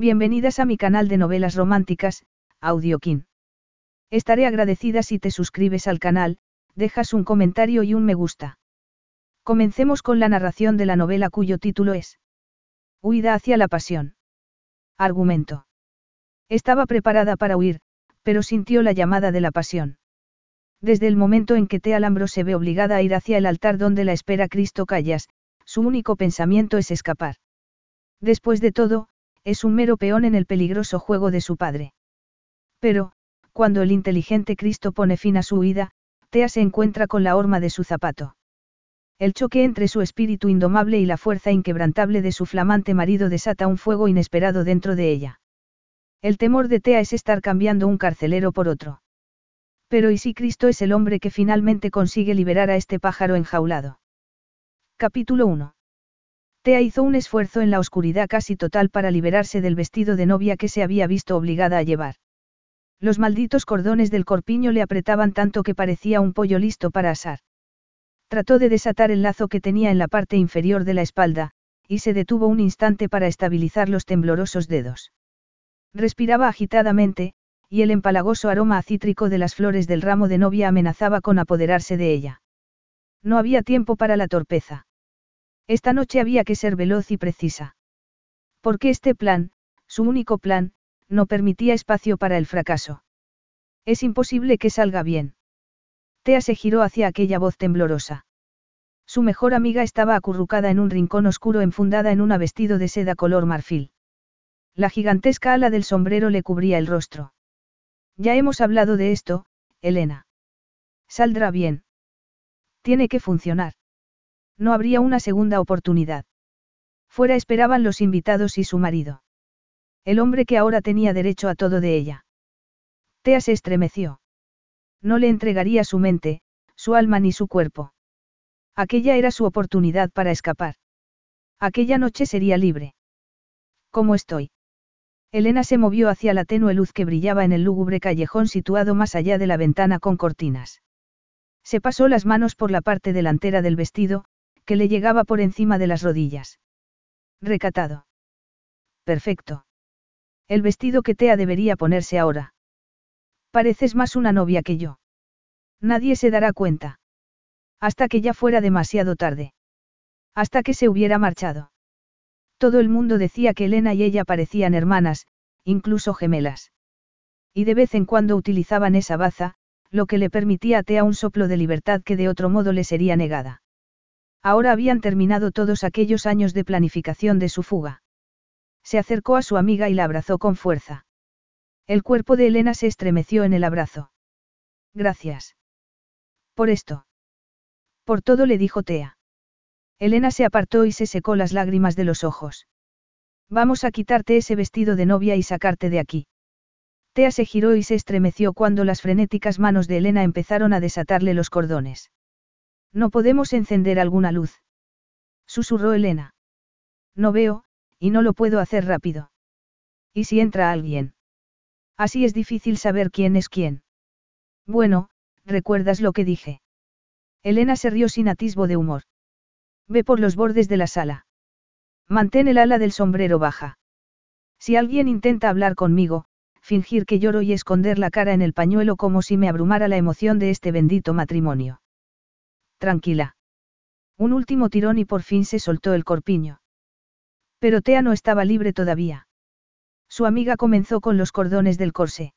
Bienvenidas a mi canal de novelas románticas, Audiokin. Estaré agradecida si te suscribes al canal, dejas un comentario y un me gusta. Comencemos con la narración de la novela cuyo título es Huida hacia la pasión. Argumento. Estaba preparada para huir, pero sintió la llamada de la pasión. Desde el momento en que Tea Alambro se ve obligada a ir hacia el altar donde la espera Cristo Callas, su único pensamiento es escapar. Después de todo, es un mero peón en el peligroso juego de su padre. Pero, cuando el inteligente Cristo pone fin a su huida, Tea se encuentra con la horma de su zapato. El choque entre su espíritu indomable y la fuerza inquebrantable de su flamante marido desata un fuego inesperado dentro de ella. El temor de Tea es estar cambiando un carcelero por otro. Pero ¿y si Cristo es el hombre que finalmente consigue liberar a este pájaro enjaulado? Capítulo 1. Tea hizo un esfuerzo en la oscuridad casi total para liberarse del vestido de novia que se había visto obligada a llevar. Los malditos cordones del corpiño le apretaban tanto que parecía un pollo listo para asar. Trató de desatar el lazo que tenía en la parte inferior de la espalda, y se detuvo un instante para estabilizar los temblorosos dedos. Respiraba agitadamente, y el empalagoso aroma acítrico de las flores del ramo de novia amenazaba con apoderarse de ella. No había tiempo para la torpeza. Esta noche había que ser veloz y precisa. Porque este plan, su único plan, no permitía espacio para el fracaso. Es imposible que salga bien. Tea se giró hacia aquella voz temblorosa. Su mejor amiga estaba acurrucada en un rincón oscuro enfundada en un vestido de seda color marfil. La gigantesca ala del sombrero le cubría el rostro. Ya hemos hablado de esto, Elena. Saldrá bien. Tiene que funcionar. No habría una segunda oportunidad. Fuera esperaban los invitados y su marido. El hombre que ahora tenía derecho a todo de ella. Tea se estremeció. No le entregaría su mente, su alma ni su cuerpo. Aquella era su oportunidad para escapar. Aquella noche sería libre. ¿Cómo estoy? Elena se movió hacia la tenue luz que brillaba en el lúgubre callejón situado más allá de la ventana con cortinas. Se pasó las manos por la parte delantera del vestido, que le llegaba por encima de las rodillas. Recatado. Perfecto. El vestido que Tea debería ponerse ahora. Pareces más una novia que yo. Nadie se dará cuenta. Hasta que ya fuera demasiado tarde. Hasta que se hubiera marchado. Todo el mundo decía que Elena y ella parecían hermanas, incluso gemelas. Y de vez en cuando utilizaban esa baza, lo que le permitía a Tea un soplo de libertad que de otro modo le sería negada. Ahora habían terminado todos aquellos años de planificación de su fuga. Se acercó a su amiga y la abrazó con fuerza. El cuerpo de Elena se estremeció en el abrazo. Gracias. Por esto. Por todo le dijo Tea. Elena se apartó y se secó las lágrimas de los ojos. Vamos a quitarte ese vestido de novia y sacarte de aquí. Tea se giró y se estremeció cuando las frenéticas manos de Elena empezaron a desatarle los cordones. No podemos encender alguna luz. Susurró Elena. No veo, y no lo puedo hacer rápido. ¿Y si entra alguien? Así es difícil saber quién es quién. Bueno, ¿recuerdas lo que dije? Elena se rió sin atisbo de humor. Ve por los bordes de la sala. Mantén el ala del sombrero baja. Si alguien intenta hablar conmigo, fingir que lloro y esconder la cara en el pañuelo como si me abrumara la emoción de este bendito matrimonio. Tranquila. Un último tirón y por fin se soltó el corpiño. Pero Tea no estaba libre todavía. Su amiga comenzó con los cordones del corsé.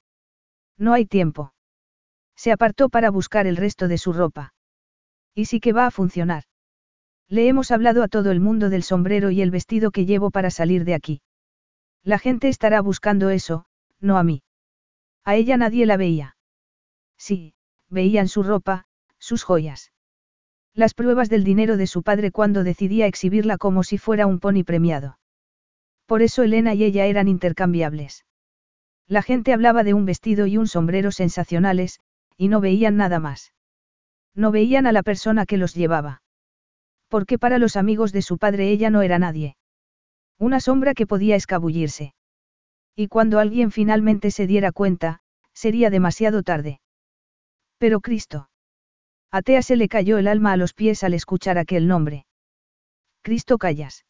No hay tiempo. Se apartó para buscar el resto de su ropa. Y sí que va a funcionar. Le hemos hablado a todo el mundo del sombrero y el vestido que llevo para salir de aquí. La gente estará buscando eso, no a mí. A ella nadie la veía. Sí, veían su ropa, sus joyas. Las pruebas del dinero de su padre cuando decidía exhibirla como si fuera un pony premiado. Por eso Elena y ella eran intercambiables. La gente hablaba de un vestido y un sombrero sensacionales, y no veían nada más. No veían a la persona que los llevaba. Porque para los amigos de su padre ella no era nadie. Una sombra que podía escabullirse. Y cuando alguien finalmente se diera cuenta, sería demasiado tarde. Pero Cristo. A Tea se le cayó el alma a los pies al escuchar aquel nombre. Cristo Callas.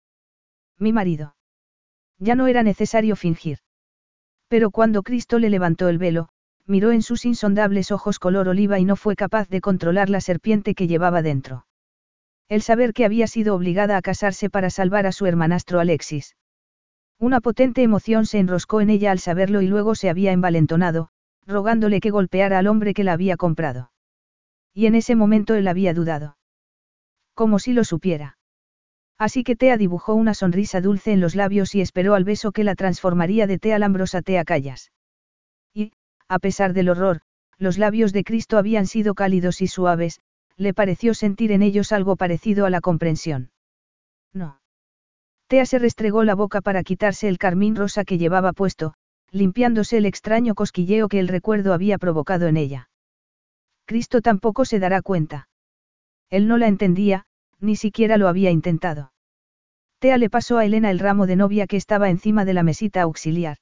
Mi marido. Ya no era necesario fingir. Pero cuando Cristo le levantó el velo, miró en sus insondables ojos color oliva y no fue capaz de controlar la serpiente que llevaba dentro. El saber que había sido obligada a casarse para salvar a su hermanastro Alexis. Una potente emoción se enroscó en ella al saberlo y luego se había envalentonado, rogándole que golpeara al hombre que la había comprado. Y en ese momento él había dudado. Como si lo supiera. Así que Tea dibujó una sonrisa dulce en los labios y esperó al beso que la transformaría de Tea Lambros a Tea Callas. Y, a pesar del horror, los labios de Cristo habían sido cálidos y suaves, le pareció sentir en ellos algo parecido a la comprensión. No. Tea se restregó la boca para quitarse el carmín rosa que llevaba puesto, limpiándose el extraño cosquilleo que el recuerdo había provocado en ella. Cristo tampoco se dará cuenta. Él no la entendía, ni siquiera lo había intentado. Tea le pasó a Elena el ramo de novia que estaba encima de la mesita auxiliar.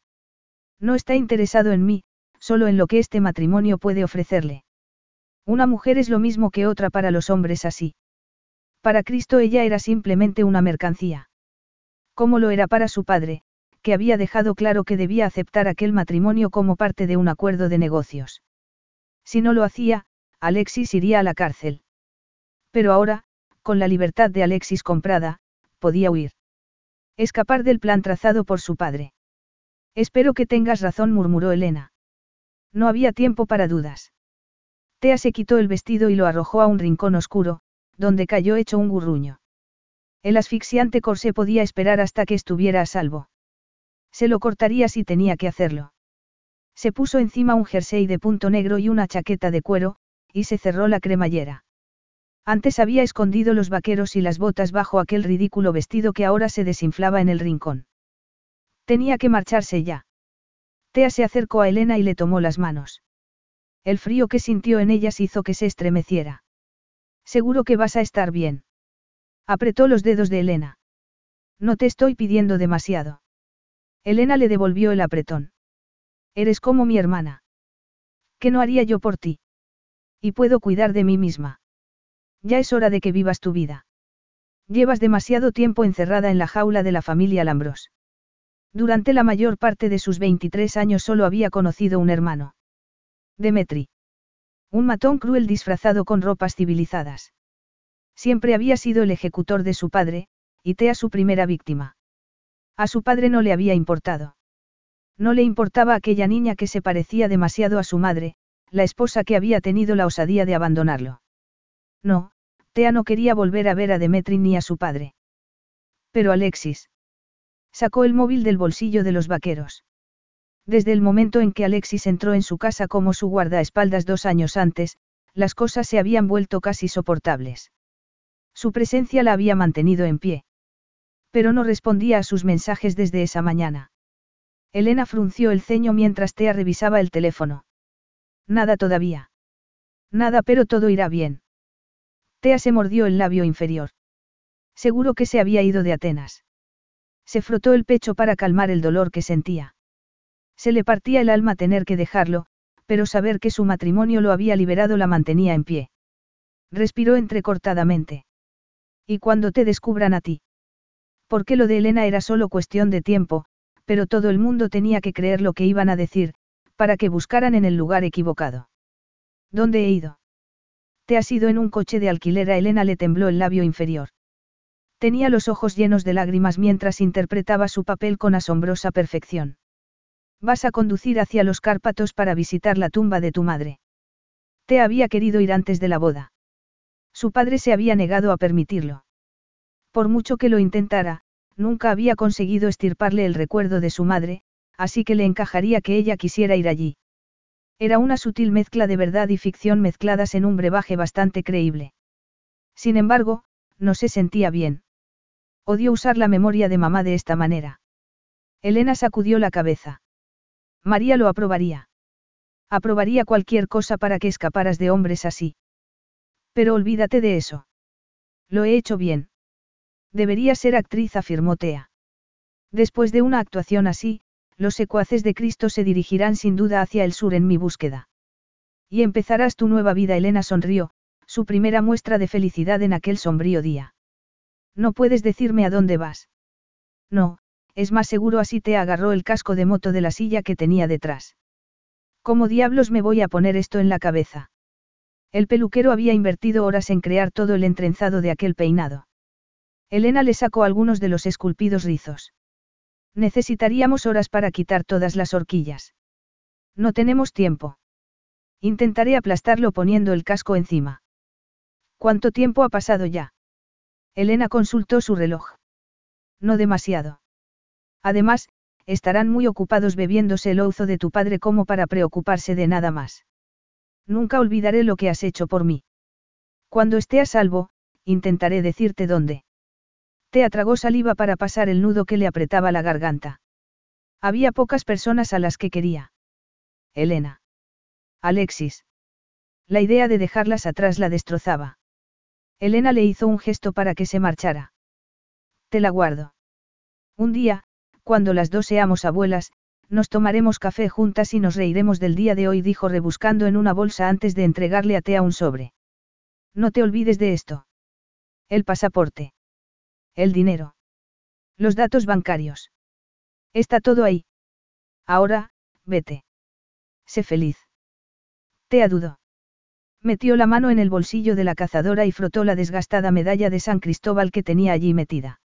No está interesado en mí, solo en lo que este matrimonio puede ofrecerle. Una mujer es lo mismo que otra para los hombres así. Para Cristo ella era simplemente una mercancía. Como lo era para su padre, que había dejado claro que debía aceptar aquel matrimonio como parte de un acuerdo de negocios. Si no lo hacía, Alexis iría a la cárcel. Pero ahora, con la libertad de Alexis comprada, podía huir. Escapar del plan trazado por su padre. Espero que tengas razón, murmuró Elena. No había tiempo para dudas. Tea se quitó el vestido y lo arrojó a un rincón oscuro, donde cayó hecho un gurruño. El asfixiante corsé podía esperar hasta que estuviera a salvo. Se lo cortaría si tenía que hacerlo. Se puso encima un jersey de punto negro y una chaqueta de cuero, y se cerró la cremallera. Antes había escondido los vaqueros y las botas bajo aquel ridículo vestido que ahora se desinflaba en el rincón. Tenía que marcharse ya. Tea se acercó a Elena y le tomó las manos. El frío que sintió en ellas hizo que se estremeciera. Seguro que vas a estar bien. Apretó los dedos de Elena. No te estoy pidiendo demasiado. Elena le devolvió el apretón. Eres como mi hermana. ¿Qué no haría yo por ti? Y puedo cuidar de mí misma. Ya es hora de que vivas tu vida. Llevas demasiado tiempo encerrada en la jaula de la familia Lambros. Durante la mayor parte de sus 23 años solo había conocido un hermano. Demetri. Un matón cruel disfrazado con ropas civilizadas. Siempre había sido el ejecutor de su padre, y Tea su primera víctima. A su padre no le había importado. No le importaba aquella niña que se parecía demasiado a su madre, la esposa que había tenido la osadía de abandonarlo. No, Tea no quería volver a ver a Demetri ni a su padre. Pero Alexis. Sacó el móvil del bolsillo de los vaqueros. Desde el momento en que Alexis entró en su casa como su guardaespaldas dos años antes, las cosas se habían vuelto casi soportables. Su presencia la había mantenido en pie. Pero no respondía a sus mensajes desde esa mañana. Elena frunció el ceño mientras Tea revisaba el teléfono. Nada todavía. Nada, pero todo irá bien. Tea se mordió el labio inferior. Seguro que se había ido de Atenas. Se frotó el pecho para calmar el dolor que sentía. Se le partía el alma tener que dejarlo, pero saber que su matrimonio lo había liberado la mantenía en pie. Respiró entrecortadamente. ¿Y cuando te descubran a ti? Porque lo de Elena era solo cuestión de tiempo, pero todo el mundo tenía que creer lo que iban a decir, para que buscaran en el lugar equivocado. ¿Dónde he ido? Te has ido en un coche de alquiler a Elena le tembló el labio inferior. Tenía los ojos llenos de lágrimas mientras interpretaba su papel con asombrosa perfección. Vas a conducir hacia los Cárpatos para visitar la tumba de tu madre. Te había querido ir antes de la boda. Su padre se había negado a permitirlo. Por mucho que lo intentara, nunca había conseguido estirparle el recuerdo de su madre, así que le encajaría que ella quisiera ir allí. Era una sutil mezcla de verdad y ficción mezcladas en un brebaje bastante creíble. Sin embargo, no se sentía bien. Odió usar la memoria de mamá de esta manera. Elena sacudió la cabeza. María lo aprobaría. Aprobaría cualquier cosa para que escaparas de hombres así. Pero olvídate de eso. Lo he hecho bien. Debería ser actriz, afirmó Tea. Después de una actuación así, los secuaces de Cristo se dirigirán sin duda hacia el sur en mi búsqueda. Y empezarás tu nueva vida. Elena sonrió, su primera muestra de felicidad en aquel sombrío día. No puedes decirme a dónde vas. No, es más seguro así te agarró el casco de moto de la silla que tenía detrás. ¿Cómo diablos me voy a poner esto en la cabeza? El peluquero había invertido horas en crear todo el entrenzado de aquel peinado. Elena le sacó algunos de los esculpidos rizos. Necesitaríamos horas para quitar todas las horquillas. No tenemos tiempo. Intentaré aplastarlo poniendo el casco encima. ¿Cuánto tiempo ha pasado ya? Elena consultó su reloj. No demasiado. Además, estarán muy ocupados bebiéndose el ouzo de tu padre como para preocuparse de nada más. Nunca olvidaré lo que has hecho por mí. Cuando esté a salvo, intentaré decirte dónde. Te atragó saliva para pasar el nudo que le apretaba la garganta. Había pocas personas a las que quería. Elena. Alexis. La idea de dejarlas atrás la destrozaba. Elena le hizo un gesto para que se marchara. Te la guardo. Un día, cuando las dos seamos abuelas, nos tomaremos café juntas y nos reiremos del día de hoy, dijo rebuscando en una bolsa antes de entregarle a Tea un sobre. No te olvides de esto. El pasaporte. El dinero. Los datos bancarios. Está todo ahí. Ahora, vete. Sé feliz. Te dudó. Metió la mano en el bolsillo de la cazadora y frotó la desgastada medalla de San Cristóbal que tenía allí metida.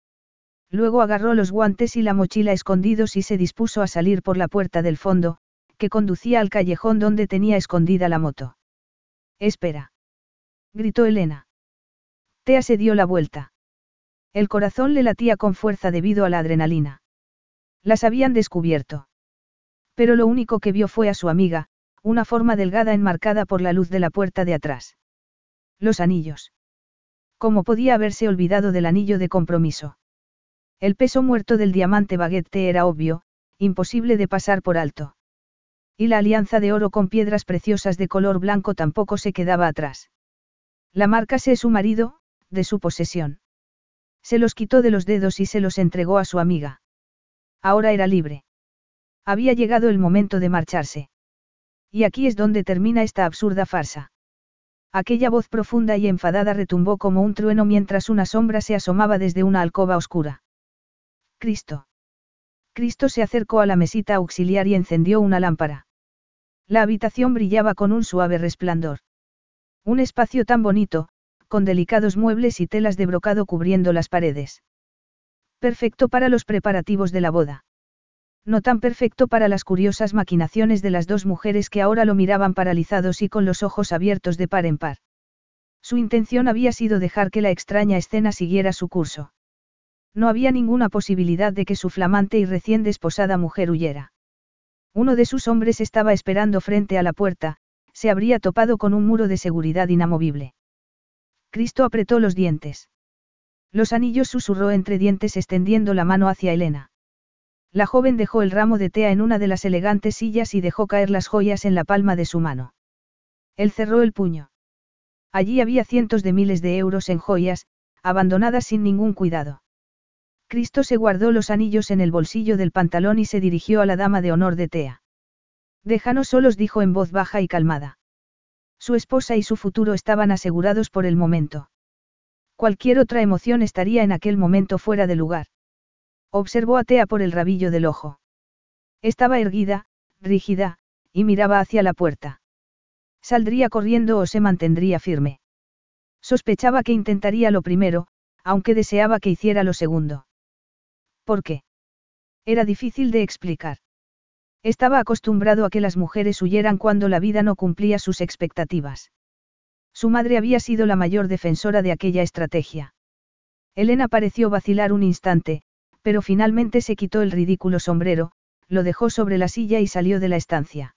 Luego agarró los guantes y la mochila escondidos y se dispuso a salir por la puerta del fondo, que conducía al callejón donde tenía escondida la moto. Espera. Gritó Elena. Tea se dio la vuelta. El corazón le latía con fuerza debido a la adrenalina. Las habían descubierto. Pero lo único que vio fue a su amiga, una forma delgada enmarcada por la luz de la puerta de atrás. Los anillos. ¿Cómo podía haberse olvidado del anillo de compromiso? El peso muerto del diamante baguette era obvio, imposible de pasar por alto. Y la alianza de oro con piedras preciosas de color blanco tampoco se quedaba atrás. La marca es su marido, de su posesión. Se los quitó de los dedos y se los entregó a su amiga. Ahora era libre. Había llegado el momento de marcharse. Y aquí es donde termina esta absurda farsa. Aquella voz profunda y enfadada retumbó como un trueno mientras una sombra se asomaba desde una alcoba oscura. Cristo. Cristo se acercó a la mesita auxiliar y encendió una lámpara. La habitación brillaba con un suave resplandor. Un espacio tan bonito, con delicados muebles y telas de brocado cubriendo las paredes. Perfecto para los preparativos de la boda. No tan perfecto para las curiosas maquinaciones de las dos mujeres que ahora lo miraban paralizados y con los ojos abiertos de par en par. Su intención había sido dejar que la extraña escena siguiera su curso. No había ninguna posibilidad de que su flamante y recién desposada mujer huyera. Uno de sus hombres estaba esperando frente a la puerta, se habría topado con un muro de seguridad inamovible. Cristo apretó los dientes. Los anillos susurró entre dientes extendiendo la mano hacia Elena. La joven dejó el ramo de tea en una de las elegantes sillas y dejó caer las joyas en la palma de su mano. Él cerró el puño. Allí había cientos de miles de euros en joyas, abandonadas sin ningún cuidado. Cristo se guardó los anillos en el bolsillo del pantalón y se dirigió a la dama de honor de Tea. Déjanos solos, dijo en voz baja y calmada. Su esposa y su futuro estaban asegurados por el momento. Cualquier otra emoción estaría en aquel momento fuera de lugar. Observó a Tea por el rabillo del ojo. Estaba erguida, rígida, y miraba hacia la puerta. Saldría corriendo o se mantendría firme. Sospechaba que intentaría lo primero, aunque deseaba que hiciera lo segundo. ¿Por qué? Era difícil de explicar. Estaba acostumbrado a que las mujeres huyeran cuando la vida no cumplía sus expectativas. Su madre había sido la mayor defensora de aquella estrategia. Elena pareció vacilar un instante, pero finalmente se quitó el ridículo sombrero, lo dejó sobre la silla y salió de la estancia.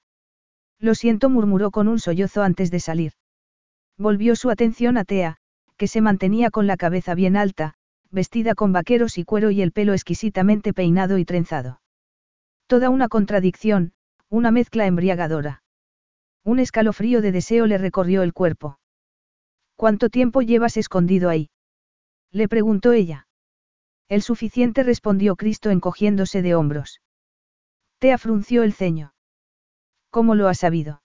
Lo siento, murmuró con un sollozo antes de salir. Volvió su atención a Tea, que se mantenía con la cabeza bien alta, vestida con vaqueros y cuero y el pelo exquisitamente peinado y trenzado. Toda una contradicción, una mezcla embriagadora. Un escalofrío de deseo le recorrió el cuerpo. ¿Cuánto tiempo llevas escondido ahí? Le preguntó ella. El suficiente respondió Cristo encogiéndose de hombros. Tea frunció el ceño. ¿Cómo lo ha sabido?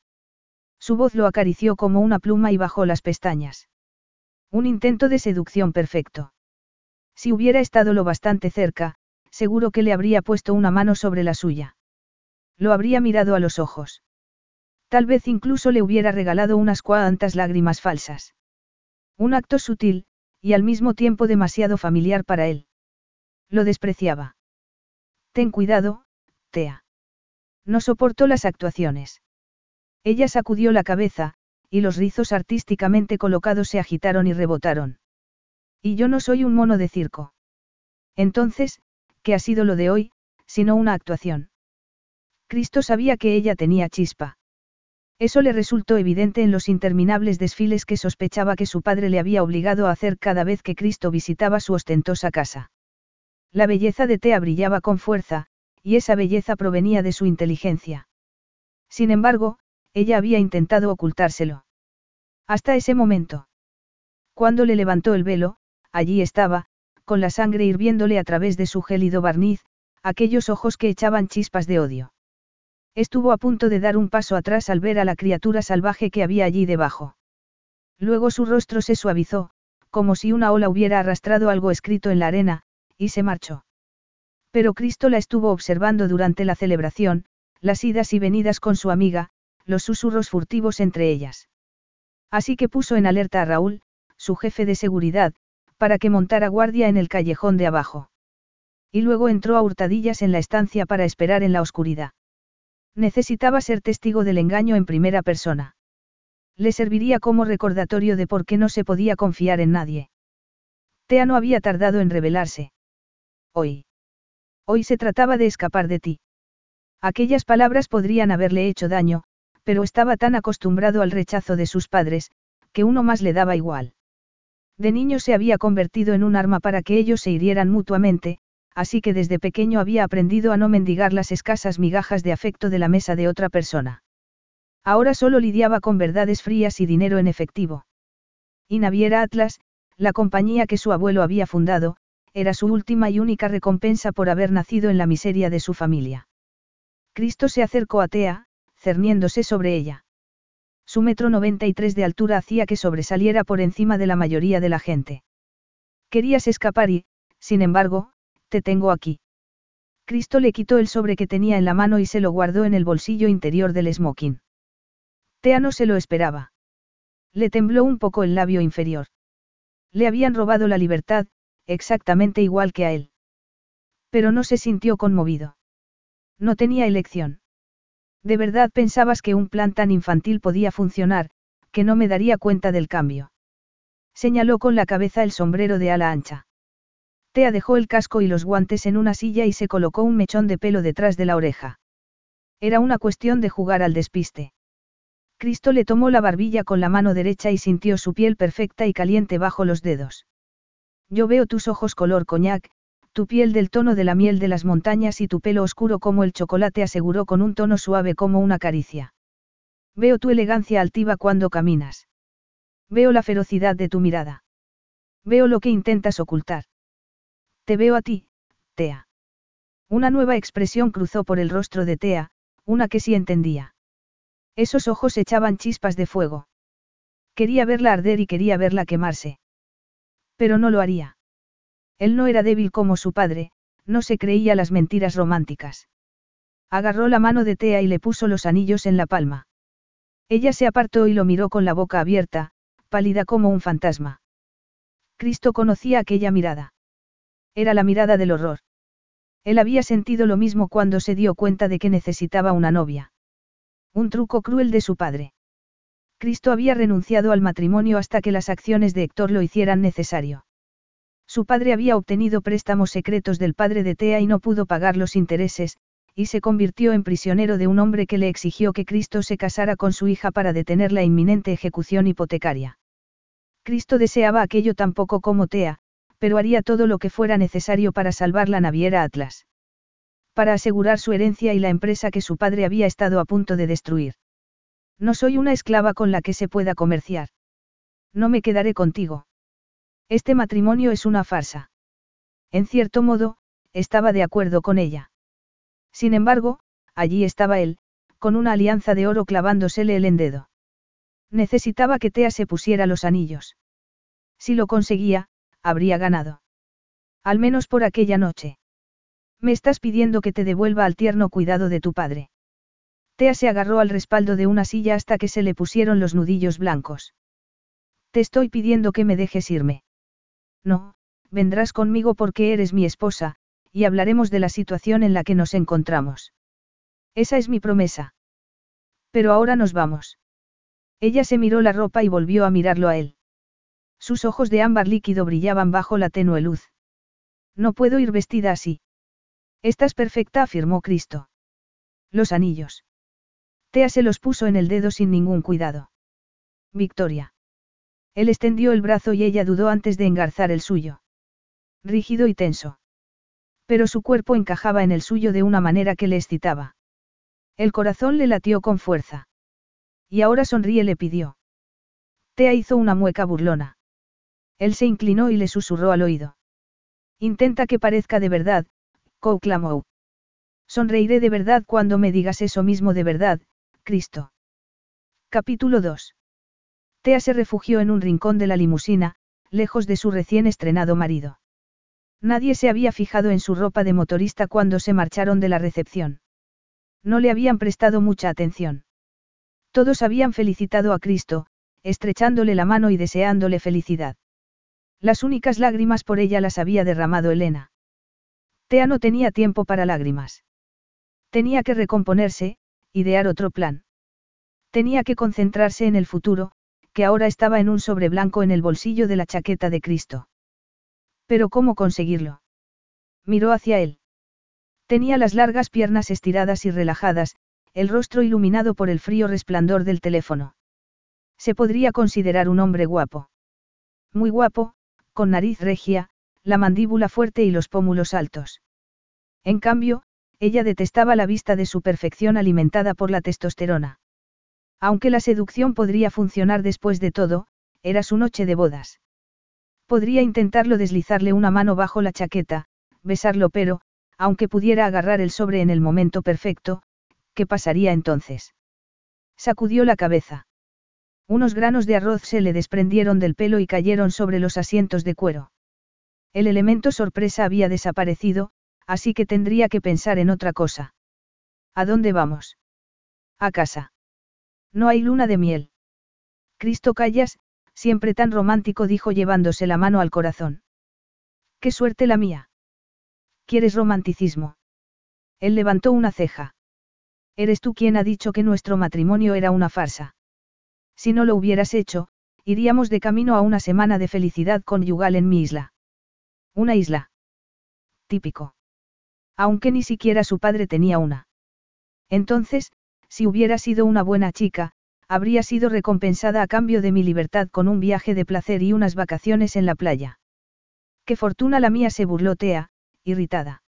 Su voz lo acarició como una pluma y bajó las pestañas. Un intento de seducción perfecto. Si hubiera estado lo bastante cerca, seguro que le habría puesto una mano sobre la suya. Lo habría mirado a los ojos. Tal vez incluso le hubiera regalado unas cuantas lágrimas falsas. Un acto sutil, y al mismo tiempo demasiado familiar para él. Lo despreciaba. Ten cuidado, Tea. No soportó las actuaciones. Ella sacudió la cabeza, y los rizos artísticamente colocados se agitaron y rebotaron. Y yo no soy un mono de circo. Entonces, ¿qué ha sido lo de hoy, sino una actuación? Cristo sabía que ella tenía chispa. Eso le resultó evidente en los interminables desfiles que sospechaba que su padre le había obligado a hacer cada vez que Cristo visitaba su ostentosa casa. La belleza de Tea brillaba con fuerza, y esa belleza provenía de su inteligencia. Sin embargo, ella había intentado ocultárselo. Hasta ese momento. Cuando le levantó el velo, allí estaba, con la sangre hirviéndole a través de su gélido barniz, aquellos ojos que echaban chispas de odio. Estuvo a punto de dar un paso atrás al ver a la criatura salvaje que había allí debajo. Luego su rostro se suavizó, como si una ola hubiera arrastrado algo escrito en la arena, y se marchó. Pero Cristo la estuvo observando durante la celebración, las idas y venidas con su amiga, los susurros furtivos entre ellas. Así que puso en alerta a Raúl, su jefe de seguridad, para que montara guardia en el callejón de abajo. Y luego entró a hurtadillas en la estancia para esperar en la oscuridad. Necesitaba ser testigo del engaño en primera persona. Le serviría como recordatorio de por qué no se podía confiar en nadie. Tea no había tardado en revelarse. Hoy. Hoy se trataba de escapar de ti. Aquellas palabras podrían haberle hecho daño, pero estaba tan acostumbrado al rechazo de sus padres, que uno más le daba igual. De niño se había convertido en un arma para que ellos se hirieran mutuamente, así que desde pequeño había aprendido a no mendigar las escasas migajas de afecto de la mesa de otra persona. Ahora solo lidiaba con verdades frías y dinero en efectivo. Y Naviera Atlas, la compañía que su abuelo había fundado, era su última y única recompensa por haber nacido en la miseria de su familia. Cristo se acercó a Tea, cerniéndose sobre ella. Su metro 93 de altura hacía que sobresaliera por encima de la mayoría de la gente. Querías escapar y, sin embargo, te tengo aquí. Cristo le quitó el sobre que tenía en la mano y se lo guardó en el bolsillo interior del smoking. Tea no se lo esperaba. Le tembló un poco el labio inferior. Le habían robado la libertad, exactamente igual que a él. Pero no se sintió conmovido. No tenía elección. ¿De verdad pensabas que un plan tan infantil podía funcionar, que no me daría cuenta del cambio? Señaló con la cabeza el sombrero de ala ancha. Tea dejó el casco y los guantes en una silla y se colocó un mechón de pelo detrás de la oreja. Era una cuestión de jugar al despiste. Cristo le tomó la barbilla con la mano derecha y sintió su piel perfecta y caliente bajo los dedos. Yo veo tus ojos color coñac, tu piel del tono de la miel de las montañas y tu pelo oscuro como el chocolate aseguró con un tono suave como una caricia. Veo tu elegancia altiva cuando caminas. Veo la ferocidad de tu mirada. Veo lo que intentas ocultar. Te veo a ti, Tea. Una nueva expresión cruzó por el rostro de Tea, una que sí entendía. Esos ojos echaban chispas de fuego. Quería verla arder y quería verla quemarse. Pero no lo haría. Él no era débil como su padre, no se creía las mentiras románticas. Agarró la mano de Tea y le puso los anillos en la palma. Ella se apartó y lo miró con la boca abierta, pálida como un fantasma. Cristo conocía aquella mirada. Era la mirada del horror. Él había sentido lo mismo cuando se dio cuenta de que necesitaba una novia. Un truco cruel de su padre. Cristo había renunciado al matrimonio hasta que las acciones de Héctor lo hicieran necesario. Su padre había obtenido préstamos secretos del padre de Tea y no pudo pagar los intereses, y se convirtió en prisionero de un hombre que le exigió que Cristo se casara con su hija para detener la inminente ejecución hipotecaria. Cristo deseaba aquello tan poco como Tea, pero haría todo lo que fuera necesario para salvar la naviera Atlas. Para asegurar su herencia y la empresa que su padre había estado a punto de destruir. No soy una esclava con la que se pueda comerciar. No me quedaré contigo. Este matrimonio es una farsa. En cierto modo, estaba de acuerdo con ella. Sin embargo, allí estaba él, con una alianza de oro clavándosele el dedo. Necesitaba que Tea se pusiera los anillos. Si lo conseguía, habría ganado. Al menos por aquella noche. Me estás pidiendo que te devuelva al tierno cuidado de tu padre. Tea se agarró al respaldo de una silla hasta que se le pusieron los nudillos blancos. Te estoy pidiendo que me dejes irme. No, vendrás conmigo porque eres mi esposa, y hablaremos de la situación en la que nos encontramos. Esa es mi promesa. Pero ahora nos vamos. Ella se miró la ropa y volvió a mirarlo a él. Sus ojos de ámbar líquido brillaban bajo la tenue luz. No puedo ir vestida así. Estás perfecta, afirmó Cristo. Los anillos. Tea se los puso en el dedo sin ningún cuidado. Victoria. Él extendió el brazo y ella dudó antes de engarzar el suyo. Rígido y tenso. Pero su cuerpo encajaba en el suyo de una manera que le excitaba. El corazón le latió con fuerza. Y ahora sonríe le pidió. Tea hizo una mueca burlona. Él se inclinó y le susurró al oído. Intenta que parezca de verdad, clamó. Sonreiré de verdad cuando me digas eso mismo de verdad, Cristo. Capítulo 2. Tea se refugió en un rincón de la limusina, lejos de su recién estrenado marido. Nadie se había fijado en su ropa de motorista cuando se marcharon de la recepción. No le habían prestado mucha atención. Todos habían felicitado a Cristo, estrechándole la mano y deseándole felicidad. Las únicas lágrimas por ella las había derramado Elena. Tea no tenía tiempo para lágrimas. Tenía que recomponerse, idear otro plan. Tenía que concentrarse en el futuro, que ahora estaba en un sobre blanco en el bolsillo de la chaqueta de Cristo. Pero ¿cómo conseguirlo? Miró hacia él. Tenía las largas piernas estiradas y relajadas, el rostro iluminado por el frío resplandor del teléfono. Se podría considerar un hombre guapo. Muy guapo, con nariz regia, la mandíbula fuerte y los pómulos altos. En cambio, ella detestaba la vista de su perfección alimentada por la testosterona. Aunque la seducción podría funcionar después de todo, era su noche de bodas. Podría intentarlo deslizarle una mano bajo la chaqueta, besarlo pero, aunque pudiera agarrar el sobre en el momento perfecto, ¿qué pasaría entonces? Sacudió la cabeza. Unos granos de arroz se le desprendieron del pelo y cayeron sobre los asientos de cuero. El elemento sorpresa había desaparecido, así que tendría que pensar en otra cosa. ¿A dónde vamos? A casa. No hay luna de miel. Cristo Callas, siempre tan romántico, dijo llevándose la mano al corazón. Qué suerte la mía. ¿Quieres romanticismo? Él levantó una ceja. Eres tú quien ha dicho que nuestro matrimonio era una farsa. Si no lo hubieras hecho, iríamos de camino a una semana de felicidad conyugal en mi isla. Una isla. Típico. Aunque ni siquiera su padre tenía una. Entonces, si hubiera sido una buena chica, habría sido recompensada a cambio de mi libertad con un viaje de placer y unas vacaciones en la playa. Qué fortuna la mía se burló Tea, irritada.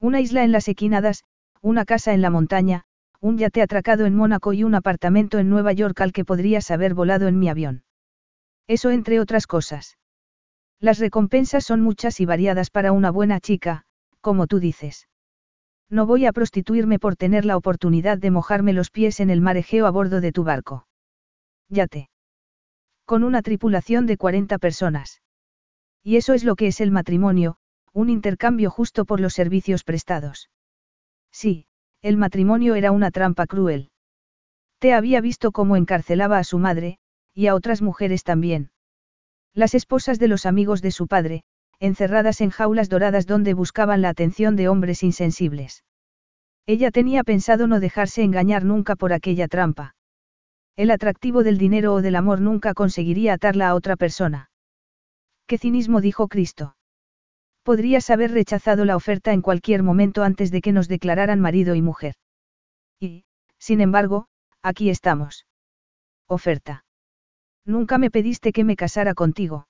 Una isla en las equinadas, una casa en la montaña, un yate atracado en Mónaco y un apartamento en Nueva York al que podrías haber volado en mi avión. Eso entre otras cosas. Las recompensas son muchas y variadas para una buena chica, como tú dices. No voy a prostituirme por tener la oportunidad de mojarme los pies en el marejeo a bordo de tu barco. Yate. Con una tripulación de 40 personas. Y eso es lo que es el matrimonio, un intercambio justo por los servicios prestados. Sí, el matrimonio era una trampa cruel. Te había visto cómo encarcelaba a su madre, y a otras mujeres también. Las esposas de los amigos de su padre, encerradas en jaulas doradas donde buscaban la atención de hombres insensibles. Ella tenía pensado no dejarse engañar nunca por aquella trampa. El atractivo del dinero o del amor nunca conseguiría atarla a otra persona. ¿Qué cinismo dijo Cristo? Podrías haber rechazado la oferta en cualquier momento antes de que nos declararan marido y mujer. Y, sin embargo, aquí estamos. Oferta. Nunca me pediste que me casara contigo.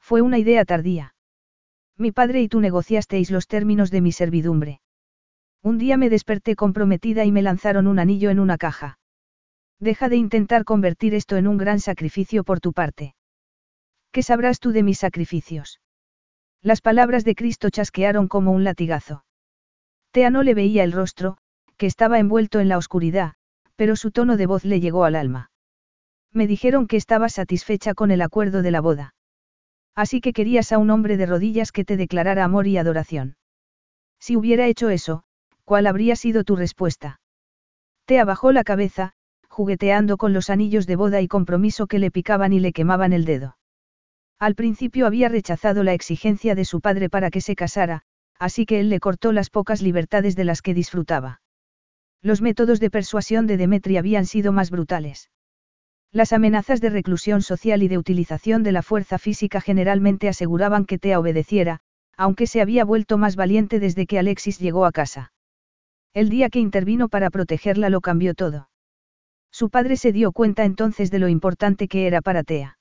Fue una idea tardía. Mi padre y tú negociasteis los términos de mi servidumbre. Un día me desperté comprometida y me lanzaron un anillo en una caja. Deja de intentar convertir esto en un gran sacrificio por tu parte. ¿Qué sabrás tú de mis sacrificios? Las palabras de Cristo chasquearon como un latigazo. Tea no le veía el rostro, que estaba envuelto en la oscuridad, pero su tono de voz le llegó al alma. Me dijeron que estabas satisfecha con el acuerdo de la boda. Así que querías a un hombre de rodillas que te declarara amor y adoración. Si hubiera hecho eso, ¿cuál habría sido tu respuesta? Tea bajó la cabeza, jugueteando con los anillos de boda y compromiso que le picaban y le quemaban el dedo. Al principio había rechazado la exigencia de su padre para que se casara, así que él le cortó las pocas libertades de las que disfrutaba. Los métodos de persuasión de Demetri habían sido más brutales. Las amenazas de reclusión social y de utilización de la fuerza física generalmente aseguraban que Tea obedeciera, aunque se había vuelto más valiente desde que Alexis llegó a casa. El día que intervino para protegerla lo cambió todo. Su padre se dio cuenta entonces de lo importante que era para Tea.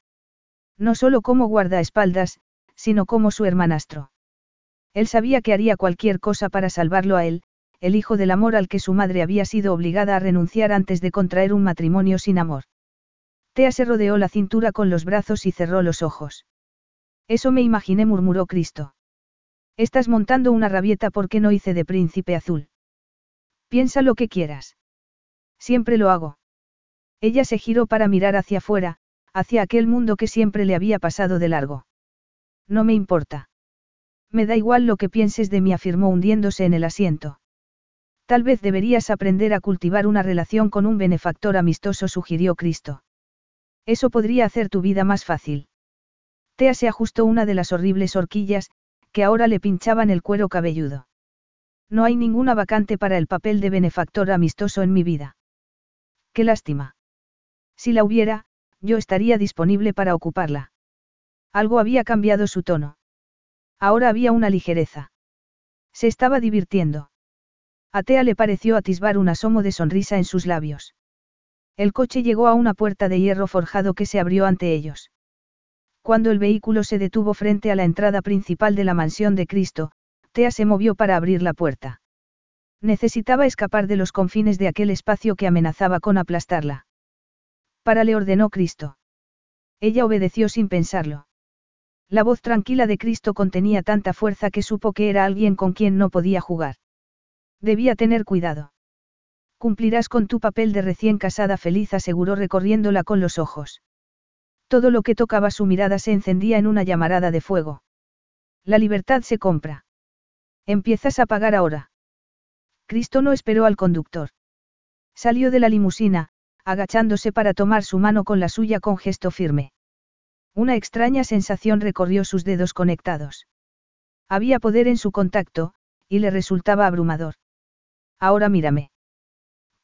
No solo como guardaespaldas, sino como su hermanastro. Él sabía que haría cualquier cosa para salvarlo a él, el hijo del amor al que su madre había sido obligada a renunciar antes de contraer un matrimonio sin amor. Tea se rodeó la cintura con los brazos y cerró los ojos. Eso me imaginé, murmuró Cristo. Estás montando una rabieta porque no hice de príncipe azul. Piensa lo que quieras. Siempre lo hago. Ella se giró para mirar hacia afuera, hacia aquel mundo que siempre le había pasado de largo. No me importa. Me da igual lo que pienses de mí, afirmó hundiéndose en el asiento. Tal vez deberías aprender a cultivar una relación con un benefactor amistoso, sugirió Cristo. Eso podría hacer tu vida más fácil. Tea se ajustó una de las horribles horquillas, que ahora le pinchaban el cuero cabelludo. No hay ninguna vacante para el papel de benefactor amistoso en mi vida. Qué lástima. Si la hubiera, yo estaría disponible para ocuparla. Algo había cambiado su tono. Ahora había una ligereza. Se estaba divirtiendo. A Tea le pareció atisbar un asomo de sonrisa en sus labios. El coche llegó a una puerta de hierro forjado que se abrió ante ellos. Cuando el vehículo se detuvo frente a la entrada principal de la mansión de Cristo, Tea se movió para abrir la puerta. Necesitaba escapar de los confines de aquel espacio que amenazaba con aplastarla. Para le ordenó Cristo. Ella obedeció sin pensarlo. La voz tranquila de Cristo contenía tanta fuerza que supo que era alguien con quien no podía jugar. Debía tener cuidado. Cumplirás con tu papel de recién casada feliz, aseguró recorriéndola con los ojos. Todo lo que tocaba su mirada se encendía en una llamarada de fuego. La libertad se compra. Empiezas a pagar ahora. Cristo no esperó al conductor. Salió de la limusina, agachándose para tomar su mano con la suya con gesto firme. Una extraña sensación recorrió sus dedos conectados. Había poder en su contacto, y le resultaba abrumador. Ahora mírame.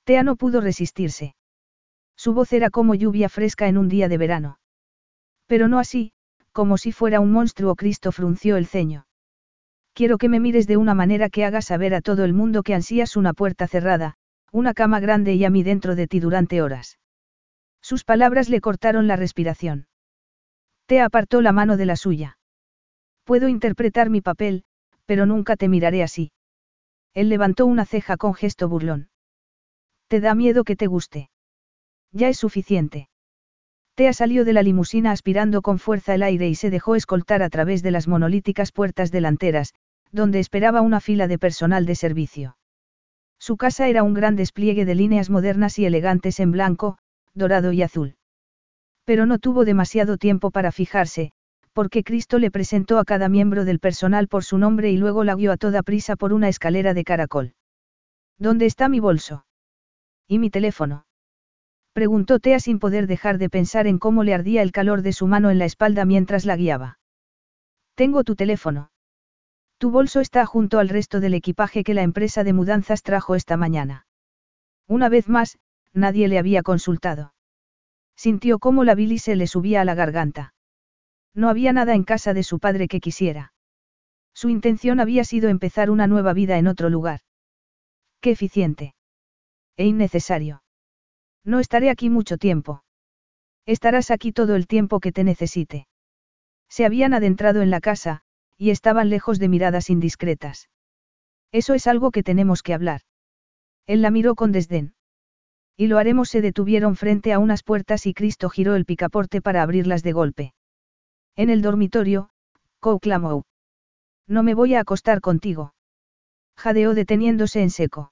Tea no pudo resistirse. Su voz era como lluvia fresca en un día de verano. Pero no así, como si fuera un monstruo. Cristo frunció el ceño. Quiero que me mires de una manera que haga saber a todo el mundo que ansías una puerta cerrada, una cama grande y a mí dentro de ti durante horas. Sus palabras le cortaron la respiración. Te apartó la mano de la suya. Puedo interpretar mi papel, pero nunca te miraré así. Él levantó una ceja con gesto burlón. ¿Te da miedo que te guste? Ya es suficiente. Tea salió de la limusina aspirando con fuerza el aire y se dejó escoltar a través de las monolíticas puertas delanteras, donde esperaba una fila de personal de servicio. Su casa era un gran despliegue de líneas modernas y elegantes en blanco, dorado y azul. Pero no tuvo demasiado tiempo para fijarse, porque Cristo le presentó a cada miembro del personal por su nombre y luego la guió a toda prisa por una escalera de caracol. ¿Dónde está mi bolso? ¿Y mi teléfono? Preguntó Tea sin poder dejar de pensar en cómo le ardía el calor de su mano en la espalda mientras la guiaba. Tengo tu teléfono. Tu bolso está junto al resto del equipaje que la empresa de mudanzas trajo esta mañana. Una vez más, nadie le había consultado. Sintió cómo la bilis se le subía a la garganta. No había nada en casa de su padre que quisiera. Su intención había sido empezar una nueva vida en otro lugar. Qué eficiente. E innecesario. No estaré aquí mucho tiempo. Estarás aquí todo el tiempo que te necesite. Se habían adentrado en la casa, y estaban lejos de miradas indiscretas. Eso es algo que tenemos que hablar. Él la miró con desdén. Y lo haremos se detuvieron frente a unas puertas y Cristo giró el picaporte para abrirlas de golpe. En el dormitorio, Cow clamó. No me voy a acostar contigo. Jadeó deteniéndose en seco.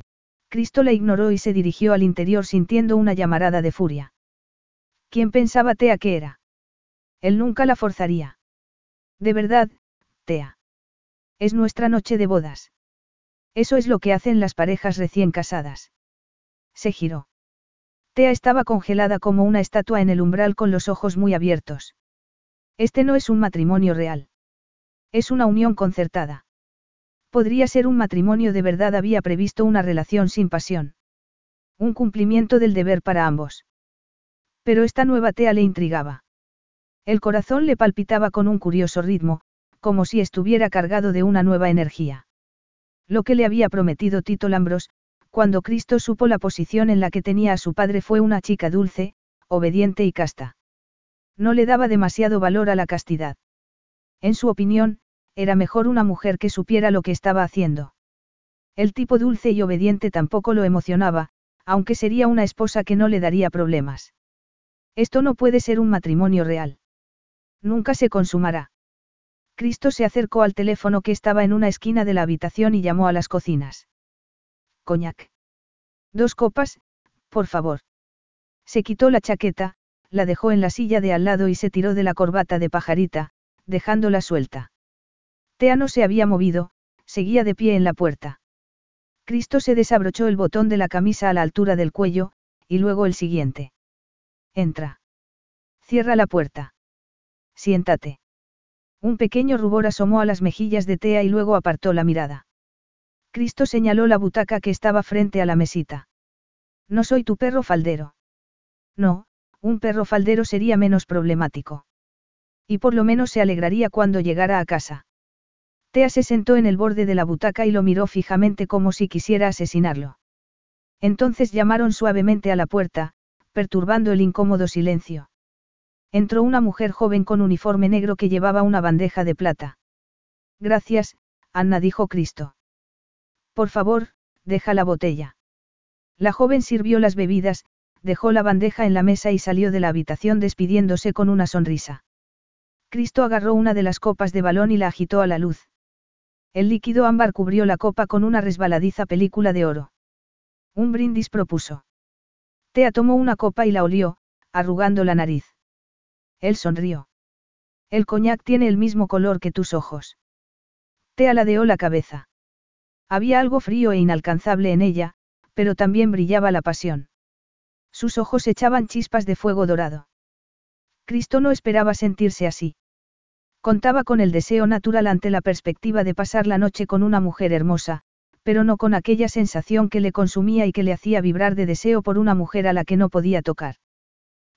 Cristo la ignoró y se dirigió al interior sintiendo una llamarada de furia. ¿Quién pensaba Tea que era? Él nunca la forzaría. De verdad, Tea. Es nuestra noche de bodas. Eso es lo que hacen las parejas recién casadas. Se giró. Tea estaba congelada como una estatua en el umbral con los ojos muy abiertos. Este no es un matrimonio real. Es una unión concertada. Podría ser un matrimonio de verdad, había previsto una relación sin pasión. Un cumplimiento del deber para ambos. Pero esta nueva tea le intrigaba. El corazón le palpitaba con un curioso ritmo, como si estuviera cargado de una nueva energía. Lo que le había prometido Tito Lambros, cuando Cristo supo la posición en la que tenía a su padre fue una chica dulce, obediente y casta. No le daba demasiado valor a la castidad. En su opinión, era mejor una mujer que supiera lo que estaba haciendo. El tipo dulce y obediente tampoco lo emocionaba, aunque sería una esposa que no le daría problemas. Esto no puede ser un matrimonio real. Nunca se consumará. Cristo se acercó al teléfono que estaba en una esquina de la habitación y llamó a las cocinas. Coñac. Dos copas, por favor. Se quitó la chaqueta, la dejó en la silla de al lado y se tiró de la corbata de pajarita, dejándola suelta. Tea no se había movido, seguía de pie en la puerta. Cristo se desabrochó el botón de la camisa a la altura del cuello, y luego el siguiente. Entra. Cierra la puerta. Siéntate. Un pequeño rubor asomó a las mejillas de Tea y luego apartó la mirada. Cristo señaló la butaca que estaba frente a la mesita. No soy tu perro faldero. No, un perro faldero sería menos problemático. Y por lo menos se alegraría cuando llegara a casa. Tea se sentó en el borde de la butaca y lo miró fijamente como si quisiera asesinarlo. Entonces llamaron suavemente a la puerta, perturbando el incómodo silencio. Entró una mujer joven con uniforme negro que llevaba una bandeja de plata. Gracias, Anna dijo Cristo. Por favor, deja la botella. La joven sirvió las bebidas, dejó la bandeja en la mesa y salió de la habitación despidiéndose con una sonrisa. Cristo agarró una de las copas de balón y la agitó a la luz. El líquido ámbar cubrió la copa con una resbaladiza película de oro. Un brindis propuso. Tea tomó una copa y la olió, arrugando la nariz. Él sonrió. El coñac tiene el mismo color que tus ojos. Tea ladeó la cabeza. Había algo frío e inalcanzable en ella, pero también brillaba la pasión. Sus ojos echaban chispas de fuego dorado. Cristo no esperaba sentirse así. Contaba con el deseo natural ante la perspectiva de pasar la noche con una mujer hermosa, pero no con aquella sensación que le consumía y que le hacía vibrar de deseo por una mujer a la que no podía tocar.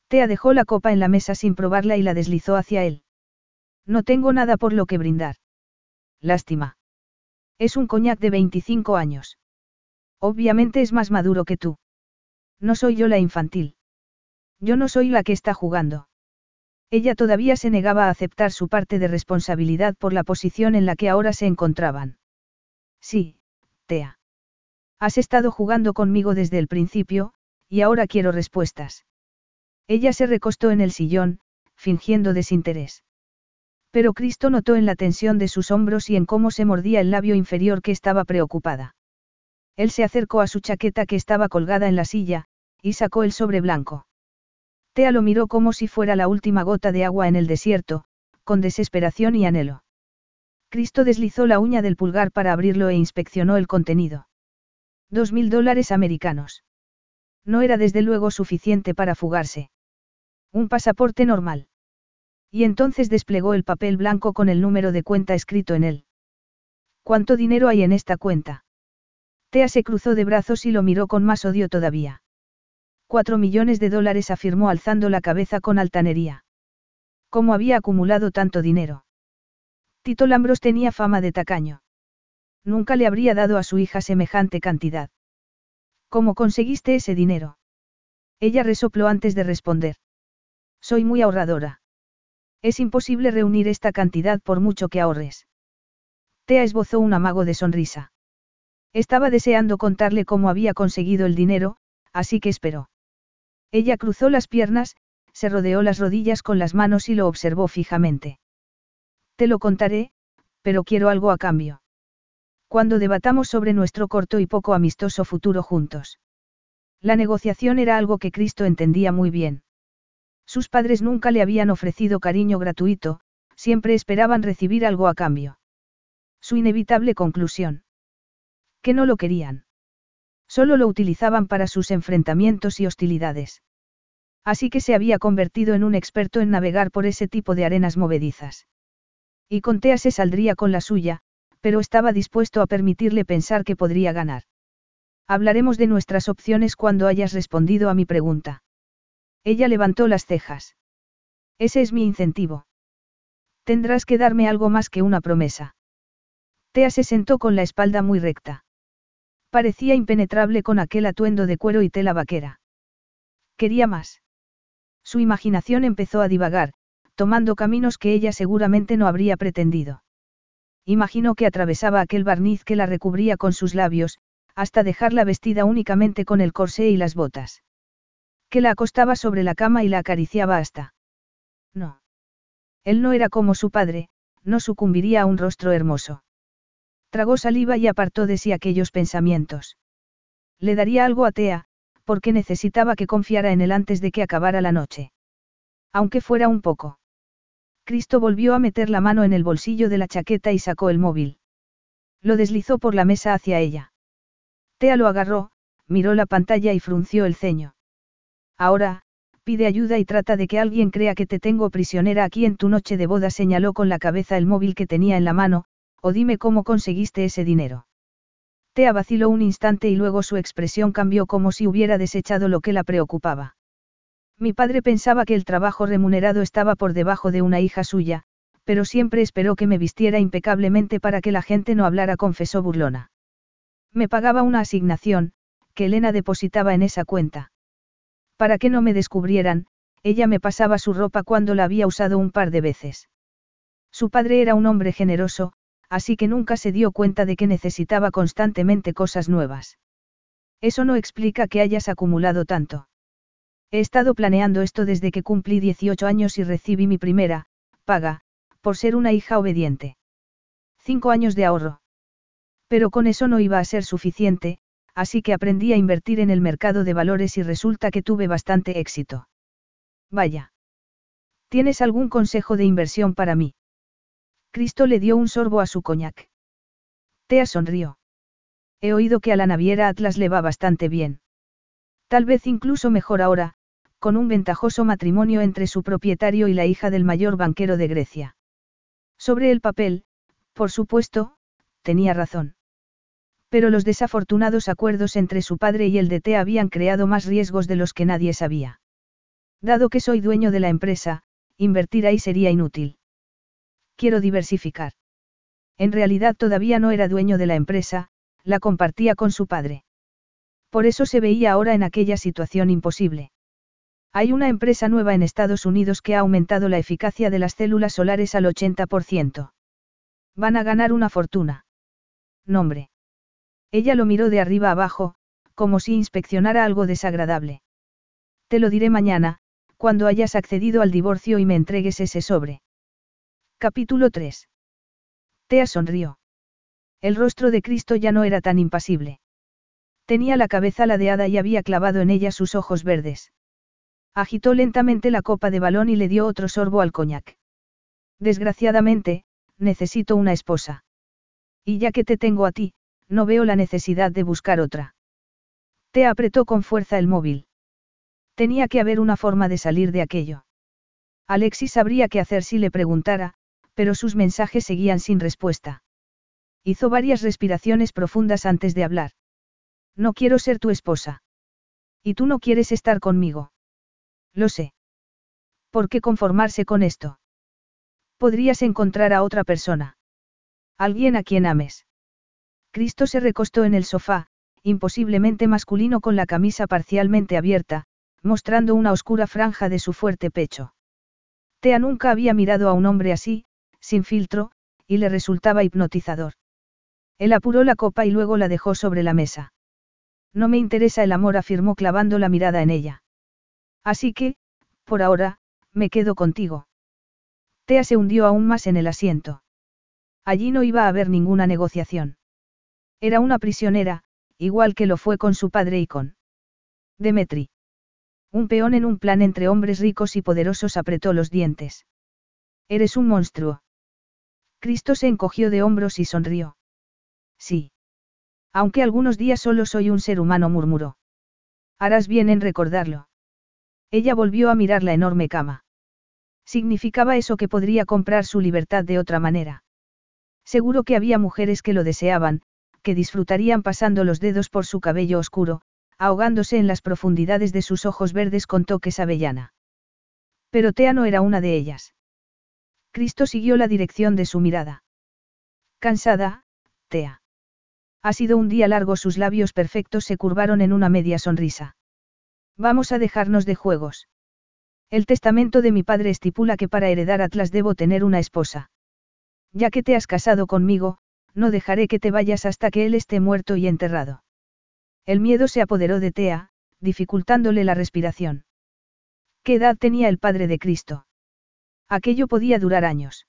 Tea dejó la copa en la mesa sin probarla y la deslizó hacia él. No tengo nada por lo que brindar. Lástima. Es un coñac de 25 años. Obviamente es más maduro que tú. No soy yo la infantil. Yo no soy la que está jugando. Ella todavía se negaba a aceptar su parte de responsabilidad por la posición en la que ahora se encontraban. Sí, Tea. Has estado jugando conmigo desde el principio, y ahora quiero respuestas. Ella se recostó en el sillón, fingiendo desinterés. Pero Cristo notó en la tensión de sus hombros y en cómo se mordía el labio inferior que estaba preocupada. Él se acercó a su chaqueta que estaba colgada en la silla, y sacó el sobre blanco. Tea lo miró como si fuera la última gota de agua en el desierto, con desesperación y anhelo. Cristo deslizó la uña del pulgar para abrirlo e inspeccionó el contenido. Dos mil dólares americanos. No era desde luego suficiente para fugarse. Un pasaporte normal. Y entonces desplegó el papel blanco con el número de cuenta escrito en él. ¿Cuánto dinero hay en esta cuenta? Tea se cruzó de brazos y lo miró con más odio todavía. Cuatro millones de dólares afirmó alzando la cabeza con altanería. ¿Cómo había acumulado tanto dinero? Tito Lambros tenía fama de tacaño. Nunca le habría dado a su hija semejante cantidad. ¿Cómo conseguiste ese dinero? Ella resopló antes de responder. Soy muy ahorradora. Es imposible reunir esta cantidad por mucho que ahorres. Tea esbozó un amago de sonrisa. Estaba deseando contarle cómo había conseguido el dinero, así que esperó. Ella cruzó las piernas, se rodeó las rodillas con las manos y lo observó fijamente. Te lo contaré, pero quiero algo a cambio. Cuando debatamos sobre nuestro corto y poco amistoso futuro juntos. La negociación era algo que Cristo entendía muy bien. Sus padres nunca le habían ofrecido cariño gratuito, siempre esperaban recibir algo a cambio. Su inevitable conclusión. Que no lo querían. Solo lo utilizaban para sus enfrentamientos y hostilidades. Así que se había convertido en un experto en navegar por ese tipo de arenas movedizas. Y con Tea se saldría con la suya, pero estaba dispuesto a permitirle pensar que podría ganar. Hablaremos de nuestras opciones cuando hayas respondido a mi pregunta. Ella levantó las cejas. Ese es mi incentivo. Tendrás que darme algo más que una promesa. Tea se sentó con la espalda muy recta. Parecía impenetrable con aquel atuendo de cuero y tela vaquera. Quería más. Su imaginación empezó a divagar, tomando caminos que ella seguramente no habría pretendido. Imaginó que atravesaba aquel barniz que la recubría con sus labios, hasta dejarla vestida únicamente con el corsé y las botas. Que la acostaba sobre la cama y la acariciaba hasta. No. Él no era como su padre, no sucumbiría a un rostro hermoso. Tragó saliva y apartó de sí aquellos pensamientos. Le daría algo a Tea, porque necesitaba que confiara en él antes de que acabara la noche. Aunque fuera un poco. Cristo volvió a meter la mano en el bolsillo de la chaqueta y sacó el móvil. Lo deslizó por la mesa hacia ella. Tea lo agarró, miró la pantalla y frunció el ceño. Ahora, pide ayuda y trata de que alguien crea que te tengo prisionera aquí en tu noche de boda, señaló con la cabeza el móvil que tenía en la mano, o dime cómo conseguiste ese dinero. Tea vaciló un instante y luego su expresión cambió como si hubiera desechado lo que la preocupaba. Mi padre pensaba que el trabajo remunerado estaba por debajo de una hija suya, pero siempre esperó que me vistiera impecablemente para que la gente no hablara, confesó burlona. Me pagaba una asignación, que Elena depositaba en esa cuenta. Para que no me descubrieran, ella me pasaba su ropa cuando la había usado un par de veces. Su padre era un hombre generoso, así que nunca se dio cuenta de que necesitaba constantemente cosas nuevas. Eso no explica que hayas acumulado tanto. He estado planeando esto desde que cumplí 18 años y recibí mi primera, paga, por ser una hija obediente. Cinco años de ahorro. Pero con eso no iba a ser suficiente, así que aprendí a invertir en el mercado de valores y resulta que tuve bastante éxito. Vaya. ¿Tienes algún consejo de inversión para mí? Cristo le dio un sorbo a su coñac. Tea sonrió. He oído que a la naviera Atlas le va bastante bien. Tal vez incluso mejor ahora, con un ventajoso matrimonio entre su propietario y la hija del mayor banquero de Grecia. Sobre el papel, por supuesto, tenía razón. Pero los desafortunados acuerdos entre su padre y el de T habían creado más riesgos de los que nadie sabía. Dado que soy dueño de la empresa, invertir ahí sería inútil. Quiero diversificar. En realidad todavía no era dueño de la empresa, la compartía con su padre. Por eso se veía ahora en aquella situación imposible. Hay una empresa nueva en Estados Unidos que ha aumentado la eficacia de las células solares al 80%. Van a ganar una fortuna. Nombre. Ella lo miró de arriba abajo, como si inspeccionara algo desagradable. Te lo diré mañana, cuando hayas accedido al divorcio y me entregues ese sobre. Capítulo 3. Tea sonrió. El rostro de Cristo ya no era tan impasible. Tenía la cabeza ladeada y había clavado en ella sus ojos verdes. Agitó lentamente la copa de balón y le dio otro sorbo al coñac. Desgraciadamente, necesito una esposa. Y ya que te tengo a ti, no veo la necesidad de buscar otra. Te apretó con fuerza el móvil. Tenía que haber una forma de salir de aquello. Alexis sabría qué hacer si le preguntara, pero sus mensajes seguían sin respuesta. Hizo varias respiraciones profundas antes de hablar. No quiero ser tu esposa. Y tú no quieres estar conmigo. Lo sé. ¿Por qué conformarse con esto? Podrías encontrar a otra persona. Alguien a quien ames. Cristo se recostó en el sofá, imposiblemente masculino con la camisa parcialmente abierta, mostrando una oscura franja de su fuerte pecho. Tea nunca había mirado a un hombre así, sin filtro, y le resultaba hipnotizador. Él apuró la copa y luego la dejó sobre la mesa. No me interesa el amor, afirmó clavando la mirada en ella. Así que, por ahora, me quedo contigo. Tea se hundió aún más en el asiento. Allí no iba a haber ninguna negociación. Era una prisionera, igual que lo fue con su padre y con Demetri. Un peón en un plan entre hombres ricos y poderosos apretó los dientes. Eres un monstruo. Cristo se encogió de hombros y sonrió. Sí. Aunque algunos días solo soy un ser humano, murmuró. Harás bien en recordarlo. Ella volvió a mirar la enorme cama. Significaba eso que podría comprar su libertad de otra manera. Seguro que había mujeres que lo deseaban, que disfrutarían pasando los dedos por su cabello oscuro, ahogándose en las profundidades de sus ojos verdes con toques avellana. Pero Tea no era una de ellas. Cristo siguió la dirección de su mirada. Cansada, Tea. Ha sido un día largo, sus labios perfectos se curvaron en una media sonrisa. Vamos a dejarnos de juegos. El testamento de mi padre estipula que para heredar Atlas debo tener una esposa. Ya que te has casado conmigo, no dejaré que te vayas hasta que él esté muerto y enterrado. El miedo se apoderó de Tea, dificultándole la respiración. ¿Qué edad tenía el padre de Cristo? Aquello podía durar años.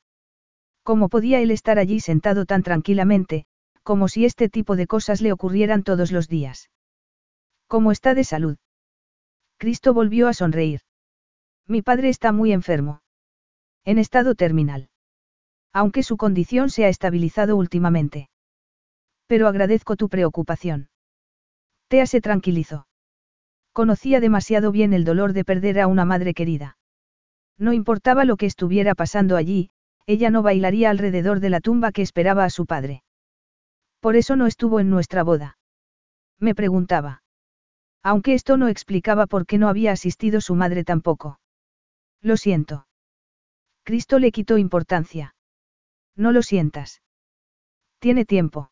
¿Cómo podía él estar allí sentado tan tranquilamente, como si este tipo de cosas le ocurrieran todos los días? ¿Cómo está de salud? Cristo volvió a sonreír. Mi padre está muy enfermo. En estado terminal. Aunque su condición se ha estabilizado últimamente. Pero agradezco tu preocupación. Tea se tranquilizó. Conocía demasiado bien el dolor de perder a una madre querida. No importaba lo que estuviera pasando allí, ella no bailaría alrededor de la tumba que esperaba a su padre. Por eso no estuvo en nuestra boda. Me preguntaba. Aunque esto no explicaba por qué no había asistido su madre tampoco. Lo siento. Cristo le quitó importancia. No lo sientas. Tiene tiempo.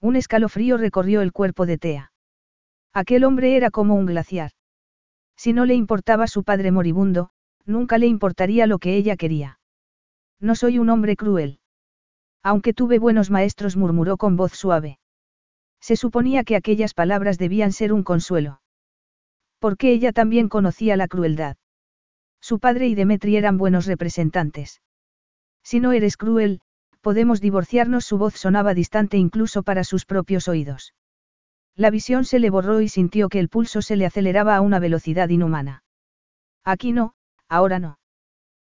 Un escalofrío recorrió el cuerpo de Tea. Aquel hombre era como un glaciar. Si no le importaba su padre moribundo, nunca le importaría lo que ella quería. No soy un hombre cruel. Aunque tuve buenos maestros, murmuró con voz suave. Se suponía que aquellas palabras debían ser un consuelo. Porque ella también conocía la crueldad. Su padre y Demetri eran buenos representantes. Si no eres cruel, podemos divorciarnos. Su voz sonaba distante incluso para sus propios oídos. La visión se le borró y sintió que el pulso se le aceleraba a una velocidad inhumana. Aquí no, ahora no.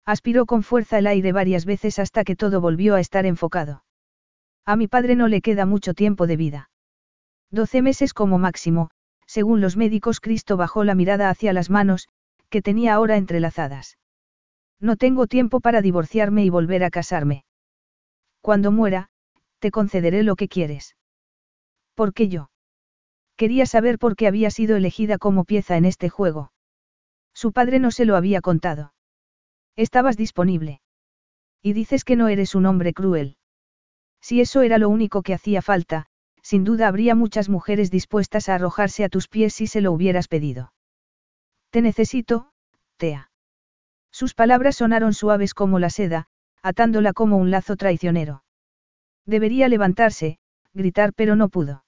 Aspiró con fuerza el aire varias veces hasta que todo volvió a estar enfocado. A mi padre no le queda mucho tiempo de vida. Doce meses como máximo, según los médicos. Cristo bajó la mirada hacia las manos, que tenía ahora entrelazadas. No tengo tiempo para divorciarme y volver a casarme. Cuando muera, te concederé lo que quieres. ¿Por qué yo? Quería saber por qué había sido elegida como pieza en este juego. Su padre no se lo había contado. Estabas disponible. Y dices que no eres un hombre cruel. Si eso era lo único que hacía falta, sin duda habría muchas mujeres dispuestas a arrojarse a tus pies si se lo hubieras pedido. Te necesito, Tea. Sus palabras sonaron suaves como la seda, atándola como un lazo traicionero. Debería levantarse, gritar pero no pudo.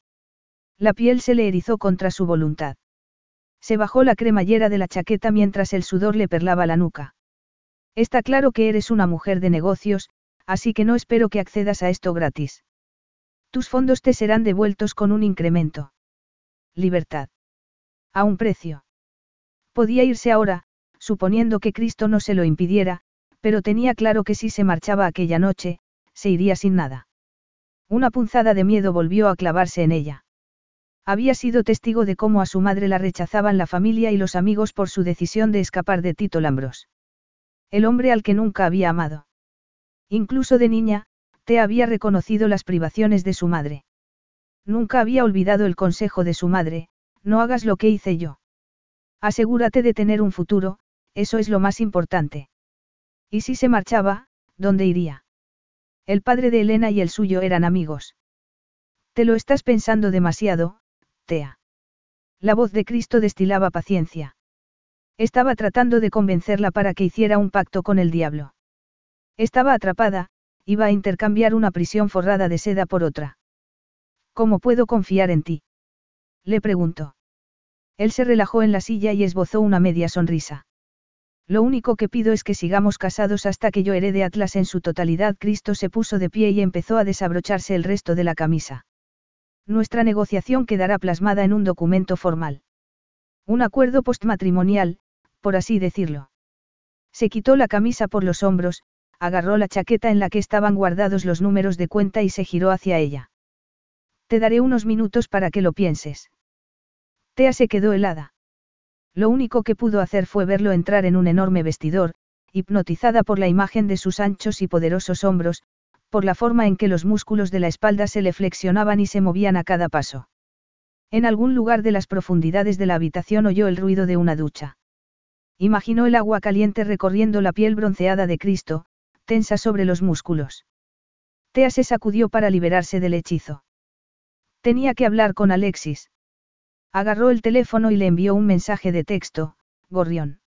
La piel se le erizó contra su voluntad. Se bajó la cremallera de la chaqueta mientras el sudor le perlaba la nuca. Está claro que eres una mujer de negocios, así que no espero que accedas a esto gratis. Tus fondos te serán devueltos con un incremento. Libertad. A un precio. Podía irse ahora, suponiendo que Cristo no se lo impidiera, pero tenía claro que si se marchaba aquella noche, se iría sin nada. Una punzada de miedo volvió a clavarse en ella. Había sido testigo de cómo a su madre la rechazaban la familia y los amigos por su decisión de escapar de Tito Lambros. El hombre al que nunca había amado. Incluso de niña, te había reconocido las privaciones de su madre. Nunca había olvidado el consejo de su madre, no hagas lo que hice yo. Asegúrate de tener un futuro, eso es lo más importante. Y si se marchaba, ¿dónde iría? El padre de Elena y el suyo eran amigos. Te lo estás pensando demasiado, la voz de Cristo destilaba paciencia. Estaba tratando de convencerla para que hiciera un pacto con el diablo. Estaba atrapada, iba a intercambiar una prisión forrada de seda por otra. ¿Cómo puedo confiar en ti? Le preguntó. Él se relajó en la silla y esbozó una media sonrisa. Lo único que pido es que sigamos casados hasta que yo herede Atlas en su totalidad. Cristo se puso de pie y empezó a desabrocharse el resto de la camisa. Nuestra negociación quedará plasmada en un documento formal. Un acuerdo postmatrimonial, por así decirlo. Se quitó la camisa por los hombros, agarró la chaqueta en la que estaban guardados los números de cuenta y se giró hacia ella. Te daré unos minutos para que lo pienses. Tea se quedó helada. Lo único que pudo hacer fue verlo entrar en un enorme vestidor, hipnotizada por la imagen de sus anchos y poderosos hombros, por la forma en que los músculos de la espalda se le flexionaban y se movían a cada paso. En algún lugar de las profundidades de la habitación oyó el ruido de una ducha. Imaginó el agua caliente recorriendo la piel bronceada de Cristo, tensa sobre los músculos. Tea se sacudió para liberarse del hechizo. Tenía que hablar con Alexis. Agarró el teléfono y le envió un mensaje de texto, Gorrión.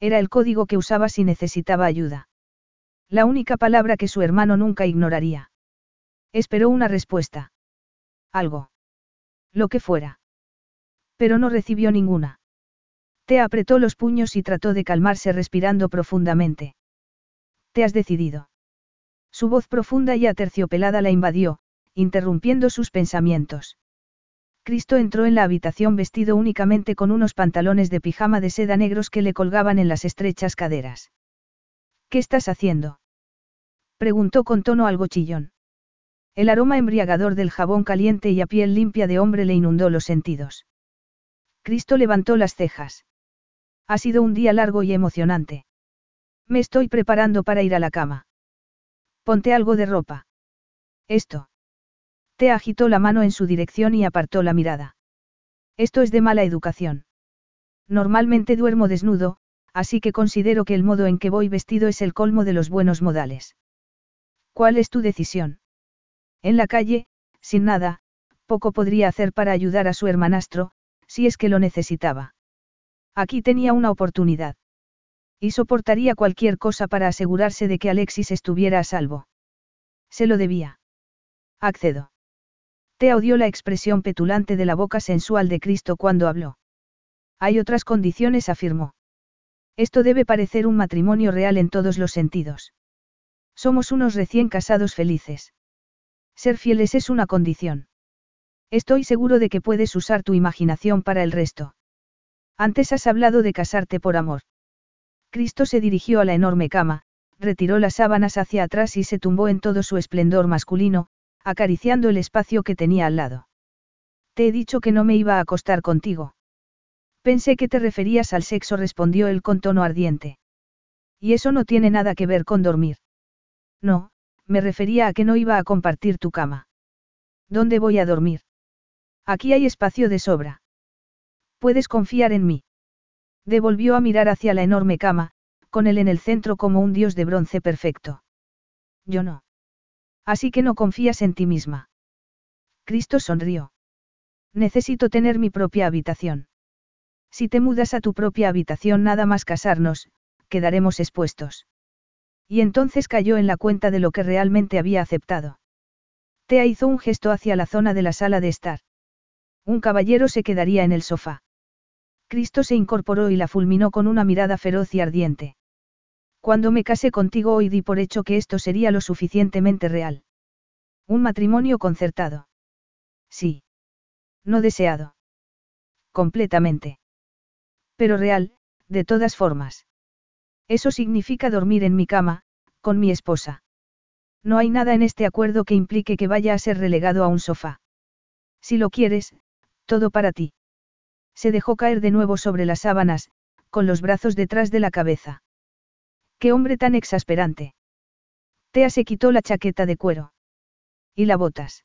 Era el código que usaba si necesitaba ayuda. La única palabra que su hermano nunca ignoraría. Esperó una respuesta. Algo. Lo que fuera. Pero no recibió ninguna. Te apretó los puños y trató de calmarse respirando profundamente. Te has decidido. Su voz profunda y aterciopelada la invadió, interrumpiendo sus pensamientos. Cristo entró en la habitación vestido únicamente con unos pantalones de pijama de seda negros que le colgaban en las estrechas caderas. ¿Qué estás haciendo? Preguntó con tono algo chillón. El aroma embriagador del jabón caliente y a piel limpia de hombre le inundó los sentidos. Cristo levantó las cejas. Ha sido un día largo y emocionante. Me estoy preparando para ir a la cama. Ponte algo de ropa. Esto. Te agitó la mano en su dirección y apartó la mirada. Esto es de mala educación. Normalmente duermo desnudo, así que considero que el modo en que voy vestido es el colmo de los buenos modales. ¿Cuál es tu decisión? En la calle, sin nada, poco podría hacer para ayudar a su hermanastro, si es que lo necesitaba. Aquí tenía una oportunidad. Y soportaría cualquier cosa para asegurarse de que Alexis estuviera a salvo. Se lo debía. Accedo. Te odió la expresión petulante de la boca sensual de Cristo cuando habló. Hay otras condiciones, afirmó. Esto debe parecer un matrimonio real en todos los sentidos. Somos unos recién casados felices. Ser fieles es una condición. Estoy seguro de que puedes usar tu imaginación para el resto. Antes has hablado de casarte por amor. Cristo se dirigió a la enorme cama, retiró las sábanas hacia atrás y se tumbó en todo su esplendor masculino, acariciando el espacio que tenía al lado. Te he dicho que no me iba a acostar contigo. Pensé que te referías al sexo, respondió él con tono ardiente. Y eso no tiene nada que ver con dormir. No, me refería a que no iba a compartir tu cama. ¿Dónde voy a dormir? Aquí hay espacio de sobra. Puedes confiar en mí. Devolvió a mirar hacia la enorme cama, con él en el centro como un dios de bronce perfecto. yo no. Así que no confías en ti misma. Cristo sonrió. Necesito tener mi propia habitación. Si te mudas a tu propia habitación nada más casarnos, quedaremos expuestos. Y entonces cayó en la cuenta de lo que realmente había aceptado. Tea hizo un gesto hacia la zona de la sala de estar. Un caballero se quedaría en el sofá. Cristo se incorporó y la fulminó con una mirada feroz y ardiente. Cuando me casé contigo hoy di por hecho que esto sería lo suficientemente real. Un matrimonio concertado. Sí. No deseado. Completamente. Pero real, de todas formas. Eso significa dormir en mi cama, con mi esposa. No hay nada en este acuerdo que implique que vaya a ser relegado a un sofá. Si lo quieres, todo para ti. Se dejó caer de nuevo sobre las sábanas, con los brazos detrás de la cabeza. ¡Qué hombre tan exasperante! Tea se quitó la chaqueta de cuero. ¿Y la botas?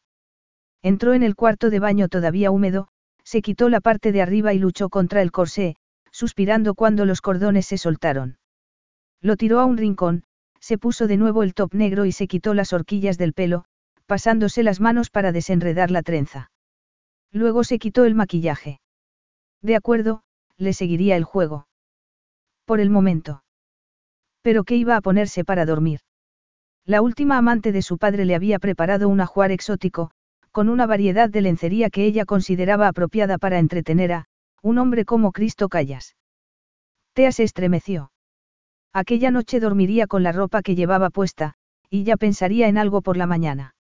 Entró en el cuarto de baño todavía húmedo, se quitó la parte de arriba y luchó contra el corsé, suspirando cuando los cordones se soltaron. Lo tiró a un rincón, se puso de nuevo el top negro y se quitó las horquillas del pelo, pasándose las manos para desenredar la trenza. Luego se quitó el maquillaje. De acuerdo, le seguiría el juego. Por el momento. Pero ¿qué iba a ponerse para dormir? La última amante de su padre le había preparado un ajuar exótico, con una variedad de lencería que ella consideraba apropiada para entretener a, un hombre como Cristo Callas. Tea se estremeció. Aquella noche dormiría con la ropa que llevaba puesta, y ya pensaría en algo por la mañana.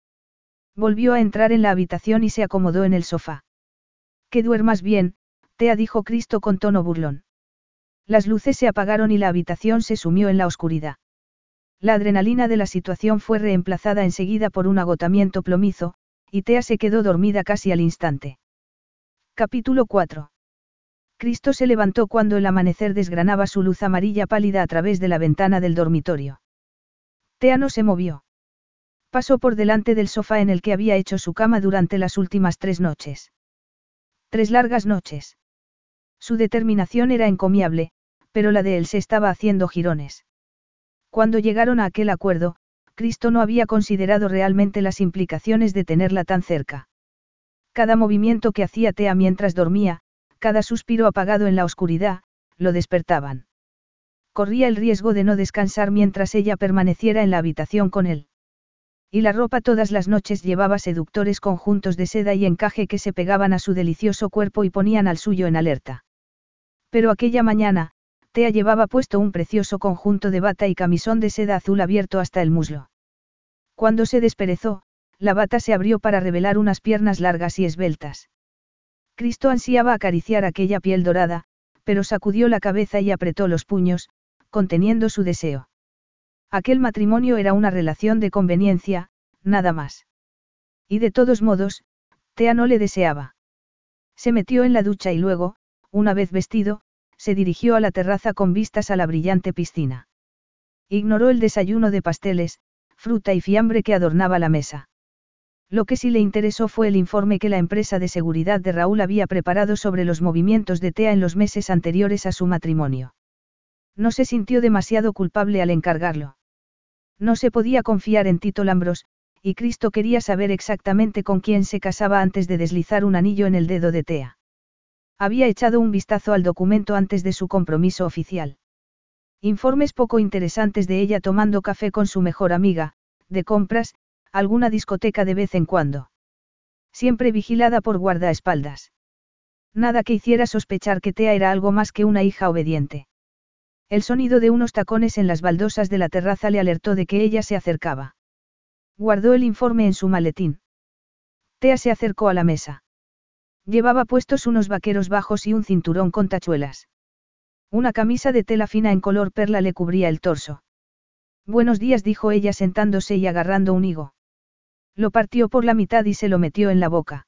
Volvió a entrar en la habitación y se acomodó en el sofá. Que duermas bien, Tea dijo Cristo con tono burlón. Las luces se apagaron y la habitación se sumió en la oscuridad. La adrenalina de la situación fue reemplazada enseguida por un agotamiento plomizo, y Tea se quedó dormida casi al instante. Capítulo 4. Cristo se levantó cuando el amanecer desgranaba su luz amarilla pálida a través de la ventana del dormitorio. Tea no se movió. Pasó por delante del sofá en el que había hecho su cama durante las últimas tres noches. Tres largas noches. Su determinación era encomiable, pero la de él se estaba haciendo jirones. Cuando llegaron a aquel acuerdo, Cristo no había considerado realmente las implicaciones de tenerla tan cerca. Cada movimiento que hacía Tea mientras dormía, cada suspiro apagado en la oscuridad, lo despertaban. Corría el riesgo de no descansar mientras ella permaneciera en la habitación con él. Y la ropa todas las noches llevaba seductores conjuntos de seda y encaje que se pegaban a su delicioso cuerpo y ponían al suyo en alerta. Pero aquella mañana, Tea llevaba puesto un precioso conjunto de bata y camisón de seda azul abierto hasta el muslo. Cuando se desperezó, la bata se abrió para revelar unas piernas largas y esbeltas. Cristo ansiaba acariciar aquella piel dorada, pero sacudió la cabeza y apretó los puños, conteniendo su deseo. Aquel matrimonio era una relación de conveniencia, nada más. Y de todos modos, Tea no le deseaba. Se metió en la ducha y luego, una vez vestido, se dirigió a la terraza con vistas a la brillante piscina. Ignoró el desayuno de pasteles, fruta y fiambre que adornaba la mesa. Lo que sí le interesó fue el informe que la empresa de seguridad de Raúl había preparado sobre los movimientos de Tea en los meses anteriores a su matrimonio. No se sintió demasiado culpable al encargarlo. No se podía confiar en Tito Lambros, y Cristo quería saber exactamente con quién se casaba antes de deslizar un anillo en el dedo de Tea. Había echado un vistazo al documento antes de su compromiso oficial. Informes poco interesantes de ella tomando café con su mejor amiga, de compras, alguna discoteca de vez en cuando. Siempre vigilada por guardaespaldas. Nada que hiciera sospechar que Tea era algo más que una hija obediente. El sonido de unos tacones en las baldosas de la terraza le alertó de que ella se acercaba. Guardó el informe en su maletín. Tea se acercó a la mesa. Llevaba puestos unos vaqueros bajos y un cinturón con tachuelas. Una camisa de tela fina en color perla le cubría el torso. Buenos días, dijo ella sentándose y agarrando un higo. Lo partió por la mitad y se lo metió en la boca.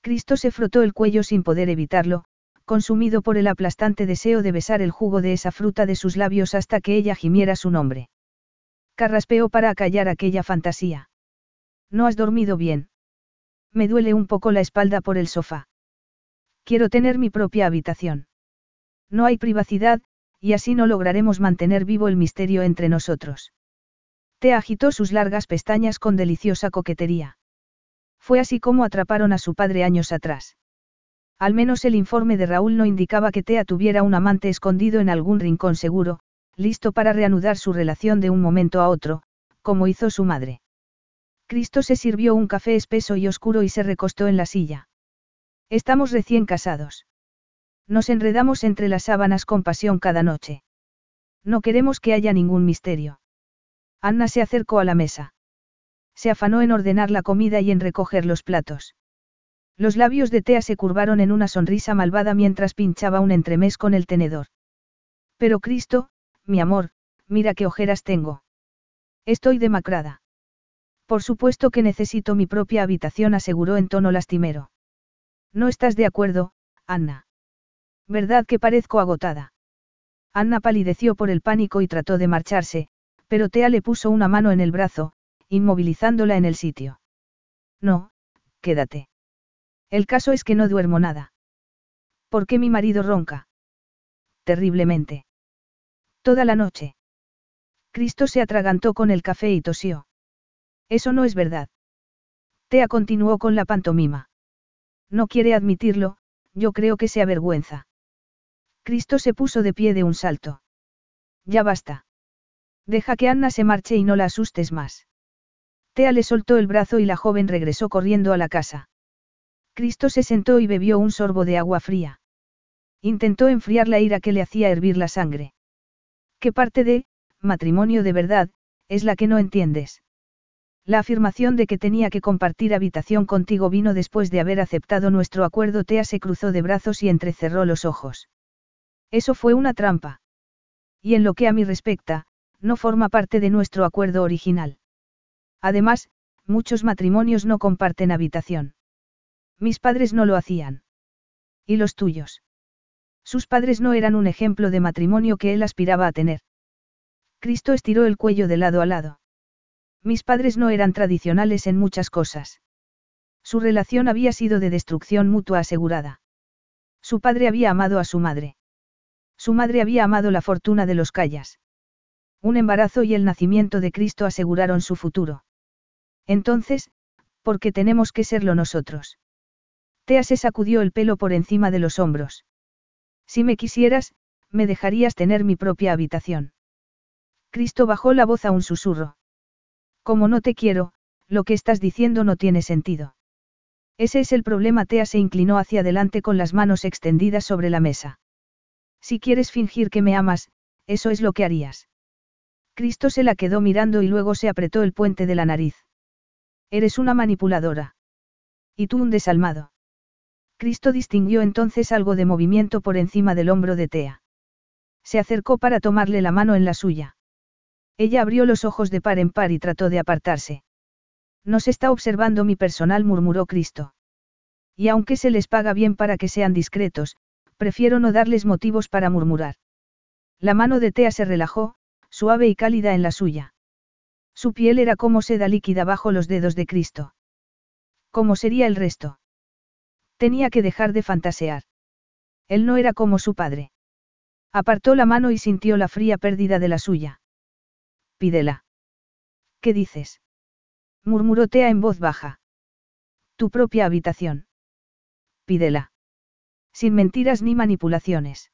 Cristo se frotó el cuello sin poder evitarlo, consumido por el aplastante deseo de besar el jugo de esa fruta de sus labios hasta que ella gimiera su nombre. Carraspeó para acallar aquella fantasía. No has dormido bien. Me duele un poco la espalda por el sofá. Quiero tener mi propia habitación. No hay privacidad, y así no lograremos mantener vivo el misterio entre nosotros. Tea agitó sus largas pestañas con deliciosa coquetería. Fue así como atraparon a su padre años atrás. Al menos el informe de Raúl no indicaba que Tea tuviera un amante escondido en algún rincón seguro, listo para reanudar su relación de un momento a otro, como hizo su madre. Cristo se sirvió un café espeso y oscuro y se recostó en la silla. Estamos recién casados. Nos enredamos entre las sábanas con pasión cada noche. No queremos que haya ningún misterio. Anna se acercó a la mesa. Se afanó en ordenar la comida y en recoger los platos. Los labios de Tea se curvaron en una sonrisa malvada mientras pinchaba un entremés con el tenedor. Pero Cristo, mi amor, mira qué ojeras tengo. Estoy demacrada. Por supuesto que necesito mi propia habitación, aseguró en tono lastimero. No estás de acuerdo, Anna. ¿Verdad que parezco agotada? Anna palideció por el pánico y trató de marcharse, pero Tea le puso una mano en el brazo, inmovilizándola en el sitio. No, quédate. El caso es que no duermo nada. ¿Por qué mi marido ronca? Terriblemente. Toda la noche. Cristo se atragantó con el café y tosió. Eso no es verdad. Tea continuó con la pantomima. No quiere admitirlo, yo creo que se avergüenza. Cristo se puso de pie de un salto. Ya basta. Deja que Anna se marche y no la asustes más. Tea le soltó el brazo y la joven regresó corriendo a la casa. Cristo se sentó y bebió un sorbo de agua fría. Intentó enfriar la ira que le hacía hervir la sangre. ¿Qué parte de, matrimonio de verdad, es la que no entiendes? La afirmación de que tenía que compartir habitación contigo vino después de haber aceptado nuestro acuerdo. Tea se cruzó de brazos y entrecerró los ojos. Eso fue una trampa. Y en lo que a mí respecta, no forma parte de nuestro acuerdo original. Además, muchos matrimonios no comparten habitación. Mis padres no lo hacían. ¿Y los tuyos? Sus padres no eran un ejemplo de matrimonio que él aspiraba a tener. Cristo estiró el cuello de lado a lado. Mis padres no eran tradicionales en muchas cosas. Su relación había sido de destrucción mutua asegurada. Su padre había amado a su madre. Su madre había amado la fortuna de los Callas. Un embarazo y el nacimiento de Cristo aseguraron su futuro. Entonces, ¿por qué tenemos que serlo nosotros? Tea se sacudió el pelo por encima de los hombros. Si me quisieras, me dejarías tener mi propia habitación. Cristo bajó la voz a un susurro. Como no te quiero, lo que estás diciendo no tiene sentido. Ese es el problema. Tea se inclinó hacia adelante con las manos extendidas sobre la mesa. Si quieres fingir que me amas, eso es lo que harías. Cristo se la quedó mirando y luego se apretó el puente de la nariz. Eres una manipuladora. Y tú un desalmado. Cristo distinguió entonces algo de movimiento por encima del hombro de Tea. Se acercó para tomarle la mano en la suya. Ella abrió los ojos de par en par y trató de apartarse. Nos está observando mi personal, murmuró Cristo. Y aunque se les paga bien para que sean discretos, prefiero no darles motivos para murmurar. La mano de Tea se relajó, suave y cálida en la suya. Su piel era como seda líquida bajo los dedos de Cristo. ¿Cómo sería el resto? Tenía que dejar de fantasear. Él no era como su padre. Apartó la mano y sintió la fría pérdida de la suya. Pídela. ¿Qué dices? murmuró Tea en voz baja. Tu propia habitación. Pídela. Sin mentiras ni manipulaciones.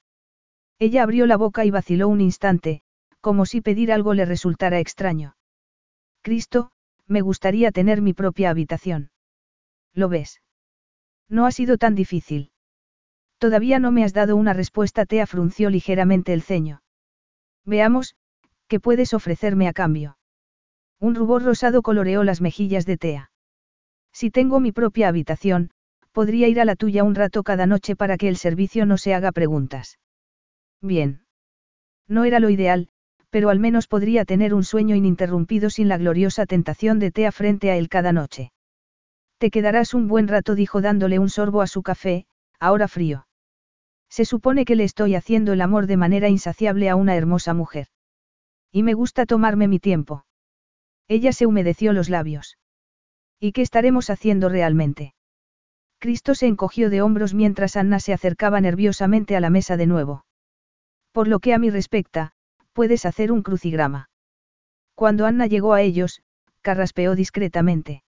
Ella abrió la boca y vaciló un instante, como si pedir algo le resultara extraño. Cristo, me gustaría tener mi propia habitación. ¿Lo ves? No ha sido tan difícil. Todavía no me has dado una respuesta. Tea frunció ligeramente el ceño. Veamos, ¿qué puedes ofrecerme a cambio? Un rubor rosado coloreó las mejillas de Tea. Si tengo mi propia habitación, podría ir a la tuya un rato cada noche para que el servicio no se haga preguntas. Bien. No era lo ideal, pero al menos podría tener un sueño ininterrumpido sin la gloriosa tentación de Tea frente a él cada noche. Te quedarás un buen rato, dijo dándole un sorbo a su café, ahora frío. Se supone que le estoy haciendo el amor de manera insaciable a una hermosa mujer. Y me gusta tomarme mi tiempo. Ella se humedeció los labios. ¿Y qué estaremos haciendo realmente? Cristo se encogió de hombros mientras Anna se acercaba nerviosamente a la mesa de nuevo. Por lo que a mí respecta, puedes hacer un crucigrama. Cuando Anna llegó a ellos, carraspeó discretamente.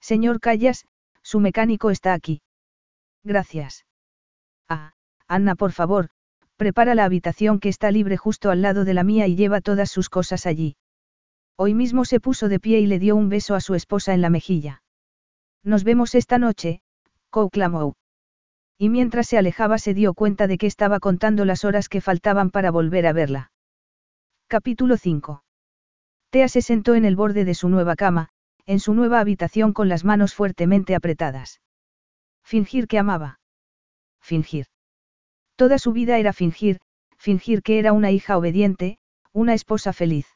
Señor Callas, su mecánico está aquí. Gracias. Ah, Anna, por favor, prepara la habitación que está libre justo al lado de la mía y lleva todas sus cosas allí. Hoy mismo se puso de pie y le dio un beso a su esposa en la mejilla. Nos vemos esta noche, Cow clamó. Y mientras se alejaba se dio cuenta de que estaba contando las horas que faltaban para volver a verla. Capítulo 5. Tea se sentó en el borde de su nueva cama, en su nueva habitación con las manos fuertemente apretadas. Fingir que amaba. Fingir. Toda su vida era fingir, fingir que era una hija obediente, una esposa feliz.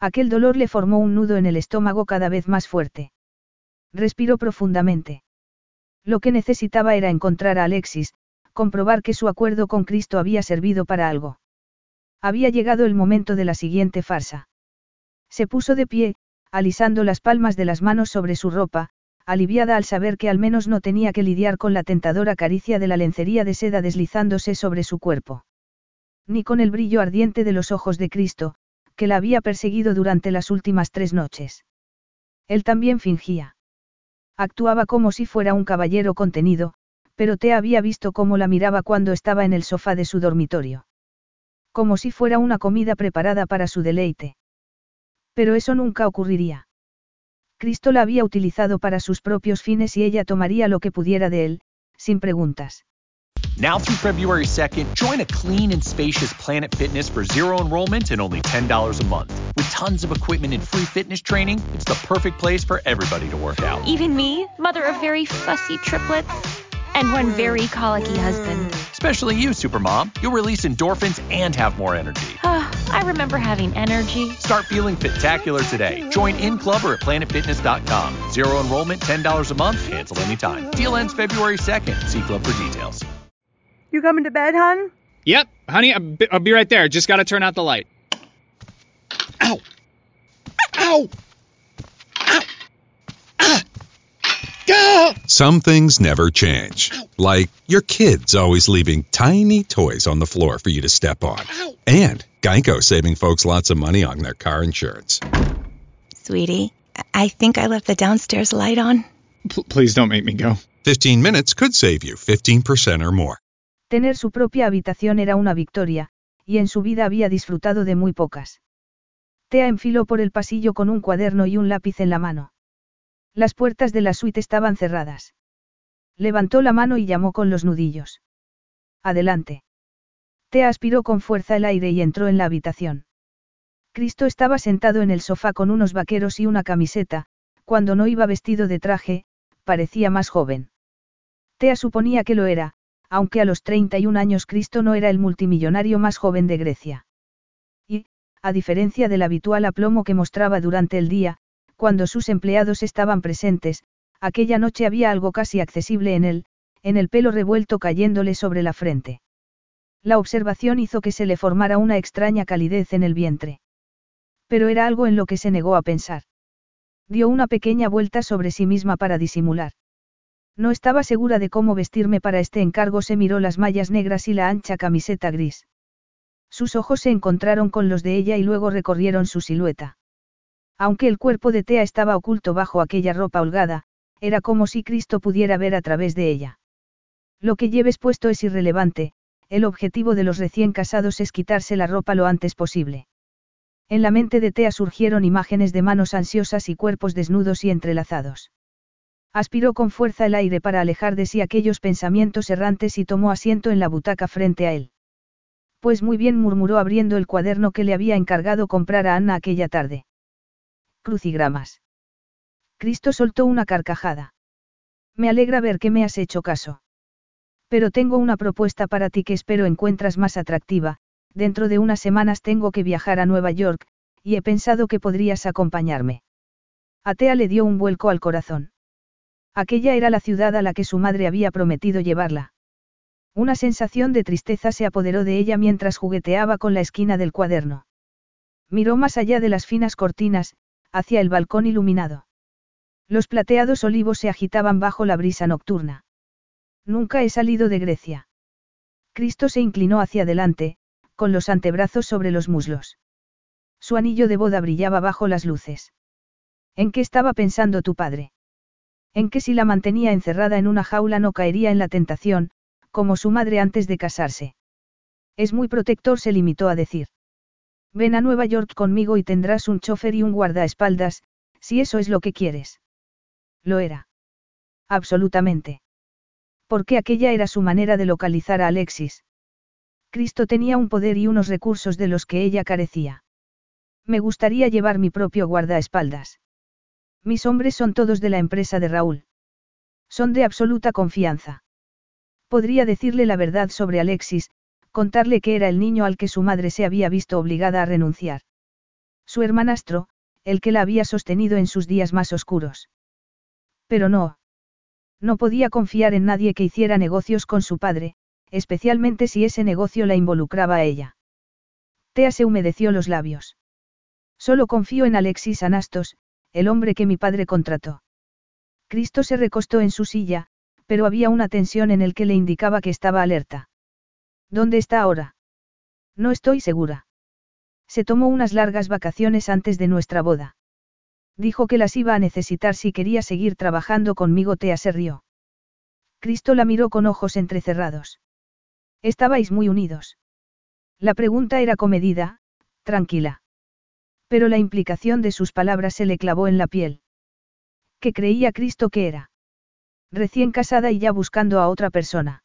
Aquel dolor le formó un nudo en el estómago cada vez más fuerte. Respiró profundamente. Lo que necesitaba era encontrar a Alexis, comprobar que su acuerdo con Cristo había servido para algo. Había llegado el momento de la siguiente farsa. Se puso de pie, alisando las palmas de las manos sobre su ropa, aliviada al saber que al menos no tenía que lidiar con la tentadora caricia de la lencería de seda deslizándose sobre su cuerpo. Ni con el brillo ardiente de los ojos de Cristo, que la había perseguido durante las últimas tres noches. Él también fingía. Actuaba como si fuera un caballero contenido, pero te había visto cómo la miraba cuando estaba en el sofá de su dormitorio. Como si fuera una comida preparada para su deleite. Pero eso nunca ocurriría. Cristo la había utilizado para sus propios fines y ella tomaría lo que pudiera de él, sin preguntas. Now through February 2nd, join a clean and spacious Planet Fitness for zero enrollment and only $10 a month. With tons of equipment and free fitness training, it's the perfect place for everybody to work out. Even me, mother of very fussy triplets and one very colicky husband. Especially you, Supermom. You'll release endorphins and have more energy. Ah, I remember having energy. Start feeling spectacular today. Join in club or at planetfitness.com. Zero enrollment, $10 a month, cancel anytime. Deal ends February 2nd. See club for details. You coming to bed, hon? Yep, honey, I'll be, right there. Just gotta turn out the light. Ow! Ow! Ow! Some things never change. Like your kids always leaving tiny toys on the floor for you to step on. And Geico saving folks lots of money on their car insurance. Sweetie, I think I left the downstairs light on. P- please don't make me go. 15 minutes could save you 15% or more. Tener su propia habitación era una victoria, y en su vida había disfrutado de muy pocas. Tea enfiló por el pasillo con un cuaderno y un lápiz en la mano. Las puertas de la suite estaban cerradas. Levantó la mano y llamó con los nudillos. Adelante. Tea aspiró con fuerza el aire y entró en la habitación. Cristo estaba sentado en el sofá con unos vaqueros y una camiseta, cuando no iba vestido de traje, parecía más joven. Tea suponía que lo era, aunque a los 31 años Cristo no era el multimillonario más joven de Grecia. Y, a diferencia del habitual aplomo que mostraba durante el día, cuando sus empleados estaban presentes, aquella noche había algo casi accesible en él, en el pelo revuelto cayéndole sobre la frente. La observación hizo que se le formara una extraña calidez en el vientre. Pero era algo en lo que se negó a pensar. Dio una pequeña vuelta sobre sí misma para disimular. No estaba segura de cómo vestirme para este encargo, se miró las mallas negras y la ancha camiseta gris. Sus ojos se encontraron con los de ella y luego recorrieron su silueta. Aunque el cuerpo de Tea estaba oculto bajo aquella ropa holgada, era como si Cristo pudiera ver a través de ella. Lo que lleves puesto es irrelevante, el objetivo de los recién casados es quitarse la ropa lo antes posible. En la mente de Tea surgieron imágenes de manos ansiosas y cuerpos desnudos y entrelazados. Aspiró con fuerza el aire para alejar de sí aquellos pensamientos errantes y tomó asiento en la butaca frente a él. Pues muy bien murmuró abriendo el cuaderno que le había encargado comprar a Anna aquella tarde. Crucigramas. Cristo soltó una carcajada. Me alegra ver que me has hecho caso. Pero tengo una propuesta para ti que espero encuentras más atractiva, dentro de unas semanas tengo que viajar a Nueva York, y he pensado que podrías acompañarme. Atea le dio un vuelco al corazón. Aquella era la ciudad a la que su madre había prometido llevarla. Una sensación de tristeza se apoderó de ella mientras jugueteaba con la esquina del cuaderno. Miró más allá de las finas cortinas, hacia el balcón iluminado. Los plateados olivos se agitaban bajo la brisa nocturna. Nunca he salido de Grecia. Cristo se inclinó hacia adelante, con los antebrazos sobre los muslos. Su anillo de boda brillaba bajo las luces. ¿En qué estaba pensando tu padre? En que si la mantenía encerrada en una jaula no caería en la tentación, como su madre antes de casarse. Es muy protector, se limitó a decir. Ven a Nueva York conmigo y tendrás un chofer y un guardaespaldas, si eso es lo que quieres. Lo era. Absolutamente. Porque aquella era su manera de localizar a Alexis. Cristo tenía un poder y unos recursos de los que ella carecía. Me gustaría llevar mi propio guardaespaldas. Mis hombres son todos de la empresa de Raúl. Son de absoluta confianza. Podría decirle la verdad sobre Alexis, contarle que era el niño al que su madre se había visto obligada a renunciar. Su hermanastro, el que la había sostenido en sus días más oscuros. Pero no. No podía confiar en nadie que hiciera negocios con su padre, especialmente si ese negocio la involucraba a ella. Tea se humedeció los labios. Solo confío en Alexis Anastos, el hombre que mi padre contrató. Cristo se recostó en su silla, pero había una tensión en el que le indicaba que estaba alerta. ¿Dónde está ahora? No estoy segura. Se tomó unas largas vacaciones antes de nuestra boda. Dijo que las iba a necesitar si quería seguir trabajando conmigo. Tea se rió. Cristo la miró con ojos entrecerrados. Estabais muy unidos. La pregunta era comedida, tranquila. Pero la implicación de sus palabras se le clavó en la piel. ¿Qué creía Cristo que era? Recién casada y ya buscando a otra persona.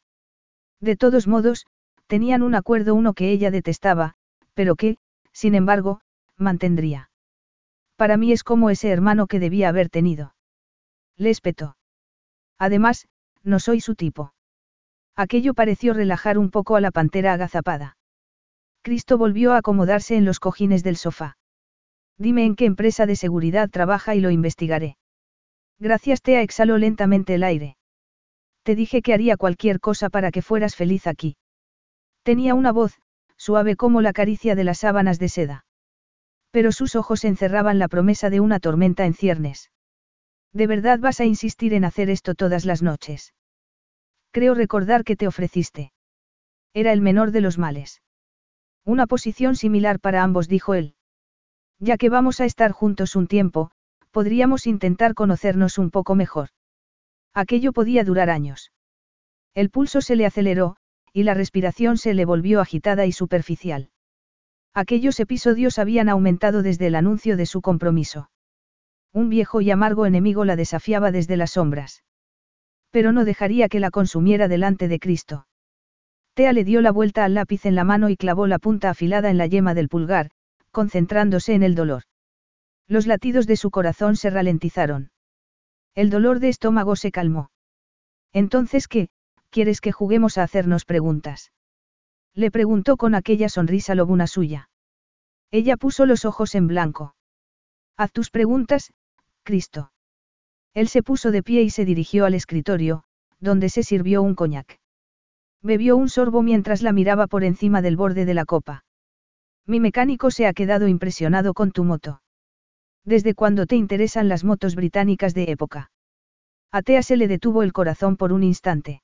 De todos modos, tenían un acuerdo uno que ella detestaba, pero que, sin embargo, mantendría. Para mí es como ese hermano que debía haber tenido. Le. Además, no soy su tipo. Aquello pareció relajar un poco a la pantera agazapada. Cristo volvió a acomodarse en los cojines del sofá. Dime en qué empresa de seguridad trabaja y lo investigaré. Gracias, Tea exhaló lentamente el aire. Te dije que haría cualquier cosa para que fueras feliz aquí. Tenía una voz, suave como la caricia de las sábanas de seda. Pero sus ojos encerraban la promesa de una tormenta en ciernes. ¿De verdad vas a insistir en hacer esto todas las noches? Creo recordar que te ofreciste. Era el menor de los males. Una posición similar para ambos, dijo él. Ya que vamos a estar juntos un tiempo, podríamos intentar conocernos un poco mejor. Aquello podía durar años. El pulso se le aceleró, y la respiración se le volvió agitada y superficial. Aquellos episodios habían aumentado desde el anuncio de su compromiso. Un viejo y amargo enemigo la desafiaba desde las sombras. Pero no dejaría que la consumiera delante de Cristo. Tea le dio la vuelta al lápiz en la mano y clavó la punta afilada en la yema del pulgar, concentrándose en el dolor. Los latidos de su corazón se ralentizaron. El dolor de estómago se calmó. Entonces, ¿qué? ¿Quieres que juguemos a hacernos preguntas? Le preguntó con aquella sonrisa lobuna suya. Ella puso los ojos en blanco. Haz tus preguntas, Cristo. Él se puso de pie y se dirigió al escritorio, donde se sirvió un coñac. Bebió un sorbo mientras la miraba por encima del borde de la copa. Mi mecánico se ha quedado impresionado con tu moto. ¿Desde cuándo te interesan las motos británicas de época? A se le detuvo el corazón por un instante.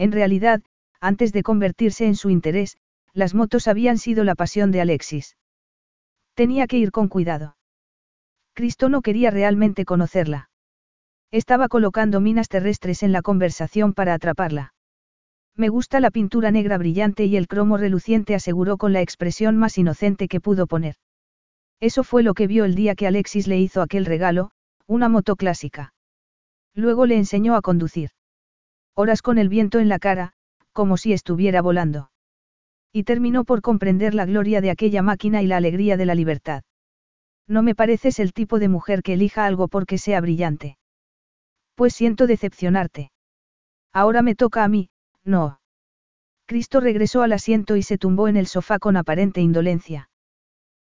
En realidad, antes de convertirse en su interés, las motos habían sido la pasión de Alexis. Tenía que ir con cuidado. Cristo no quería realmente conocerla. Estaba colocando minas terrestres en la conversación para atraparla. Me gusta la pintura negra brillante y el cromo reluciente aseguró con la expresión más inocente que pudo poner. Eso fue lo que vio el día que Alexis le hizo aquel regalo, una moto clásica. Luego le enseñó a conducir. Horas con el viento en la cara, como si estuviera volando. Y terminó por comprender la gloria de aquella máquina y la alegría de la libertad. No me pareces el tipo de mujer que elija algo porque sea brillante. Pues siento decepcionarte. Ahora me toca a mí, no. Cristo regresó al asiento y se tumbó en el sofá con aparente indolencia.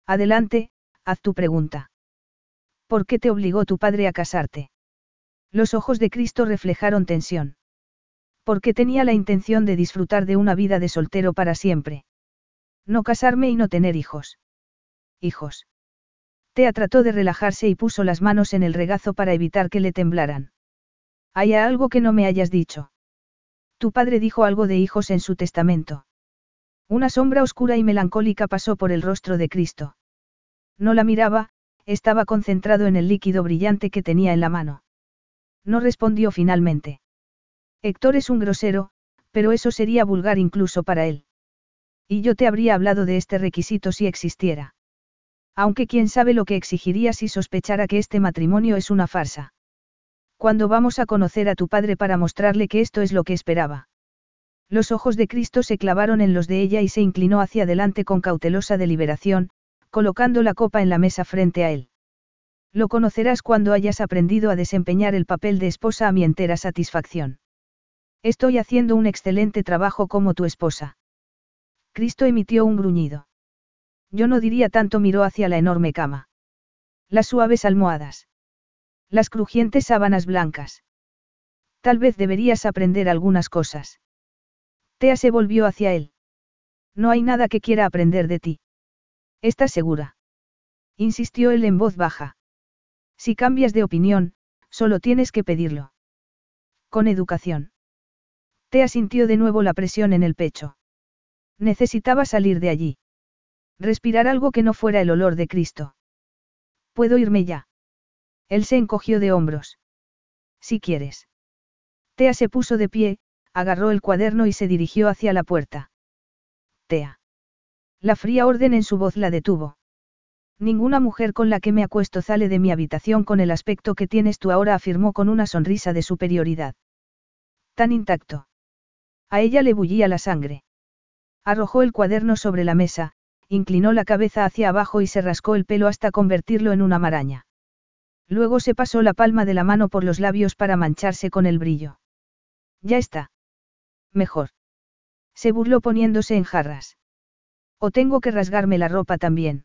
Adelante, haz tu pregunta. ¿Por qué te obligó tu padre a casarte? Los ojos de Cristo reflejaron tensión. Porque tenía la intención de disfrutar de una vida de soltero para siempre. No casarme y no tener hijos. Hijos. Tea trató de relajarse y puso las manos en el regazo para evitar que le temblaran. ¿Hay algo que no me hayas dicho? Tu padre dijo algo de hijos en su testamento. Una sombra oscura y melancólica pasó por el rostro de Cristo. No la miraba, estaba concentrado en el líquido brillante que tenía en la mano. No respondió finalmente. Héctor es un grosero, pero eso sería vulgar incluso para él. Y yo te habría hablado de este requisito si existiera. Aunque quién sabe lo que exigiría si sospechara que este matrimonio es una farsa. Cuando vamos a conocer a tu padre para mostrarle que esto es lo que esperaba? Los ojos de Cristo se clavaron en los de ella y se inclinó hacia adelante con cautelosa deliberación, colocando la copa en la mesa frente a él. Lo conocerás cuando hayas aprendido a desempeñar el papel de esposa a mi entera satisfacción. Estoy haciendo un excelente trabajo como tu esposa. Cristo emitió un gruñido. Yo no diría tanto miró hacia la enorme cama. Las suaves almohadas. Las crujientes sábanas blancas. Tal vez deberías aprender algunas cosas. Tea se volvió hacia él. No hay nada que quiera aprender de ti. ¿Estás segura? Insistió él en voz baja. Si cambias de opinión, solo tienes que pedirlo. Con educación. Tea sintió de nuevo la presión en el pecho. Necesitaba salir de allí. Respirar algo que no fuera el olor de Cristo. ¿Puedo irme ya? Él se encogió de hombros. Si quieres. Tea se puso de pie, agarró el cuaderno y se dirigió hacia la puerta. Tea. La fría orden en su voz la detuvo. Ninguna mujer con la que me acuesto sale de mi habitación con el aspecto que tienes tú ahora, afirmó con una sonrisa de superioridad. Tan intacto. A ella le bullía la sangre. Arrojó el cuaderno sobre la mesa, inclinó la cabeza hacia abajo y se rascó el pelo hasta convertirlo en una maraña. Luego se pasó la palma de la mano por los labios para mancharse con el brillo. Ya está. Mejor. Se burló poniéndose en jarras. O tengo que rasgarme la ropa también.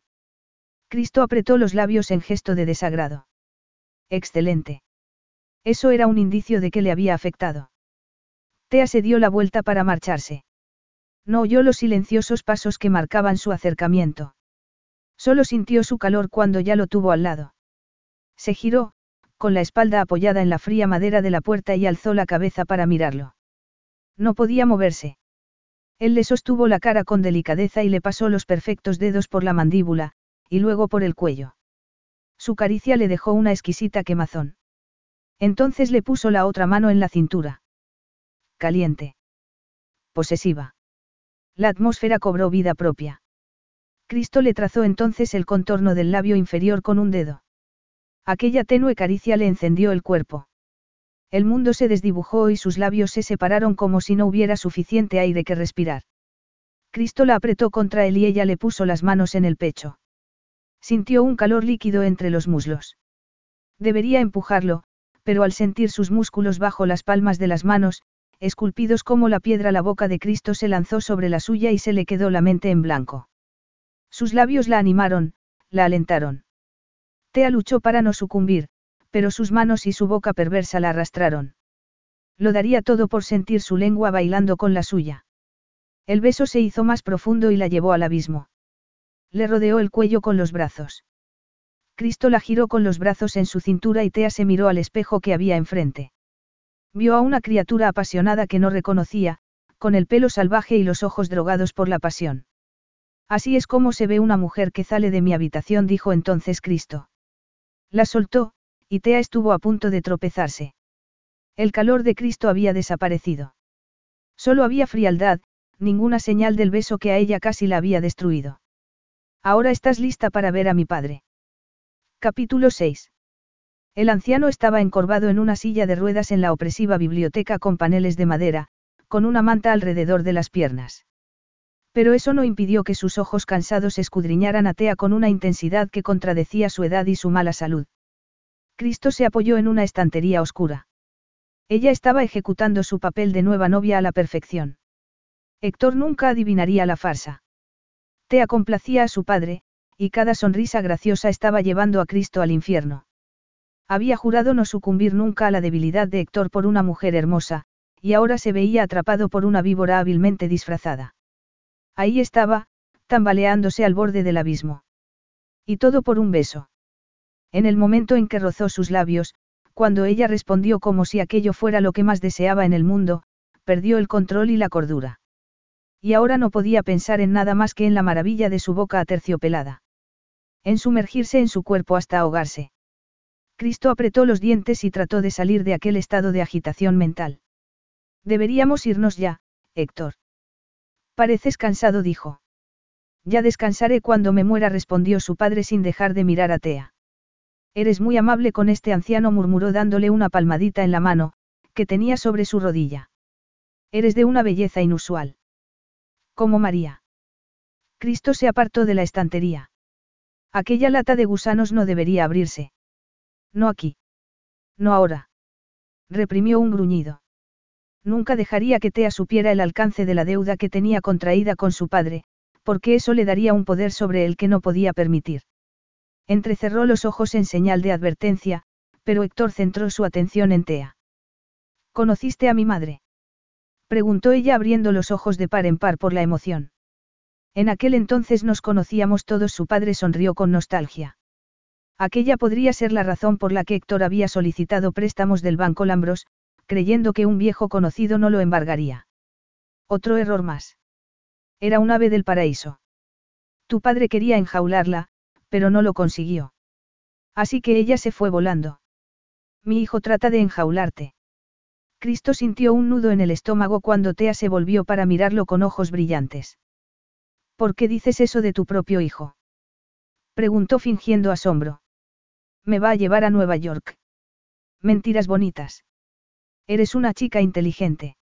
Cristo apretó los labios en gesto de desagrado. Excelente. Eso era un indicio de que le había afectado. Tea se dio la vuelta para marcharse. No oyó los silenciosos pasos que marcaban su acercamiento. Solo sintió su calor cuando ya lo tuvo al lado. Se giró, con la espalda apoyada en la fría madera de la puerta y alzó la cabeza para mirarlo. No podía moverse. Él le sostuvo la cara con delicadeza y le pasó los perfectos dedos por la mandíbula, y luego por el cuello. Su caricia le dejó una exquisita quemazón. Entonces le puso la otra mano en la cintura. Caliente. Posesiva. La atmósfera cobró vida propia. Cristo le trazó entonces el contorno del labio inferior con un dedo. Aquella tenue caricia le encendió el cuerpo. El mundo se desdibujó y sus labios se separaron como si no hubiera suficiente aire que respirar. Cristo la apretó contra él y ella le puso las manos en el pecho. Sintió un calor líquido entre los muslos. Debería empujarlo, pero al sentir sus músculos bajo las palmas de las manos, esculpidos como la piedra, la boca de Cristo se lanzó sobre la suya y se le quedó la mente en blanco. Sus labios la animaron, la alentaron. Tea luchó para no sucumbir, pero sus manos y su boca perversa la arrastraron. Lo daría todo por sentir su lengua bailando con la suya. El beso se hizo más profundo y la llevó al abismo. Le rodeó el cuello con los brazos. Cristo la giró con los brazos en su cintura y Tea se miró al espejo que había enfrente. Vio a una criatura apasionada que no reconocía, con el pelo salvaje y los ojos drogados por la pasión. Así es como se ve una mujer que sale de mi habitación, dijo entonces Cristo. La soltó, y Tea estuvo a punto de tropezarse. El calor de Cristo había desaparecido. Solo había frialdad, ninguna señal del beso que a ella casi la había destruido. Ahora estás lista para ver a mi padre. Capítulo 6. El anciano estaba encorvado en una silla de ruedas en la opresiva biblioteca con paneles de madera, con una manta alrededor de las piernas. Pero eso no impidió que sus ojos cansados escudriñaran a Tea con una intensidad que contradecía su edad y su mala salud. Cristo se apoyó en una estantería oscura. Ella estaba ejecutando su papel de nueva novia a la perfección. Héctor nunca adivinaría la farsa. Tea complacía a su padre, y cada sonrisa graciosa estaba llevando a Cristo al infierno. Había jurado no sucumbir nunca a la debilidad de Héctor por una mujer hermosa, y ahora se veía atrapado por una víbora hábilmente disfrazada. Ahí estaba, tambaleándose al borde del abismo. Y todo por un beso. En el momento en que rozó sus labios, cuando ella respondió como si aquello fuera lo que más deseaba en el mundo, perdió el control y la cordura. Y ahora no podía pensar en nada más que en la maravilla de su boca aterciopelada. En sumergirse en su cuerpo hasta ahogarse. Cristo apretó los dientes y trató de salir de aquel estado de agitación mental. Deberíamos irnos ya, Héctor. Pareces cansado, dijo. Ya descansaré cuando me muera, respondió su padre sin dejar de mirar a Tea. Eres muy amable con este anciano, murmuró dándole una palmadita en la mano, que tenía sobre su rodilla. Eres de una belleza inusual. Como María. Cristo se apartó de la estantería. Aquella lata de gusanos no debería abrirse. No aquí. No ahora. Reprimió un gruñido. Nunca dejaría que Tea supiera el alcance de la deuda que tenía contraída con su padre, porque eso le daría un poder sobre él que no podía permitir. Entrecerró los ojos en señal de advertencia, pero Héctor centró su atención en Tea. ¿Conociste a mi madre? Preguntó ella abriendo los ojos de par en par por la emoción. En aquel entonces nos conocíamos todos, su padre sonrió con nostalgia. Aquella podría ser la razón por la que Héctor había solicitado préstamos del Banco Lambros, creyendo que un viejo conocido no lo embargaría. Otro error más. Era un ave del paraíso. Tu padre quería enjaularla, pero no lo consiguió. Así que ella se fue volando. Mi hijo trata de enjaularte. Cristo sintió un nudo en el estómago cuando Tea se volvió para mirarlo con ojos brillantes. ¿Por qué dices eso de tu propio hijo? Preguntó fingiendo asombro. Me va a llevar a Nueva York. Mentiras bonitas. Eres una chica inteligente.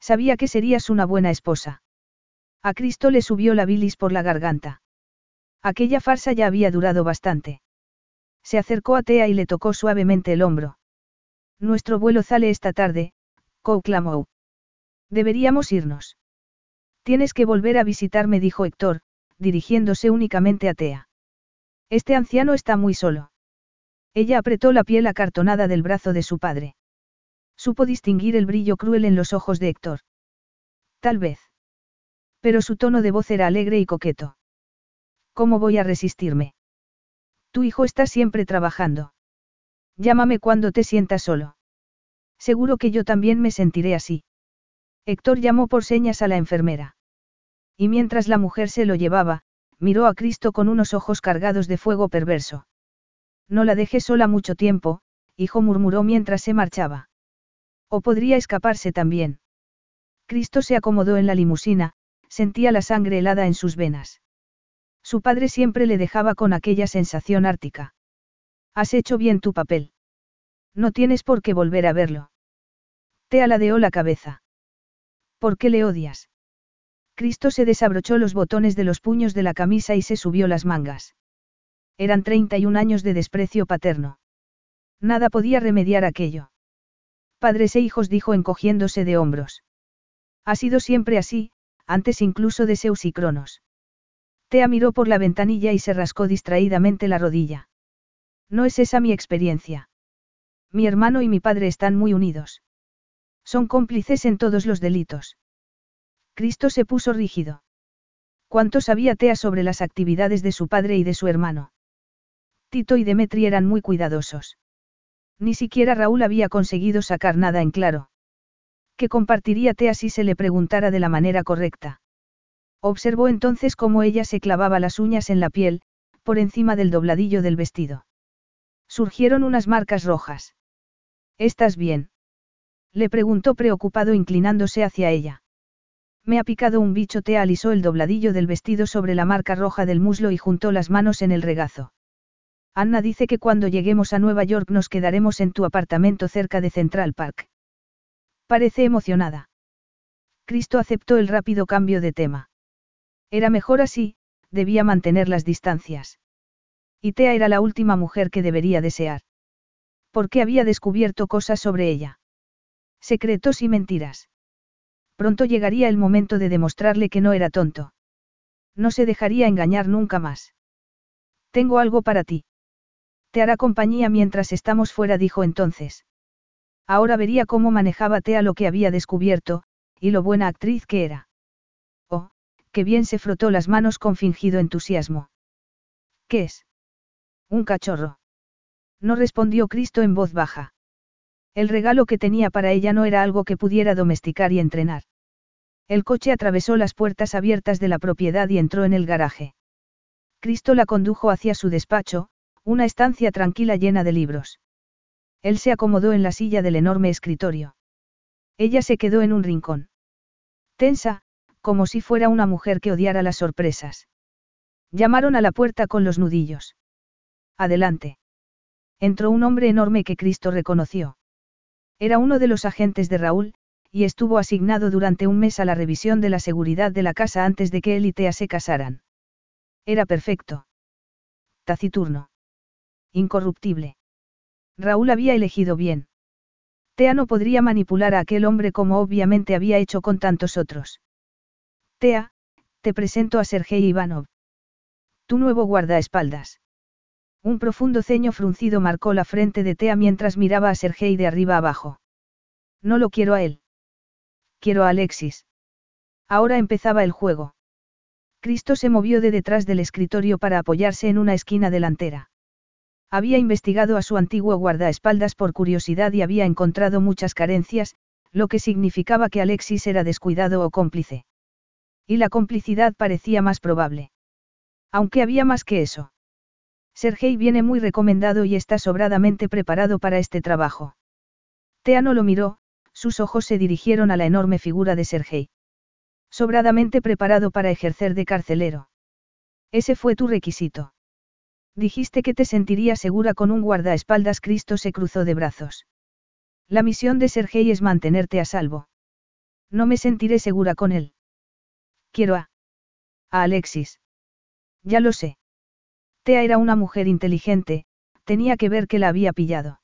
Sabía que serías una buena esposa. A Cristo le subió la bilis por la garganta. Aquella farsa ya había durado bastante. Se acercó a Tea y le tocó suavemente el hombro. Nuestro vuelo sale esta tarde, Kou clamó. Deberíamos irnos. Tienes que volver a visitarme, dijo Héctor, dirigiéndose únicamente a Tea. Este anciano está muy solo. Ella apretó la piel acartonada del brazo de su padre. Supo distinguir el brillo cruel en los ojos de Héctor. Tal vez. Pero su tono de voz era alegre y coqueto. ¿Cómo voy a resistirme? Tu hijo está siempre trabajando. Llámame cuando te sientas solo. Seguro que yo también me sentiré así. Héctor llamó por señas a la enfermera. Y mientras la mujer se lo llevaba, miró a Cristo con unos ojos cargados de fuego perverso. No la dejé sola mucho tiempo, hijo murmuró mientras se marchaba. O podría escaparse también. Cristo se acomodó en la limusina, sentía la sangre helada en sus venas. Su padre siempre le dejaba con aquella sensación ártica. Has hecho bien tu papel. No tienes por qué volver a verlo. Te aladeó la cabeza. ¿Por qué le odias? Cristo se desabrochó los botones de los puños de la camisa y se subió las mangas. Eran 31 años de desprecio paterno. Nada podía remediar aquello. Padres e hijos dijo encogiéndose de hombros. Ha sido siempre así, antes incluso de Zeus y Cronos. Tea miró por la ventanilla y se rascó distraídamente la rodilla. No es esa mi experiencia. Mi hermano y mi padre están muy unidos. Son cómplices en todos los delitos. Cristo se puso rígido. ¿Cuánto sabía Tea sobre las actividades de su padre y de su hermano? Tito y Demetri eran muy cuidadosos. Ni siquiera Raúl había conseguido sacar nada en claro. ¿Qué compartiría Tea si se le preguntara de la manera correcta? Observó entonces cómo ella se clavaba las uñas en la piel, por encima del dobladillo del vestido. Surgieron unas marcas rojas. ¿Estás bien? Le preguntó preocupado inclinándose hacia ella. Me ha picado un bicho, te alisó el dobladillo del vestido sobre la marca roja del muslo y juntó las manos en el regazo. Anna dice que cuando lleguemos a Nueva York nos quedaremos en tu apartamento cerca de Central Park. Parece emocionada. Cristo aceptó el rápido cambio de tema. Era mejor así, debía mantener las distancias. Y Tea era la última mujer que debería desear. Porque había descubierto cosas sobre ella. Secretos y mentiras. Pronto llegaría el momento de demostrarle que no era tonto. No se dejaría engañar nunca más. Tengo algo para ti. Te hará compañía mientras estamos fuera, dijo entonces. Ahora vería cómo manejaba Tea lo que había descubierto, y lo buena actriz que era. Oh, qué bien se frotó las manos con fingido entusiasmo. ¿Qué es? Un cachorro. No respondió Cristo en voz baja. El regalo que tenía para ella no era algo que pudiera domesticar y entrenar. El coche atravesó las puertas abiertas de la propiedad y entró en el garaje. Cristo la condujo hacia su despacho, una estancia tranquila llena de libros. Él se acomodó en la silla del enorme escritorio. Ella se quedó en un rincón. Tensa, como si fuera una mujer que odiara las sorpresas. Llamaron a la puerta con los nudillos. Adelante. Entró un hombre enorme que Cristo reconoció. Era uno de los agentes de Raúl, y estuvo asignado durante un mes a la revisión de la seguridad de la casa antes de que él y Tea se casaran. Era perfecto. Taciturno. Incorruptible. Raúl había elegido bien. Tea no podría manipular a aquel hombre como obviamente había hecho con tantos otros. Tea, te presento a Sergei Ivanov. Tu nuevo guardaespaldas. Un profundo ceño fruncido marcó la frente de Tea mientras miraba a Sergei de arriba abajo. No lo quiero a él. Quiero a Alexis. Ahora empezaba el juego. Cristo se movió de detrás del escritorio para apoyarse en una esquina delantera. Había investigado a su antiguo guardaespaldas por curiosidad y había encontrado muchas carencias, lo que significaba que Alexis era descuidado o cómplice. Y la complicidad parecía más probable. Aunque había más que eso. Sergei viene muy recomendado y está sobradamente preparado para este trabajo. Tea no lo miró, sus ojos se dirigieron a la enorme figura de Sergei. Sobradamente preparado para ejercer de carcelero. Ese fue tu requisito. Dijiste que te sentirías segura con un guardaespaldas. Cristo se cruzó de brazos. La misión de Sergei es mantenerte a salvo. No me sentiré segura con él. Quiero a... a Alexis. Ya lo sé. Tea era una mujer inteligente, tenía que ver que la había pillado.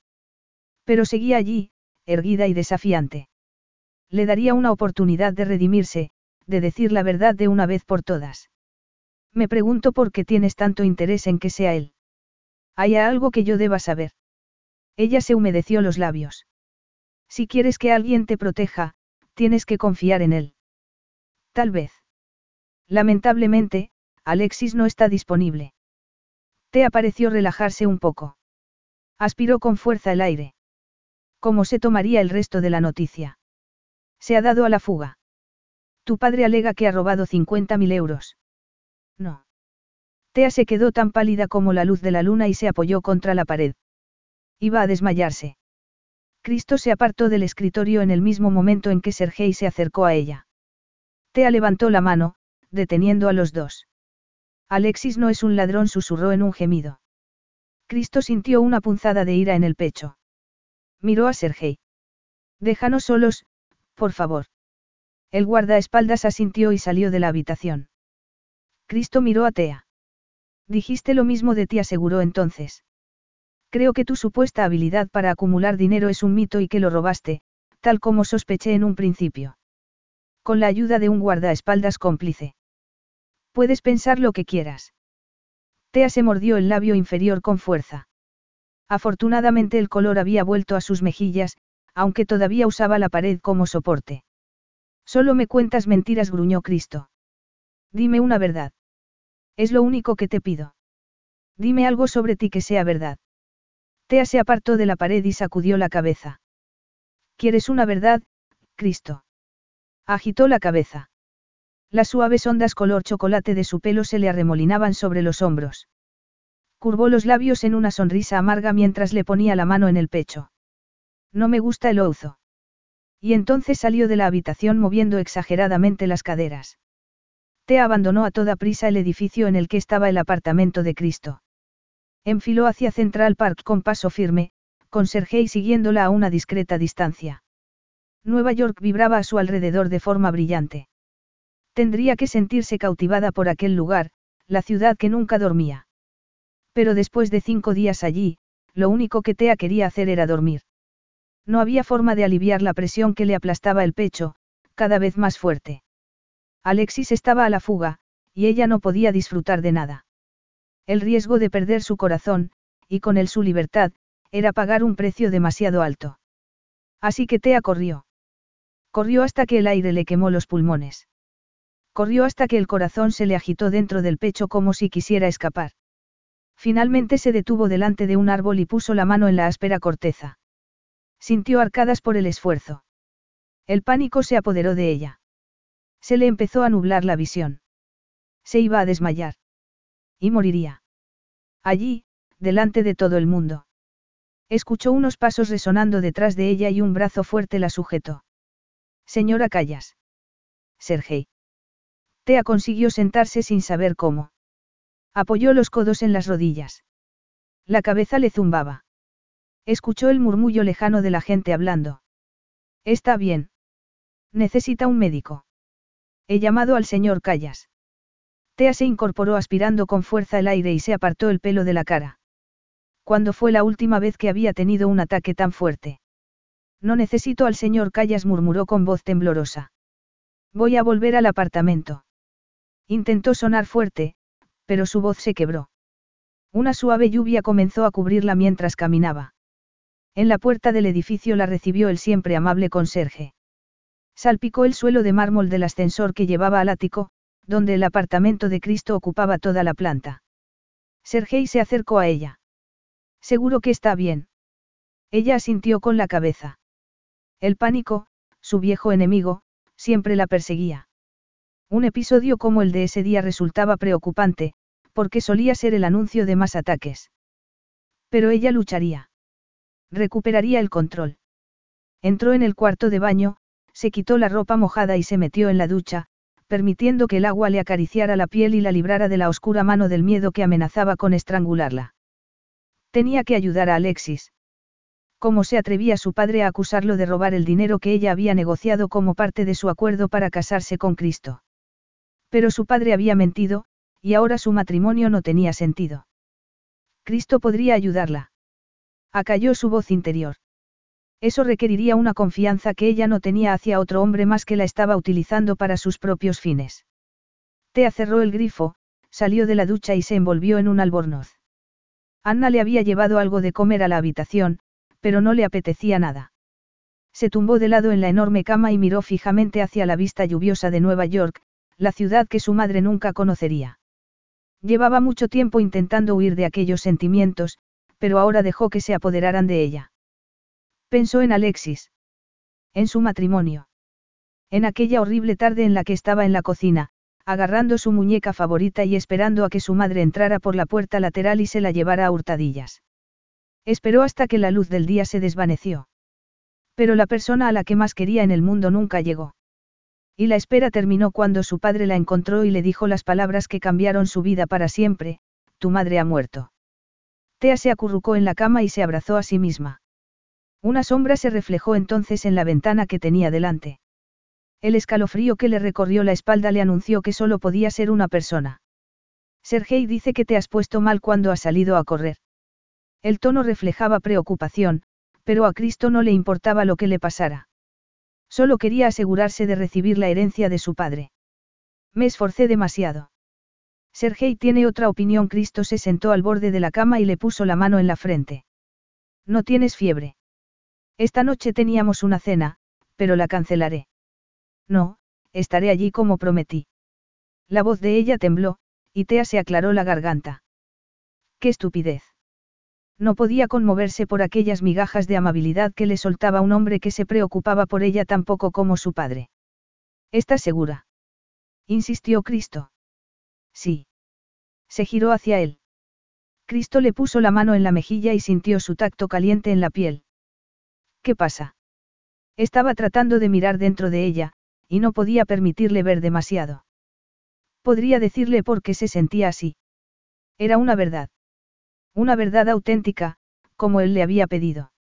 Pero seguía allí, erguida y desafiante. Le daría una oportunidad de redimirse, de decir la verdad de una vez por todas. Me pregunto por qué tienes tanto interés en que sea él. ¿Hay algo que yo deba saber? Ella se humedeció los labios. Si quieres que alguien te proteja, tienes que confiar en él. Tal vez. Lamentablemente, Alexis no está disponible. Te pareció relajarse un poco. Aspiró con fuerza el aire. ¿Cómo se tomaría el resto de la noticia? Se ha dado a la fuga. Tu padre alega que ha robado 50.000 euros. No. Tea se quedó tan pálida como la luz de la luna y se apoyó contra la pared. Iba a desmayarse. Cristo se apartó del escritorio en el mismo momento en que Sergei se acercó a ella. Tea levantó la mano, deteniendo a los dos. Alexis no es un ladrón, susurró en un gemido. Cristo sintió una punzada de ira en el pecho. Miró a Sergei. Déjanos solos, por favor. El guardaespaldas asintió y salió de la habitación. Cristo miró a Tea. Dijiste lo mismo de ti, aseguró entonces. Creo que tu supuesta habilidad para acumular dinero es un mito y que lo robaste, tal como sospeché en un principio. Con la ayuda de un guardaespaldas cómplice. Puedes pensar lo que quieras. Tea se mordió el labio inferior con fuerza. Afortunadamente el color había vuelto a sus mejillas, aunque todavía usaba la pared como soporte. Solo me cuentas mentiras, gruñó Cristo. Dime una verdad. Es lo único que te pido. Dime algo sobre ti que sea verdad. Tea se apartó de la pared y sacudió la cabeza. ¿Quieres una verdad, Cristo? Agitó la cabeza. Las suaves ondas color chocolate de su pelo se le arremolinaban sobre los hombros. Curvó los labios en una sonrisa amarga mientras le ponía la mano en el pecho. No me gusta el ouzo. Y entonces salió de la habitación moviendo exageradamente las caderas. Tea abandonó a toda prisa el edificio en el que estaba el apartamento de Cristo. Enfiló hacia Central Park con paso firme, con Sergei siguiéndola a una discreta distancia. Nueva York vibraba a su alrededor de forma brillante. Tendría que sentirse cautivada por aquel lugar, la ciudad que nunca dormía. Pero después de cinco días allí, lo único que Tea quería hacer era dormir. No había forma de aliviar la presión que le aplastaba el pecho, cada vez más fuerte. Alexis estaba a la fuga, y ella no podía disfrutar de nada. El riesgo de perder su corazón, y con él su libertad, era pagar un precio demasiado alto. Así que Tea corrió. Corrió hasta que el aire le quemó los pulmones. Corrió hasta que el corazón se le agitó dentro del pecho como si quisiera escapar. Finalmente se detuvo delante de un árbol y puso la mano en la áspera corteza. Sintió arcadas por el esfuerzo. El pánico se apoderó de ella. Se le empezó a nublar la visión. Se iba a desmayar. Y moriría. Allí, delante de todo el mundo. Escuchó unos pasos resonando detrás de ella y un brazo fuerte la sujetó. Señora Callas. Sergei. Tea consiguió sentarse sin saber cómo. Apoyó los codos en las rodillas. La cabeza le zumbaba. Escuchó el murmullo lejano de la gente hablando. Está bien. Necesita un médico. He llamado al señor Callas. Tea se incorporó aspirando con fuerza el aire y se apartó el pelo de la cara. ¿Cuándo fue la última vez que había tenido un ataque tan fuerte? No necesito al señor Callas, murmuró con voz temblorosa. Voy a volver al apartamento. Intentó sonar fuerte, pero su voz se quebró. Una suave lluvia comenzó a cubrirla mientras caminaba. En la puerta del edificio la recibió el siempre amable conserje. Salpicó el suelo de mármol del ascensor que llevaba al ático, donde el apartamento de Cristo ocupaba toda la planta. Sergei se acercó a ella. Seguro que está bien. Ella asintió con la cabeza. El pánico, su viejo enemigo, siempre la perseguía. Un episodio como el de ese día resultaba preocupante, porque solía ser el anuncio de más ataques. Pero ella lucharía. Recuperaría el control. Entró en el cuarto de baño, se quitó la ropa mojada y se metió en la ducha, permitiendo que el agua le acariciara la piel y la librara de la oscura mano del miedo que amenazaba con estrangularla. Tenía que ayudar a Alexis. ¿Cómo se atrevía su padre a acusarlo de robar el dinero que ella había negociado como parte de su acuerdo para casarse con Cristo? Pero su padre había mentido, y ahora su matrimonio no tenía sentido. Cristo podría ayudarla. Acalló su voz interior. Eso requeriría una confianza que ella no tenía hacia otro hombre más que la estaba utilizando para sus propios fines. Tea cerró el grifo, salió de la ducha y se envolvió en un albornoz. Anna le había llevado algo de comer a la habitación, pero no le apetecía nada. Se tumbó de lado en la enorme cama y miró fijamente hacia la vista lluviosa de Nueva York, la ciudad que su madre nunca conocería. Llevaba mucho tiempo intentando huir de aquellos sentimientos, pero ahora dejó que se apoderaran de ella. Pensó en Alexis. En su matrimonio. En aquella horrible tarde en la que estaba en la cocina, agarrando su muñeca favorita y esperando a que su madre entrara por la puerta lateral y se la llevara a hurtadillas. Esperó hasta que la luz del día se desvaneció. Pero la persona a la que más quería en el mundo nunca llegó. Y la espera terminó cuando su padre la encontró y le dijo las palabras que cambiaron su vida para siempre, tu madre ha muerto. Tea se acurrucó en la cama y se abrazó a sí misma. Una sombra se reflejó entonces en la ventana que tenía delante. El escalofrío que le recorrió la espalda le anunció que solo podía ser una persona. Sergei dice que te has puesto mal cuando has salido a correr. El tono reflejaba preocupación, pero a Cristo no le importaba lo que le pasara. Solo quería asegurarse de recibir la herencia de su padre. Me esforcé demasiado. Sergei tiene otra opinión. Cristo se sentó al borde de la cama y le puso la mano en la frente. No tienes fiebre. Esta noche teníamos una cena, pero la cancelaré. No, estaré allí como prometí. La voz de ella tembló, y Tea se aclaró la garganta. ¡Qué estupidez! No podía conmoverse por aquellas migajas de amabilidad que le soltaba un hombre que se preocupaba por ella tan poco como su padre. ¿Estás segura? insistió Cristo. Sí. Se giró hacia él. Cristo le puso la mano en la mejilla y sintió su tacto caliente en la piel. ¿Qué pasa? Estaba tratando de mirar dentro de ella, y no podía permitirle ver demasiado. Podría decirle por qué se sentía así. Era una verdad. Una verdad auténtica, como él le había pedido.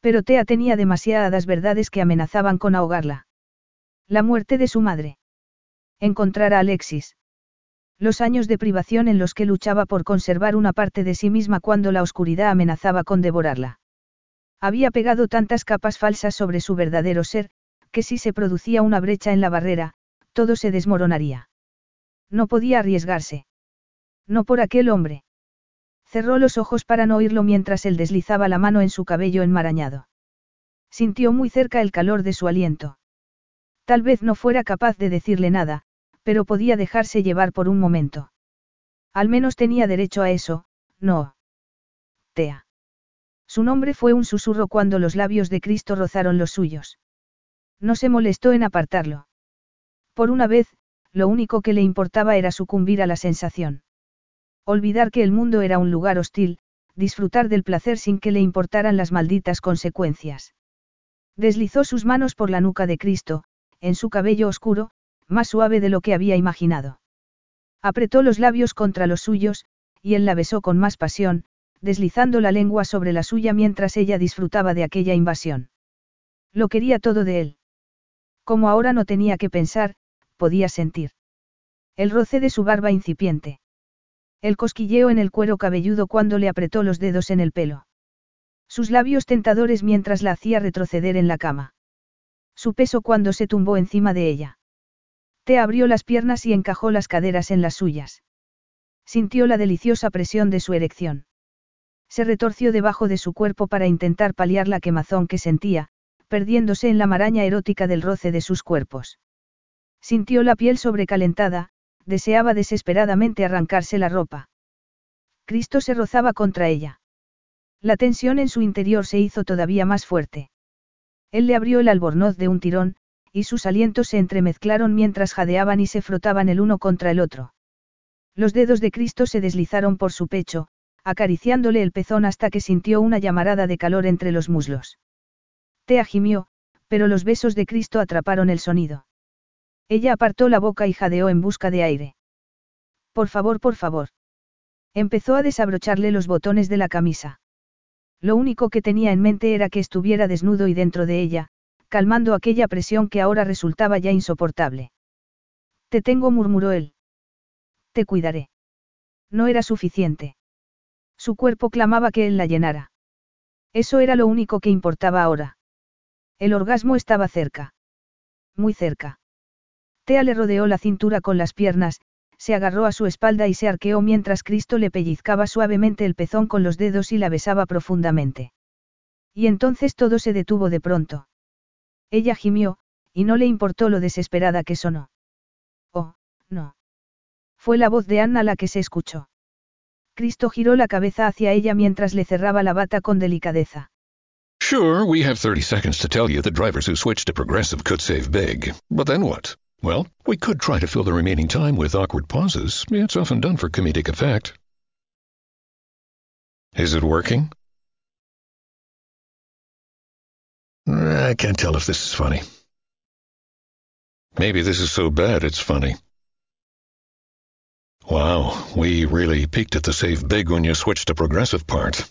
Pero Tea tenía demasiadas verdades que amenazaban con ahogarla. La muerte de su madre. Encontrar a Alexis. Los años de privación en los que luchaba por conservar una parte de sí misma cuando la oscuridad amenazaba con devorarla. Había pegado tantas capas falsas sobre su verdadero ser, que si se producía una brecha en la barrera, todo se desmoronaría. No podía arriesgarse. No por aquel hombre. Cerró los ojos para no oírlo mientras él deslizaba la mano en su cabello enmarañado. Sintió muy cerca el calor de su aliento. Tal vez no fuera capaz de decirle nada, pero podía dejarse llevar por un momento. Al menos tenía derecho a eso, no. Tea. Su nombre fue un susurro cuando los labios de Cristo rozaron los suyos. No se molestó en apartarlo. Por una vez, lo único que le importaba era sucumbir a la sensación. Olvidar que el mundo era un lugar hostil, disfrutar del placer sin que le importaran las malditas consecuencias. Deslizó sus manos por la nuca de Cristo, en su cabello oscuro, más suave de lo que había imaginado. Apretó los labios contra los suyos, y él la besó con más pasión, deslizando la lengua sobre la suya mientras ella disfrutaba de aquella invasión. Lo quería todo de él. Como ahora no tenía que pensar, podía sentir. El roce de su barba incipiente. El cosquilleo en el cuero cabelludo cuando le apretó los dedos en el pelo. Sus labios tentadores mientras la hacía retroceder en la cama. Su peso cuando se tumbó encima de ella. Te abrió las piernas y encajó las caderas en las suyas. Sintió la deliciosa presión de su erección. Se retorció debajo de su cuerpo para intentar paliar la quemazón que sentía, perdiéndose en la maraña erótica del roce de sus cuerpos. Sintió la piel sobrecalentada, deseaba desesperadamente arrancarse la ropa. Cristo se rozaba contra ella. La tensión en su interior se hizo todavía más fuerte. Él le abrió el albornoz de un tirón, y sus alientos se entremezclaron mientras jadeaban y se frotaban el uno contra el otro. Los dedos de Cristo se deslizaron por su pecho, acariciándole el pezón hasta que sintió una llamarada de calor entre los muslos. Tea gimió, pero los besos de Cristo atraparon el sonido. Ella apartó la boca y jadeó en busca de aire. Por favor, por favor. Empezó a desabrocharle los botones de la camisa. Lo único que tenía en mente era que estuviera desnudo y dentro de ella, calmando aquella presión que ahora resultaba ya insoportable. Te tengo, murmuró él. Te cuidaré. No era suficiente. Su cuerpo clamaba que él la llenara. Eso era lo único que importaba ahora. El orgasmo estaba cerca. Muy cerca. Tea le rodeó la cintura con las piernas, se agarró a su espalda y se arqueó mientras Cristo le pellizcaba suavemente el pezón con los dedos y la besaba profundamente. Y entonces todo se detuvo de pronto. Ella gimió, y no le importó lo desesperada que sonó. Oh, no. Fue la voz de Anna la que se escuchó. Cristo giró la cabeza hacia ella mientras le cerraba la bata con delicadeza. Sure, we have 30 seconds to tell you that drivers who switch to Progressive could save big. But then what? Well, we could try to fill the remaining time with awkward pauses. It's often done for comedic effect. Is it working? I can't tell if this is funny. Maybe this is so bad it's funny. Wow, we really peaked at the save big when you switched to progressive part.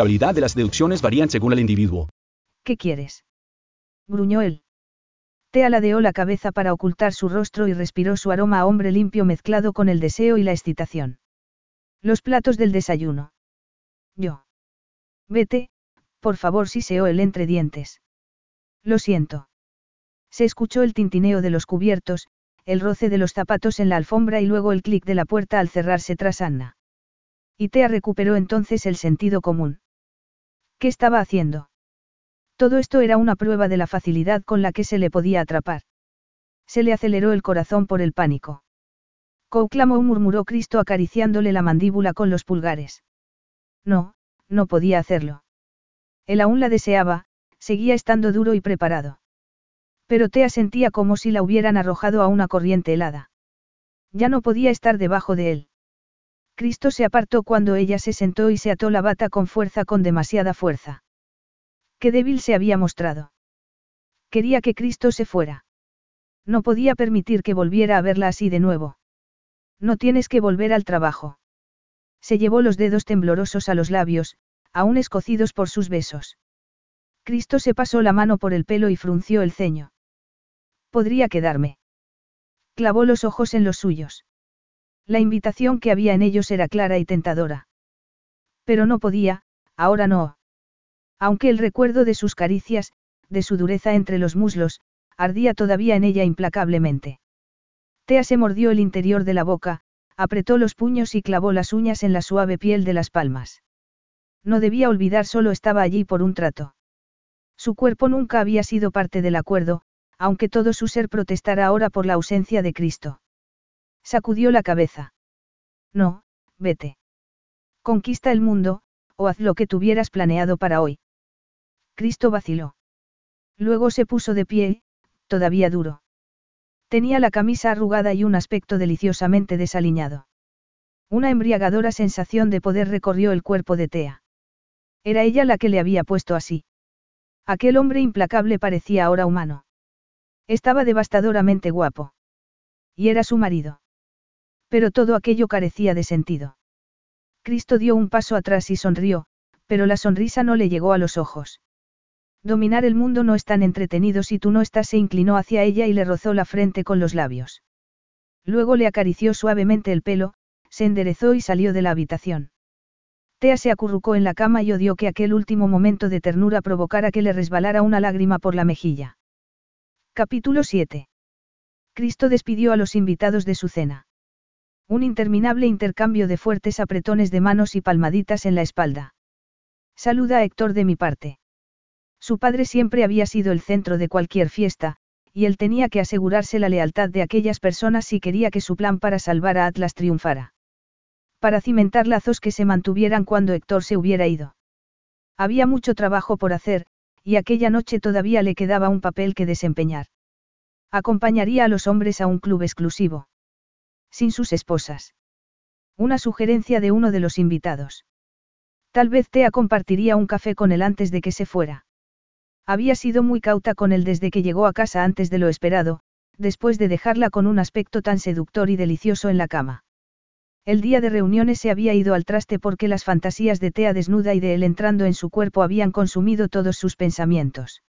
aplicabilidad de las deducciones varían según el individuo. ¿Qué quieres? gruñó él. Tea ladeó la cabeza para ocultar su rostro y respiró su aroma a hombre limpio mezclado con el deseo y la excitación. Los platos del desayuno. Yo. Vete, por favor, siseó él entre dientes. Lo siento. Se escuchó el tintineo de los cubiertos, el roce de los zapatos en la alfombra y luego el clic de la puerta al cerrarse tras Anna. Y Tea recuperó entonces el sentido común. ¿Qué estaba haciendo? Todo esto era una prueba de la facilidad con la que se le podía atrapar. Se le aceleró el corazón por el pánico. Couclamó murmuró Cristo acariciándole la mandíbula con los pulgares. No, no podía hacerlo. Él aún la deseaba, seguía estando duro y preparado. Pero Tea sentía como si la hubieran arrojado a una corriente helada. Ya no podía estar debajo de él. Cristo se apartó cuando ella se sentó y se ató la bata con fuerza con demasiada fuerza. Qué débil se había mostrado. Quería que Cristo se fuera. No podía permitir que volviera a verla así de nuevo. No tienes que volver al trabajo. Se llevó los dedos temblorosos a los labios, aún escocidos por sus besos. Cristo se pasó la mano por el pelo y frunció el ceño. Podría quedarme. Clavó los ojos en los suyos. La invitación que había en ellos era clara y tentadora. Pero no podía, ahora no. Aunque el recuerdo de sus caricias, de su dureza entre los muslos, ardía todavía en ella implacablemente. Tea se mordió el interior de la boca, Apretó los puños y clavó las uñas en la suave piel de las palmas. No debía olvidar solo estaba allí por un trato. Su cuerpo nunca había sido parte del acuerdo, aunque todo su ser protestara ahora por la ausencia de Cristo. Sacudió la cabeza. No, vete. Conquista el mundo, o haz lo que tuvieras planeado para hoy. Cristo vaciló. Luego se puso de pie, todavía duro. Tenía la camisa arrugada y un aspecto deliciosamente desaliñado. Una embriagadora sensación de poder recorrió el cuerpo de Tea. Era ella la que le había puesto así. Aquel hombre implacable parecía ahora humano. Estaba devastadoramente guapo. Y era su marido. Pero todo aquello carecía de sentido. Cristo dio un paso atrás y sonrió, pero la sonrisa no le llegó a los ojos. Dominar el mundo no es tan entretenido si tú no estás. Se inclinó hacia ella y le rozó la frente con los labios. Luego le acarició suavemente el pelo, se enderezó y salió de la habitación. Tea se acurrucó en la cama y odió que aquel último momento de ternura provocara que le resbalara una lágrima por la mejilla. Capítulo 7. Cristo despidió a los invitados de su cena. Un interminable intercambio de fuertes apretones de manos y palmaditas en la espalda. Saluda a Héctor de mi parte. Su padre siempre había sido el centro de cualquier fiesta, y él tenía que asegurarse la lealtad de aquellas personas si quería que su plan para salvar a Atlas triunfara. Para cimentar lazos que se mantuvieran cuando Héctor se hubiera ido. Había mucho trabajo por hacer, y aquella noche todavía le quedaba un papel que desempeñar. Acompañaría a los hombres a un club exclusivo. Sin sus esposas. Una sugerencia de uno de los invitados. Tal vez Tea compartiría un café con él antes de que se fuera. Había sido muy cauta con él desde que llegó a casa antes de lo esperado, después de dejarla con un aspecto tan seductor y delicioso en la cama. El día de reuniones se había ido al traste porque las fantasías de Tea desnuda y de él entrando en su cuerpo habían consumido todos sus pensamientos.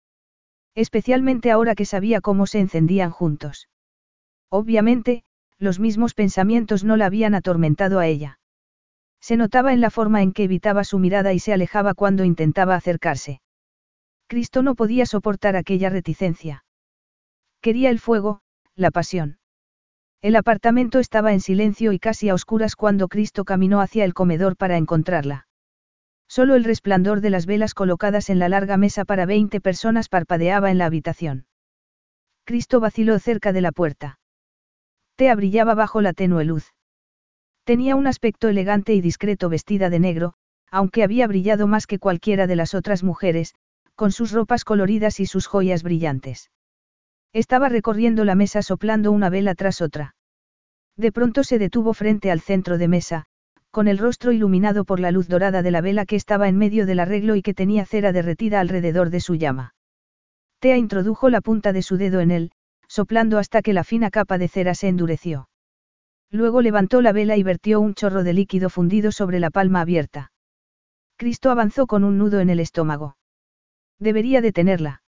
Especialmente ahora que sabía cómo se encendían juntos. Obviamente, los mismos pensamientos no la habían atormentado a ella. Se notaba en la forma en que evitaba su mirada y se alejaba cuando intentaba acercarse. Cristo no podía soportar aquella reticencia. Quería el fuego, la pasión. El apartamento estaba en silencio y casi a oscuras cuando Cristo caminó hacia el comedor para encontrarla. Solo el resplandor de las velas colocadas en la larga mesa para 20 personas parpadeaba en la habitación. Cristo vaciló cerca de la puerta. Brillaba bajo la tenue luz. Tenía un aspecto elegante y discreto vestida de negro, aunque había brillado más que cualquiera de las otras mujeres, con sus ropas coloridas y sus joyas brillantes. Estaba recorriendo la mesa soplando una vela tras otra. De pronto se detuvo frente al centro de mesa, con el rostro iluminado por la luz dorada de la vela que estaba en medio del arreglo y que tenía cera derretida alrededor de su llama. Tea introdujo la punta de su dedo en él, soplando hasta que la fina capa de cera se endureció. Luego levantó la vela y vertió un chorro de líquido fundido sobre la palma abierta. Cristo avanzó con un nudo en el estómago. Debería detenerla.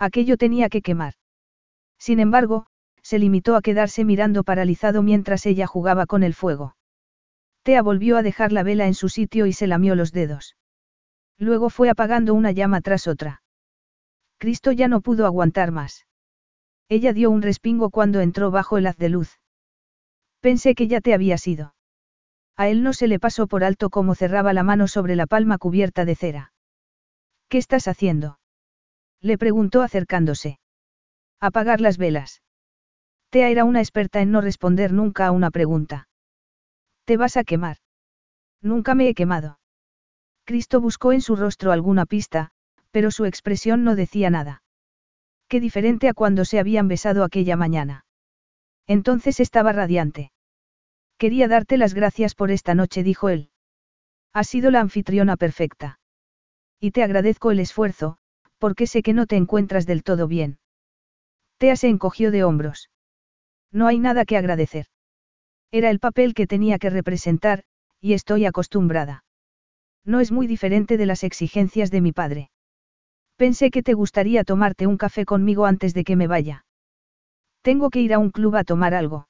Aquello tenía que quemar. Sin embargo, se limitó a quedarse mirando paralizado mientras ella jugaba con el fuego. Tea volvió a dejar la vela en su sitio y se lamió los dedos. Luego fue apagando una llama tras otra. Cristo ya no pudo aguantar más. Ella dio un respingo cuando entró bajo el haz de luz. Pensé que ya te había sido. A él no se le pasó por alto cómo cerraba la mano sobre la palma cubierta de cera. ¿Qué estás haciendo? Le preguntó acercándose. Apagar las velas. Tea era una experta en no responder nunca a una pregunta. ¿Te vas a quemar? Nunca me he quemado. Cristo buscó en su rostro alguna pista, pero su expresión no decía nada. Qué diferente a cuando se habían besado aquella mañana. Entonces estaba radiante. Quería darte las gracias por esta noche, dijo él. Has sido la anfitriona perfecta. Y te agradezco el esfuerzo, porque sé que no te encuentras del todo bien. Tea se encogió de hombros. No hay nada que agradecer. Era el papel que tenía que representar, y estoy acostumbrada. No es muy diferente de las exigencias de mi padre. Pensé que te gustaría tomarte un café conmigo antes de que me vaya. Tengo que ir a un club a tomar algo.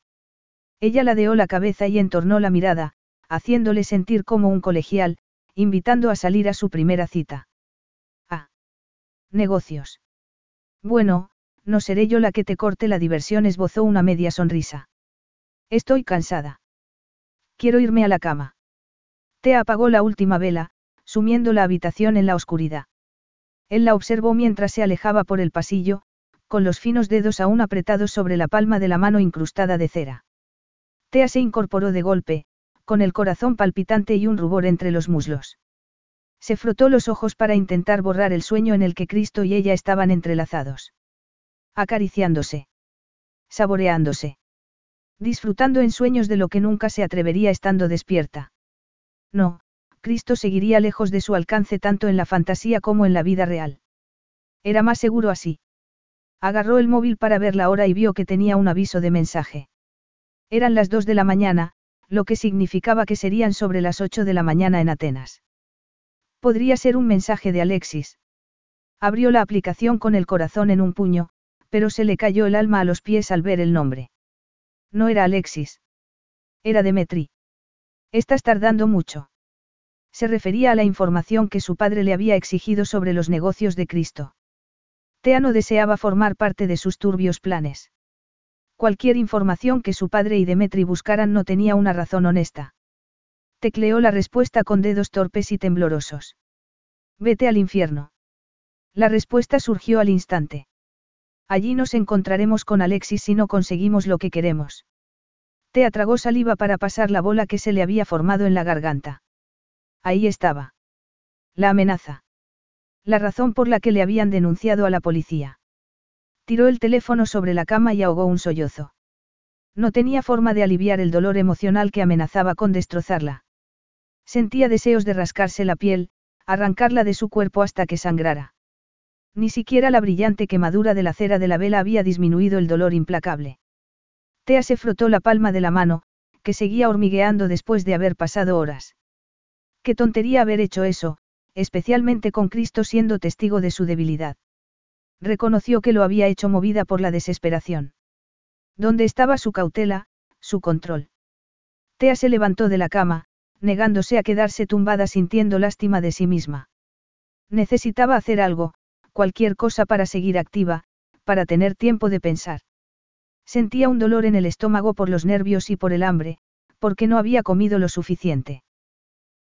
Ella ladeó la cabeza y entornó la mirada, haciéndole sentir como un colegial, invitando a salir a su primera cita. Ah. Negocios. Bueno, no seré yo la que te corte la diversión, esbozó una media sonrisa. Estoy cansada. Quiero irme a la cama. Tea apagó la última vela, sumiendo la habitación en la oscuridad. Él la observó mientras se alejaba por el pasillo, con los finos dedos aún apretados sobre la palma de la mano incrustada de cera. Tea se incorporó de golpe, con el corazón palpitante y un rubor entre los muslos. Se frotó los ojos para intentar borrar el sueño en el que Cristo y ella estaban entrelazados. Acariciándose. Saboreándose. Disfrutando en sueños de lo que nunca se atrevería estando despierta. No, Cristo seguiría lejos de su alcance tanto en la fantasía como en la vida real. Era más seguro así. Agarró el móvil para ver la hora y vio que tenía un aviso de mensaje. Eran las dos de la mañana, lo que significaba que serían sobre las ocho de la mañana en Atenas. Podría ser un mensaje de Alexis. Abrió la aplicación con el corazón en un puño, pero se le cayó el alma a los pies al ver el nombre. No era Alexis. Era Demetri. Estás tardando mucho. Se refería a la información que su padre le había exigido sobre los negocios de Cristo. Tea no deseaba formar parte de sus turbios planes. Cualquier información que su padre y Demetri buscaran no tenía una razón honesta. Tecleó la respuesta con dedos torpes y temblorosos. Vete al infierno. La respuesta surgió al instante. Allí nos encontraremos con Alexis si no conseguimos lo que queremos. Tea tragó saliva para pasar la bola que se le había formado en la garganta. Ahí estaba. La amenaza. La razón por la que le habían denunciado a la policía. Tiró el teléfono sobre la cama y ahogó un sollozo. No tenía forma de aliviar el dolor emocional que amenazaba con destrozarla. Sentía deseos de rascarse la piel, arrancarla de su cuerpo hasta que sangrara. Ni siquiera la brillante quemadura de la cera de la vela había disminuido el dolor implacable. Tea se frotó la palma de la mano, que seguía hormigueando después de haber pasado horas. Qué tontería haber hecho eso, especialmente con Cristo siendo testigo de su debilidad. Reconoció que lo había hecho movida por la desesperación. ¿Dónde estaba su cautela, su control? Tea se levantó de la cama, negándose a quedarse tumbada sintiendo lástima de sí misma. Necesitaba hacer algo, cualquier cosa para seguir activa, para tener tiempo de pensar. Sentía un dolor en el estómago por los nervios y por el hambre, porque no había comido lo suficiente.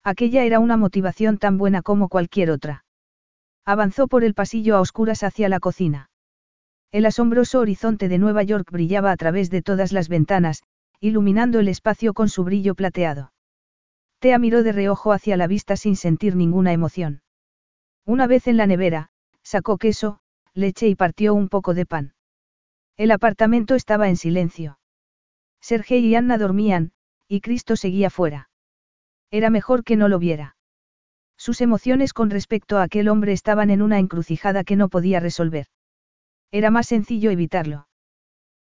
Aquella era una motivación tan buena como cualquier otra. Avanzó por el pasillo a oscuras hacia la cocina. El asombroso horizonte de Nueva York brillaba a través de todas las ventanas, iluminando el espacio con su brillo plateado. Tea miró de reojo hacia la vista sin sentir ninguna emoción. Una vez en la nevera, sacó queso, leche y partió un poco de pan. El apartamento estaba en silencio. Sergei y Anna dormían, y Cristo seguía fuera. Era mejor que no lo viera. Sus emociones con respecto a aquel hombre estaban en una encrucijada que no podía resolver. Era más sencillo evitarlo.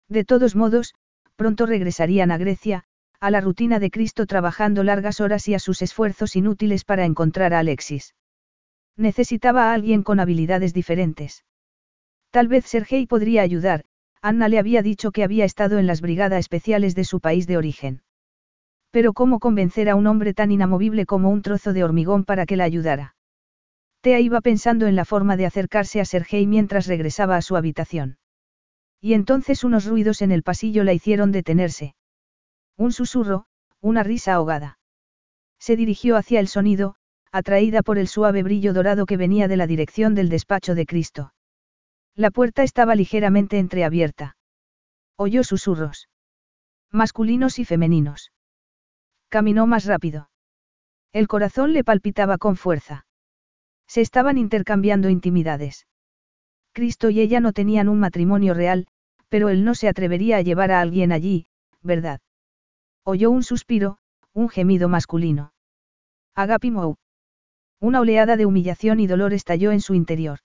De todos modos, pronto regresarían a Grecia, a la rutina de Cristo trabajando largas horas y a sus esfuerzos inútiles para encontrar a Alexis. Necesitaba a alguien con habilidades diferentes. Tal vez Sergei podría ayudar, Anna le había dicho que había estado en las brigadas especiales de su país de origen. Pero ¿cómo convencer a un hombre tan inamovible como un trozo de hormigón para que la ayudara? Tea iba pensando en la forma de acercarse a Sergei mientras regresaba a su habitación. Y entonces unos ruidos en el pasillo la hicieron detenerse. Un susurro, una risa ahogada. Se dirigió hacia el sonido, atraída por el suave brillo dorado que venía de la dirección del despacho de Cristo. La puerta estaba ligeramente entreabierta. Oyó susurros. Masculinos y femeninos. Caminó más rápido. El corazón le palpitaba con fuerza. Se estaban intercambiando intimidades. Cristo y ella no tenían un matrimonio real, pero él no se atrevería a llevar a alguien allí, ¿verdad? Oyó un suspiro, un gemido masculino. Agapimou. Una oleada de humillación y dolor estalló en su interior.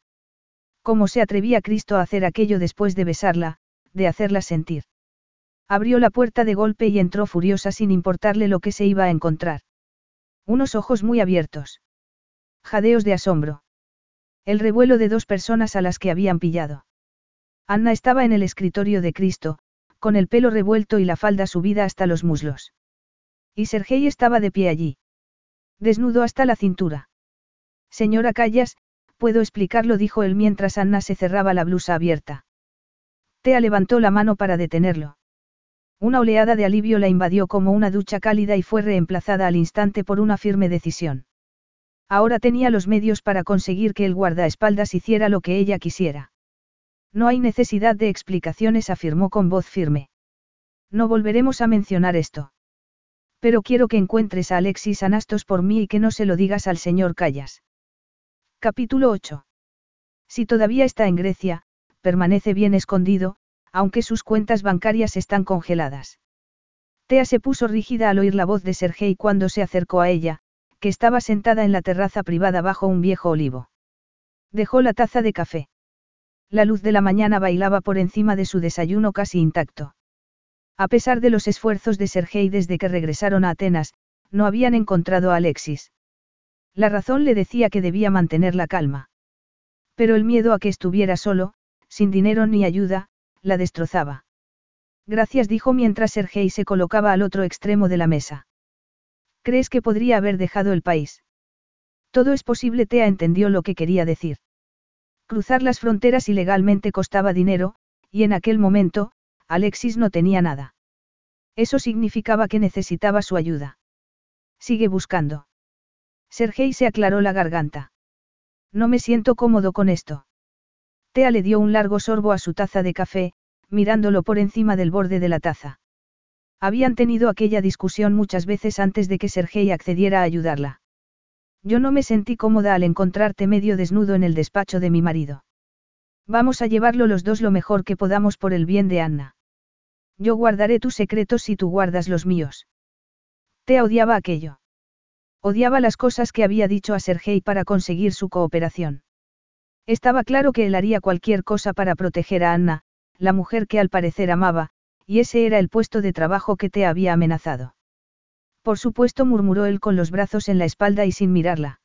¿Cómo se atrevía Cristo a hacer aquello después de besarla, de hacerla sentir? Abrió la puerta de golpe y entró furiosa sin importarle lo que se iba a encontrar. Unos ojos muy abiertos. Jadeos de asombro. El revuelo de dos personas a las que habían pillado. Anna estaba en el escritorio de Cristo, con el pelo revuelto y la falda subida hasta los muslos. Y Sergei estaba de pie allí. Desnudo hasta la cintura. Señora Callas, puedo explicarlo, dijo él mientras Anna se cerraba la blusa abierta. Tea levantó la mano para detenerlo. Una oleada de alivio la invadió como una ducha cálida y fue reemplazada al instante por una firme decisión. Ahora tenía los medios para conseguir que el guardaespaldas hiciera lo que ella quisiera. No hay necesidad de explicaciones, afirmó con voz firme. No volveremos a mencionar esto. Pero quiero que encuentres a Alexis Anastos por mí y que no se lo digas al señor Callas. Capítulo 8. Si todavía está en Grecia, permanece bien escondido, aunque sus cuentas bancarias están congeladas. Tea se puso rígida al oír la voz de Sergei cuando se acercó a ella, que estaba sentada en la terraza privada bajo un viejo olivo. Dejó la taza de café. La luz de la mañana bailaba por encima de su desayuno casi intacto. A pesar de los esfuerzos de Sergei desde que regresaron a Atenas, no habían encontrado a Alexis. La razón le decía que debía mantener la calma. Pero el miedo a que estuviera solo, sin dinero ni ayuda, la destrozaba. Gracias dijo mientras Sergei se colocaba al otro extremo de la mesa. ¿Crees que podría haber dejado el país? Todo es posible, Tea entendió lo que quería decir. Cruzar las fronteras ilegalmente costaba dinero, y en aquel momento, Alexis no tenía nada. Eso significaba que necesitaba su ayuda. Sigue buscando. Sergei se aclaró la garganta. No me siento cómodo con esto. Le dio un largo sorbo a su taza de café, mirándolo por encima del borde de la taza. Habían tenido aquella discusión muchas veces antes de que Sergei accediera a ayudarla. Yo no me sentí cómoda al encontrarte medio desnudo en el despacho de mi marido. Vamos a llevarlo los dos lo mejor que podamos por el bien de Anna. Yo guardaré tus secretos si tú guardas los míos. Tea odiaba aquello. Odiaba las cosas que había dicho a Sergei para conseguir su cooperación. Estaba claro que él haría cualquier cosa para proteger a Anna, la mujer que al parecer amaba, y ese era el puesto de trabajo que te había amenazado. Por supuesto, murmuró él con los brazos en la espalda y sin mirarla.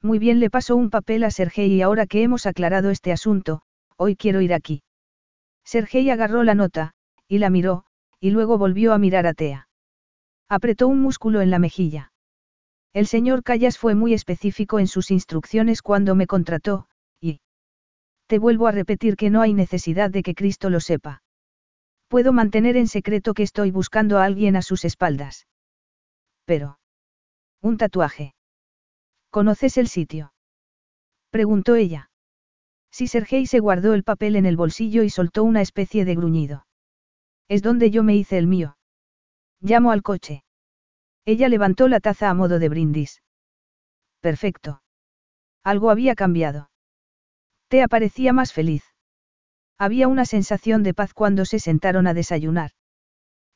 Muy bien, le pasó un papel a Sergei y ahora que hemos aclarado este asunto, hoy quiero ir aquí. Sergei agarró la nota, y la miró, y luego volvió a mirar a Tea. Apretó un músculo en la mejilla. El señor Callas fue muy específico en sus instrucciones cuando me contrató, te vuelvo a repetir que no hay necesidad de que Cristo lo sepa. Puedo mantener en secreto que estoy buscando a alguien a sus espaldas. Pero. Un tatuaje. ¿Conoces el sitio? Preguntó ella. Si Sergei se guardó el papel en el bolsillo y soltó una especie de gruñido. Es donde yo me hice el mío. Llamo al coche. Ella levantó la taza a modo de brindis. Perfecto. Algo había cambiado. Te aparecía más feliz. Había una sensación de paz cuando se sentaron a desayunar.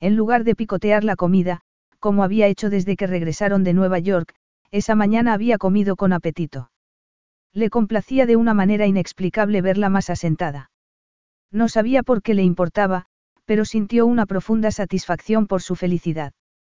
En lugar de picotear la comida, como había hecho desde que regresaron de Nueva York, esa mañana había comido con apetito. Le complacía de una manera inexplicable verla más asentada. No sabía por qué le importaba, pero sintió una profunda satisfacción por su felicidad.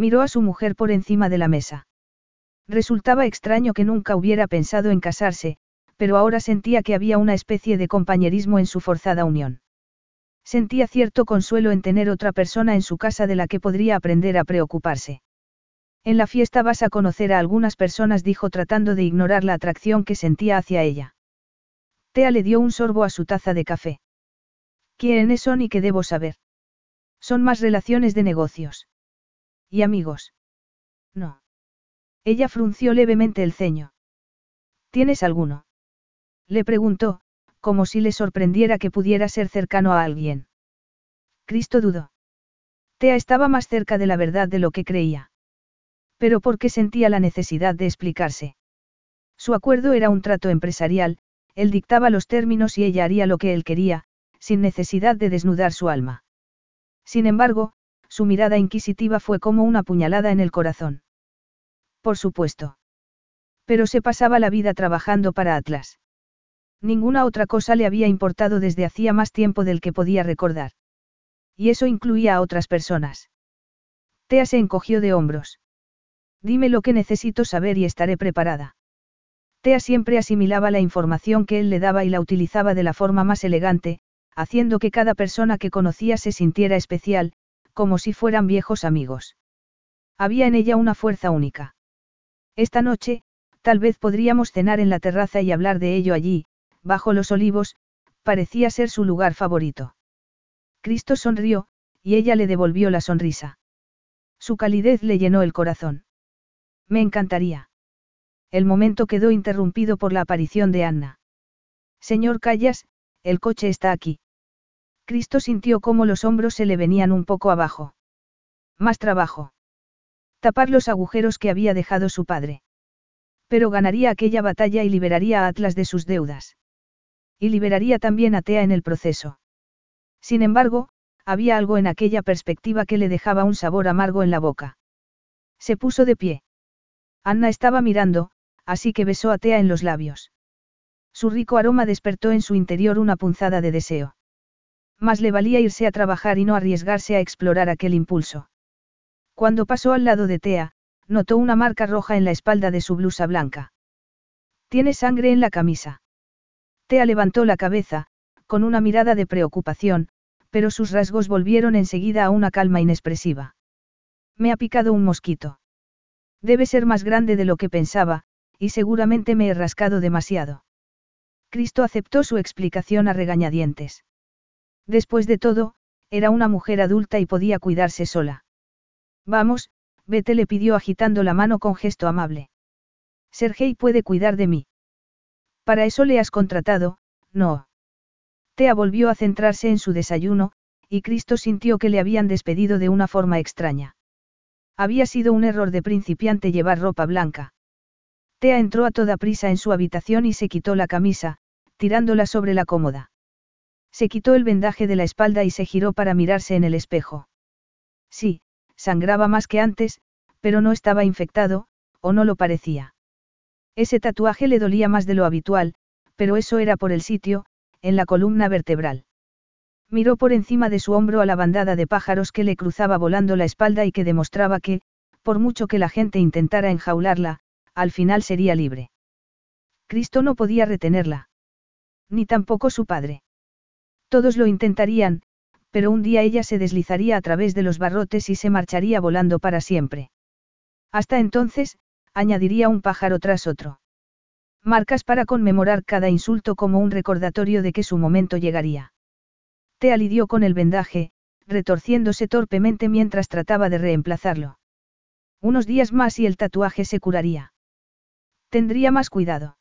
Miró a su mujer por encima de la mesa. Resultaba extraño que nunca hubiera pensado en casarse, pero ahora sentía que había una especie de compañerismo en su forzada unión. Sentía cierto consuelo en tener otra persona en su casa de la que podría aprender a preocuparse. En la fiesta vas a conocer a algunas personas, dijo tratando de ignorar la atracción que sentía hacia ella. Tea le dio un sorbo a su taza de café. ¿Quiénes son y qué debo saber? Son más relaciones de negocios. ¿Y amigos? No. Ella frunció levemente el ceño. ¿Tienes alguno? Le preguntó, como si le sorprendiera que pudiera ser cercano a alguien. Cristo dudó. Tea estaba más cerca de la verdad de lo que creía. Pero ¿por qué sentía la necesidad de explicarse? Su acuerdo era un trato empresarial, él dictaba los términos y ella haría lo que él quería, sin necesidad de desnudar su alma. Sin embargo, su mirada inquisitiva fue como una puñalada en el corazón. Por supuesto. Pero se pasaba la vida trabajando para Atlas. Ninguna otra cosa le había importado desde hacía más tiempo del que podía recordar. Y eso incluía a otras personas. Tea se encogió de hombros. Dime lo que necesito saber y estaré preparada. Tea siempre asimilaba la información que él le daba y la utilizaba de la forma más elegante, haciendo que cada persona que conocía se sintiera especial, como si fueran viejos amigos. Había en ella una fuerza única. Esta noche, tal vez podríamos cenar en la terraza y hablar de ello allí, bajo los olivos, parecía ser su lugar favorito. Cristo sonrió, y ella le devolvió la sonrisa. Su calidez le llenó el corazón. Me encantaría. El momento quedó interrumpido por la aparición de Anna. Señor Callas, el coche está aquí. Cristo sintió cómo los hombros se le venían un poco abajo. Más trabajo. Tapar los agujeros que había dejado su padre. Pero ganaría aquella batalla y liberaría a Atlas de sus deudas. Y liberaría también a Tea en el proceso. Sin embargo, había algo en aquella perspectiva que le dejaba un sabor amargo en la boca. Se puso de pie. Anna estaba mirando, así que besó a Tea en los labios. Su rico aroma despertó en su interior una punzada de deseo. Más le valía irse a trabajar y no arriesgarse a explorar aquel impulso. Cuando pasó al lado de Tea, notó una marca roja en la espalda de su blusa blanca. Tiene sangre en la camisa. Tea levantó la cabeza, con una mirada de preocupación, pero sus rasgos volvieron enseguida a una calma inexpresiva. Me ha picado un mosquito. Debe ser más grande de lo que pensaba, y seguramente me he rascado demasiado. Cristo aceptó su explicación a regañadientes. Después de todo, era una mujer adulta y podía cuidarse sola. Vamos, vete le pidió agitando la mano con gesto amable. Sergei puede cuidar de mí. Para eso le has contratado, no. Tea volvió a centrarse en su desayuno, y Cristo sintió que le habían despedido de una forma extraña. Había sido un error de principiante llevar ropa blanca. Tea entró a toda prisa en su habitación y se quitó la camisa, tirándola sobre la cómoda. Se quitó el vendaje de la espalda y se giró para mirarse en el espejo. Sí, sangraba más que antes, pero no estaba infectado, o no lo parecía. Ese tatuaje le dolía más de lo habitual, pero eso era por el sitio, en la columna vertebral. Miró por encima de su hombro a la bandada de pájaros que le cruzaba volando la espalda y que demostraba que, por mucho que la gente intentara enjaularla, al final sería libre. Cristo no podía retenerla. Ni tampoco su padre. Todos lo intentarían, pero un día ella se deslizaría a través de los barrotes y se marcharía volando para siempre. Hasta entonces, añadiría un pájaro tras otro. Marcas para conmemorar cada insulto como un recordatorio de que su momento llegaría. Te alidió con el vendaje, retorciéndose torpemente mientras trataba de reemplazarlo. Unos días más y el tatuaje se curaría. Tendría más cuidado.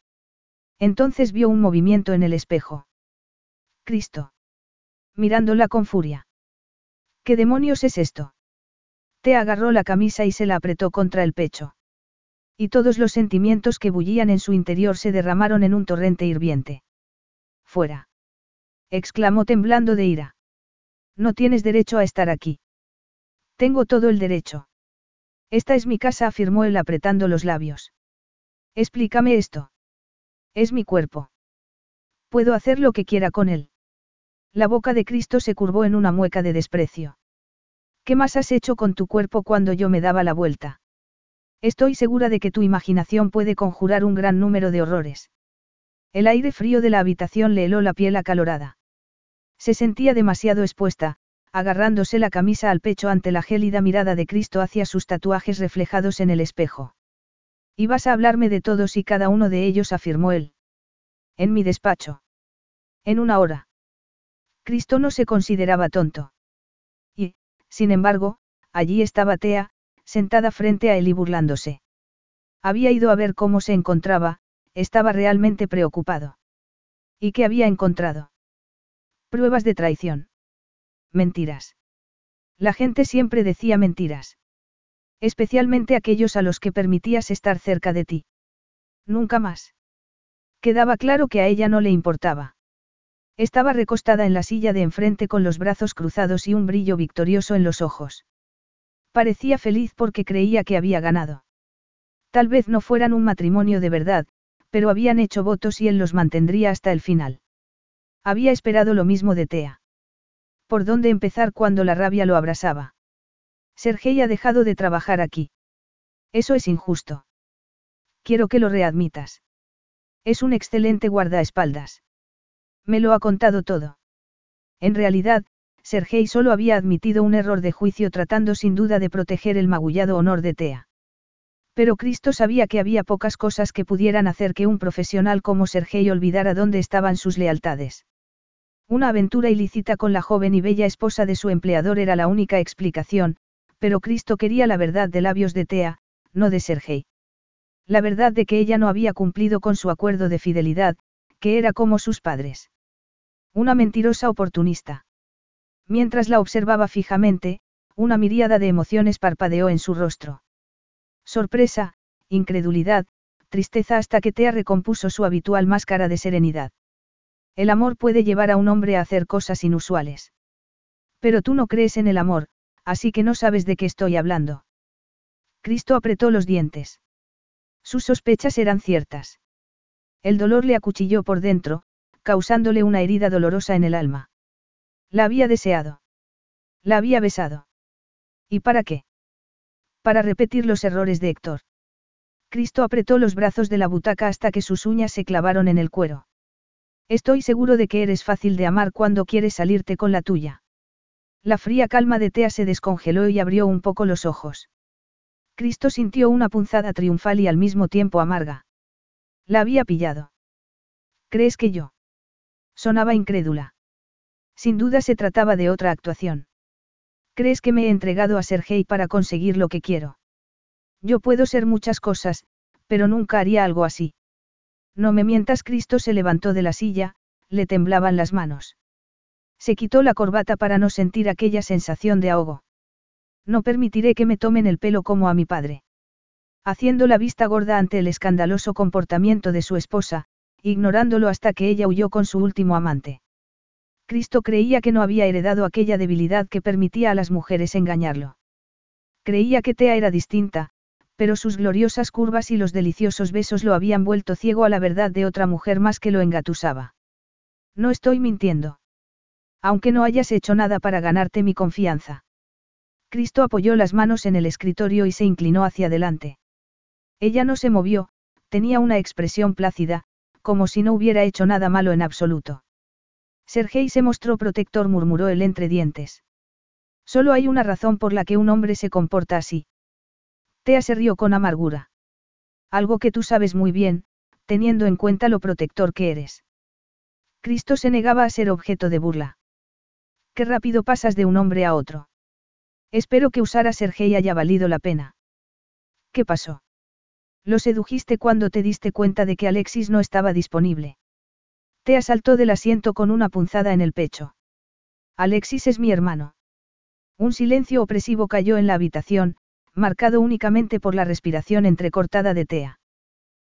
Entonces vio un movimiento en el espejo. Cristo. Mirándola con furia. ¿Qué demonios es esto? Te agarró la camisa y se la apretó contra el pecho. Y todos los sentimientos que bullían en su interior se derramaron en un torrente hirviente. Fuera. exclamó temblando de ira. No tienes derecho a estar aquí. Tengo todo el derecho. Esta es mi casa, afirmó él apretando los labios. Explícame esto. Es mi cuerpo. Puedo hacer lo que quiera con él. La boca de Cristo se curvó en una mueca de desprecio. ¿Qué más has hecho con tu cuerpo cuando yo me daba la vuelta? Estoy segura de que tu imaginación puede conjurar un gran número de horrores. El aire frío de la habitación le heló la piel acalorada. Se sentía demasiado expuesta, agarrándose la camisa al pecho ante la gélida mirada de Cristo hacia sus tatuajes reflejados en el espejo. Y vas a hablarme de todos y cada uno de ellos, afirmó él. En mi despacho. En una hora. Cristo no se consideraba tonto. Y, sin embargo, allí estaba Tea, sentada frente a él y burlándose. Había ido a ver cómo se encontraba, estaba realmente preocupado. ¿Y qué había encontrado? Pruebas de traición. Mentiras. La gente siempre decía mentiras. Especialmente aquellos a los que permitías estar cerca de ti. Nunca más. Quedaba claro que a ella no le importaba. Estaba recostada en la silla de enfrente con los brazos cruzados y un brillo victorioso en los ojos. Parecía feliz porque creía que había ganado. Tal vez no fueran un matrimonio de verdad, pero habían hecho votos y él los mantendría hasta el final. Había esperado lo mismo de Tea. ¿Por dónde empezar cuando la rabia lo abrasaba? Sergei ha dejado de trabajar aquí. Eso es injusto. Quiero que lo readmitas. Es un excelente guardaespaldas. Me lo ha contado todo. En realidad, Sergei solo había admitido un error de juicio tratando sin duda de proteger el magullado honor de Tea. Pero Cristo sabía que había pocas cosas que pudieran hacer que un profesional como Sergei olvidara dónde estaban sus lealtades. Una aventura ilícita con la joven y bella esposa de su empleador era la única explicación, pero Cristo quería la verdad de labios de Tea, no de Sergei. La verdad de que ella no había cumplido con su acuerdo de fidelidad, que era como sus padres. Una mentirosa oportunista. Mientras la observaba fijamente, una miríada de emociones parpadeó en su rostro. Sorpresa, incredulidad, tristeza hasta que Tea recompuso su habitual máscara de serenidad. El amor puede llevar a un hombre a hacer cosas inusuales. Pero tú no crees en el amor, así que no sabes de qué estoy hablando. Cristo apretó los dientes. Sus sospechas eran ciertas. El dolor le acuchilló por dentro, causándole una herida dolorosa en el alma. La había deseado. La había besado. ¿Y para qué? Para repetir los errores de Héctor. Cristo apretó los brazos de la butaca hasta que sus uñas se clavaron en el cuero. Estoy seguro de que eres fácil de amar cuando quieres salirte con la tuya. La fría calma de Tea se descongeló y abrió un poco los ojos. Cristo sintió una punzada triunfal y al mismo tiempo amarga. La había pillado. ¿Crees que yo? Sonaba incrédula. Sin duda se trataba de otra actuación. ¿Crees que me he entregado a Sergei para conseguir lo que quiero? Yo puedo ser muchas cosas, pero nunca haría algo así. No me mientas, Cristo se levantó de la silla, le temblaban las manos. Se quitó la corbata para no sentir aquella sensación de ahogo. No permitiré que me tomen el pelo como a mi padre. Haciendo la vista gorda ante el escandaloso comportamiento de su esposa, ignorándolo hasta que ella huyó con su último amante. Cristo creía que no había heredado aquella debilidad que permitía a las mujeres engañarlo. Creía que Tea era distinta, pero sus gloriosas curvas y los deliciosos besos lo habían vuelto ciego a la verdad de otra mujer más que lo engatusaba. No estoy mintiendo. Aunque no hayas hecho nada para ganarte mi confianza. Cristo apoyó las manos en el escritorio y se inclinó hacia adelante. Ella no se movió, tenía una expresión plácida, como si no hubiera hecho nada malo en absoluto. Sergei se mostró protector, murmuró él entre dientes. Solo hay una razón por la que un hombre se comporta así. Tea se rió con amargura. Algo que tú sabes muy bien, teniendo en cuenta lo protector que eres. Cristo se negaba a ser objeto de burla. Qué rápido pasas de un hombre a otro. Espero que usar a Sergei haya valido la pena. ¿Qué pasó? Lo sedujiste cuando te diste cuenta de que Alexis no estaba disponible. Tea saltó del asiento con una punzada en el pecho. Alexis es mi hermano. Un silencio opresivo cayó en la habitación, marcado únicamente por la respiración entrecortada de Tea.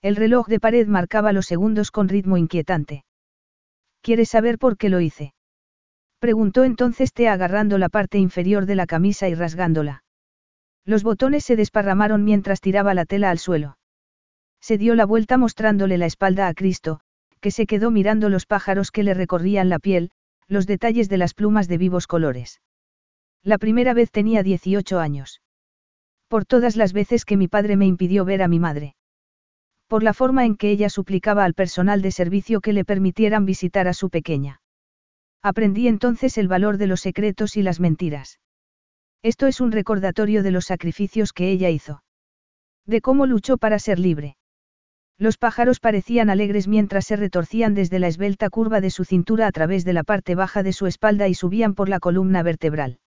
El reloj de pared marcaba los segundos con ritmo inquietante. ¿Quieres saber por qué lo hice? Preguntó entonces Tea agarrando la parte inferior de la camisa y rasgándola. Los botones se desparramaron mientras tiraba la tela al suelo. Se dio la vuelta mostrándole la espalda a Cristo, que se quedó mirando los pájaros que le recorrían la piel, los detalles de las plumas de vivos colores. La primera vez tenía 18 años. Por todas las veces que mi padre me impidió ver a mi madre. Por la forma en que ella suplicaba al personal de servicio que le permitieran visitar a su pequeña. Aprendí entonces el valor de los secretos y las mentiras. Esto es un recordatorio de los sacrificios que ella hizo. De cómo luchó para ser libre. Los pájaros parecían alegres mientras se retorcían desde la esbelta curva de su cintura a través de la parte baja de su espalda y subían por la columna vertebral.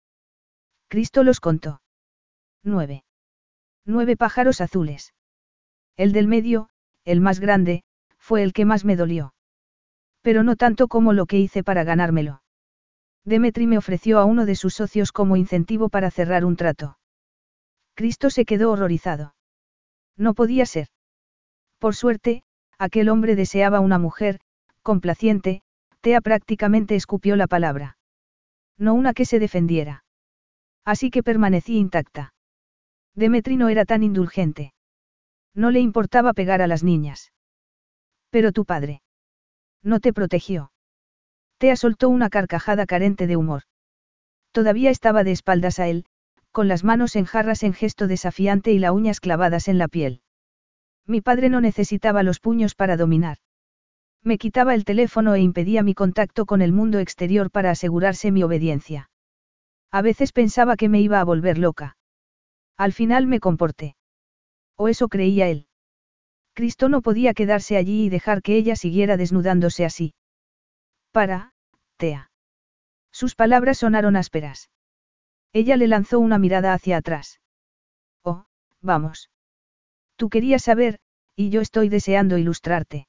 Cristo los contó. Nueve. Nueve pájaros azules. El del medio, el más grande, fue el que más me dolió. Pero no tanto como lo que hice para ganármelo. Demetri me ofreció a uno de sus socios como incentivo para cerrar un trato. Cristo se quedó horrorizado. No podía ser. Por suerte, aquel hombre deseaba una mujer, complaciente, Tea prácticamente escupió la palabra. No una que se defendiera. Así que permanecí intacta. Demetri no era tan indulgente. No le importaba pegar a las niñas. Pero tu padre. No te protegió. Tea soltó una carcajada carente de humor. Todavía estaba de espaldas a él, con las manos en jarras en gesto desafiante y las uñas clavadas en la piel. Mi padre no necesitaba los puños para dominar. Me quitaba el teléfono e impedía mi contacto con el mundo exterior para asegurarse mi obediencia. A veces pensaba que me iba a volver loca. Al final me comporté. O eso creía él. Cristo no podía quedarse allí y dejar que ella siguiera desnudándose así. Para, Tea. Sus palabras sonaron ásperas. Ella le lanzó una mirada hacia atrás. Oh, vamos. Tú querías saber, y yo estoy deseando ilustrarte.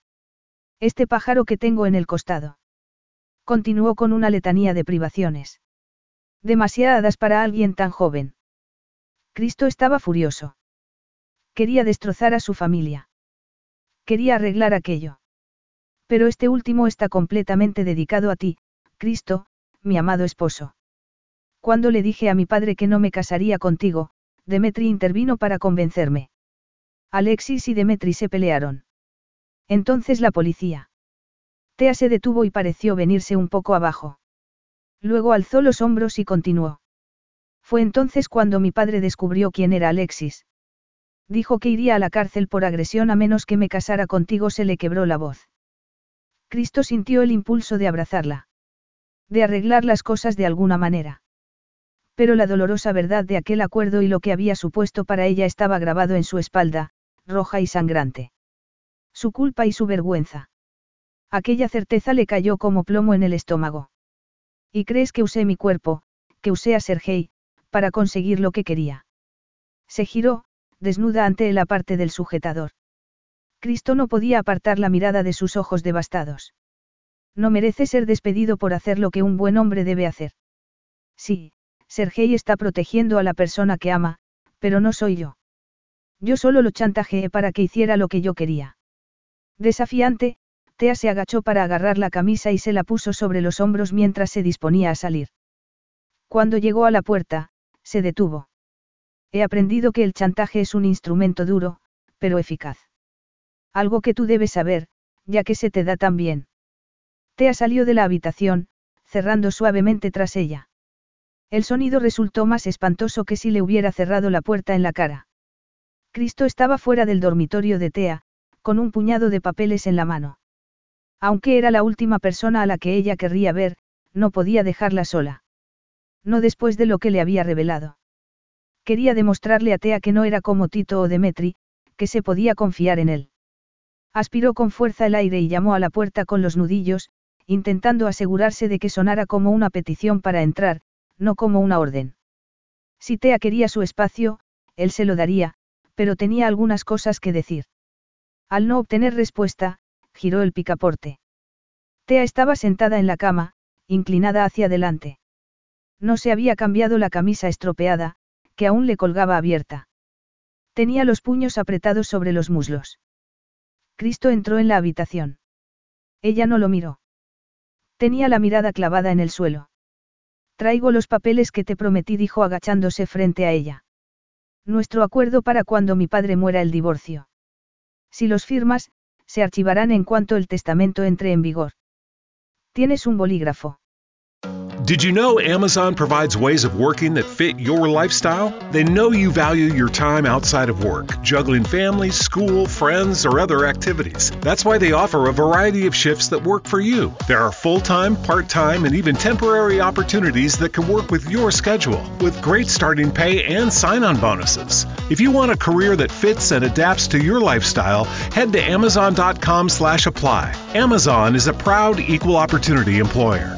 Este pájaro que tengo en el costado. Continuó con una letanía de privaciones. Demasiadas para alguien tan joven. Cristo estaba furioso. Quería destrozar a su familia. Quería arreglar aquello. Pero este último está completamente dedicado a ti, Cristo, mi amado esposo. Cuando le dije a mi padre que no me casaría contigo, Demetri intervino para convencerme. Alexis y Demetri se pelearon. Entonces la policía. Tea se detuvo y pareció venirse un poco abajo. Luego alzó los hombros y continuó. Fue entonces cuando mi padre descubrió quién era Alexis. Dijo que iría a la cárcel por agresión a menos que me casara contigo, se le quebró la voz. Cristo sintió el impulso de abrazarla. De arreglar las cosas de alguna manera pero la dolorosa verdad de aquel acuerdo y lo que había supuesto para ella estaba grabado en su espalda, roja y sangrante. Su culpa y su vergüenza. Aquella certeza le cayó como plomo en el estómago. ¿Y crees que usé mi cuerpo, que usé a Sergei, para conseguir lo que quería? Se giró, desnuda ante la parte del sujetador. Cristo no podía apartar la mirada de sus ojos devastados. No merece ser despedido por hacer lo que un buen hombre debe hacer. Sí, Sergei está protegiendo a la persona que ama, pero no soy yo. Yo solo lo chantajeé para que hiciera lo que yo quería. Desafiante, Tea se agachó para agarrar la camisa y se la puso sobre los hombros mientras se disponía a salir. Cuando llegó a la puerta, se detuvo. He aprendido que el chantaje es un instrumento duro, pero eficaz. Algo que tú debes saber, ya que se te da tan bien. Tea salió de la habitación, cerrando suavemente tras ella. El sonido resultó más espantoso que si le hubiera cerrado la puerta en la cara. Cristo estaba fuera del dormitorio de Tea, con un puñado de papeles en la mano. Aunque era la última persona a la que ella querría ver, no podía dejarla sola. No después de lo que le había revelado. Quería demostrarle a Tea que no era como Tito o Demetri, que se podía confiar en él. Aspiró con fuerza el aire y llamó a la puerta con los nudillos, intentando asegurarse de que sonara como una petición para entrar, no como una orden. Si Tea quería su espacio, él se lo daría, pero tenía algunas cosas que decir. Al no obtener respuesta, giró el picaporte. Tea estaba sentada en la cama, inclinada hacia adelante. No se había cambiado la camisa estropeada, que aún le colgaba abierta. Tenía los puños apretados sobre los muslos. Cristo entró en la habitación. Ella no lo miró. Tenía la mirada clavada en el suelo. Traigo los papeles que te prometí, dijo agachándose frente a ella. Nuestro acuerdo para cuando mi padre muera el divorcio. Si los firmas, se archivarán en cuanto el testamento entre en vigor. ¿Tienes un bolígrafo? Did you know Amazon provides ways of working that fit your lifestyle? They know you value your time outside of work, juggling family, school, friends, or other activities. That's why they offer a variety of shifts that work for you. There are full time, part time, and even temporary opportunities that can work with your schedule, with great starting pay and sign on bonuses. If you want a career that fits and adapts to your lifestyle, head to Amazon.com slash apply. Amazon is a proud equal opportunity employer.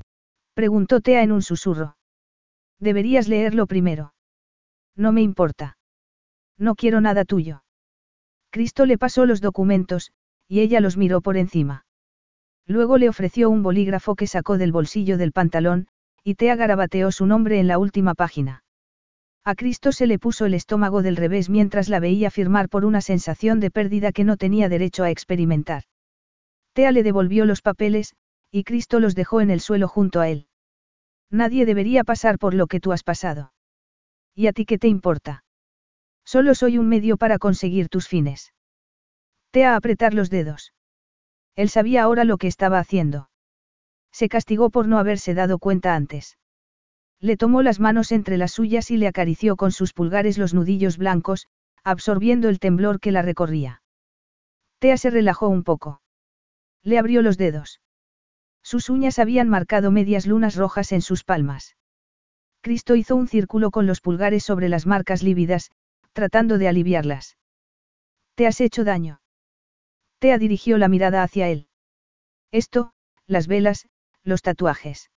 Preguntó Tea en un susurro. Deberías leerlo primero. No me importa. No quiero nada tuyo. Cristo le pasó los documentos, y ella los miró por encima. Luego le ofreció un bolígrafo que sacó del bolsillo del pantalón, y Tea garabateó su nombre en la última página. A Cristo se le puso el estómago del revés mientras la veía firmar por una sensación de pérdida que no tenía derecho a experimentar. Tea le devolvió los papeles, y Cristo los dejó en el suelo junto a él. Nadie debería pasar por lo que tú has pasado. ¿Y a ti qué te importa? Solo soy un medio para conseguir tus fines. Tea apretar los dedos. Él sabía ahora lo que estaba haciendo. Se castigó por no haberse dado cuenta antes. Le tomó las manos entre las suyas y le acarició con sus pulgares los nudillos blancos, absorbiendo el temblor que la recorría. Tea se relajó un poco. Le abrió los dedos. Sus uñas habían marcado medias lunas rojas en sus palmas. Cristo hizo un círculo con los pulgares sobre las marcas lívidas, tratando de aliviarlas. ¿Te has hecho daño? Tea dirigió la mirada hacia él. Esto, las velas, los tatuajes.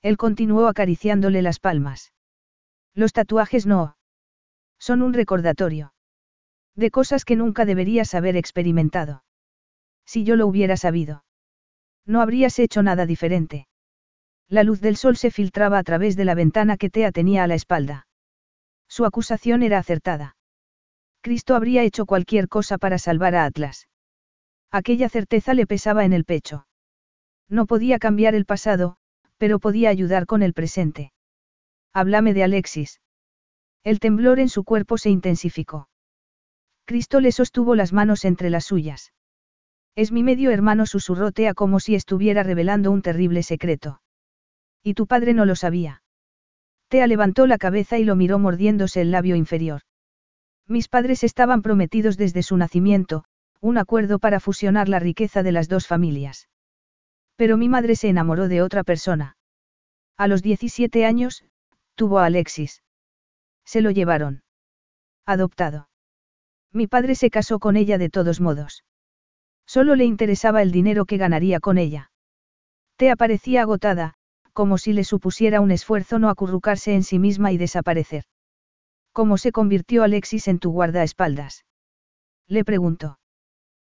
Él continuó acariciándole las palmas. Los tatuajes no. Son un recordatorio. De cosas que nunca deberías haber experimentado. Si yo lo hubiera sabido. No habrías hecho nada diferente. La luz del sol se filtraba a través de la ventana que Tea tenía a la espalda. Su acusación era acertada. Cristo habría hecho cualquier cosa para salvar a Atlas. Aquella certeza le pesaba en el pecho. No podía cambiar el pasado, pero podía ayudar con el presente. Háblame de Alexis. El temblor en su cuerpo se intensificó. Cristo le sostuvo las manos entre las suyas. Es mi medio hermano susurrotea como si estuviera revelando un terrible secreto. Y tu padre no lo sabía. Tea levantó la cabeza y lo miró mordiéndose el labio inferior. Mis padres estaban prometidos desde su nacimiento, un acuerdo para fusionar la riqueza de las dos familias. Pero mi madre se enamoró de otra persona. A los 17 años, tuvo a Alexis. Se lo llevaron. Adoptado. Mi padre se casó con ella de todos modos. Solo le interesaba el dinero que ganaría con ella. Te parecía agotada, como si le supusiera un esfuerzo no acurrucarse en sí misma y desaparecer. ¿Cómo se convirtió Alexis en tu guardaespaldas? Le preguntó.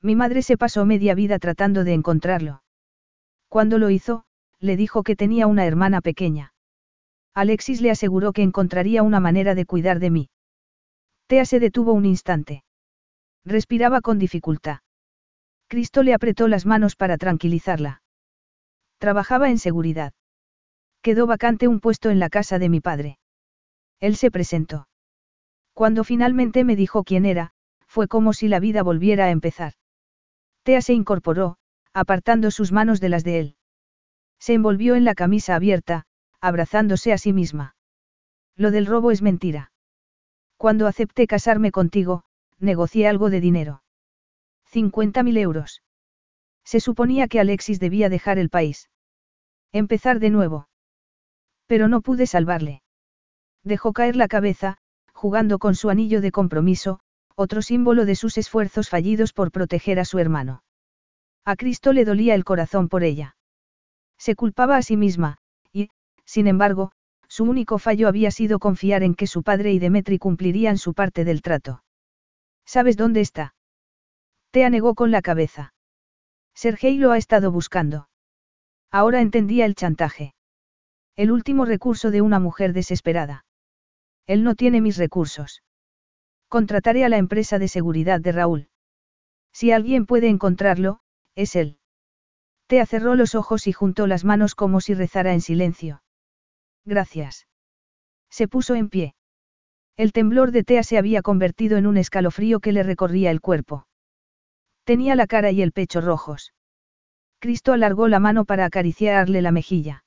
Mi madre se pasó media vida tratando de encontrarlo. Cuando lo hizo, le dijo que tenía una hermana pequeña. Alexis le aseguró que encontraría una manera de cuidar de mí. Tea se detuvo un instante. Respiraba con dificultad. Cristo le apretó las manos para tranquilizarla. Trabajaba en seguridad. Quedó vacante un puesto en la casa de mi padre. Él se presentó. Cuando finalmente me dijo quién era, fue como si la vida volviera a empezar. Tea se incorporó, apartando sus manos de las de él. Se envolvió en la camisa abierta, abrazándose a sí misma. Lo del robo es mentira. Cuando acepté casarme contigo, negocié algo de dinero. 50.000 euros. Se suponía que Alexis debía dejar el país. Empezar de nuevo. Pero no pude salvarle. Dejó caer la cabeza, jugando con su anillo de compromiso, otro símbolo de sus esfuerzos fallidos por proteger a su hermano. A Cristo le dolía el corazón por ella. Se culpaba a sí misma, y, sin embargo, su único fallo había sido confiar en que su padre y Demetri cumplirían su parte del trato. ¿Sabes dónde está? Te anegó con la cabeza. Sergei lo ha estado buscando. Ahora entendía el chantaje. El último recurso de una mujer desesperada. Él no tiene mis recursos. Contrataré a la empresa de seguridad de Raúl. Si alguien puede encontrarlo, es él. Tea cerró los ojos y juntó las manos como si rezara en silencio. Gracias. Se puso en pie. El temblor de Tea se había convertido en un escalofrío que le recorría el cuerpo. Tenía la cara y el pecho rojos. Cristo alargó la mano para acariciarle la mejilla.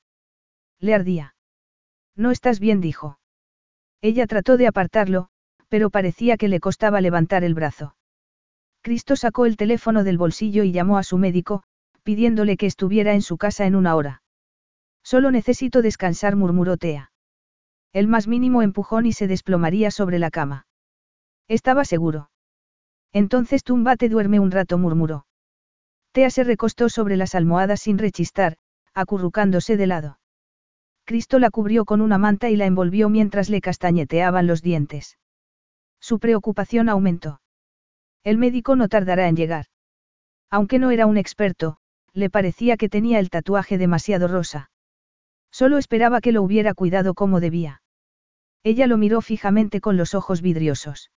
Le ardía. No estás bien, dijo. Ella trató de apartarlo, pero parecía que le costaba levantar el brazo. Cristo sacó el teléfono del bolsillo y llamó a su médico, pidiéndole que estuviera en su casa en una hora. Solo necesito descansar, murmuró Tea. El más mínimo empujón y se desplomaría sobre la cama. Estaba seguro. Entonces túmbate, duerme un rato, murmuró. Tea se recostó sobre las almohadas sin rechistar, acurrucándose de lado. Cristo la cubrió con una manta y la envolvió mientras le castañeteaban los dientes. Su preocupación aumentó. El médico no tardará en llegar. Aunque no era un experto, le parecía que tenía el tatuaje demasiado rosa. Solo esperaba que lo hubiera cuidado como debía. Ella lo miró fijamente con los ojos vidriosos.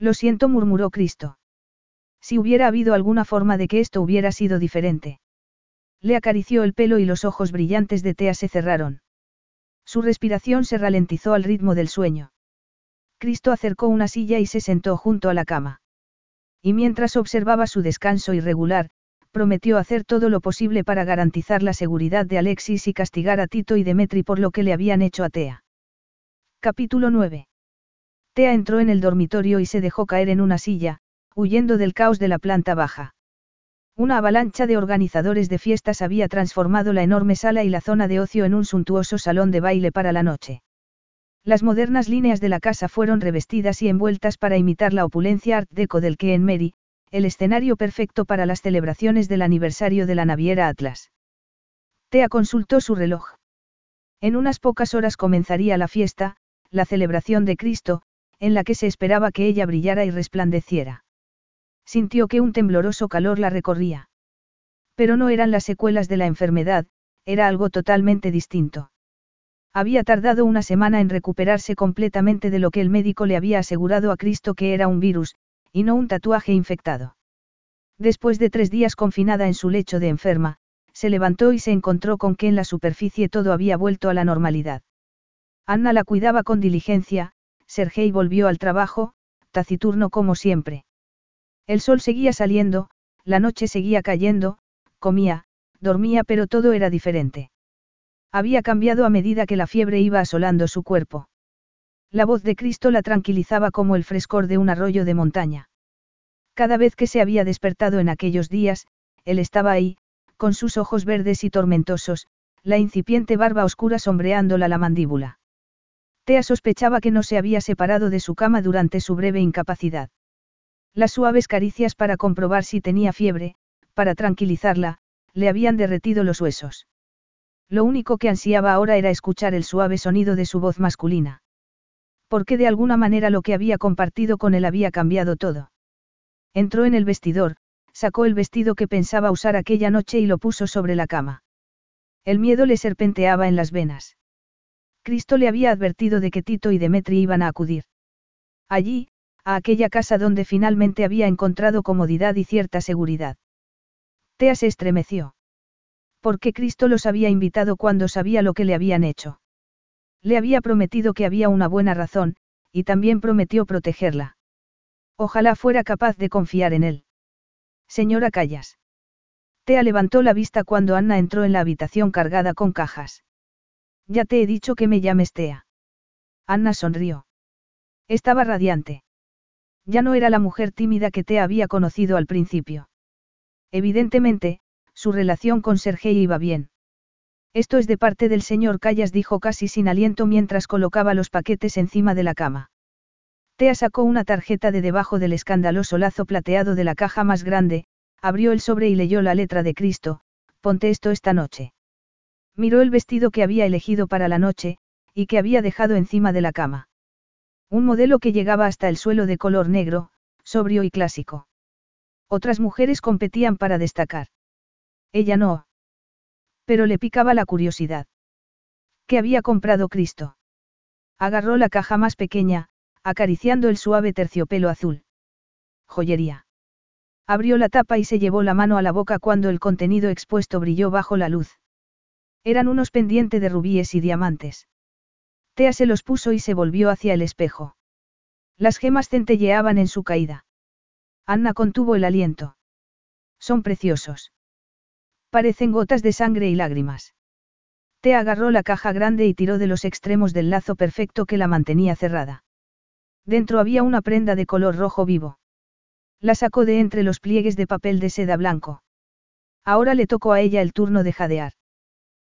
Lo siento, murmuró Cristo. Si hubiera habido alguna forma de que esto hubiera sido diferente. Le acarició el pelo y los ojos brillantes de Tea se cerraron. Su respiración se ralentizó al ritmo del sueño. Cristo acercó una silla y se sentó junto a la cama. Y mientras observaba su descanso irregular, prometió hacer todo lo posible para garantizar la seguridad de Alexis y castigar a Tito y Demetri por lo que le habían hecho a Tea. Capítulo 9. Tea entró en el dormitorio y se dejó caer en una silla, huyendo del caos de la planta baja. Una avalancha de organizadores de fiestas había transformado la enorme sala y la zona de ocio en un suntuoso salón de baile para la noche. Las modernas líneas de la casa fueron revestidas y envueltas para imitar la opulencia art deco del que en Mary, el escenario perfecto para las celebraciones del aniversario de la naviera Atlas. Tea consultó su reloj. En unas pocas horas comenzaría la fiesta, la celebración de Cristo, en la que se esperaba que ella brillara y resplandeciera. Sintió que un tembloroso calor la recorría. Pero no eran las secuelas de la enfermedad, era algo totalmente distinto. Había tardado una semana en recuperarse completamente de lo que el médico le había asegurado a Cristo que era un virus, y no un tatuaje infectado. Después de tres días confinada en su lecho de enferma, se levantó y se encontró con que en la superficie todo había vuelto a la normalidad. Anna la cuidaba con diligencia, Sergei volvió al trabajo, taciturno como siempre. El sol seguía saliendo, la noche seguía cayendo, comía, dormía pero todo era diferente. Había cambiado a medida que la fiebre iba asolando su cuerpo. La voz de Cristo la tranquilizaba como el frescor de un arroyo de montaña. Cada vez que se había despertado en aquellos días, él estaba ahí, con sus ojos verdes y tormentosos, la incipiente barba oscura sombreándola la mandíbula. Tea sospechaba que no se había separado de su cama durante su breve incapacidad. Las suaves caricias para comprobar si tenía fiebre, para tranquilizarla, le habían derretido los huesos. Lo único que ansiaba ahora era escuchar el suave sonido de su voz masculina. Porque de alguna manera lo que había compartido con él había cambiado todo. Entró en el vestidor, sacó el vestido que pensaba usar aquella noche y lo puso sobre la cama. El miedo le serpenteaba en las venas. Cristo le había advertido de que Tito y Demetri iban a acudir. Allí, a aquella casa donde finalmente había encontrado comodidad y cierta seguridad. Tea se estremeció. ¿Por qué Cristo los había invitado cuando sabía lo que le habían hecho? Le había prometido que había una buena razón, y también prometió protegerla. Ojalá fuera capaz de confiar en él. Señora Callas. Tea levantó la vista cuando Anna entró en la habitación cargada con cajas. Ya te he dicho que me llames Tea. Anna sonrió. Estaba radiante. Ya no era la mujer tímida que te había conocido al principio. Evidentemente, su relación con Sergei iba bien. Esto es de parte del señor Callas, dijo casi sin aliento mientras colocaba los paquetes encima de la cama. Tea sacó una tarjeta de debajo del escandaloso lazo plateado de la caja más grande, abrió el sobre y leyó la letra de Cristo, ponte esto esta noche. Miró el vestido que había elegido para la noche, y que había dejado encima de la cama. Un modelo que llegaba hasta el suelo de color negro, sobrio y clásico. Otras mujeres competían para destacar. Ella no. Pero le picaba la curiosidad. ¿Qué había comprado Cristo? Agarró la caja más pequeña, acariciando el suave terciopelo azul. Joyería. Abrió la tapa y se llevó la mano a la boca cuando el contenido expuesto brilló bajo la luz. Eran unos pendientes de rubíes y diamantes. Tea se los puso y se volvió hacia el espejo. Las gemas centelleaban en su caída. Anna contuvo el aliento. Son preciosos. Parecen gotas de sangre y lágrimas. Tea agarró la caja grande y tiró de los extremos del lazo perfecto que la mantenía cerrada. Dentro había una prenda de color rojo vivo. La sacó de entre los pliegues de papel de seda blanco. Ahora le tocó a ella el turno de jadear.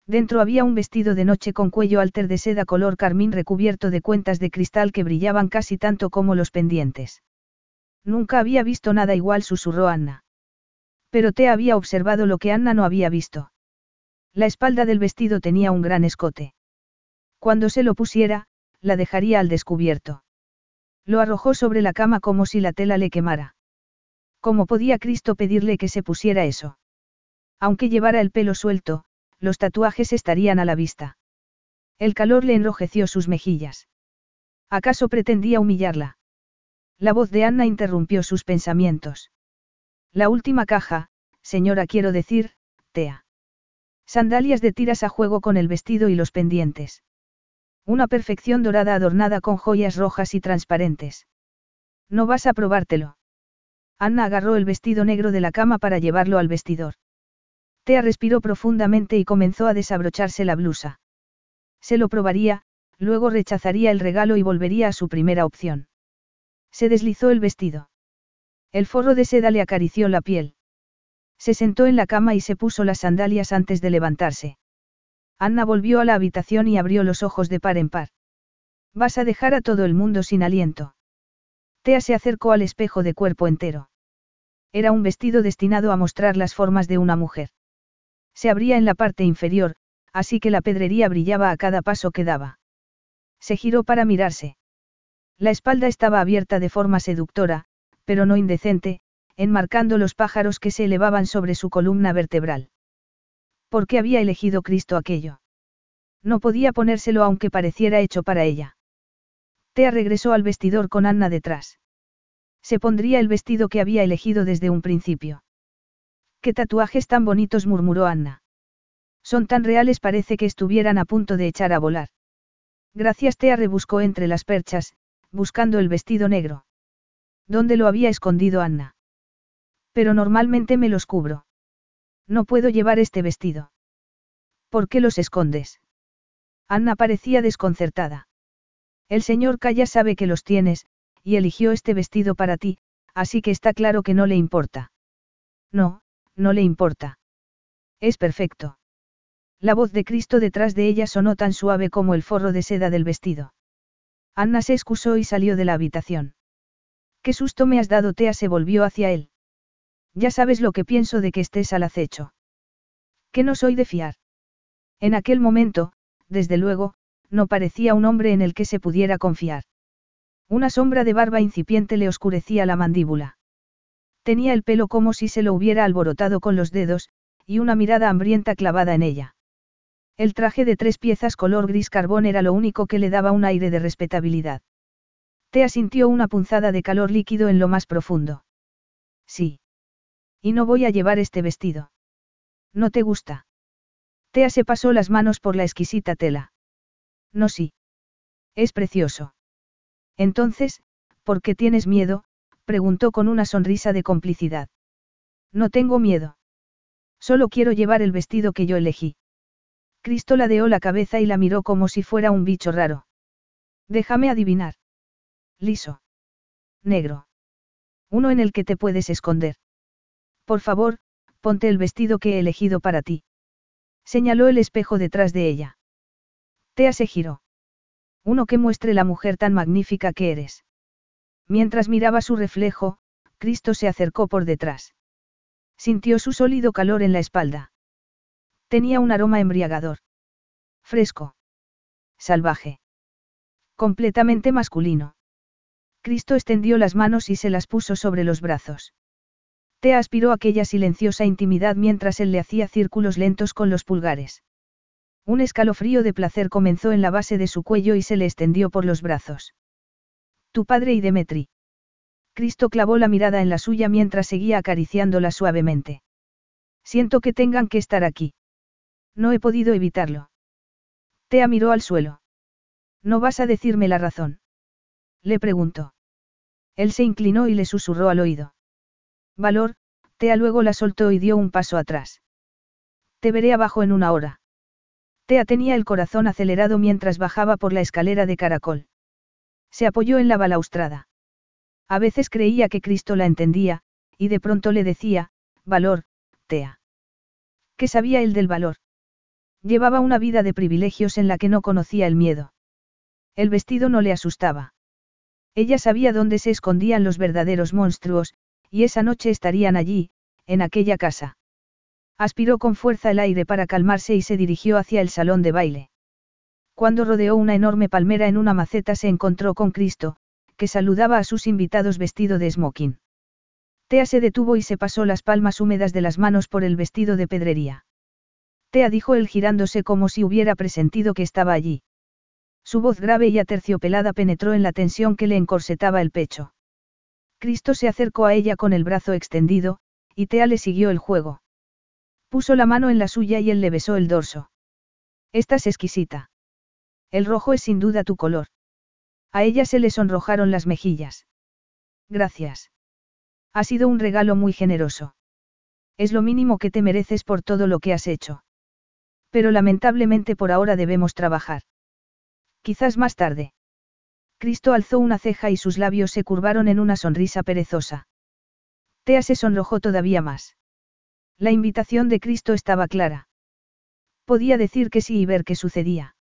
Dentro había un vestido de noche con cuello alter de seda color carmín recubierto de cuentas de cristal que brillaban casi tanto como los pendientes. Nunca había visto nada igual, susurró Anna. Pero te había observado lo que Anna no había visto. La espalda del vestido tenía un gran escote. Cuando se lo pusiera, la dejaría al descubierto. Lo arrojó sobre la cama como si la tela le quemara. ¿Cómo podía Cristo pedirle que se pusiera eso? Aunque llevara el pelo suelto, los tatuajes estarían a la vista. El calor le enrojeció sus mejillas. ¿Acaso pretendía humillarla? La voz de Anna interrumpió sus pensamientos. La última caja, señora quiero decir, Tea. Sandalias de tiras a juego con el vestido y los pendientes. Una perfección dorada adornada con joyas rojas y transparentes. No vas a probártelo. Anna agarró el vestido negro de la cama para llevarlo al vestidor. Tea respiró profundamente y comenzó a desabrocharse la blusa. Se lo probaría, luego rechazaría el regalo y volvería a su primera opción. Se deslizó el vestido. El forro de seda le acarició la piel. Se sentó en la cama y se puso las sandalias antes de levantarse. Anna volvió a la habitación y abrió los ojos de par en par. Vas a dejar a todo el mundo sin aliento. Tea se acercó al espejo de cuerpo entero. Era un vestido destinado a mostrar las formas de una mujer. Se abría en la parte inferior, así que la pedrería brillaba a cada paso que daba. Se giró para mirarse. La espalda estaba abierta de forma seductora, pero no indecente, enmarcando los pájaros que se elevaban sobre su columna vertebral. ¿Por qué había elegido Cristo aquello? No podía ponérselo aunque pareciera hecho para ella. Tea regresó al vestidor con Anna detrás. Se pondría el vestido que había elegido desde un principio. ¿Qué tatuajes tan bonitos? murmuró Anna. Son tan reales parece que estuvieran a punto de echar a volar. Gracias Tea rebuscó entre las perchas, buscando el vestido negro. ¿Dónde lo había escondido Anna? Pero normalmente me los cubro. No puedo llevar este vestido. ¿Por qué los escondes? Anna parecía desconcertada. El señor Calla sabe que los tienes, y eligió este vestido para ti, así que está claro que no le importa. No, no le importa. Es perfecto. La voz de Cristo detrás de ella sonó tan suave como el forro de seda del vestido. Anna se excusó y salió de la habitación. ¿Qué susto me has dado? Tea se volvió hacia él. Ya sabes lo que pienso de que estés al acecho. Que no soy de fiar. En aquel momento, desde luego, no parecía un hombre en el que se pudiera confiar. Una sombra de barba incipiente le oscurecía la mandíbula. Tenía el pelo como si se lo hubiera alborotado con los dedos, y una mirada hambrienta clavada en ella. El traje de tres piezas color gris carbón era lo único que le daba un aire de respetabilidad. Tea sintió una punzada de calor líquido en lo más profundo. Sí. Y no voy a llevar este vestido. ¿No te gusta? Tea se pasó las manos por la exquisita tela. No sí. Es precioso. Entonces, ¿por qué tienes miedo? Preguntó con una sonrisa de complicidad. No tengo miedo. Solo quiero llevar el vestido que yo elegí. Cristo ladeó la cabeza y la miró como si fuera un bicho raro. Déjame adivinar. Liso. Negro. Uno en el que te puedes esconder. Por favor, ponte el vestido que he elegido para ti. Señaló el espejo detrás de ella. Tea se giró. Uno que muestre la mujer tan magnífica que eres. Mientras miraba su reflejo, Cristo se acercó por detrás. Sintió su sólido calor en la espalda. Tenía un aroma embriagador. Fresco. Salvaje. Completamente masculino. Cristo extendió las manos y se las puso sobre los brazos. Tea aspiró aquella silenciosa intimidad mientras él le hacía círculos lentos con los pulgares. Un escalofrío de placer comenzó en la base de su cuello y se le extendió por los brazos. Tu padre y Demetri. Cristo clavó la mirada en la suya mientras seguía acariciándola suavemente. Siento que tengan que estar aquí. No he podido evitarlo. Tea miró al suelo. ¿No vas a decirme la razón? Le preguntó. Él se inclinó y le susurró al oído. Valor, Tea luego la soltó y dio un paso atrás. Te veré abajo en una hora. Tea tenía el corazón acelerado mientras bajaba por la escalera de caracol. Se apoyó en la balaustrada. A veces creía que Cristo la entendía, y de pronto le decía, Valor, Tea. ¿Qué sabía él del valor? Llevaba una vida de privilegios en la que no conocía el miedo. El vestido no le asustaba. Ella sabía dónde se escondían los verdaderos monstruos, y esa noche estarían allí, en aquella casa. Aspiró con fuerza el aire para calmarse y se dirigió hacia el salón de baile. Cuando rodeó una enorme palmera en una maceta se encontró con Cristo, que saludaba a sus invitados vestido de smoking. Tea se detuvo y se pasó las palmas húmedas de las manos por el vestido de pedrería. Tea dijo él girándose como si hubiera presentido que estaba allí. Su voz grave y aterciopelada penetró en la tensión que le encorsetaba el pecho. Cristo se acercó a ella con el brazo extendido, y Tea le siguió el juego. Puso la mano en la suya y él le besó el dorso. Estás exquisita. El rojo es sin duda tu color. A ella se le sonrojaron las mejillas. Gracias. Ha sido un regalo muy generoso. Es lo mínimo que te mereces por todo lo que has hecho. Pero lamentablemente por ahora debemos trabajar. Quizás más tarde. Cristo alzó una ceja y sus labios se curvaron en una sonrisa perezosa. Tea se sonrojó todavía más. La invitación de Cristo estaba clara. Podía decir que sí y ver qué sucedía.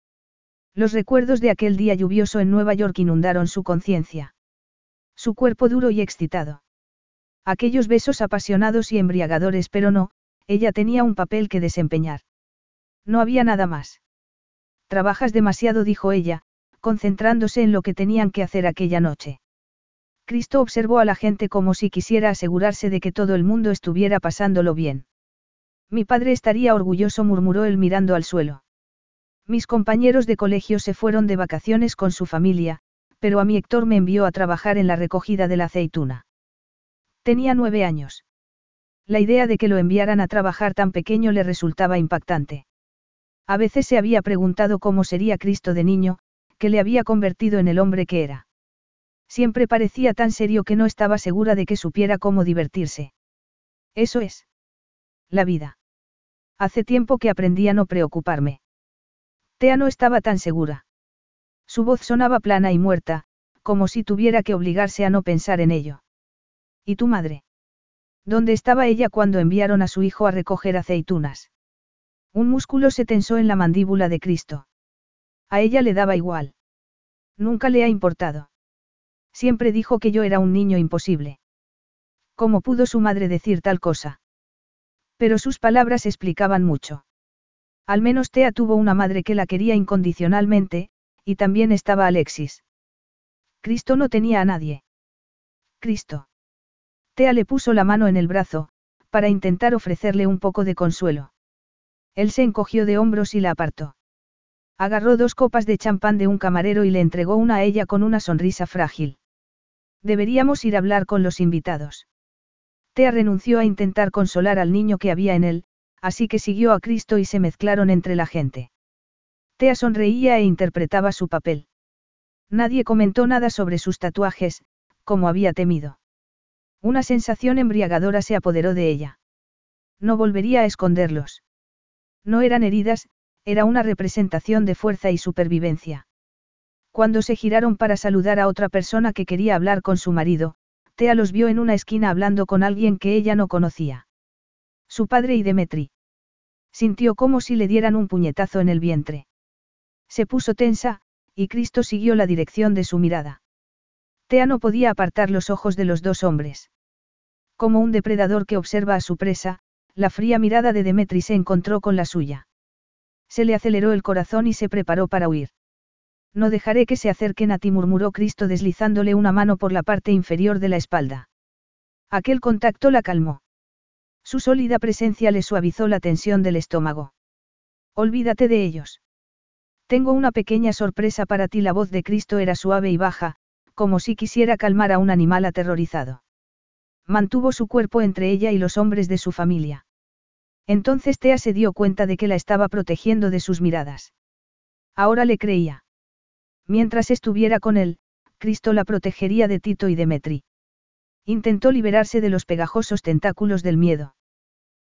Los recuerdos de aquel día lluvioso en Nueva York inundaron su conciencia. Su cuerpo duro y excitado. Aquellos besos apasionados y embriagadores, pero no, ella tenía un papel que desempeñar. No había nada más. Trabajas demasiado, dijo ella, concentrándose en lo que tenían que hacer aquella noche. Cristo observó a la gente como si quisiera asegurarse de que todo el mundo estuviera pasándolo bien. Mi padre estaría orgulloso, murmuró él mirando al suelo. Mis compañeros de colegio se fueron de vacaciones con su familia, pero a mi Héctor me envió a trabajar en la recogida de la aceituna. Tenía nueve años. La idea de que lo enviaran a trabajar tan pequeño le resultaba impactante. A veces se había preguntado cómo sería Cristo de niño, que le había convertido en el hombre que era. Siempre parecía tan serio que no estaba segura de que supiera cómo divertirse. Eso es. La vida. Hace tiempo que aprendí a no preocuparme. Tea no estaba tan segura. Su voz sonaba plana y muerta, como si tuviera que obligarse a no pensar en ello. ¿Y tu madre? ¿Dónde estaba ella cuando enviaron a su hijo a recoger aceitunas? Un músculo se tensó en la mandíbula de Cristo. A ella le daba igual. Nunca le ha importado. Siempre dijo que yo era un niño imposible. ¿Cómo pudo su madre decir tal cosa? Pero sus palabras explicaban mucho. Al menos Tea tuvo una madre que la quería incondicionalmente, y también estaba Alexis. Cristo no tenía a nadie. Cristo. Tea le puso la mano en el brazo, para intentar ofrecerle un poco de consuelo. Él se encogió de hombros y la apartó. Agarró dos copas de champán de un camarero y le entregó una a ella con una sonrisa frágil. Deberíamos ir a hablar con los invitados. Tea renunció a intentar consolar al niño que había en él, así que siguió a Cristo y se mezclaron entre la gente. Tea sonreía e interpretaba su papel. Nadie comentó nada sobre sus tatuajes, como había temido. Una sensación embriagadora se apoderó de ella. No volvería a esconderlos. No eran heridas, era una representación de fuerza y supervivencia. Cuando se giraron para saludar a otra persona que quería hablar con su marido, Tea los vio en una esquina hablando con alguien que ella no conocía. Su padre y Demetri. Sintió como si le dieran un puñetazo en el vientre. Se puso tensa, y Cristo siguió la dirección de su mirada. Tea no podía apartar los ojos de los dos hombres. Como un depredador que observa a su presa, la fría mirada de Demetri se encontró con la suya. Se le aceleró el corazón y se preparó para huir. No dejaré que se acerquen a ti, murmuró Cristo deslizándole una mano por la parte inferior de la espalda. Aquel contacto la calmó. Su sólida presencia le suavizó la tensión del estómago. Olvídate de ellos. Tengo una pequeña sorpresa para ti. La voz de Cristo era suave y baja, como si quisiera calmar a un animal aterrorizado. Mantuvo su cuerpo entre ella y los hombres de su familia. Entonces Tea se dio cuenta de que la estaba protegiendo de sus miradas. Ahora le creía. Mientras estuviera con él, Cristo la protegería de Tito y Demetri. Intentó liberarse de los pegajosos tentáculos del miedo.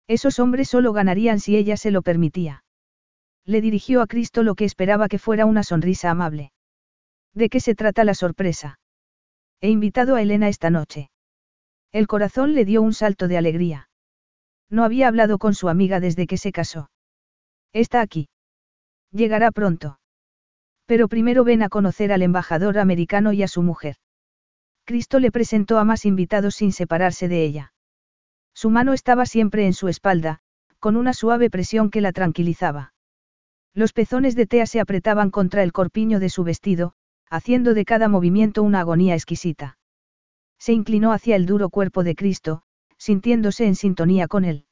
Esos hombres solo ganarían si ella se lo permitía. Le dirigió a Cristo lo que esperaba que fuera una sonrisa amable. ¿De qué se trata la sorpresa? He invitado a Elena esta noche. El corazón le dio un salto de alegría. No había hablado con su amiga desde que se casó. Está aquí. Llegará pronto. Pero primero ven a conocer al embajador americano y a su mujer. Cristo le presentó a más invitados sin separarse de ella. Su mano estaba siempre en su espalda, con una suave presión que la tranquilizaba. Los pezones de Tea se apretaban contra el corpiño de su vestido, haciendo de cada movimiento una agonía exquisita. Se inclinó hacia el duro cuerpo de Cristo, sintiéndose en sintonía con él.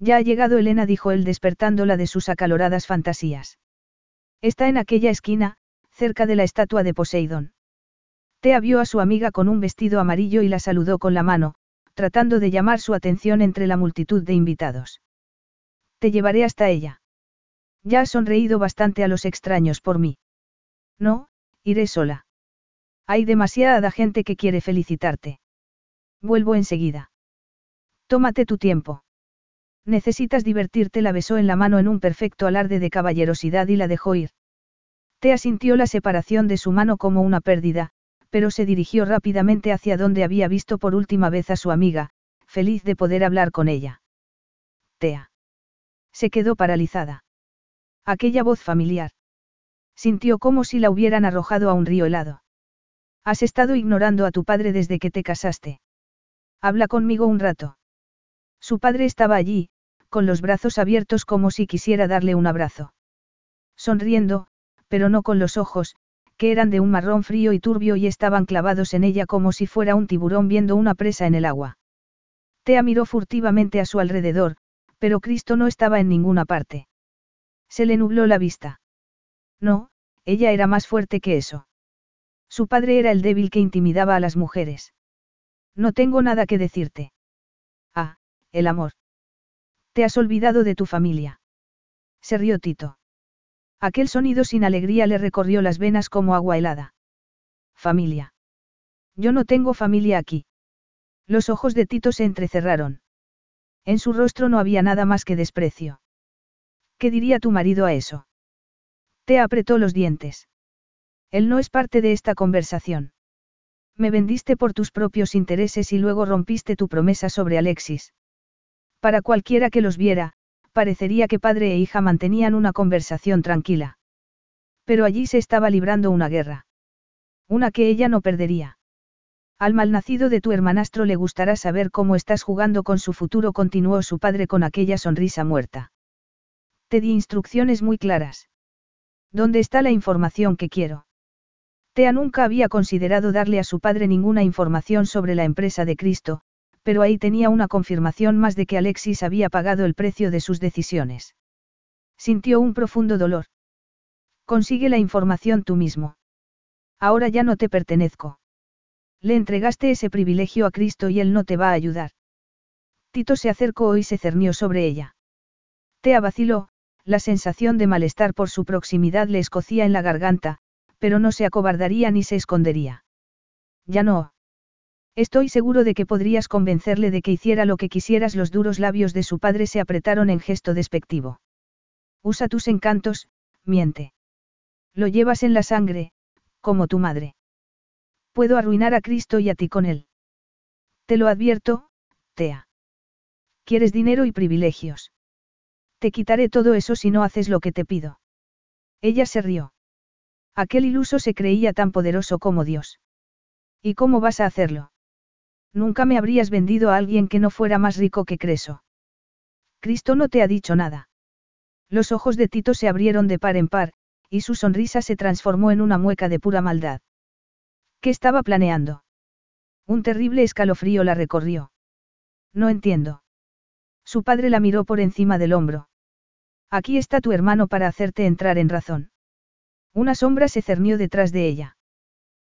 Ya ha llegado Elena, dijo él despertándola de sus acaloradas fantasías. Está en aquella esquina, cerca de la estatua de Poseidón. Tea vio a su amiga con un vestido amarillo y la saludó con la mano, tratando de llamar su atención entre la multitud de invitados. Te llevaré hasta ella. Ya has sonreído bastante a los extraños por mí. No, iré sola. Hay demasiada gente que quiere felicitarte. Vuelvo enseguida. Tómate tu tiempo. Necesitas divertirte, la besó en la mano en un perfecto alarde de caballerosidad y la dejó ir. Tea sintió la separación de su mano como una pérdida, pero se dirigió rápidamente hacia donde había visto por última vez a su amiga, feliz de poder hablar con ella. Tea. Se quedó paralizada. Aquella voz familiar. Sintió como si la hubieran arrojado a un río helado. Has estado ignorando a tu padre desde que te casaste. Habla conmigo un rato. Su padre estaba allí, con los brazos abiertos como si quisiera darle un abrazo. Sonriendo, pero no con los ojos, que eran de un marrón frío y turbio y estaban clavados en ella como si fuera un tiburón viendo una presa en el agua. Tea miró furtivamente a su alrededor, pero Cristo no estaba en ninguna parte. Se le nubló la vista. No, ella era más fuerte que eso. Su padre era el débil que intimidaba a las mujeres. No tengo nada que decirte. Ah, el amor. Te has olvidado de tu familia. Se rió Tito. Aquel sonido sin alegría le recorrió las venas como agua helada. Familia. Yo no tengo familia aquí. Los ojos de Tito se entrecerraron. En su rostro no había nada más que desprecio. ¿Qué diría tu marido a eso? Te apretó los dientes. Él no es parte de esta conversación. Me vendiste por tus propios intereses y luego rompiste tu promesa sobre Alexis. Para cualquiera que los viera, parecería que padre e hija mantenían una conversación tranquila. Pero allí se estaba librando una guerra. Una que ella no perdería. Al malnacido de tu hermanastro le gustará saber cómo estás jugando con su futuro, continuó su padre con aquella sonrisa muerta. Te di instrucciones muy claras. ¿Dónde está la información que quiero? Tea nunca había considerado darle a su padre ninguna información sobre la empresa de Cristo, pero ahí tenía una confirmación más de que Alexis había pagado el precio de sus decisiones. Sintió un profundo dolor. Consigue la información tú mismo. Ahora ya no te pertenezco. Le entregaste ese privilegio a Cristo y él no te va a ayudar. Tito se acercó y se cernió sobre ella. Tea vaciló, la sensación de malestar por su proximidad le escocía en la garganta, pero no se acobardaría ni se escondería. Ya no. Estoy seguro de que podrías convencerle de que hiciera lo que quisieras. Los duros labios de su padre se apretaron en gesto despectivo. Usa tus encantos, miente. Lo llevas en la sangre, como tu madre. Puedo arruinar a Cristo y a ti con él. Te lo advierto, Tea. Quieres dinero y privilegios. Te quitaré todo eso si no haces lo que te pido. Ella se rió. Aquel iluso se creía tan poderoso como Dios. ¿Y cómo vas a hacerlo? Nunca me habrías vendido a alguien que no fuera más rico que Creso. Cristo no te ha dicho nada. Los ojos de Tito se abrieron de par en par, y su sonrisa se transformó en una mueca de pura maldad. ¿Qué estaba planeando? Un terrible escalofrío la recorrió. No entiendo. Su padre la miró por encima del hombro. Aquí está tu hermano para hacerte entrar en razón. Una sombra se cernió detrás de ella.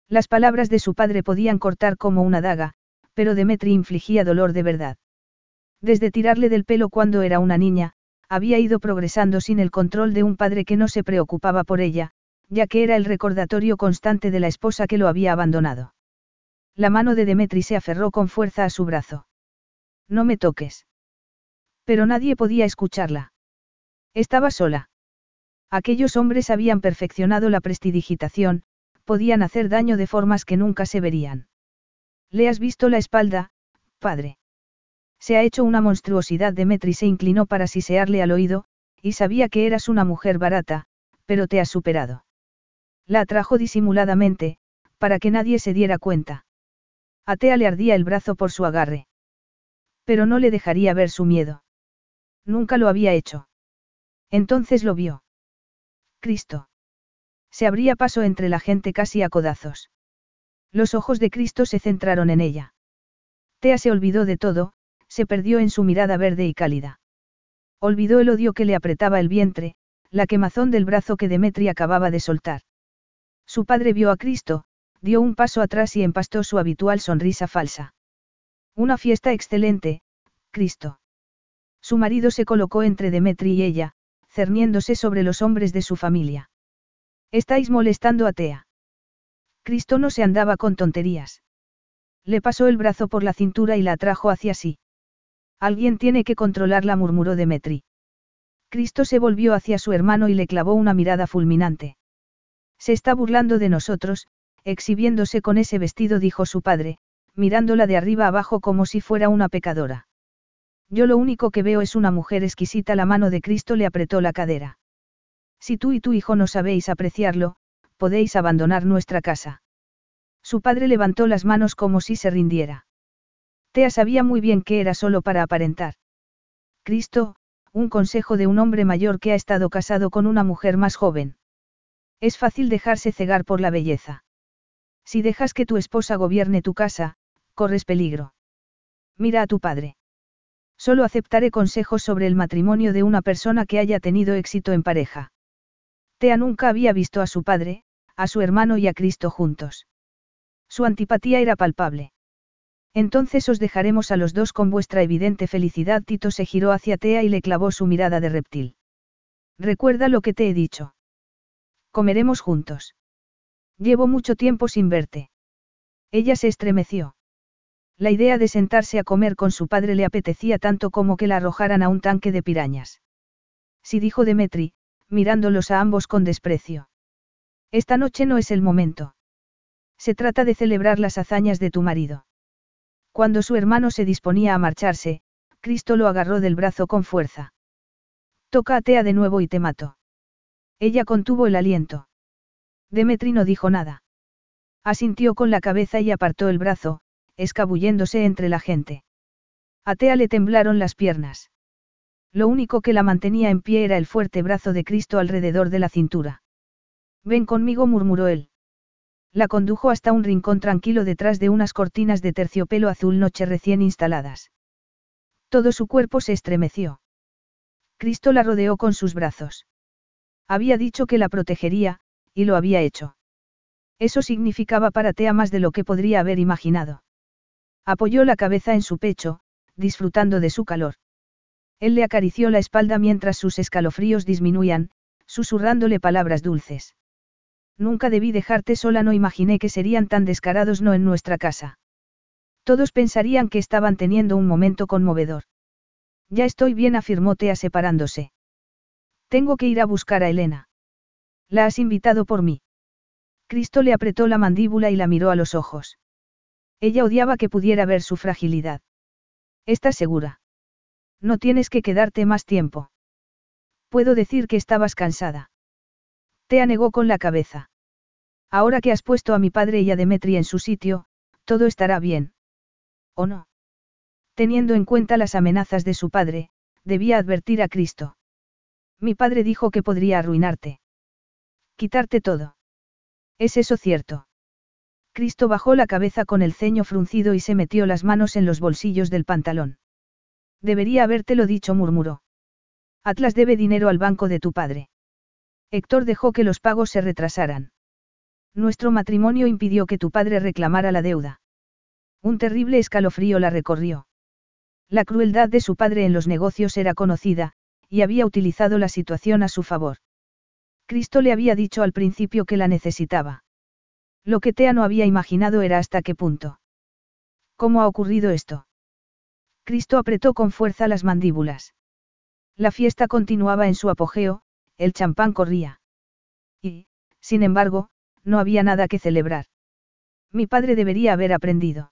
Las palabras de su padre podían cortar como una daga, pero Demetri infligía dolor de verdad. Desde tirarle del pelo cuando era una niña, había ido progresando sin el control de un padre que no se preocupaba por ella, ya que era el recordatorio constante de la esposa que lo había abandonado. La mano de Demetri se aferró con fuerza a su brazo. No me toques. Pero nadie podía escucharla. Estaba sola. Aquellos hombres habían perfeccionado la prestidigitación, podían hacer daño de formas que nunca se verían. ¿Le has visto la espalda, padre? Se ha hecho una monstruosidad. Demetri se inclinó para sisearle al oído, y sabía que eras una mujer barata, pero te has superado. La atrajo disimuladamente, para que nadie se diera cuenta. A Tea le ardía el brazo por su agarre. Pero no le dejaría ver su miedo. Nunca lo había hecho. Entonces lo vio. Cristo. Se abría paso entre la gente casi a codazos. Los ojos de Cristo se centraron en ella. Tea se olvidó de todo, se perdió en su mirada verde y cálida. Olvidó el odio que le apretaba el vientre, la quemazón del brazo que Demetri acababa de soltar. Su padre vio a Cristo, dio un paso atrás y empastó su habitual sonrisa falsa. Una fiesta excelente, Cristo. Su marido se colocó entre Demetri y ella, cerniéndose sobre los hombres de su familia. Estáis molestando a Tea. Cristo no se andaba con tonterías. Le pasó el brazo por la cintura y la atrajo hacia sí. Alguien tiene que controlarla, murmuró Demetri. Cristo se volvió hacia su hermano y le clavó una mirada fulminante. Se está burlando de nosotros, exhibiéndose con ese vestido, dijo su padre, mirándola de arriba abajo como si fuera una pecadora. Yo lo único que veo es una mujer exquisita, la mano de Cristo le apretó la cadera. Si tú y tu hijo no sabéis apreciarlo, podéis abandonar nuestra casa. Su padre levantó las manos como si se rindiera. Tea sabía muy bien que era solo para aparentar. Cristo, un consejo de un hombre mayor que ha estado casado con una mujer más joven. Es fácil dejarse cegar por la belleza. Si dejas que tu esposa gobierne tu casa, corres peligro. Mira a tu padre. Solo aceptaré consejos sobre el matrimonio de una persona que haya tenido éxito en pareja. Tea nunca había visto a su padre, a su hermano y a Cristo juntos. Su antipatía era palpable. Entonces os dejaremos a los dos con vuestra evidente felicidad. Tito se giró hacia Tea y le clavó su mirada de reptil. Recuerda lo que te he dicho. Comeremos juntos. Llevo mucho tiempo sin verte. Ella se estremeció. La idea de sentarse a comer con su padre le apetecía tanto como que la arrojaran a un tanque de pirañas. Sí dijo Demetri, mirándolos a ambos con desprecio. Esta noche no es el momento. Se trata de celebrar las hazañas de tu marido. Cuando su hermano se disponía a marcharse, Cristo lo agarró del brazo con fuerza. Toca a Tea de nuevo y te mato. Ella contuvo el aliento. Demetri no dijo nada. Asintió con la cabeza y apartó el brazo, escabulléndose entre la gente. A Tea le temblaron las piernas. Lo único que la mantenía en pie era el fuerte brazo de Cristo alrededor de la cintura. Ven conmigo, murmuró él. La condujo hasta un rincón tranquilo detrás de unas cortinas de terciopelo azul noche recién instaladas. Todo su cuerpo se estremeció. Cristo la rodeó con sus brazos. Había dicho que la protegería, y lo había hecho. Eso significaba para Tea más de lo que podría haber imaginado. Apoyó la cabeza en su pecho, disfrutando de su calor. Él le acarició la espalda mientras sus escalofríos disminuían, susurrándole palabras dulces. Nunca debí dejarte sola, no imaginé que serían tan descarados no en nuestra casa. Todos pensarían que estaban teniendo un momento conmovedor. Ya estoy bien, afirmó Tea separándose. Tengo que ir a buscar a Elena. La has invitado por mí. Cristo le apretó la mandíbula y la miró a los ojos. Ella odiaba que pudiera ver su fragilidad. ¿Estás segura? No tienes que quedarte más tiempo. Puedo decir que estabas cansada. Te anegó con la cabeza. Ahora que has puesto a mi padre y a Demetri en su sitio, todo estará bien. ¿O no? Teniendo en cuenta las amenazas de su padre, debía advertir a Cristo. Mi padre dijo que podría arruinarte. Quitarte todo. ¿Es eso cierto? Cristo bajó la cabeza con el ceño fruncido y se metió las manos en los bolsillos del pantalón. Debería habértelo dicho, murmuró. Atlas debe dinero al banco de tu padre. Héctor dejó que los pagos se retrasaran. Nuestro matrimonio impidió que tu padre reclamara la deuda. Un terrible escalofrío la recorrió. La crueldad de su padre en los negocios era conocida, y había utilizado la situación a su favor. Cristo le había dicho al principio que la necesitaba. Lo que Tea no había imaginado era hasta qué punto. ¿Cómo ha ocurrido esto? Cristo apretó con fuerza las mandíbulas. La fiesta continuaba en su apogeo, el champán corría. Y, sin embargo, no había nada que celebrar. Mi padre debería haber aprendido.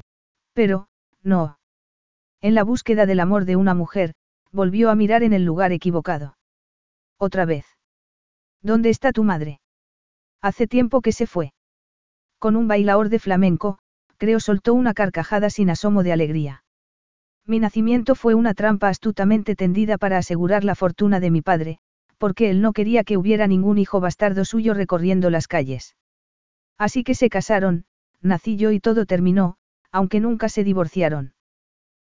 Pero, no. En la búsqueda del amor de una mujer, volvió a mirar en el lugar equivocado. Otra vez. ¿Dónde está tu madre? Hace tiempo que se fue. Con un bailaor de flamenco, creo soltó una carcajada sin asomo de alegría. Mi nacimiento fue una trampa astutamente tendida para asegurar la fortuna de mi padre, porque él no quería que hubiera ningún hijo bastardo suyo recorriendo las calles. Así que se casaron, nací yo y todo terminó, aunque nunca se divorciaron.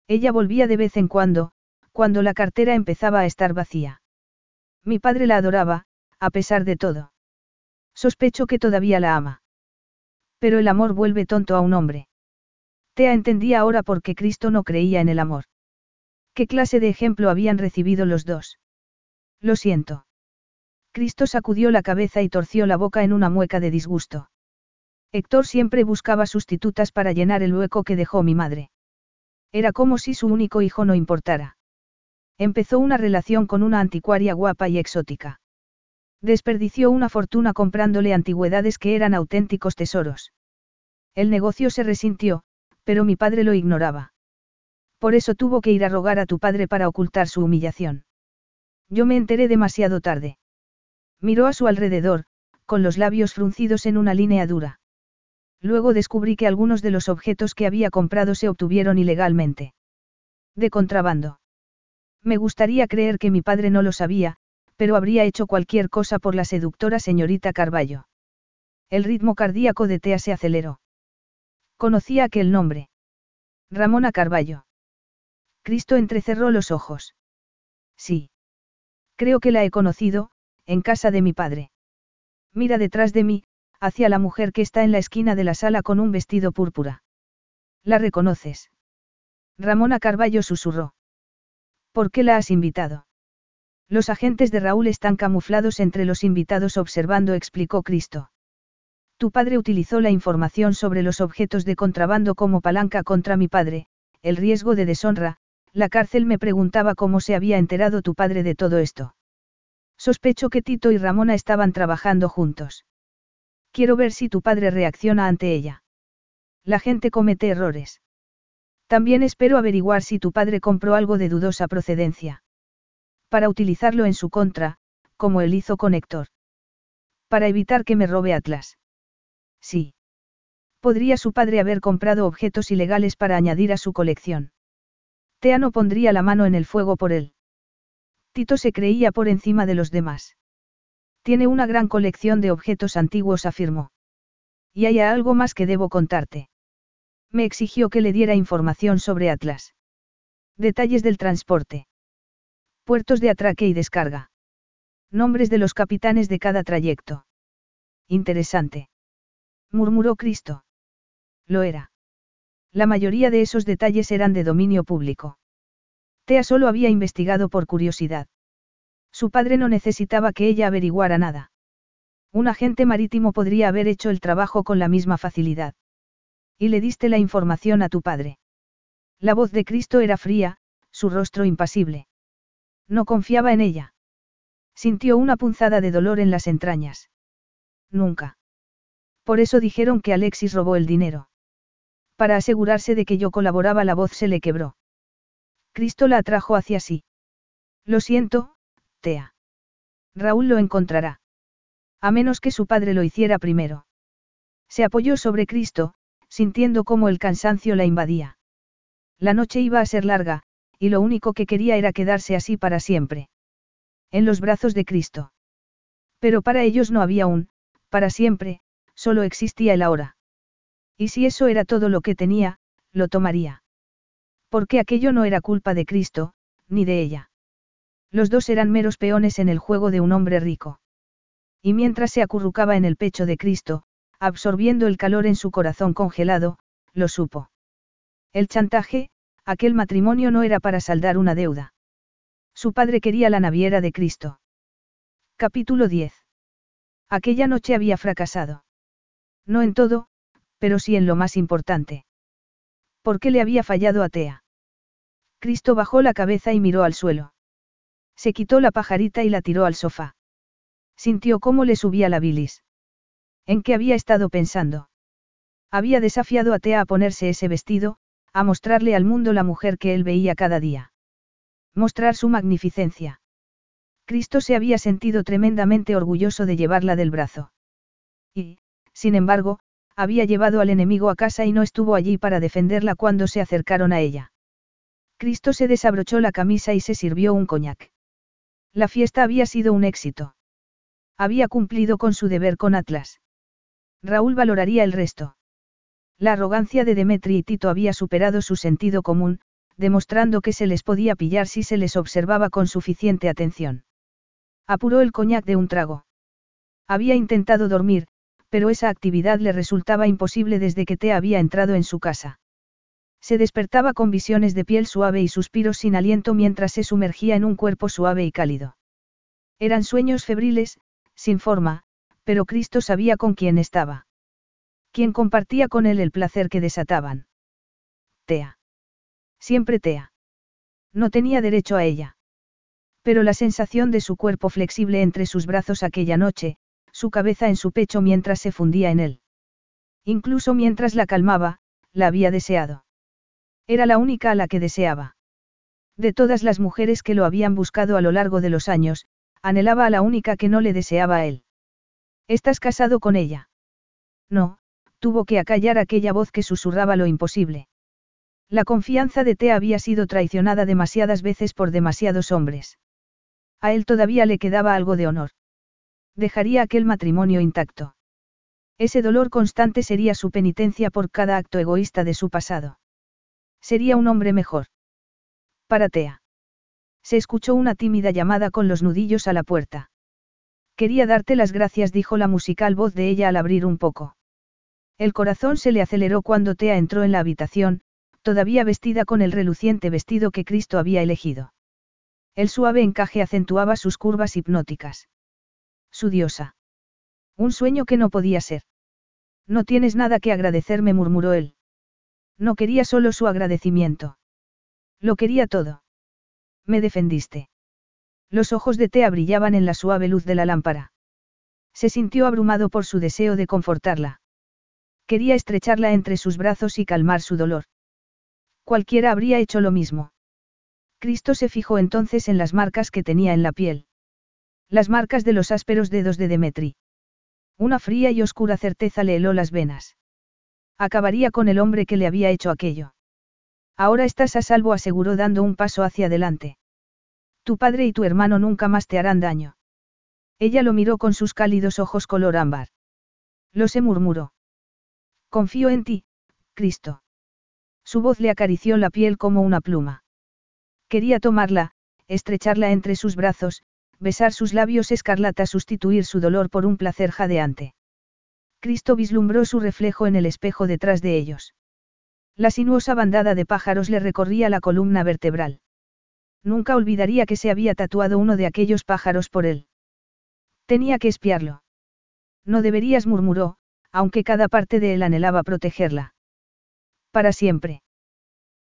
Ella volvía de vez en cuando, cuando la cartera empezaba a estar vacía. Mi padre la adoraba, a pesar de todo. Sospecho que todavía la ama. Pero el amor vuelve tonto a un hombre. Tea entendía ahora por qué Cristo no creía en el amor. ¿Qué clase de ejemplo habían recibido los dos? Lo siento. Cristo sacudió la cabeza y torció la boca en una mueca de disgusto. Héctor siempre buscaba sustitutas para llenar el hueco que dejó mi madre. Era como si su único hijo no importara. Empezó una relación con una anticuaria guapa y exótica. Desperdició una fortuna comprándole antigüedades que eran auténticos tesoros. El negocio se resintió, pero mi padre lo ignoraba. Por eso tuvo que ir a rogar a tu padre para ocultar su humillación. Yo me enteré demasiado tarde. Miró a su alrededor, con los labios fruncidos en una línea dura. Luego descubrí que algunos de los objetos que había comprado se obtuvieron ilegalmente. De contrabando. Me gustaría creer que mi padre no lo sabía, pero habría hecho cualquier cosa por la seductora señorita Carballo. El ritmo cardíaco de Tea se aceleró. Conocía aquel nombre. Ramona Carballo. Cristo entrecerró los ojos. Sí. Creo que la he conocido, en casa de mi padre. Mira detrás de mí, hacia la mujer que está en la esquina de la sala con un vestido púrpura. ¿La reconoces? Ramona Carballo susurró. ¿Por qué la has invitado? Los agentes de Raúl están camuflados entre los invitados observando, explicó Cristo. Tu padre utilizó la información sobre los objetos de contrabando como palanca contra mi padre, el riesgo de deshonra, la cárcel me preguntaba cómo se había enterado tu padre de todo esto. Sospecho que Tito y Ramona estaban trabajando juntos. Quiero ver si tu padre reacciona ante ella. La gente comete errores. También espero averiguar si tu padre compró algo de dudosa procedencia. Para utilizarlo en su contra, como él hizo con Héctor. Para evitar que me robe Atlas. Sí. Podría su padre haber comprado objetos ilegales para añadir a su colección. Tea no pondría la mano en el fuego por él. Tito se creía por encima de los demás. Tiene una gran colección de objetos antiguos, afirmó. Y hay algo más que debo contarte. Me exigió que le diera información sobre Atlas. Detalles del transporte. Puertos de atraque y descarga. Nombres de los capitanes de cada trayecto. Interesante. Murmuró Cristo. Lo era. La mayoría de esos detalles eran de dominio público. Tea solo había investigado por curiosidad. Su padre no necesitaba que ella averiguara nada. Un agente marítimo podría haber hecho el trabajo con la misma facilidad. Y le diste la información a tu padre. La voz de Cristo era fría, su rostro impasible. No confiaba en ella. Sintió una punzada de dolor en las entrañas. Nunca. Por eso dijeron que Alexis robó el dinero. Para asegurarse de que yo colaboraba la voz se le quebró. Cristo la atrajo hacia sí. Lo siento, Raúl lo encontrará. A menos que su padre lo hiciera primero. Se apoyó sobre Cristo, sintiendo cómo el cansancio la invadía. La noche iba a ser larga, y lo único que quería era quedarse así para siempre. En los brazos de Cristo. Pero para ellos no había un, para siempre, solo existía el ahora. Y si eso era todo lo que tenía, lo tomaría. Porque aquello no era culpa de Cristo, ni de ella. Los dos eran meros peones en el juego de un hombre rico. Y mientras se acurrucaba en el pecho de Cristo, absorbiendo el calor en su corazón congelado, lo supo. El chantaje, aquel matrimonio no era para saldar una deuda. Su padre quería la naviera de Cristo. Capítulo 10. Aquella noche había fracasado. No en todo, pero sí en lo más importante. ¿Por qué le había fallado a Tea? Cristo bajó la cabeza y miró al suelo. Se quitó la pajarita y la tiró al sofá. Sintió cómo le subía la bilis. ¿En qué había estado pensando? Había desafiado a Tea a ponerse ese vestido, a mostrarle al mundo la mujer que él veía cada día. Mostrar su magnificencia. Cristo se había sentido tremendamente orgulloso de llevarla del brazo. Y, sin embargo, había llevado al enemigo a casa y no estuvo allí para defenderla cuando se acercaron a ella. Cristo se desabrochó la camisa y se sirvió un coñac. La fiesta había sido un éxito. Había cumplido con su deber con Atlas. Raúl valoraría el resto. La arrogancia de Demetri y Tito había superado su sentido común, demostrando que se les podía pillar si se les observaba con suficiente atención. Apuró el coñac de un trago. Había intentado dormir, pero esa actividad le resultaba imposible desde que Te había entrado en su casa. Se despertaba con visiones de piel suave y suspiros sin aliento mientras se sumergía en un cuerpo suave y cálido. Eran sueños febriles, sin forma, pero Cristo sabía con quién estaba. Quién compartía con él el placer que desataban. Tea. Siempre Tea. No tenía derecho a ella. Pero la sensación de su cuerpo flexible entre sus brazos aquella noche, su cabeza en su pecho mientras se fundía en él. Incluso mientras la calmaba, la había deseado. Era la única a la que deseaba. De todas las mujeres que lo habían buscado a lo largo de los años, anhelaba a la única que no le deseaba a él. ¿Estás casado con ella? No, tuvo que acallar aquella voz que susurraba lo imposible. La confianza de T había sido traicionada demasiadas veces por demasiados hombres. A él todavía le quedaba algo de honor. Dejaría aquel matrimonio intacto. Ese dolor constante sería su penitencia por cada acto egoísta de su pasado. Sería un hombre mejor. Para Tea. Se escuchó una tímida llamada con los nudillos a la puerta. Quería darte las gracias, dijo la musical voz de ella al abrir un poco. El corazón se le aceleró cuando Tea entró en la habitación, todavía vestida con el reluciente vestido que Cristo había elegido. El suave encaje acentuaba sus curvas hipnóticas. Su diosa. Un sueño que no podía ser. No tienes nada que agradecerme, murmuró él. No quería solo su agradecimiento. Lo quería todo. Me defendiste. Los ojos de Tea brillaban en la suave luz de la lámpara. Se sintió abrumado por su deseo de confortarla. Quería estrecharla entre sus brazos y calmar su dolor. Cualquiera habría hecho lo mismo. Cristo se fijó entonces en las marcas que tenía en la piel. Las marcas de los ásperos dedos de Demetri. Una fría y oscura certeza le heló las venas. Acabaría con el hombre que le había hecho aquello. Ahora estás a salvo, aseguró dando un paso hacia adelante. Tu padre y tu hermano nunca más te harán daño. Ella lo miró con sus cálidos ojos color ámbar. Lo se murmuró. Confío en ti, Cristo. Su voz le acarició la piel como una pluma. Quería tomarla, estrecharla entre sus brazos, besar sus labios escarlata, sustituir su dolor por un placer jadeante. Cristo vislumbró su reflejo en el espejo detrás de ellos. La sinuosa bandada de pájaros le recorría la columna vertebral. Nunca olvidaría que se había tatuado uno de aquellos pájaros por él. Tenía que espiarlo. No deberías, murmuró, aunque cada parte de él anhelaba protegerla. Para siempre.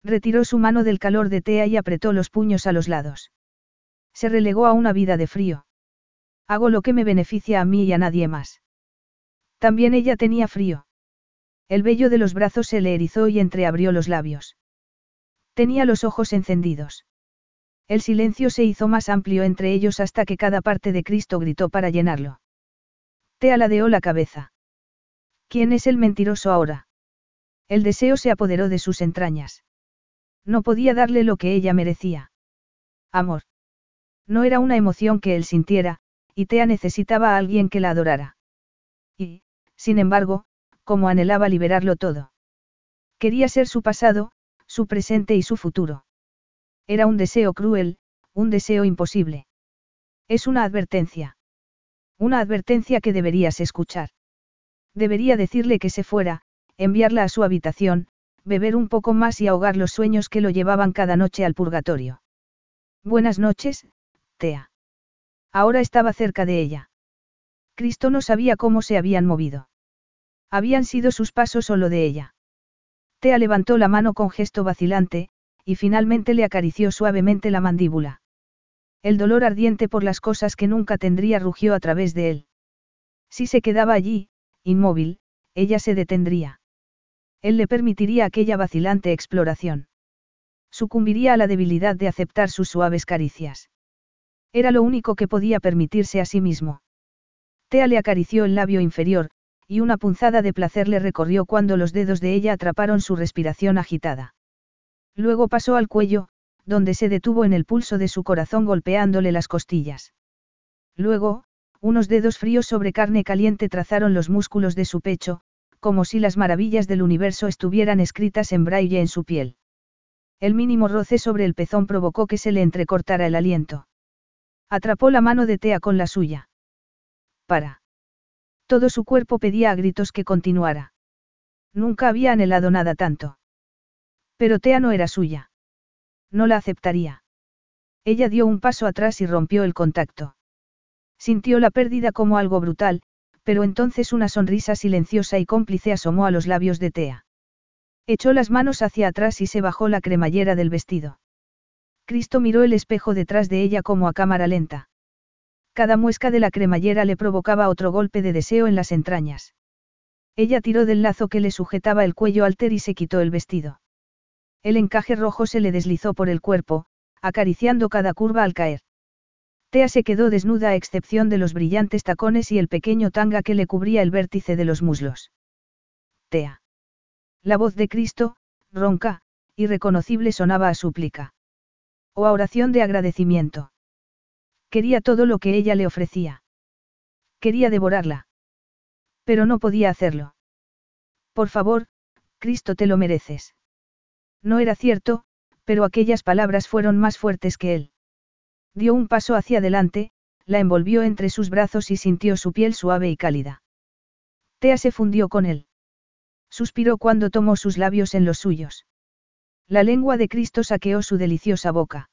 Retiró su mano del calor de Tea y apretó los puños a los lados. Se relegó a una vida de frío. Hago lo que me beneficia a mí y a nadie más. También ella tenía frío. El vello de los brazos se le erizó y entreabrió los labios. Tenía los ojos encendidos. El silencio se hizo más amplio entre ellos hasta que cada parte de Cristo gritó para llenarlo. Te aladeó la cabeza. ¿Quién es el mentiroso ahora? El deseo se apoderó de sus entrañas. No podía darle lo que ella merecía. Amor. No era una emoción que él sintiera, y Tea necesitaba a alguien que la adorara. Y, sin embargo, como anhelaba liberarlo todo. Quería ser su pasado, su presente y su futuro. Era un deseo cruel, un deseo imposible. Es una advertencia. Una advertencia que deberías escuchar. Debería decirle que se fuera, enviarla a su habitación, beber un poco más y ahogar los sueños que lo llevaban cada noche al purgatorio. Buenas noches, Tea. Ahora estaba cerca de ella. Cristo no sabía cómo se habían movido. Habían sido sus pasos o lo de ella. Tea levantó la mano con gesto vacilante, y finalmente le acarició suavemente la mandíbula. El dolor ardiente por las cosas que nunca tendría rugió a través de él. Si se quedaba allí, inmóvil, ella se detendría. Él le permitiría aquella vacilante exploración. Sucumbiría a la debilidad de aceptar sus suaves caricias. Era lo único que podía permitirse a sí mismo. Tea le acarició el labio inferior, y una punzada de placer le recorrió cuando los dedos de ella atraparon su respiración agitada. Luego pasó al cuello, donde se detuvo en el pulso de su corazón golpeándole las costillas. Luego, unos dedos fríos sobre carne caliente trazaron los músculos de su pecho, como si las maravillas del universo estuvieran escritas en braille en su piel. El mínimo roce sobre el pezón provocó que se le entrecortara el aliento. Atrapó la mano de Tea con la suya. Para. Todo su cuerpo pedía a gritos que continuara. Nunca había anhelado nada tanto. Pero Tea no era suya. No la aceptaría. Ella dio un paso atrás y rompió el contacto. Sintió la pérdida como algo brutal, pero entonces una sonrisa silenciosa y cómplice asomó a los labios de Tea. Echó las manos hacia atrás y se bajó la cremallera del vestido. Cristo miró el espejo detrás de ella como a cámara lenta. Cada muesca de la cremallera le provocaba otro golpe de deseo en las entrañas. Ella tiró del lazo que le sujetaba el cuello alter y se quitó el vestido. El encaje rojo se le deslizó por el cuerpo, acariciando cada curva al caer. Tea se quedó desnuda a excepción de los brillantes tacones y el pequeño tanga que le cubría el vértice de los muslos. Tea. La voz de Cristo, ronca, irreconocible sonaba a súplica. O a oración de agradecimiento. Quería todo lo que ella le ofrecía. Quería devorarla. Pero no podía hacerlo. Por favor, Cristo te lo mereces. No era cierto, pero aquellas palabras fueron más fuertes que él. Dio un paso hacia adelante, la envolvió entre sus brazos y sintió su piel suave y cálida. Tea se fundió con él. Suspiró cuando tomó sus labios en los suyos. La lengua de Cristo saqueó su deliciosa boca.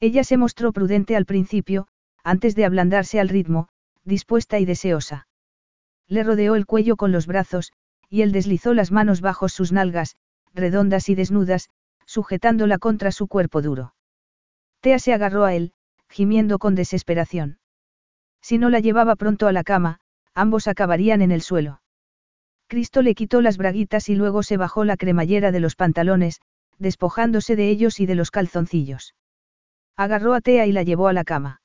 Ella se mostró prudente al principio, antes de ablandarse al ritmo, dispuesta y deseosa. Le rodeó el cuello con los brazos, y él deslizó las manos bajo sus nalgas, redondas y desnudas, sujetándola contra su cuerpo duro. Tea se agarró a él, gimiendo con desesperación. Si no la llevaba pronto a la cama, ambos acabarían en el suelo. Cristo le quitó las braguitas y luego se bajó la cremallera de los pantalones, despojándose de ellos y de los calzoncillos. Agarró a Tea y la llevó a la cama.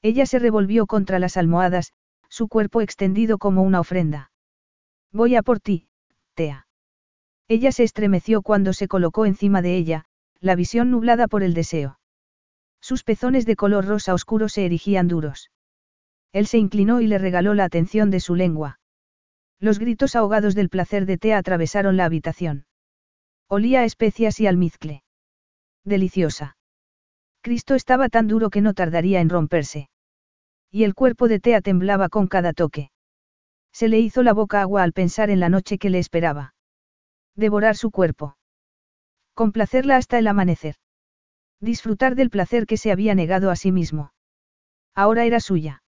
Ella se revolvió contra las almohadas, su cuerpo extendido como una ofrenda. Voy a por ti, Tea. Ella se estremeció cuando se colocó encima de ella, la visión nublada por el deseo. Sus pezones de color rosa oscuro se erigían duros. Él se inclinó y le regaló la atención de su lengua. Los gritos ahogados del placer de Tea atravesaron la habitación. Olía a especias y almizcle. Deliciosa. Cristo estaba tan duro que no tardaría en romperse. Y el cuerpo de Tea temblaba con cada toque. Se le hizo la boca agua al pensar en la noche que le esperaba. Devorar su cuerpo. Complacerla hasta el amanecer. Disfrutar del placer que se había negado a sí mismo. Ahora era suya.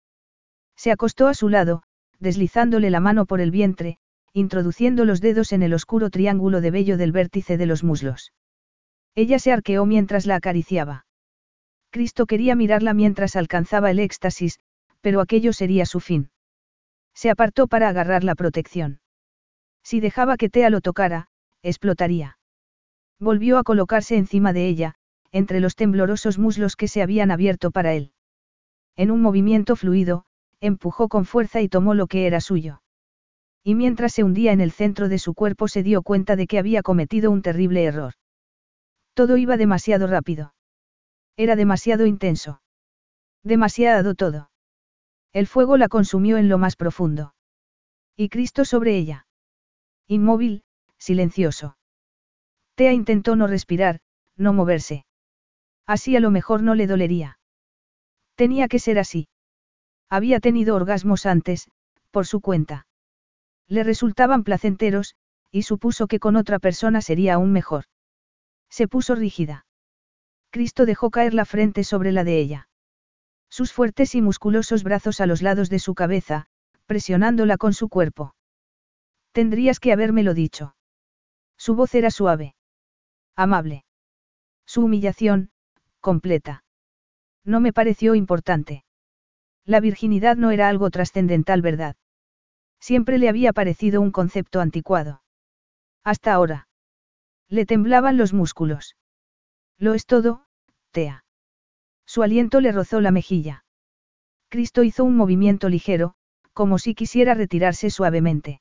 Se acostó a su lado, deslizándole la mano por el vientre, introduciendo los dedos en el oscuro triángulo de vello del vértice de los muslos. Ella se arqueó mientras la acariciaba. Cristo quería mirarla mientras alcanzaba el éxtasis, pero aquello sería su fin. Se apartó para agarrar la protección. Si dejaba que Tea lo tocara, explotaría. Volvió a colocarse encima de ella, entre los temblorosos muslos que se habían abierto para él. En un movimiento fluido, empujó con fuerza y tomó lo que era suyo. Y mientras se hundía en el centro de su cuerpo se dio cuenta de que había cometido un terrible error. Todo iba demasiado rápido. Era demasiado intenso. Demasiado todo. El fuego la consumió en lo más profundo. Y Cristo sobre ella. Inmóvil, silencioso. Tea intentó no respirar, no moverse. Así a lo mejor no le dolería. Tenía que ser así. Había tenido orgasmos antes, por su cuenta. Le resultaban placenteros, y supuso que con otra persona sería aún mejor. Se puso rígida. Cristo dejó caer la frente sobre la de ella. Sus fuertes y musculosos brazos a los lados de su cabeza, presionándola con su cuerpo. Tendrías que habérmelo dicho. Su voz era suave. Amable. Su humillación, completa. No me pareció importante. La virginidad no era algo trascendental, ¿verdad? Siempre le había parecido un concepto anticuado. Hasta ahora. Le temblaban los músculos. Lo es todo, Tea. Su aliento le rozó la mejilla. Cristo hizo un movimiento ligero, como si quisiera retirarse suavemente.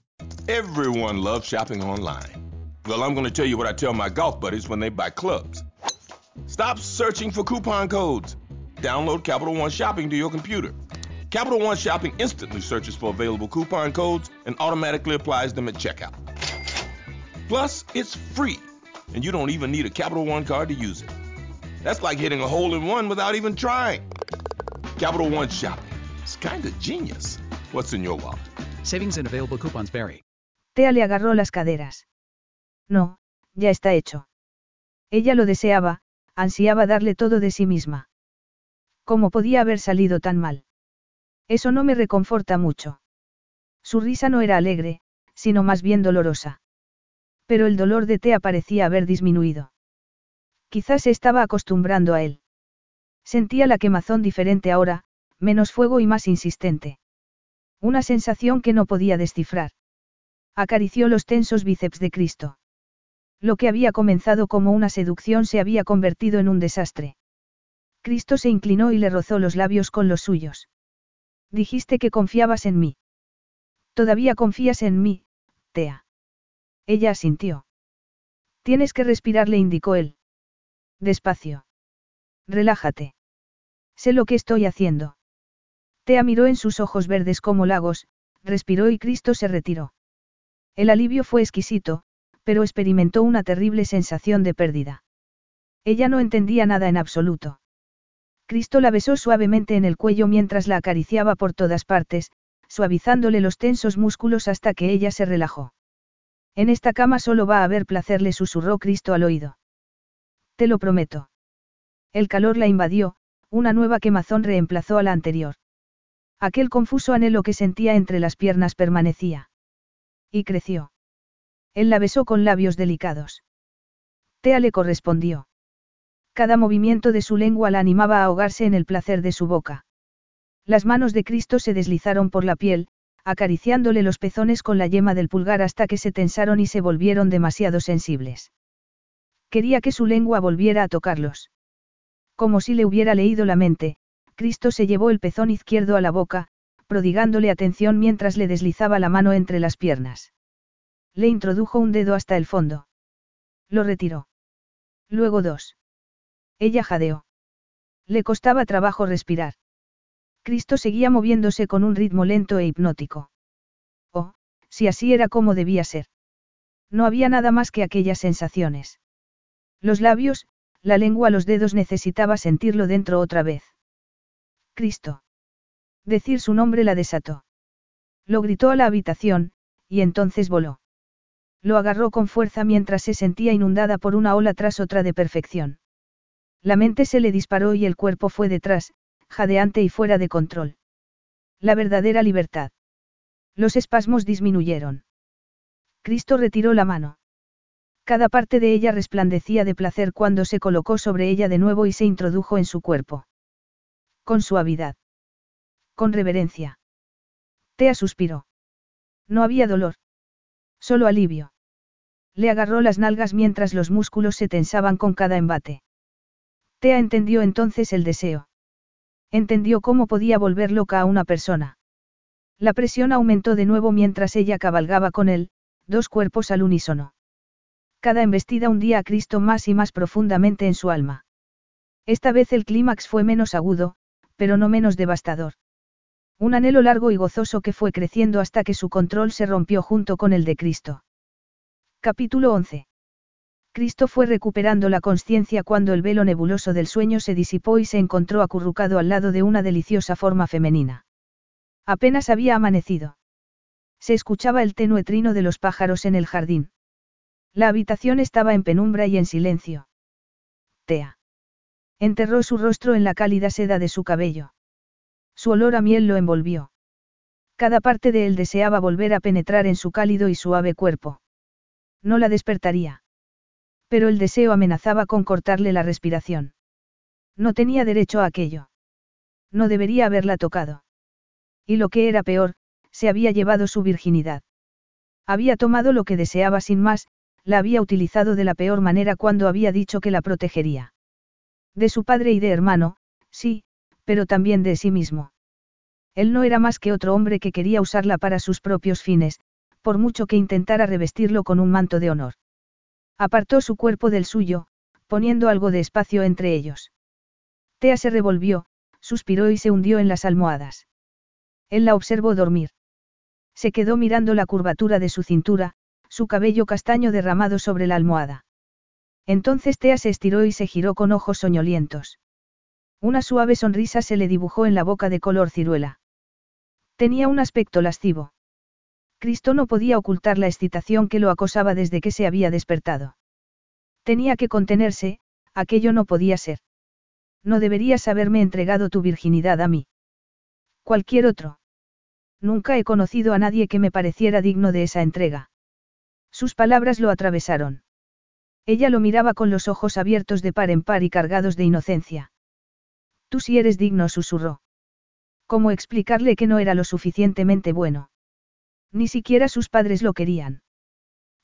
Everyone loves shopping online. Well, I'm going to tell you what I tell my golf buddies when they buy clubs. Stop searching for coupon codes. Download Capital One Shopping to your computer. Capital One Shopping instantly searches for available coupon codes and automatically applies them at checkout. Plus, it's free, and you don't even need a Capital One card to use it. That's like hitting a hole in one without even trying. Capital One Shopping. It's kind of genius. What's in your wallet? Savings and available coupons. Tea le agarró las caderas. No, ya está hecho. Ella lo deseaba, ansiaba darle todo de sí misma. ¿Cómo podía haber salido tan mal? Eso no me reconforta mucho. Su risa no era alegre, sino más bien dolorosa. Pero el dolor de Tea parecía haber disminuido. Quizás se estaba acostumbrando a él. Sentía la quemazón diferente ahora, menos fuego y más insistente. Una sensación que no podía descifrar. Acarició los tensos bíceps de Cristo. Lo que había comenzado como una seducción se había convertido en un desastre. Cristo se inclinó y le rozó los labios con los suyos. Dijiste que confiabas en mí. Todavía confías en mí, Tea. Ella asintió. Tienes que respirar, le indicó él. Despacio. Relájate. Sé lo que estoy haciendo. Tea miró en sus ojos verdes como lagos, respiró y Cristo se retiró. El alivio fue exquisito, pero experimentó una terrible sensación de pérdida. Ella no entendía nada en absoluto. Cristo la besó suavemente en el cuello mientras la acariciaba por todas partes, suavizándole los tensos músculos hasta que ella se relajó. En esta cama solo va a haber placer, le susurró Cristo al oído. Te lo prometo. El calor la invadió, una nueva quemazón reemplazó a la anterior. Aquel confuso anhelo que sentía entre las piernas permanecía. Y creció. Él la besó con labios delicados. Tea le correspondió. Cada movimiento de su lengua la animaba a ahogarse en el placer de su boca. Las manos de Cristo se deslizaron por la piel, acariciándole los pezones con la yema del pulgar hasta que se tensaron y se volvieron demasiado sensibles. Quería que su lengua volviera a tocarlos. Como si le hubiera leído la mente, Cristo se llevó el pezón izquierdo a la boca, prodigándole atención mientras le deslizaba la mano entre las piernas. Le introdujo un dedo hasta el fondo. Lo retiró. Luego dos. Ella jadeó. Le costaba trabajo respirar. Cristo seguía moviéndose con un ritmo lento e hipnótico. Oh, si así era como debía ser. No había nada más que aquellas sensaciones. Los labios, la lengua, los dedos necesitaba sentirlo dentro otra vez. Cristo. Decir su nombre la desató. Lo gritó a la habitación, y entonces voló. Lo agarró con fuerza mientras se sentía inundada por una ola tras otra de perfección. La mente se le disparó y el cuerpo fue detrás, jadeante y fuera de control. La verdadera libertad. Los espasmos disminuyeron. Cristo retiró la mano. Cada parte de ella resplandecía de placer cuando se colocó sobre ella de nuevo y se introdujo en su cuerpo. Con suavidad. Con reverencia. Tea suspiró. No había dolor. Solo alivio. Le agarró las nalgas mientras los músculos se tensaban con cada embate. Tea entendió entonces el deseo. Entendió cómo podía volver loca a una persona. La presión aumentó de nuevo mientras ella cabalgaba con él, dos cuerpos al unísono. Cada embestida hundía a Cristo más y más profundamente en su alma. Esta vez el clímax fue menos agudo, pero no menos devastador. Un anhelo largo y gozoso que fue creciendo hasta que su control se rompió junto con el de Cristo. Capítulo 11. Cristo fue recuperando la conciencia cuando el velo nebuloso del sueño se disipó y se encontró acurrucado al lado de una deliciosa forma femenina. Apenas había amanecido. Se escuchaba el tenue trino de los pájaros en el jardín. La habitación estaba en penumbra y en silencio. Tea. Enterró su rostro en la cálida seda de su cabello. Su olor a miel lo envolvió. Cada parte de él deseaba volver a penetrar en su cálido y suave cuerpo. No la despertaría. Pero el deseo amenazaba con cortarle la respiración. No tenía derecho a aquello. No debería haberla tocado. Y lo que era peor, se había llevado su virginidad. Había tomado lo que deseaba sin más, la había utilizado de la peor manera cuando había dicho que la protegería. De su padre y de hermano, sí, pero también de sí mismo. Él no era más que otro hombre que quería usarla para sus propios fines, por mucho que intentara revestirlo con un manto de honor. Apartó su cuerpo del suyo, poniendo algo de espacio entre ellos. Tea se revolvió, suspiró y se hundió en las almohadas. Él la observó dormir. Se quedó mirando la curvatura de su cintura, su cabello castaño derramado sobre la almohada. Entonces Tea se estiró y se giró con ojos soñolientos. Una suave sonrisa se le dibujó en la boca de color ciruela. Tenía un aspecto lascivo. Cristo no podía ocultar la excitación que lo acosaba desde que se había despertado. Tenía que contenerse, aquello no podía ser. No deberías haberme entregado tu virginidad a mí. Cualquier otro. Nunca he conocido a nadie que me pareciera digno de esa entrega. Sus palabras lo atravesaron. Ella lo miraba con los ojos abiertos de par en par y cargados de inocencia. Tú sí eres digno, susurró. ¿Cómo explicarle que no era lo suficientemente bueno? Ni siquiera sus padres lo querían.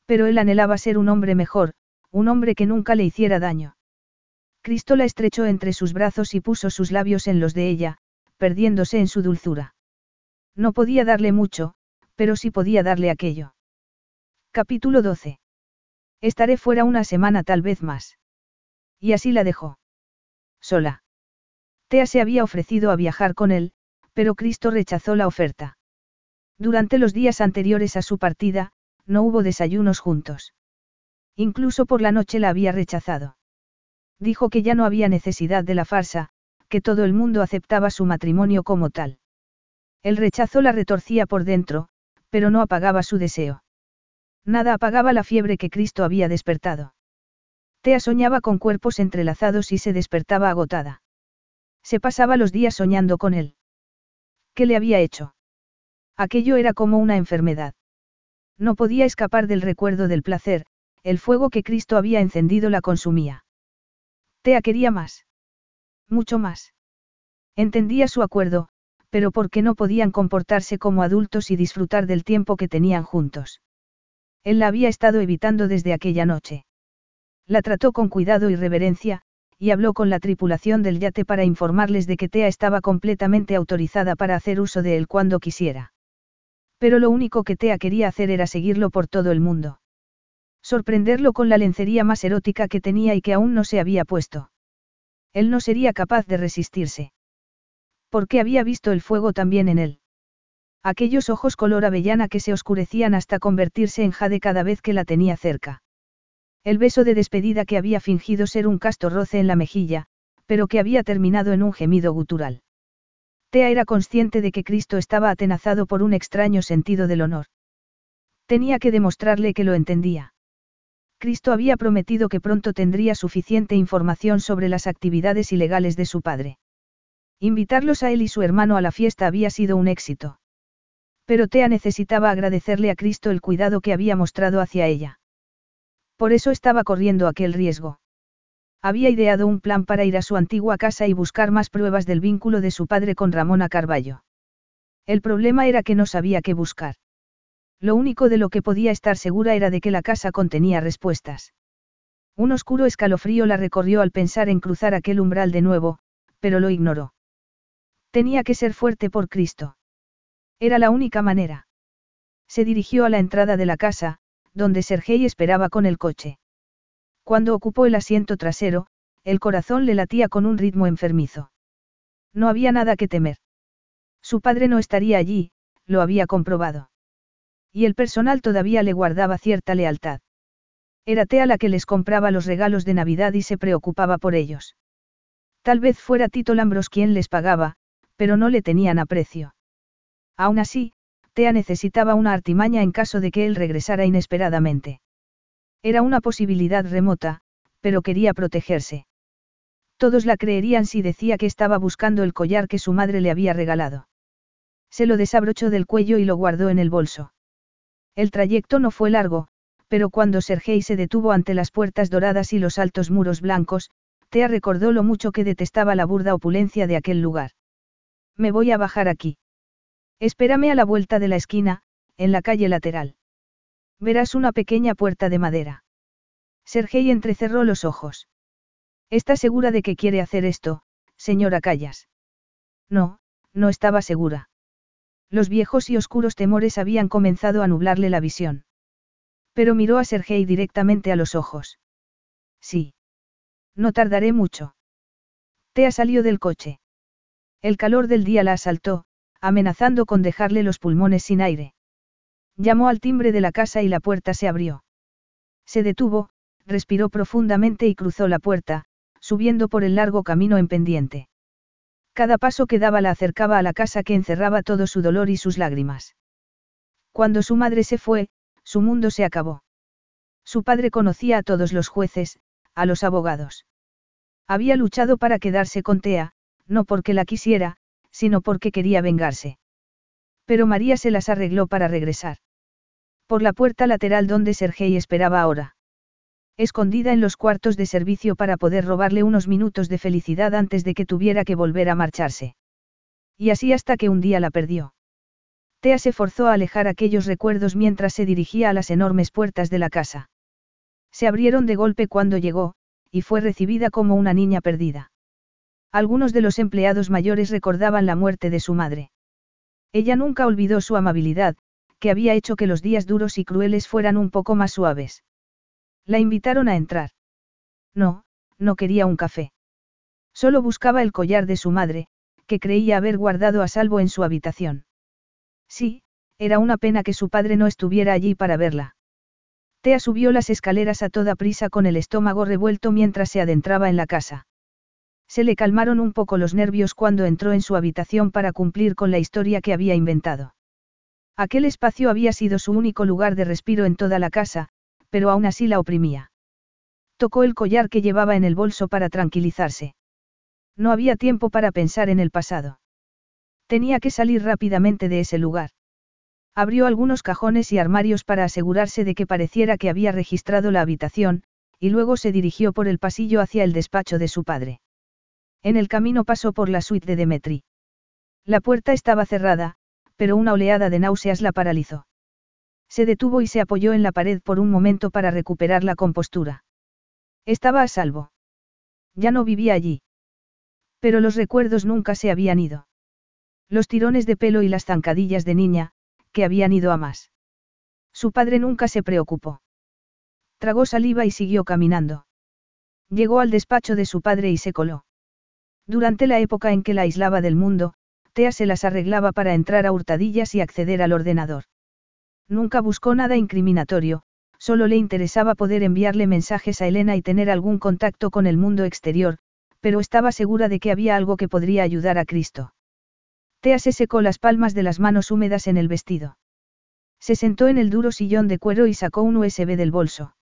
Pero él anhelaba ser un hombre mejor, un hombre que nunca le hiciera daño. Cristo la estrechó entre sus brazos y puso sus labios en los de ella, perdiéndose en su dulzura. No podía darle mucho, pero sí podía darle aquello. Capítulo 12. Estaré fuera una semana tal vez más. Y así la dejó. Sola. Tea se había ofrecido a viajar con él, pero Cristo rechazó la oferta. Durante los días anteriores a su partida, no hubo desayunos juntos. Incluso por la noche la había rechazado. Dijo que ya no había necesidad de la farsa, que todo el mundo aceptaba su matrimonio como tal. El rechazo la retorcía por dentro, pero no apagaba su deseo. Nada apagaba la fiebre que Cristo había despertado. Tea soñaba con cuerpos entrelazados y se despertaba agotada. Se pasaba los días soñando con él. ¿Qué le había hecho? Aquello era como una enfermedad. No podía escapar del recuerdo del placer, el fuego que Cristo había encendido la consumía. Tea quería más. Mucho más. Entendía su acuerdo, pero ¿por qué no podían comportarse como adultos y disfrutar del tiempo que tenían juntos? Él la había estado evitando desde aquella noche. La trató con cuidado y reverencia, y habló con la tripulación del yate para informarles de que Tea estaba completamente autorizada para hacer uso de él cuando quisiera. Pero lo único que Tea quería hacer era seguirlo por todo el mundo. Sorprenderlo con la lencería más erótica que tenía y que aún no se había puesto. Él no sería capaz de resistirse. Porque había visto el fuego también en él. Aquellos ojos color avellana que se oscurecían hasta convertirse en jade cada vez que la tenía cerca. El beso de despedida que había fingido ser un casto roce en la mejilla, pero que había terminado en un gemido gutural. Tea era consciente de que Cristo estaba atenazado por un extraño sentido del honor. Tenía que demostrarle que lo entendía. Cristo había prometido que pronto tendría suficiente información sobre las actividades ilegales de su padre. Invitarlos a él y su hermano a la fiesta había sido un éxito. Pero Tea necesitaba agradecerle a Cristo el cuidado que había mostrado hacia ella. Por eso estaba corriendo aquel riesgo. Había ideado un plan para ir a su antigua casa y buscar más pruebas del vínculo de su padre con Ramona Carballo. El problema era que no sabía qué buscar. Lo único de lo que podía estar segura era de que la casa contenía respuestas. Un oscuro escalofrío la recorrió al pensar en cruzar aquel umbral de nuevo, pero lo ignoró. Tenía que ser fuerte por Cristo. Era la única manera. Se dirigió a la entrada de la casa, donde Sergei esperaba con el coche. Cuando ocupó el asiento trasero, el corazón le latía con un ritmo enfermizo. No había nada que temer. Su padre no estaría allí, lo había comprobado. Y el personal todavía le guardaba cierta lealtad. Era Tea la que les compraba los regalos de Navidad y se preocupaba por ellos. Tal vez fuera Tito Lambros quien les pagaba, pero no le tenían aprecio. Aún así, Tea necesitaba una artimaña en caso de que él regresara inesperadamente. Era una posibilidad remota, pero quería protegerse. Todos la creerían si decía que estaba buscando el collar que su madre le había regalado. Se lo desabrochó del cuello y lo guardó en el bolso. El trayecto no fue largo, pero cuando Sergei se detuvo ante las puertas doradas y los altos muros blancos, Tea recordó lo mucho que detestaba la burda opulencia de aquel lugar. Me voy a bajar aquí. Espérame a la vuelta de la esquina, en la calle lateral. Verás una pequeña puerta de madera. Sergei entrecerró los ojos. ¿Está segura de que quiere hacer esto, señora Callas? No, no estaba segura. Los viejos y oscuros temores habían comenzado a nublarle la visión. Pero miró a Sergei directamente a los ojos. Sí. No tardaré mucho. Tea salió del coche. El calor del día la asaltó, amenazando con dejarle los pulmones sin aire. Llamó al timbre de la casa y la puerta se abrió. Se detuvo, respiró profundamente y cruzó la puerta, subiendo por el largo camino en pendiente. Cada paso que daba la acercaba a la casa que encerraba todo su dolor y sus lágrimas. Cuando su madre se fue, su mundo se acabó. Su padre conocía a todos los jueces, a los abogados. Había luchado para quedarse con Tea, no porque la quisiera, sino porque quería vengarse. Pero María se las arregló para regresar. Por la puerta lateral donde Sergei esperaba ahora. Escondida en los cuartos de servicio para poder robarle unos minutos de felicidad antes de que tuviera que volver a marcharse. Y así hasta que un día la perdió. Tea se forzó a alejar aquellos recuerdos mientras se dirigía a las enormes puertas de la casa. Se abrieron de golpe cuando llegó, y fue recibida como una niña perdida. Algunos de los empleados mayores recordaban la muerte de su madre. Ella nunca olvidó su amabilidad, que había hecho que los días duros y crueles fueran un poco más suaves. La invitaron a entrar. No, no quería un café. Solo buscaba el collar de su madre, que creía haber guardado a salvo en su habitación. Sí, era una pena que su padre no estuviera allí para verla. Tea subió las escaleras a toda prisa con el estómago revuelto mientras se adentraba en la casa. Se le calmaron un poco los nervios cuando entró en su habitación para cumplir con la historia que había inventado. Aquel espacio había sido su único lugar de respiro en toda la casa, pero aún así la oprimía. Tocó el collar que llevaba en el bolso para tranquilizarse. No había tiempo para pensar en el pasado. Tenía que salir rápidamente de ese lugar. Abrió algunos cajones y armarios para asegurarse de que pareciera que había registrado la habitación, y luego se dirigió por el pasillo hacia el despacho de su padre. En el camino pasó por la suite de Demetri. La puerta estaba cerrada, pero una oleada de náuseas la paralizó. Se detuvo y se apoyó en la pared por un momento para recuperar la compostura. Estaba a salvo. Ya no vivía allí. Pero los recuerdos nunca se habían ido. Los tirones de pelo y las zancadillas de niña, que habían ido a más. Su padre nunca se preocupó. Tragó saliva y siguió caminando. Llegó al despacho de su padre y se coló. Durante la época en que la aislaba del mundo, Tea se las arreglaba para entrar a hurtadillas y acceder al ordenador. Nunca buscó nada incriminatorio, solo le interesaba poder enviarle mensajes a Elena y tener algún contacto con el mundo exterior, pero estaba segura de que había algo que podría ayudar a Cristo. Tea se secó las palmas de las manos húmedas en el vestido. Se sentó en el duro sillón de cuero y sacó un USB del bolso.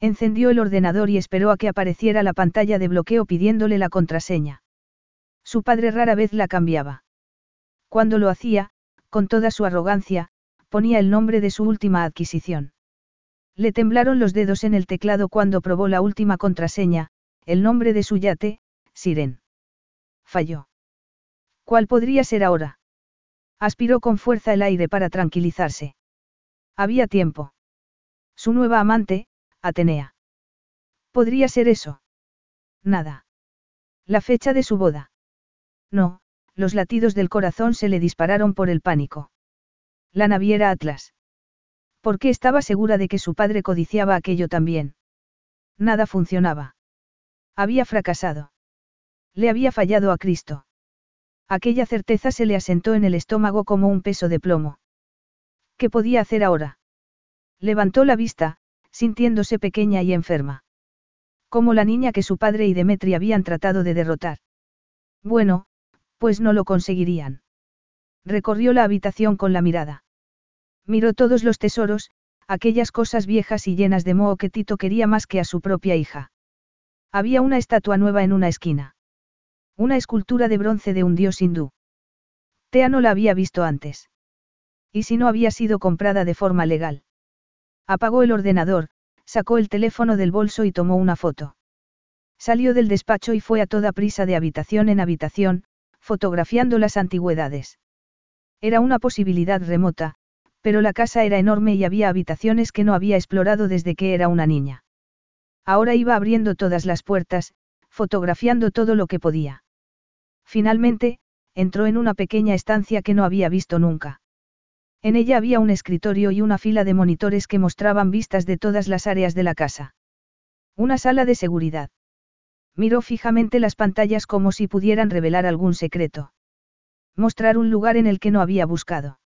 Encendió el ordenador y esperó a que apareciera la pantalla de bloqueo pidiéndole la contraseña. Su padre rara vez la cambiaba. Cuando lo hacía, con toda su arrogancia, ponía el nombre de su última adquisición. Le temblaron los dedos en el teclado cuando probó la última contraseña, el nombre de su yate, Siren. Falló. ¿Cuál podría ser ahora? Aspiró con fuerza el aire para tranquilizarse. Había tiempo. Su nueva amante, Atenea. ¿Podría ser eso? Nada. La fecha de su boda. No, los latidos del corazón se le dispararon por el pánico. La naviera Atlas. Porque estaba segura de que su padre codiciaba aquello también. Nada funcionaba. Había fracasado. Le había fallado a Cristo. Aquella certeza se le asentó en el estómago como un peso de plomo. ¿Qué podía hacer ahora? Levantó la vista, sintiéndose pequeña y enferma. Como la niña que su padre y Demetri habían tratado de derrotar. Bueno, pues no lo conseguirían. Recorrió la habitación con la mirada. Miró todos los tesoros, aquellas cosas viejas y llenas de moho que Tito quería más que a su propia hija. Había una estatua nueva en una esquina. Una escultura de bronce de un dios hindú. Tea no la había visto antes. ¿Y si no había sido comprada de forma legal? Apagó el ordenador, sacó el teléfono del bolso y tomó una foto. Salió del despacho y fue a toda prisa de habitación en habitación, fotografiando las antigüedades. Era una posibilidad remota, pero la casa era enorme y había habitaciones que no había explorado desde que era una niña. Ahora iba abriendo todas las puertas, fotografiando todo lo que podía. Finalmente, entró en una pequeña estancia que no había visto nunca. En ella había un escritorio y una fila de monitores que mostraban vistas de todas las áreas de la casa. Una sala de seguridad. Miró fijamente las pantallas como si pudieran revelar algún secreto. Mostrar un lugar en el que no había buscado.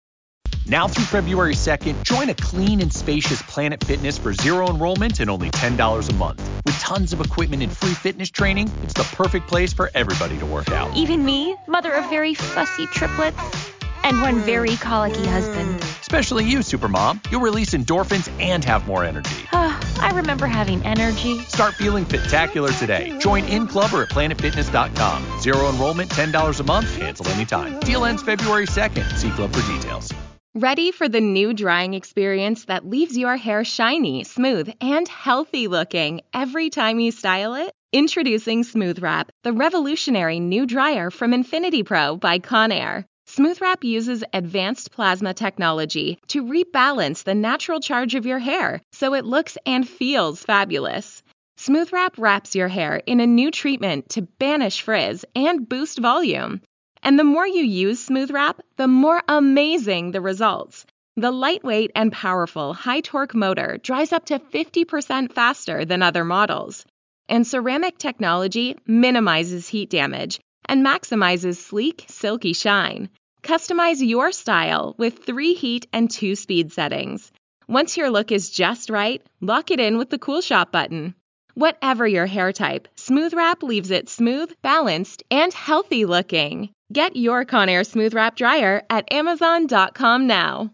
Now through February 2nd, join a clean and spacious Planet Fitness for zero enrollment and only $10 a month. With tons of equipment and free fitness training, it's the perfect place for everybody to work out. Even me, mother of very fussy triplets and one very colicky husband. Especially you, Supermom. You'll release endorphins and have more energy. I remember having energy. Start feeling spectacular today. Join in club or at planetfitness.com. Zero enrollment, $10 a month, cancel anytime. Deal ends February 2nd. See club for details. Ready for the new drying experience that leaves your hair shiny, smooth, and healthy looking every time you style it? Introducing Smooth Wrap, the revolutionary new dryer from Infinity Pro by Conair. Smooth Wrap uses advanced plasma technology to rebalance the natural charge of your hair so it looks and feels fabulous. Smooth Wrap wraps your hair in a new treatment to banish frizz and boost volume. And the more you use Smooth Wrap, the more amazing the results. The lightweight and powerful high torque motor dries up to 50% faster than other models. And ceramic technology minimizes heat damage and maximizes sleek, silky shine. Customize your style with three heat and two speed settings. Once your look is just right, lock it in with the Cool Shop button. Whatever your hair type, Smooth Wrap leaves it smooth, balanced, and healthy looking. Get your Conair Smooth Wrap Dryer at Amazon.com now.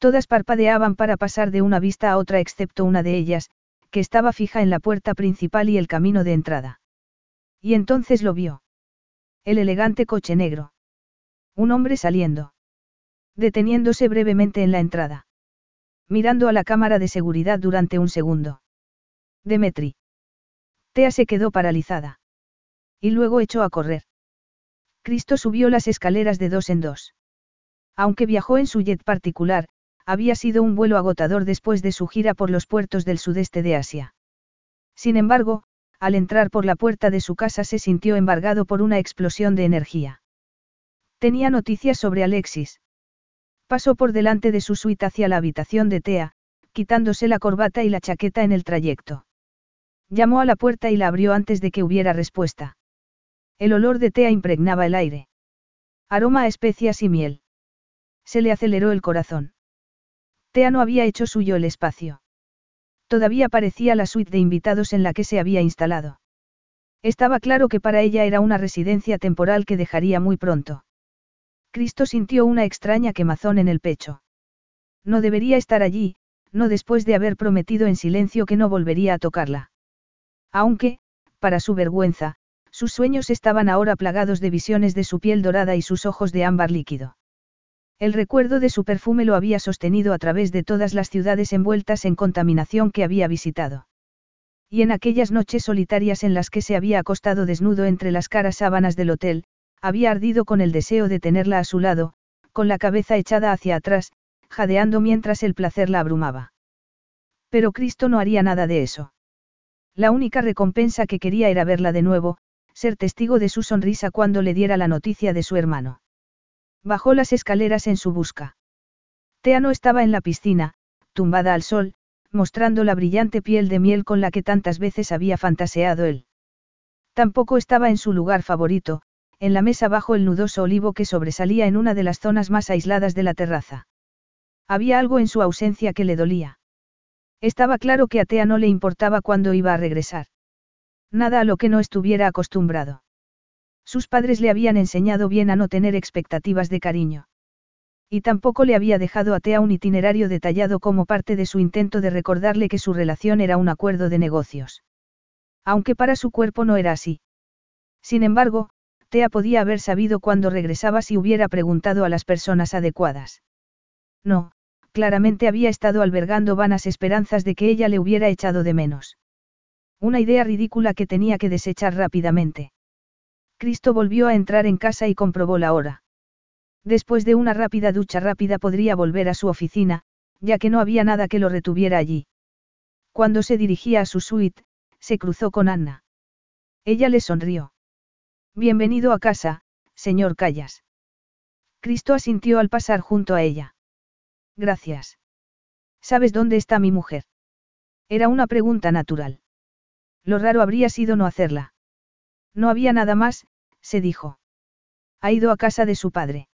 Todas parpadeaban para pasar de una vista a otra excepto una de ellas, que estaba fija en la puerta principal y el camino de entrada. Y entonces lo vio. El elegante coche negro. Un hombre saliendo. Deteniéndose brevemente en la entrada. Mirando a la cámara de seguridad durante un segundo. Demetri. Tea se quedó paralizada. Y luego echó a correr. Cristo subió las escaleras de dos en dos. Aunque viajó en su jet particular, había sido un vuelo agotador después de su gira por los puertos del sudeste de Asia. Sin embargo, al entrar por la puerta de su casa se sintió embargado por una explosión de energía. Tenía noticias sobre Alexis. Pasó por delante de su suite hacia la habitación de Tea, quitándose la corbata y la chaqueta en el trayecto. Llamó a la puerta y la abrió antes de que hubiera respuesta. El olor de Tea impregnaba el aire. Aroma a especias y miel. Se le aceleró el corazón. Tea no había hecho suyo el espacio. Todavía parecía la suite de invitados en la que se había instalado. Estaba claro que para ella era una residencia temporal que dejaría muy pronto. Cristo sintió una extraña quemazón en el pecho. No debería estar allí, no después de haber prometido en silencio que no volvería a tocarla. Aunque, para su vergüenza, sus sueños estaban ahora plagados de visiones de su piel dorada y sus ojos de ámbar líquido. El recuerdo de su perfume lo había sostenido a través de todas las ciudades envueltas en contaminación que había visitado. Y en aquellas noches solitarias en las que se había acostado desnudo entre las caras sábanas del hotel, había ardido con el deseo de tenerla a su lado, con la cabeza echada hacia atrás, jadeando mientras el placer la abrumaba. Pero Cristo no haría nada de eso. La única recompensa que quería era verla de nuevo, ser testigo de su sonrisa cuando le diera la noticia de su hermano. Bajó las escaleras en su busca. Tea no estaba en la piscina, tumbada al sol, mostrando la brillante piel de miel con la que tantas veces había fantaseado él. Tampoco estaba en su lugar favorito, en la mesa bajo el nudoso olivo que sobresalía en una de las zonas más aisladas de la terraza. Había algo en su ausencia que le dolía. Estaba claro que a Tea no le importaba cuándo iba a regresar. Nada a lo que no estuviera acostumbrado. Sus padres le habían enseñado bien a no tener expectativas de cariño. Y tampoco le había dejado a Tea un itinerario detallado como parte de su intento de recordarle que su relación era un acuerdo de negocios. Aunque para su cuerpo no era así. Sin embargo, Tea podía haber sabido cuándo regresaba si hubiera preguntado a las personas adecuadas. No, claramente había estado albergando vanas esperanzas de que ella le hubiera echado de menos. Una idea ridícula que tenía que desechar rápidamente. Cristo volvió a entrar en casa y comprobó la hora. Después de una rápida ducha rápida podría volver a su oficina, ya que no había nada que lo retuviera allí. Cuando se dirigía a su suite, se cruzó con Anna. Ella le sonrió. Bienvenido a casa, señor Callas. Cristo asintió al pasar junto a ella. Gracias. ¿Sabes dónde está mi mujer? Era una pregunta natural. Lo raro habría sido no hacerla. No había nada más, se dijo. Ha ido a casa de su padre.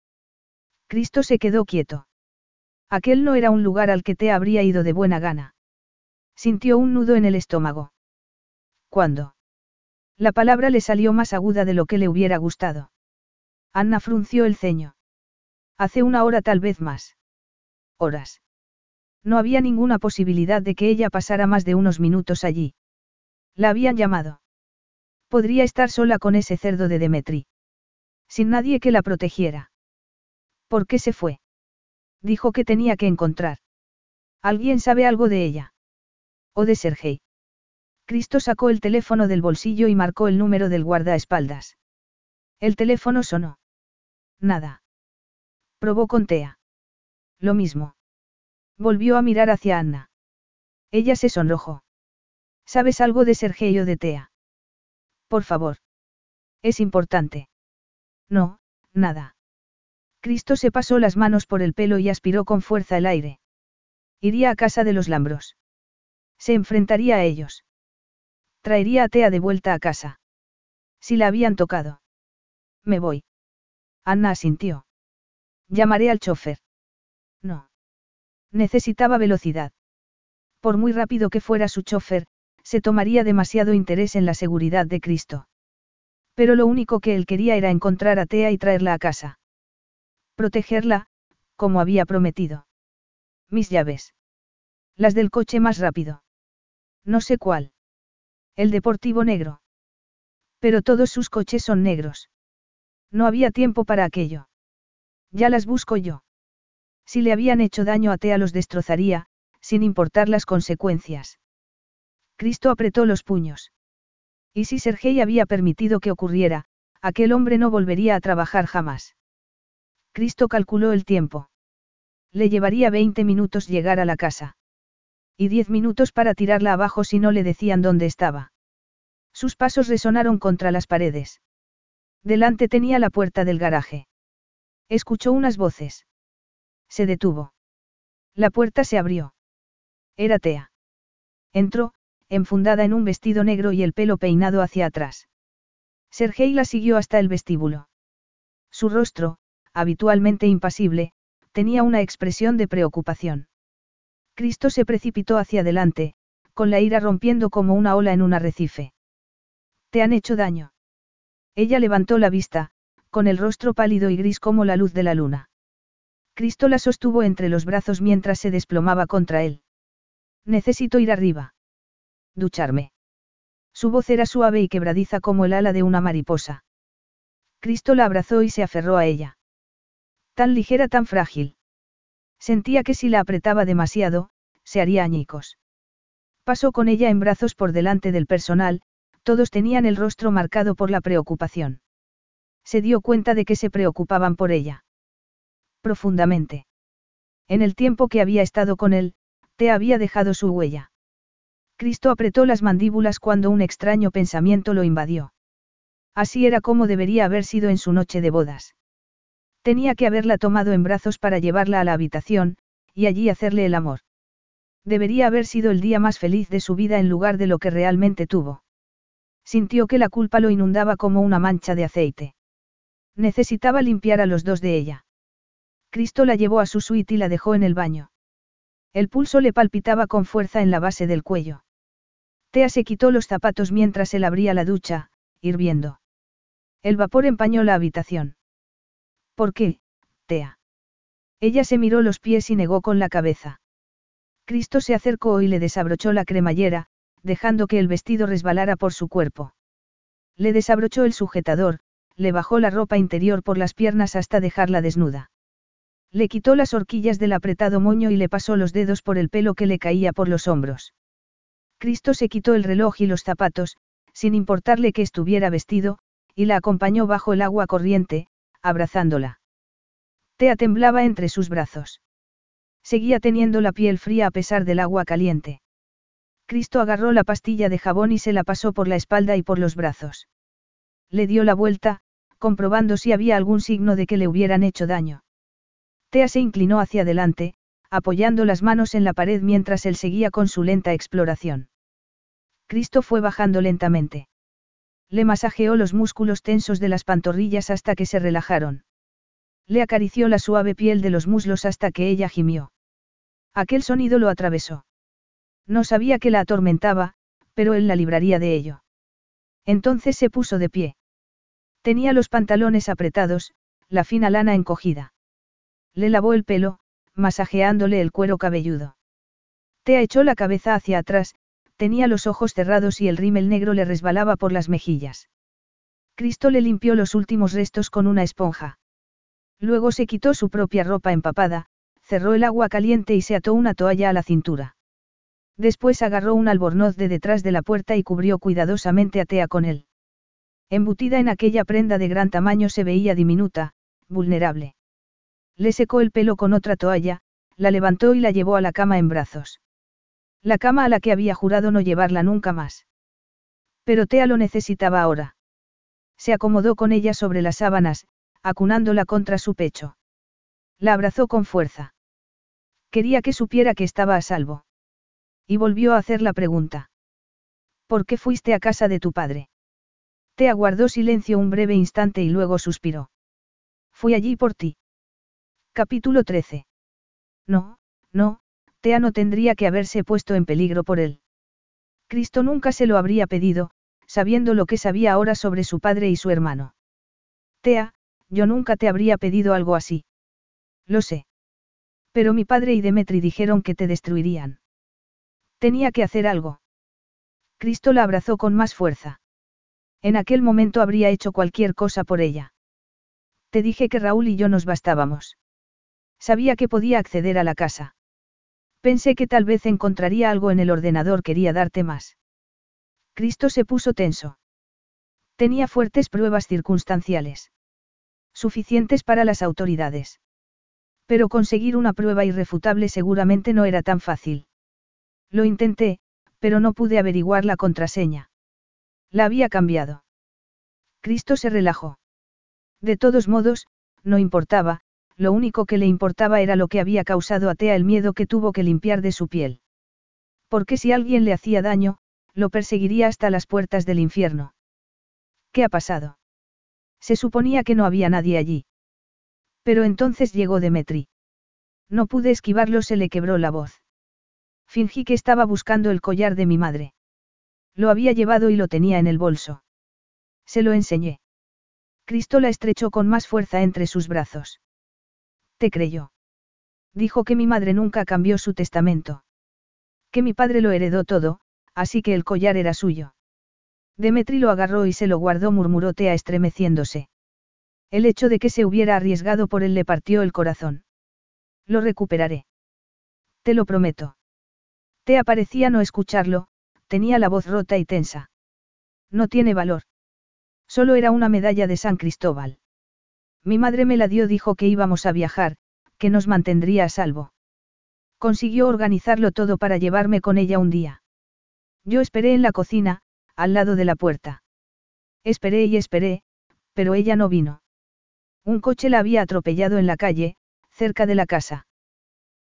Cristo se quedó quieto. Aquel no era un lugar al que te habría ido de buena gana. Sintió un nudo en el estómago. ¿Cuándo? La palabra le salió más aguda de lo que le hubiera gustado. Anna frunció el ceño. Hace una hora tal vez más. Horas. No había ninguna posibilidad de que ella pasara más de unos minutos allí. La habían llamado. Podría estar sola con ese cerdo de Demetri. Sin nadie que la protegiera. ¿Por qué se fue? Dijo que tenía que encontrar. ¿Alguien sabe algo de ella? ¿O de Sergei? Cristo sacó el teléfono del bolsillo y marcó el número del guardaespaldas. El teléfono sonó. Nada. Probó con Tea. Lo mismo. Volvió a mirar hacia Anna. Ella se sonrojó. ¿Sabes algo de Sergei o de Tea? Por favor. Es importante. No, nada. Cristo se pasó las manos por el pelo y aspiró con fuerza el aire. Iría a casa de los Lambros. Se enfrentaría a ellos. Traería a Tea de vuelta a casa. Si la habían tocado. Me voy. Anna asintió. Llamaré al chofer. No. Necesitaba velocidad. Por muy rápido que fuera su chofer, se tomaría demasiado interés en la seguridad de Cristo. Pero lo único que él quería era encontrar a Tea y traerla a casa. Protegerla, como había prometido. Mis llaves. Las del coche más rápido. No sé cuál. El deportivo negro. Pero todos sus coches son negros. No había tiempo para aquello. Ya las busco yo. Si le habían hecho daño a Tea los destrozaría, sin importar las consecuencias. Cristo apretó los puños. Y si Sergei había permitido que ocurriera, aquel hombre no volvería a trabajar jamás. Cristo calculó el tiempo. Le llevaría 20 minutos llegar a la casa. Y 10 minutos para tirarla abajo si no le decían dónde estaba. Sus pasos resonaron contra las paredes. Delante tenía la puerta del garaje. Escuchó unas voces. Se detuvo. La puerta se abrió. Era Tea. Entró, enfundada en un vestido negro y el pelo peinado hacia atrás. Sergei la siguió hasta el vestíbulo. Su rostro, habitualmente impasible, tenía una expresión de preocupación. Cristo se precipitó hacia adelante, con la ira rompiendo como una ola en un arrecife. ¿Te han hecho daño? Ella levantó la vista, con el rostro pálido y gris como la luz de la luna. Cristo la sostuvo entre los brazos mientras se desplomaba contra él. Necesito ir arriba ducharme. Su voz era suave y quebradiza como el ala de una mariposa. Cristo la abrazó y se aferró a ella. Tan ligera, tan frágil. Sentía que si la apretaba demasiado, se haría añicos. Pasó con ella en brazos por delante del personal, todos tenían el rostro marcado por la preocupación. Se dio cuenta de que se preocupaban por ella. Profundamente. En el tiempo que había estado con él, te había dejado su huella. Cristo apretó las mandíbulas cuando un extraño pensamiento lo invadió. Así era como debería haber sido en su noche de bodas. Tenía que haberla tomado en brazos para llevarla a la habitación, y allí hacerle el amor. Debería haber sido el día más feliz de su vida en lugar de lo que realmente tuvo. Sintió que la culpa lo inundaba como una mancha de aceite. Necesitaba limpiar a los dos de ella. Cristo la llevó a su suite y la dejó en el baño. El pulso le palpitaba con fuerza en la base del cuello. Tea se quitó los zapatos mientras él abría la ducha, hirviendo. El vapor empañó la habitación. ¿Por qué, Tea? Ella se miró los pies y negó con la cabeza. Cristo se acercó y le desabrochó la cremallera, dejando que el vestido resbalara por su cuerpo. Le desabrochó el sujetador, le bajó la ropa interior por las piernas hasta dejarla desnuda. Le quitó las horquillas del apretado moño y le pasó los dedos por el pelo que le caía por los hombros. Cristo se quitó el reloj y los zapatos, sin importarle que estuviera vestido, y la acompañó bajo el agua corriente, abrazándola. Tea temblaba entre sus brazos. Seguía teniendo la piel fría a pesar del agua caliente. Cristo agarró la pastilla de jabón y se la pasó por la espalda y por los brazos. Le dio la vuelta, comprobando si había algún signo de que le hubieran hecho daño. Tea se inclinó hacia adelante, apoyando las manos en la pared mientras él seguía con su lenta exploración. Cristo fue bajando lentamente. Le masajeó los músculos tensos de las pantorrillas hasta que se relajaron. Le acarició la suave piel de los muslos hasta que ella gimió. Aquel sonido lo atravesó. No sabía que la atormentaba, pero él la libraría de ello. Entonces se puso de pie. Tenía los pantalones apretados, la fina lana encogida. Le lavó el pelo, masajeándole el cuero cabelludo. Tea echó la cabeza hacia atrás, tenía los ojos cerrados y el rímel negro le resbalaba por las mejillas. Cristo le limpió los últimos restos con una esponja. Luego se quitó su propia ropa empapada, cerró el agua caliente y se ató una toalla a la cintura. Después agarró un albornoz de detrás de la puerta y cubrió cuidadosamente a Tea con él. Embutida en aquella prenda de gran tamaño se veía diminuta, vulnerable. Le secó el pelo con otra toalla, la levantó y la llevó a la cama en brazos. La cama a la que había jurado no llevarla nunca más. Pero Tea lo necesitaba ahora. Se acomodó con ella sobre las sábanas, acunándola contra su pecho. La abrazó con fuerza. Quería que supiera que estaba a salvo. Y volvió a hacer la pregunta. ¿Por qué fuiste a casa de tu padre? Te aguardó silencio un breve instante y luego suspiró. Fui allí por ti. Capítulo 13. No, no, Tea no tendría que haberse puesto en peligro por él. Cristo nunca se lo habría pedido, sabiendo lo que sabía ahora sobre su padre y su hermano. Tea, yo nunca te habría pedido algo así. Lo sé. Pero mi padre y Demetri dijeron que te destruirían. Tenía que hacer algo. Cristo la abrazó con más fuerza. En aquel momento habría hecho cualquier cosa por ella. Te dije que Raúl y yo nos bastábamos. Sabía que podía acceder a la casa. Pensé que tal vez encontraría algo en el ordenador, quería darte más. Cristo se puso tenso. Tenía fuertes pruebas circunstanciales. Suficientes para las autoridades. Pero conseguir una prueba irrefutable seguramente no era tan fácil. Lo intenté, pero no pude averiguar la contraseña. La había cambiado. Cristo se relajó. De todos modos, no importaba, lo único que le importaba era lo que había causado a Tea el miedo que tuvo que limpiar de su piel. Porque si alguien le hacía daño, lo perseguiría hasta las puertas del infierno. ¿Qué ha pasado? Se suponía que no había nadie allí. Pero entonces llegó Demetri. No pude esquivarlo, se le quebró la voz. Fingí que estaba buscando el collar de mi madre. Lo había llevado y lo tenía en el bolso. Se lo enseñé. Cristo la estrechó con más fuerza entre sus brazos. ¿Te creyó? Dijo que mi madre nunca cambió su testamento. Que mi padre lo heredó todo, así que el collar era suyo. Demetri lo agarró y se lo guardó, murmuró Tea estremeciéndose. El hecho de que se hubiera arriesgado por él le partió el corazón. Lo recuperaré. Te lo prometo. Tea parecía no escucharlo, tenía la voz rota y tensa. No tiene valor. Solo era una medalla de San Cristóbal. Mi madre me la dio, dijo que íbamos a viajar, que nos mantendría a salvo. Consiguió organizarlo todo para llevarme con ella un día. Yo esperé en la cocina, al lado de la puerta. Esperé y esperé, pero ella no vino. Un coche la había atropellado en la calle, cerca de la casa.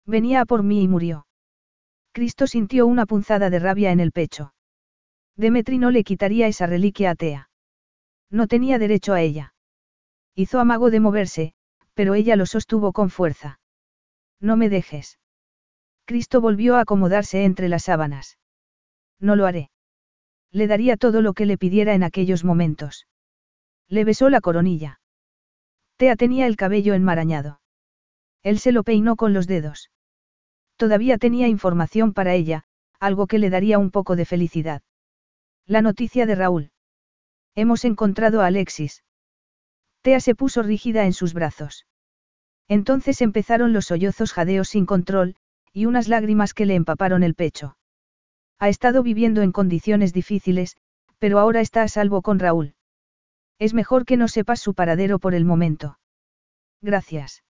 Venía a por mí y murió. Cristo sintió una punzada de rabia en el pecho. Demetri no le quitaría esa reliquia a Tea. No tenía derecho a ella. Hizo amago de moverse, pero ella lo sostuvo con fuerza. No me dejes. Cristo volvió a acomodarse entre las sábanas. No lo haré. Le daría todo lo que le pidiera en aquellos momentos. Le besó la coronilla. Tea tenía el cabello enmarañado. Él se lo peinó con los dedos. Todavía tenía información para ella, algo que le daría un poco de felicidad. La noticia de Raúl. Hemos encontrado a Alexis. Se puso rígida en sus brazos. Entonces empezaron los sollozos jadeos sin control, y unas lágrimas que le empaparon el pecho. Ha estado viviendo en condiciones difíciles, pero ahora está a salvo con Raúl. Es mejor que no sepas su paradero por el momento. Gracias.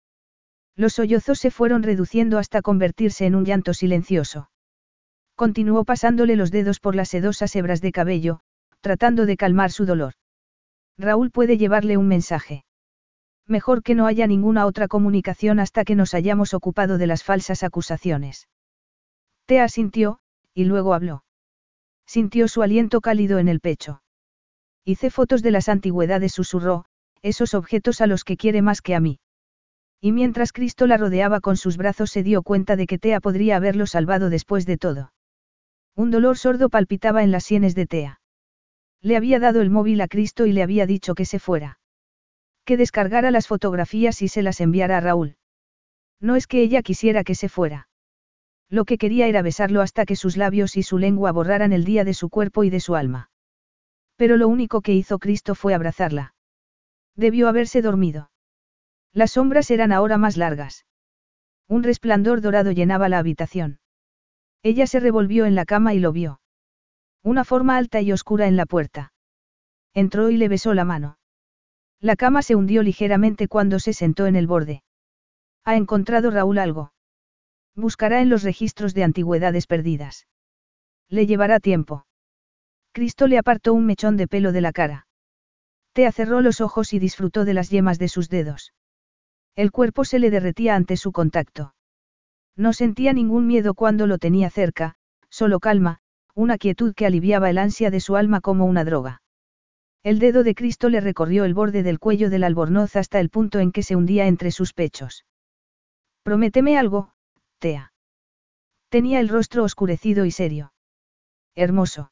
Los sollozos se fueron reduciendo hasta convertirse en un llanto silencioso. Continuó pasándole los dedos por las sedosas hebras de cabello, tratando de calmar su dolor. Raúl puede llevarle un mensaje. Mejor que no haya ninguna otra comunicación hasta que nos hayamos ocupado de las falsas acusaciones. Te asintió, y luego habló. Sintió su aliento cálido en el pecho. Hice fotos de las antigüedades, susurró, esos objetos a los que quiere más que a mí. Y mientras Cristo la rodeaba con sus brazos se dio cuenta de que Tea podría haberlo salvado después de todo. Un dolor sordo palpitaba en las sienes de Tea. Le había dado el móvil a Cristo y le había dicho que se fuera. Que descargara las fotografías y se las enviara a Raúl. No es que ella quisiera que se fuera. Lo que quería era besarlo hasta que sus labios y su lengua borraran el día de su cuerpo y de su alma. Pero lo único que hizo Cristo fue abrazarla. Debió haberse dormido. Las sombras eran ahora más largas. Un resplandor dorado llenaba la habitación. Ella se revolvió en la cama y lo vio. Una forma alta y oscura en la puerta. Entró y le besó la mano. La cama se hundió ligeramente cuando se sentó en el borde. ¿Ha encontrado Raúl algo? Buscará en los registros de antigüedades perdidas. Le llevará tiempo. Cristo le apartó un mechón de pelo de la cara. Te cerró los ojos y disfrutó de las yemas de sus dedos. El cuerpo se le derretía ante su contacto. No sentía ningún miedo cuando lo tenía cerca, solo calma, una quietud que aliviaba el ansia de su alma como una droga. El dedo de Cristo le recorrió el borde del cuello del albornoz hasta el punto en que se hundía entre sus pechos. Prométeme algo, Tea. Tenía el rostro oscurecido y serio. Hermoso.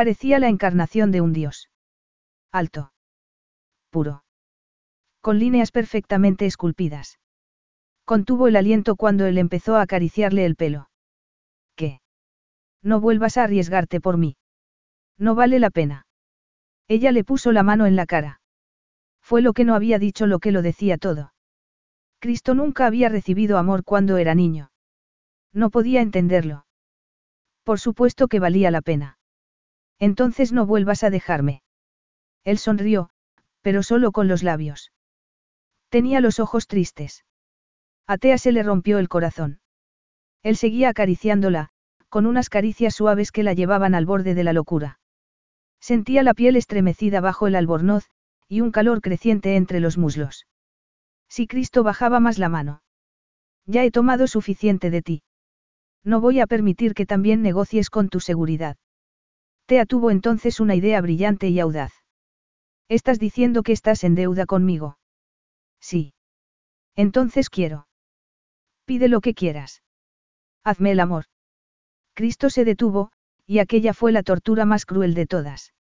Parecía la encarnación de un dios. Alto. Puro. Con líneas perfectamente esculpidas. Contuvo el aliento cuando él empezó a acariciarle el pelo. ¿Qué? No vuelvas a arriesgarte por mí. No vale la pena. Ella le puso la mano en la cara. Fue lo que no había dicho lo que lo decía todo. Cristo nunca había recibido amor cuando era niño. No podía entenderlo. Por supuesto que valía la pena. Entonces no vuelvas a dejarme. Él sonrió, pero solo con los labios. Tenía los ojos tristes. A Tea se le rompió el corazón. Él seguía acariciándola, con unas caricias suaves que la llevaban al borde de la locura. Sentía la piel estremecida bajo el albornoz, y un calor creciente entre los muslos. Si Cristo bajaba más la mano. Ya he tomado suficiente de ti. No voy a permitir que también negocies con tu seguridad. Tea tuvo entonces una idea brillante y audaz. ¿Estás diciendo que estás en deuda conmigo? Sí. Entonces quiero. Pide lo que quieras. Hazme el amor. Cristo se detuvo, y aquella fue la tortura más cruel de todas.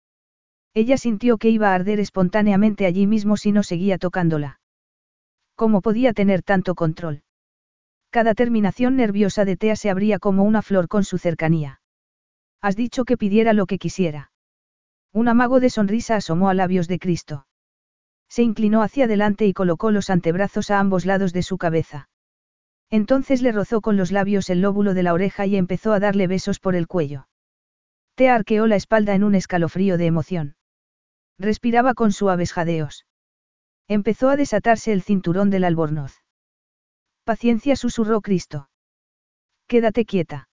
Ella sintió que iba a arder espontáneamente allí mismo si no seguía tocándola. ¿Cómo podía tener tanto control? Cada terminación nerviosa de Tea se abría como una flor con su cercanía. Has dicho que pidiera lo que quisiera. Un amago de sonrisa asomó a labios de Cristo. Se inclinó hacia adelante y colocó los antebrazos a ambos lados de su cabeza. Entonces le rozó con los labios el lóbulo de la oreja y empezó a darle besos por el cuello. Tea arqueó la espalda en un escalofrío de emoción. Respiraba con suaves jadeos. Empezó a desatarse el cinturón del albornoz. Paciencia susurró Cristo. Quédate quieta.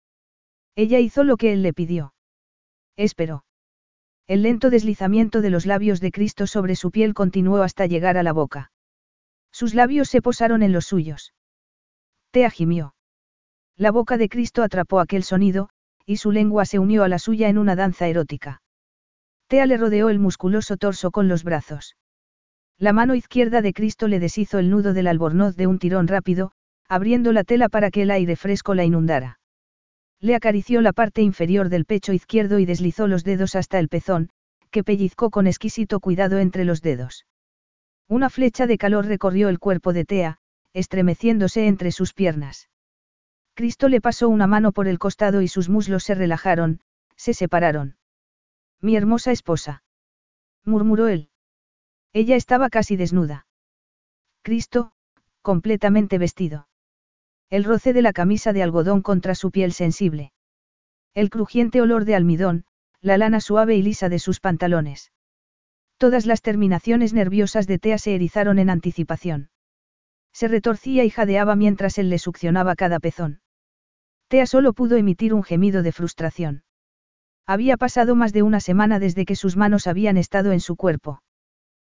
Ella hizo lo que él le pidió. Esperó. El lento deslizamiento de los labios de Cristo sobre su piel continuó hasta llegar a la boca. Sus labios se posaron en los suyos. Tea gimió. La boca de Cristo atrapó aquel sonido, y su lengua se unió a la suya en una danza erótica. Tea le rodeó el musculoso torso con los brazos. La mano izquierda de Cristo le deshizo el nudo del albornoz de un tirón rápido, abriendo la tela para que el aire fresco la inundara. Le acarició la parte inferior del pecho izquierdo y deslizó los dedos hasta el pezón, que pellizcó con exquisito cuidado entre los dedos. Una flecha de calor recorrió el cuerpo de Tea, estremeciéndose entre sus piernas. Cristo le pasó una mano por el costado y sus muslos se relajaron, se separaron. Mi hermosa esposa. murmuró él. Ella estaba casi desnuda. Cristo, completamente vestido. El roce de la camisa de algodón contra su piel sensible. El crujiente olor de almidón, la lana suave y lisa de sus pantalones. Todas las terminaciones nerviosas de Tea se erizaron en anticipación. Se retorcía y jadeaba mientras él le succionaba cada pezón. Tea solo pudo emitir un gemido de frustración. Había pasado más de una semana desde que sus manos habían estado en su cuerpo.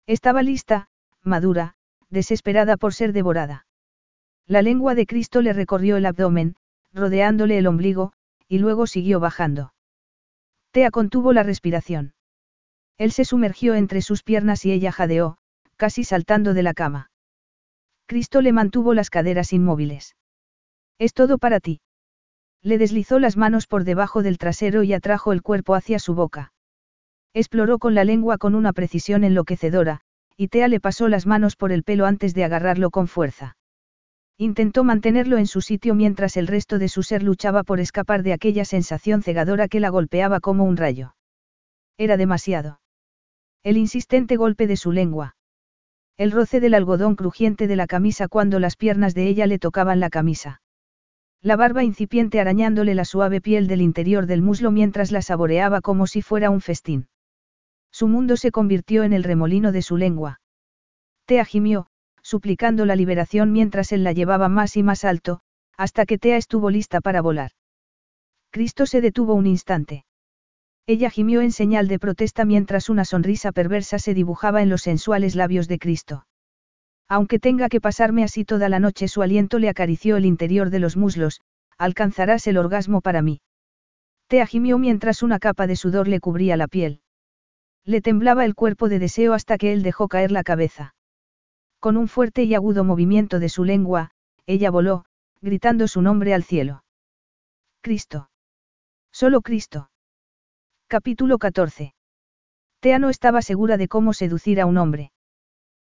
Estaba lista, madura, desesperada por ser devorada. La lengua de Cristo le recorrió el abdomen, rodeándole el ombligo, y luego siguió bajando. Tea contuvo la respiración. Él se sumergió entre sus piernas y ella jadeó, casi saltando de la cama. Cristo le mantuvo las caderas inmóviles. Es todo para ti. Le deslizó las manos por debajo del trasero y atrajo el cuerpo hacia su boca. Exploró con la lengua con una precisión enloquecedora, y Tea le pasó las manos por el pelo antes de agarrarlo con fuerza. Intentó mantenerlo en su sitio mientras el resto de su ser luchaba por escapar de aquella sensación cegadora que la golpeaba como un rayo. Era demasiado. El insistente golpe de su lengua. El roce del algodón crujiente de la camisa cuando las piernas de ella le tocaban la camisa. La barba incipiente arañándole la suave piel del interior del muslo mientras la saboreaba como si fuera un festín. Su mundo se convirtió en el remolino de su lengua. Tea gimió, suplicando la liberación mientras él la llevaba más y más alto, hasta que Tea estuvo lista para volar. Cristo se detuvo un instante. Ella gimió en señal de protesta mientras una sonrisa perversa se dibujaba en los sensuales labios de Cristo. Aunque tenga que pasarme así toda la noche, su aliento le acarició el interior de los muslos, alcanzarás el orgasmo para mí. Tea gimió mientras una capa de sudor le cubría la piel. Le temblaba el cuerpo de deseo hasta que él dejó caer la cabeza. Con un fuerte y agudo movimiento de su lengua, ella voló, gritando su nombre al cielo. Cristo. Solo Cristo. Capítulo 14. Tea no estaba segura de cómo seducir a un hombre.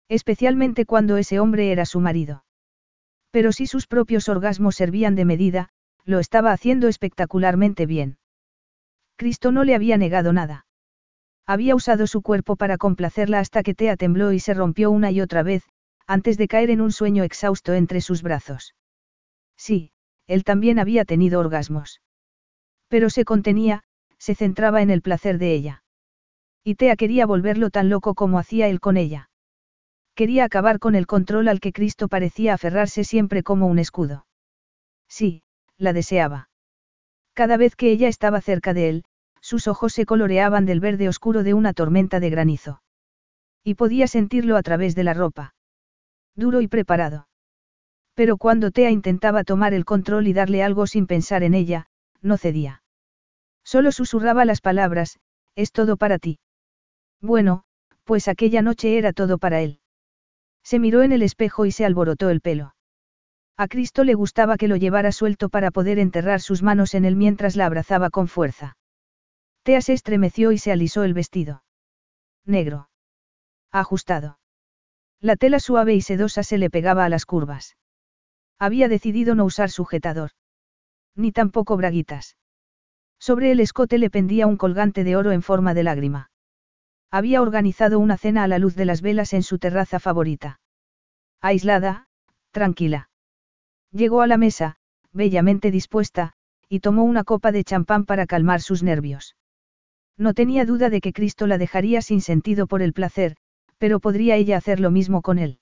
Especialmente cuando ese hombre era su marido. Pero si sus propios orgasmos servían de medida, lo estaba haciendo espectacularmente bien. Cristo no le había negado nada. Había usado su cuerpo para complacerla hasta que Tea tembló y se rompió una y otra vez, antes de caer en un sueño exhausto entre sus brazos. Sí, él también había tenido orgasmos. Pero se contenía, se centraba en el placer de ella. Y Tea quería volverlo tan loco como hacía él con ella. Quería acabar con el control al que Cristo parecía aferrarse siempre como un escudo. Sí, la deseaba. Cada vez que ella estaba cerca de él, sus ojos se coloreaban del verde oscuro de una tormenta de granizo. Y podía sentirlo a través de la ropa duro y preparado. Pero cuando Tea intentaba tomar el control y darle algo sin pensar en ella, no cedía. Solo susurraba las palabras, es todo para ti. Bueno, pues aquella noche era todo para él. Se miró en el espejo y se alborotó el pelo. A Cristo le gustaba que lo llevara suelto para poder enterrar sus manos en él mientras la abrazaba con fuerza. Tea se estremeció y se alisó el vestido. Negro. Ajustado. La tela suave y sedosa se le pegaba a las curvas. Había decidido no usar sujetador. Ni tampoco braguitas. Sobre el escote le pendía un colgante de oro en forma de lágrima. Había organizado una cena a la luz de las velas en su terraza favorita. Aislada, tranquila. Llegó a la mesa, bellamente dispuesta, y tomó una copa de champán para calmar sus nervios. No tenía duda de que Cristo la dejaría sin sentido por el placer, pero podría ella hacer lo mismo con él.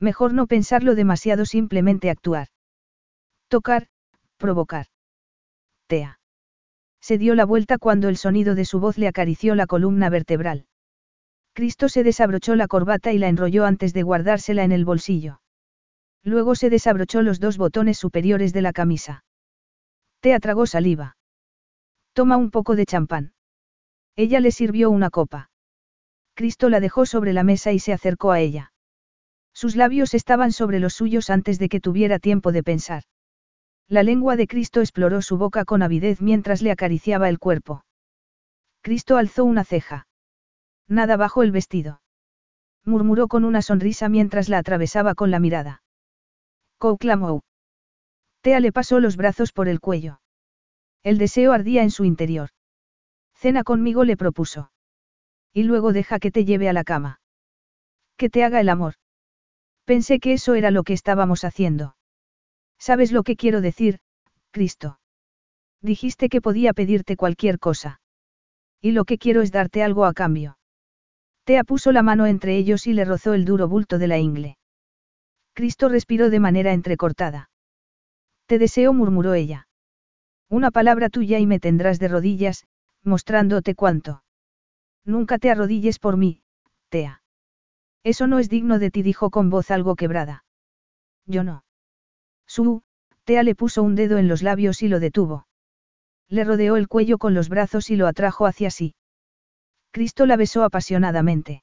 Mejor no pensarlo demasiado, simplemente actuar. Tocar, provocar. Tea. Se dio la vuelta cuando el sonido de su voz le acarició la columna vertebral. Cristo se desabrochó la corbata y la enrolló antes de guardársela en el bolsillo. Luego se desabrochó los dos botones superiores de la camisa. Tea tragó saliva. Toma un poco de champán. Ella le sirvió una copa. Cristo la dejó sobre la mesa y se acercó a ella. Sus labios estaban sobre los suyos antes de que tuviera tiempo de pensar. La lengua de Cristo exploró su boca con avidez mientras le acariciaba el cuerpo. Cristo alzó una ceja. Nada bajo el vestido. Murmuró con una sonrisa mientras la atravesaba con la mirada. Kou clamó. Tea le pasó los brazos por el cuello. El deseo ardía en su interior. Cena conmigo le propuso. Y luego deja que te lleve a la cama. Que te haga el amor. Pensé que eso era lo que estábamos haciendo. ¿Sabes lo que quiero decir, Cristo? Dijiste que podía pedirte cualquier cosa. Y lo que quiero es darte algo a cambio. Tea puso la mano entre ellos y le rozó el duro bulto de la ingle. Cristo respiró de manera entrecortada. Te deseo, murmuró ella. Una palabra tuya y me tendrás de rodillas, mostrándote cuánto. Nunca te arrodilles por mí, Tea. Eso no es digno de ti, dijo con voz algo quebrada. Yo no. Su, Tea le puso un dedo en los labios y lo detuvo. Le rodeó el cuello con los brazos y lo atrajo hacia sí. Cristo la besó apasionadamente.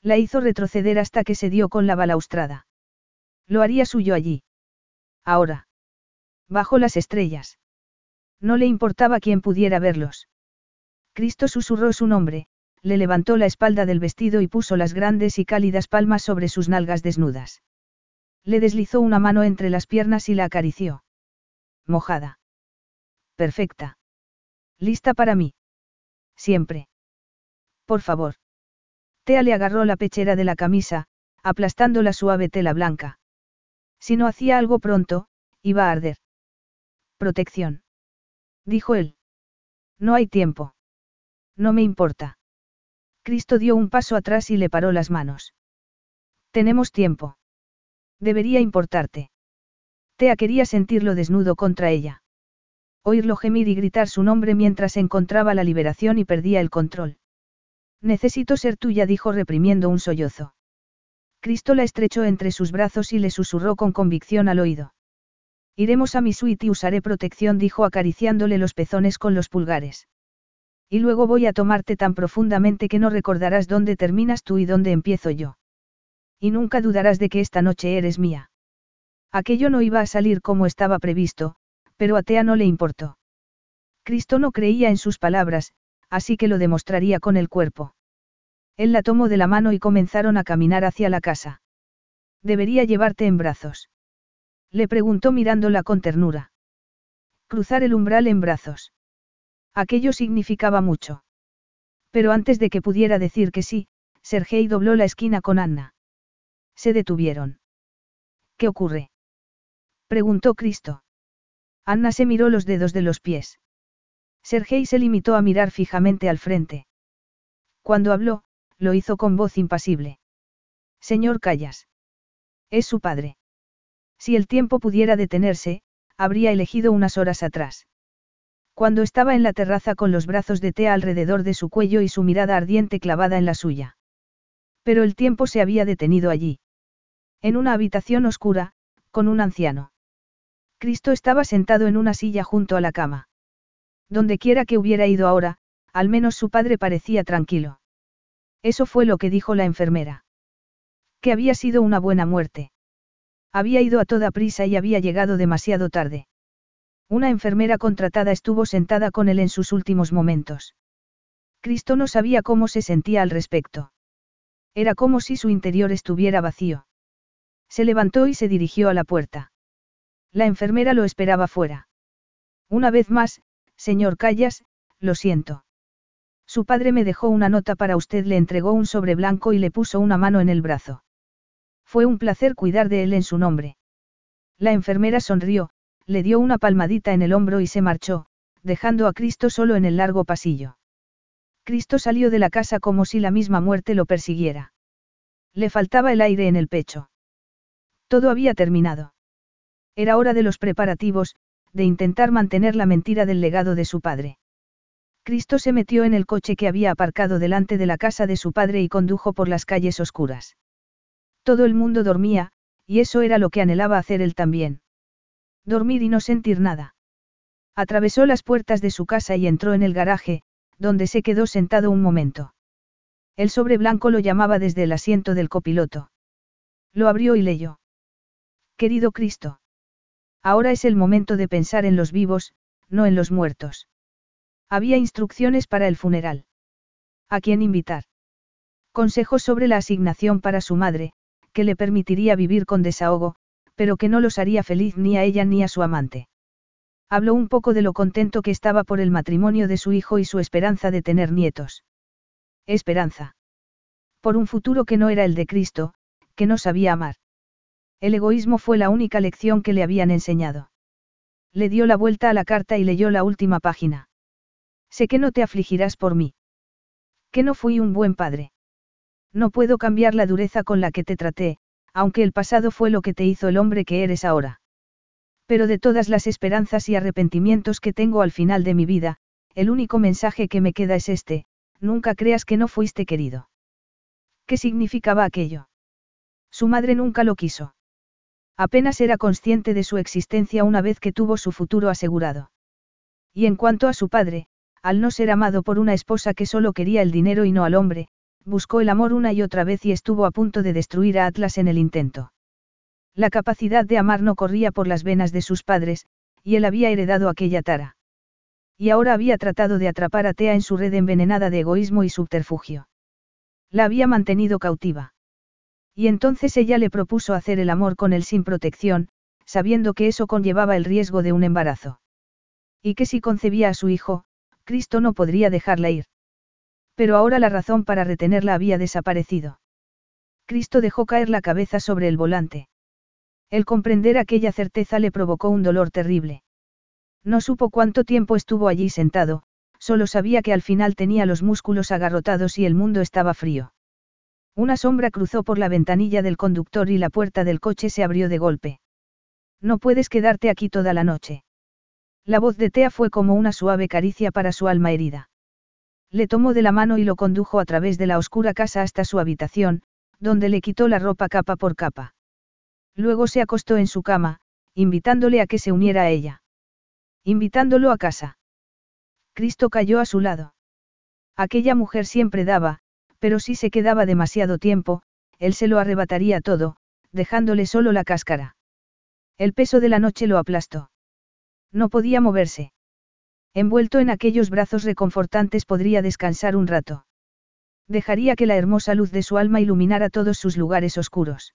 La hizo retroceder hasta que se dio con la balaustrada. Lo haría suyo allí. Ahora. Bajo las estrellas. No le importaba quién pudiera verlos. Cristo susurró su nombre, le levantó la espalda del vestido y puso las grandes y cálidas palmas sobre sus nalgas desnudas. Le deslizó una mano entre las piernas y la acarició. Mojada. Perfecta. Lista para mí. Siempre. Por favor. Tea le agarró la pechera de la camisa, aplastando la suave tela blanca. Si no hacía algo pronto, iba a arder. Protección. Dijo él. No hay tiempo. No me importa. Cristo dio un paso atrás y le paró las manos. Tenemos tiempo. Debería importarte. Tea quería sentirlo desnudo contra ella. Oírlo gemir y gritar su nombre mientras encontraba la liberación y perdía el control. Necesito ser tuya, dijo reprimiendo un sollozo. Cristo la estrechó entre sus brazos y le susurró con convicción al oído. Iremos a mi suite y usaré protección, dijo acariciándole los pezones con los pulgares. Y luego voy a tomarte tan profundamente que no recordarás dónde terminas tú y dónde empiezo yo. Y nunca dudarás de que esta noche eres mía. Aquello no iba a salir como estaba previsto, pero a Tea no le importó. Cristo no creía en sus palabras, así que lo demostraría con el cuerpo. Él la tomó de la mano y comenzaron a caminar hacia la casa. Debería llevarte en brazos. Le preguntó mirándola con ternura. Cruzar el umbral en brazos. Aquello significaba mucho. Pero antes de que pudiera decir que sí, Sergei dobló la esquina con Anna. Se detuvieron. ¿Qué ocurre? preguntó Cristo. Anna se miró los dedos de los pies. Sergei se limitó a mirar fijamente al frente. Cuando habló, lo hizo con voz impasible. Señor Callas. Es su padre. Si el tiempo pudiera detenerse, habría elegido unas horas atrás. Cuando estaba en la terraza con los brazos de Tea alrededor de su cuello y su mirada ardiente clavada en la suya. Pero el tiempo se había detenido allí. En una habitación oscura, con un anciano. Cristo estaba sentado en una silla junto a la cama. Donde quiera que hubiera ido ahora, al menos su padre parecía tranquilo. Eso fue lo que dijo la enfermera. Que había sido una buena muerte. Había ido a toda prisa y había llegado demasiado tarde. Una enfermera contratada estuvo sentada con él en sus últimos momentos. Cristo no sabía cómo se sentía al respecto. Era como si su interior estuviera vacío. Se levantó y se dirigió a la puerta. La enfermera lo esperaba fuera. Una vez más, señor Callas, lo siento. Su padre me dejó una nota para usted, le entregó un sobre blanco y le puso una mano en el brazo. Fue un placer cuidar de él en su nombre. La enfermera sonrió, le dio una palmadita en el hombro y se marchó, dejando a Cristo solo en el largo pasillo. Cristo salió de la casa como si la misma muerte lo persiguiera. Le faltaba el aire en el pecho. Todo había terminado. Era hora de los preparativos, de intentar mantener la mentira del legado de su padre. Cristo se metió en el coche que había aparcado delante de la casa de su padre y condujo por las calles oscuras. Todo el mundo dormía, y eso era lo que anhelaba hacer él también. Dormir y no sentir nada. Atravesó las puertas de su casa y entró en el garaje, donde se quedó sentado un momento. El sobre blanco lo llamaba desde el asiento del copiloto. Lo abrió y leyó. Querido Cristo. Ahora es el momento de pensar en los vivos, no en los muertos. Había instrucciones para el funeral. ¿A quién invitar? Consejos sobre la asignación para su madre, que le permitiría vivir con desahogo, pero que no los haría feliz ni a ella ni a su amante. Habló un poco de lo contento que estaba por el matrimonio de su hijo y su esperanza de tener nietos. Esperanza. Por un futuro que no era el de Cristo, que no sabía amar. El egoísmo fue la única lección que le habían enseñado. Le dio la vuelta a la carta y leyó la última página. Sé que no te afligirás por mí. Que no fui un buen padre. No puedo cambiar la dureza con la que te traté, aunque el pasado fue lo que te hizo el hombre que eres ahora. Pero de todas las esperanzas y arrepentimientos que tengo al final de mi vida, el único mensaje que me queda es este, nunca creas que no fuiste querido. ¿Qué significaba aquello? Su madre nunca lo quiso. Apenas era consciente de su existencia una vez que tuvo su futuro asegurado. Y en cuanto a su padre, al no ser amado por una esposa que solo quería el dinero y no al hombre, buscó el amor una y otra vez y estuvo a punto de destruir a Atlas en el intento. La capacidad de amar no corría por las venas de sus padres, y él había heredado aquella tara. Y ahora había tratado de atrapar a Tea en su red envenenada de egoísmo y subterfugio. La había mantenido cautiva. Y entonces ella le propuso hacer el amor con él sin protección, sabiendo que eso conllevaba el riesgo de un embarazo. Y que si concebía a su hijo, Cristo no podría dejarla ir. Pero ahora la razón para retenerla había desaparecido. Cristo dejó caer la cabeza sobre el volante. El comprender aquella certeza le provocó un dolor terrible. No supo cuánto tiempo estuvo allí sentado, solo sabía que al final tenía los músculos agarrotados y el mundo estaba frío. Una sombra cruzó por la ventanilla del conductor y la puerta del coche se abrió de golpe. No puedes quedarte aquí toda la noche. La voz de Tea fue como una suave caricia para su alma herida. Le tomó de la mano y lo condujo a través de la oscura casa hasta su habitación, donde le quitó la ropa capa por capa. Luego se acostó en su cama, invitándole a que se uniera a ella. Invitándolo a casa. Cristo cayó a su lado. Aquella mujer siempre daba, pero si se quedaba demasiado tiempo, él se lo arrebataría todo, dejándole solo la cáscara. El peso de la noche lo aplastó. No podía moverse. Envuelto en aquellos brazos reconfortantes podría descansar un rato. Dejaría que la hermosa luz de su alma iluminara todos sus lugares oscuros.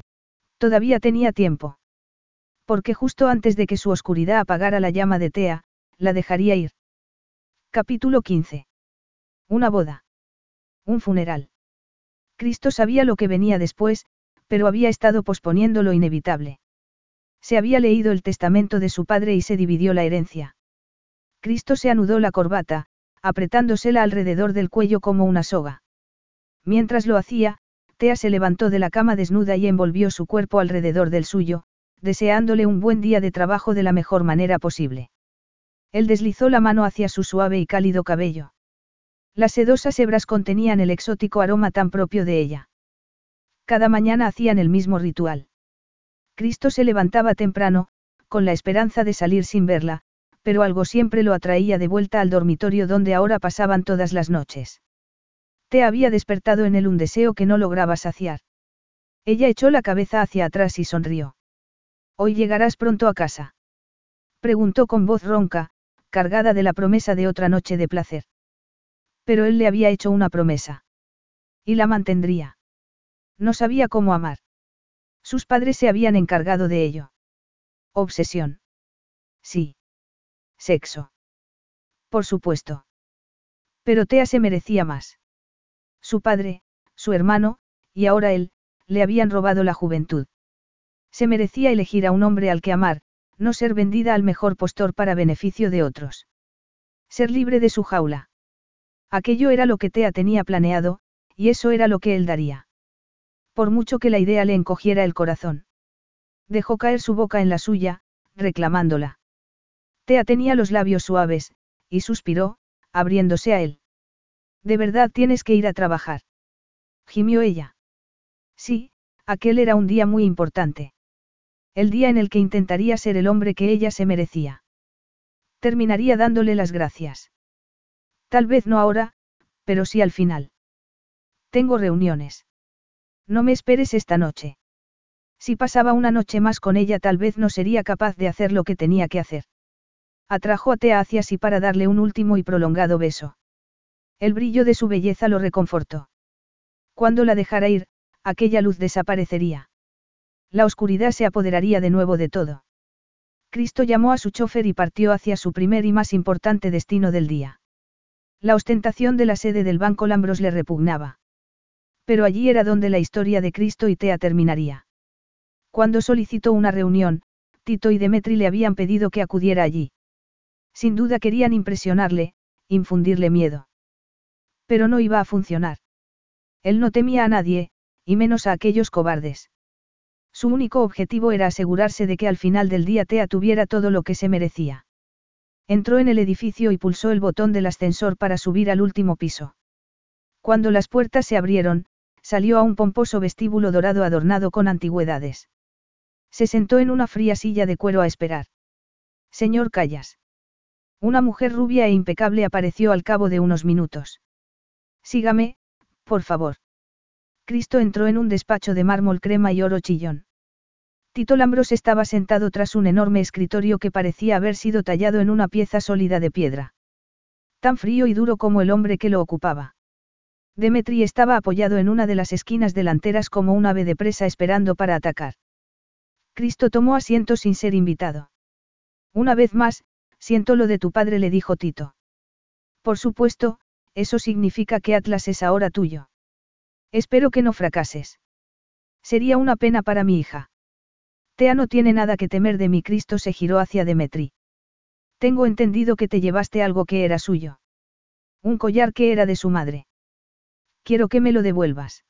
Todavía tenía tiempo. Porque justo antes de que su oscuridad apagara la llama de Tea, la dejaría ir. Capítulo 15. Una boda. Un funeral. Cristo sabía lo que venía después, pero había estado posponiendo lo inevitable. Se había leído el testamento de su padre y se dividió la herencia. Cristo se anudó la corbata, apretándosela alrededor del cuello como una soga. Mientras lo hacía, Tea se levantó de la cama desnuda y envolvió su cuerpo alrededor del suyo, deseándole un buen día de trabajo de la mejor manera posible. Él deslizó la mano hacia su suave y cálido cabello. Las sedosas hebras contenían el exótico aroma tan propio de ella. Cada mañana hacían el mismo ritual. Cristo se levantaba temprano, con la esperanza de salir sin verla, pero algo siempre lo atraía de vuelta al dormitorio donde ahora pasaban todas las noches. Te había despertado en él un deseo que no lograba saciar. Ella echó la cabeza hacia atrás y sonrió. Hoy llegarás pronto a casa. Preguntó con voz ronca, cargada de la promesa de otra noche de placer. Pero él le había hecho una promesa. Y la mantendría. No sabía cómo amar. Sus padres se habían encargado de ello. Obsesión. Sí. Sexo. Por supuesto. Pero Tea se merecía más. Su padre, su hermano, y ahora él, le habían robado la juventud. Se merecía elegir a un hombre al que amar, no ser vendida al mejor postor para beneficio de otros. Ser libre de su jaula. Aquello era lo que Tea tenía planeado, y eso era lo que él daría. Por mucho que la idea le encogiera el corazón. Dejó caer su boca en la suya, reclamándola. Tea tenía los labios suaves, y suspiró, abriéndose a él. ¿De verdad tienes que ir a trabajar? Gimió ella. Sí, aquel era un día muy importante. El día en el que intentaría ser el hombre que ella se merecía. Terminaría dándole las gracias. Tal vez no ahora, pero sí al final. Tengo reuniones. No me esperes esta noche. Si pasaba una noche más con ella tal vez no sería capaz de hacer lo que tenía que hacer. Atrajo a Tea hacia sí para darle un último y prolongado beso. El brillo de su belleza lo reconfortó. Cuando la dejara ir, aquella luz desaparecería. La oscuridad se apoderaría de nuevo de todo. Cristo llamó a su chofer y partió hacia su primer y más importante destino del día. La ostentación de la sede del Banco Lambros le repugnaba. Pero allí era donde la historia de Cristo y Tea terminaría. Cuando solicitó una reunión, Tito y Demetri le habían pedido que acudiera allí. Sin duda querían impresionarle, infundirle miedo. Pero no iba a funcionar. Él no temía a nadie, y menos a aquellos cobardes. Su único objetivo era asegurarse de que al final del día Tea tuviera todo lo que se merecía. Entró en el edificio y pulsó el botón del ascensor para subir al último piso. Cuando las puertas se abrieron, salió a un pomposo vestíbulo dorado adornado con antigüedades. Se sentó en una fría silla de cuero a esperar. Señor Callas. Una mujer rubia e impecable apareció al cabo de unos minutos. Sígame, por favor. Cristo entró en un despacho de mármol crema y oro chillón. Tito Lambros estaba sentado tras un enorme escritorio que parecía haber sido tallado en una pieza sólida de piedra. Tan frío y duro como el hombre que lo ocupaba. Demetri estaba apoyado en una de las esquinas delanteras como un ave de presa esperando para atacar. Cristo tomó asiento sin ser invitado. Una vez más, siento lo de tu padre, le dijo Tito. Por supuesto, eso significa que Atlas es ahora tuyo. Espero que no fracases. Sería una pena para mi hija. Tea no tiene nada que temer de mí. Cristo se giró hacia Demetri. Tengo entendido que te llevaste algo que era suyo. Un collar que era de su madre. Quiero que me lo devuelvas.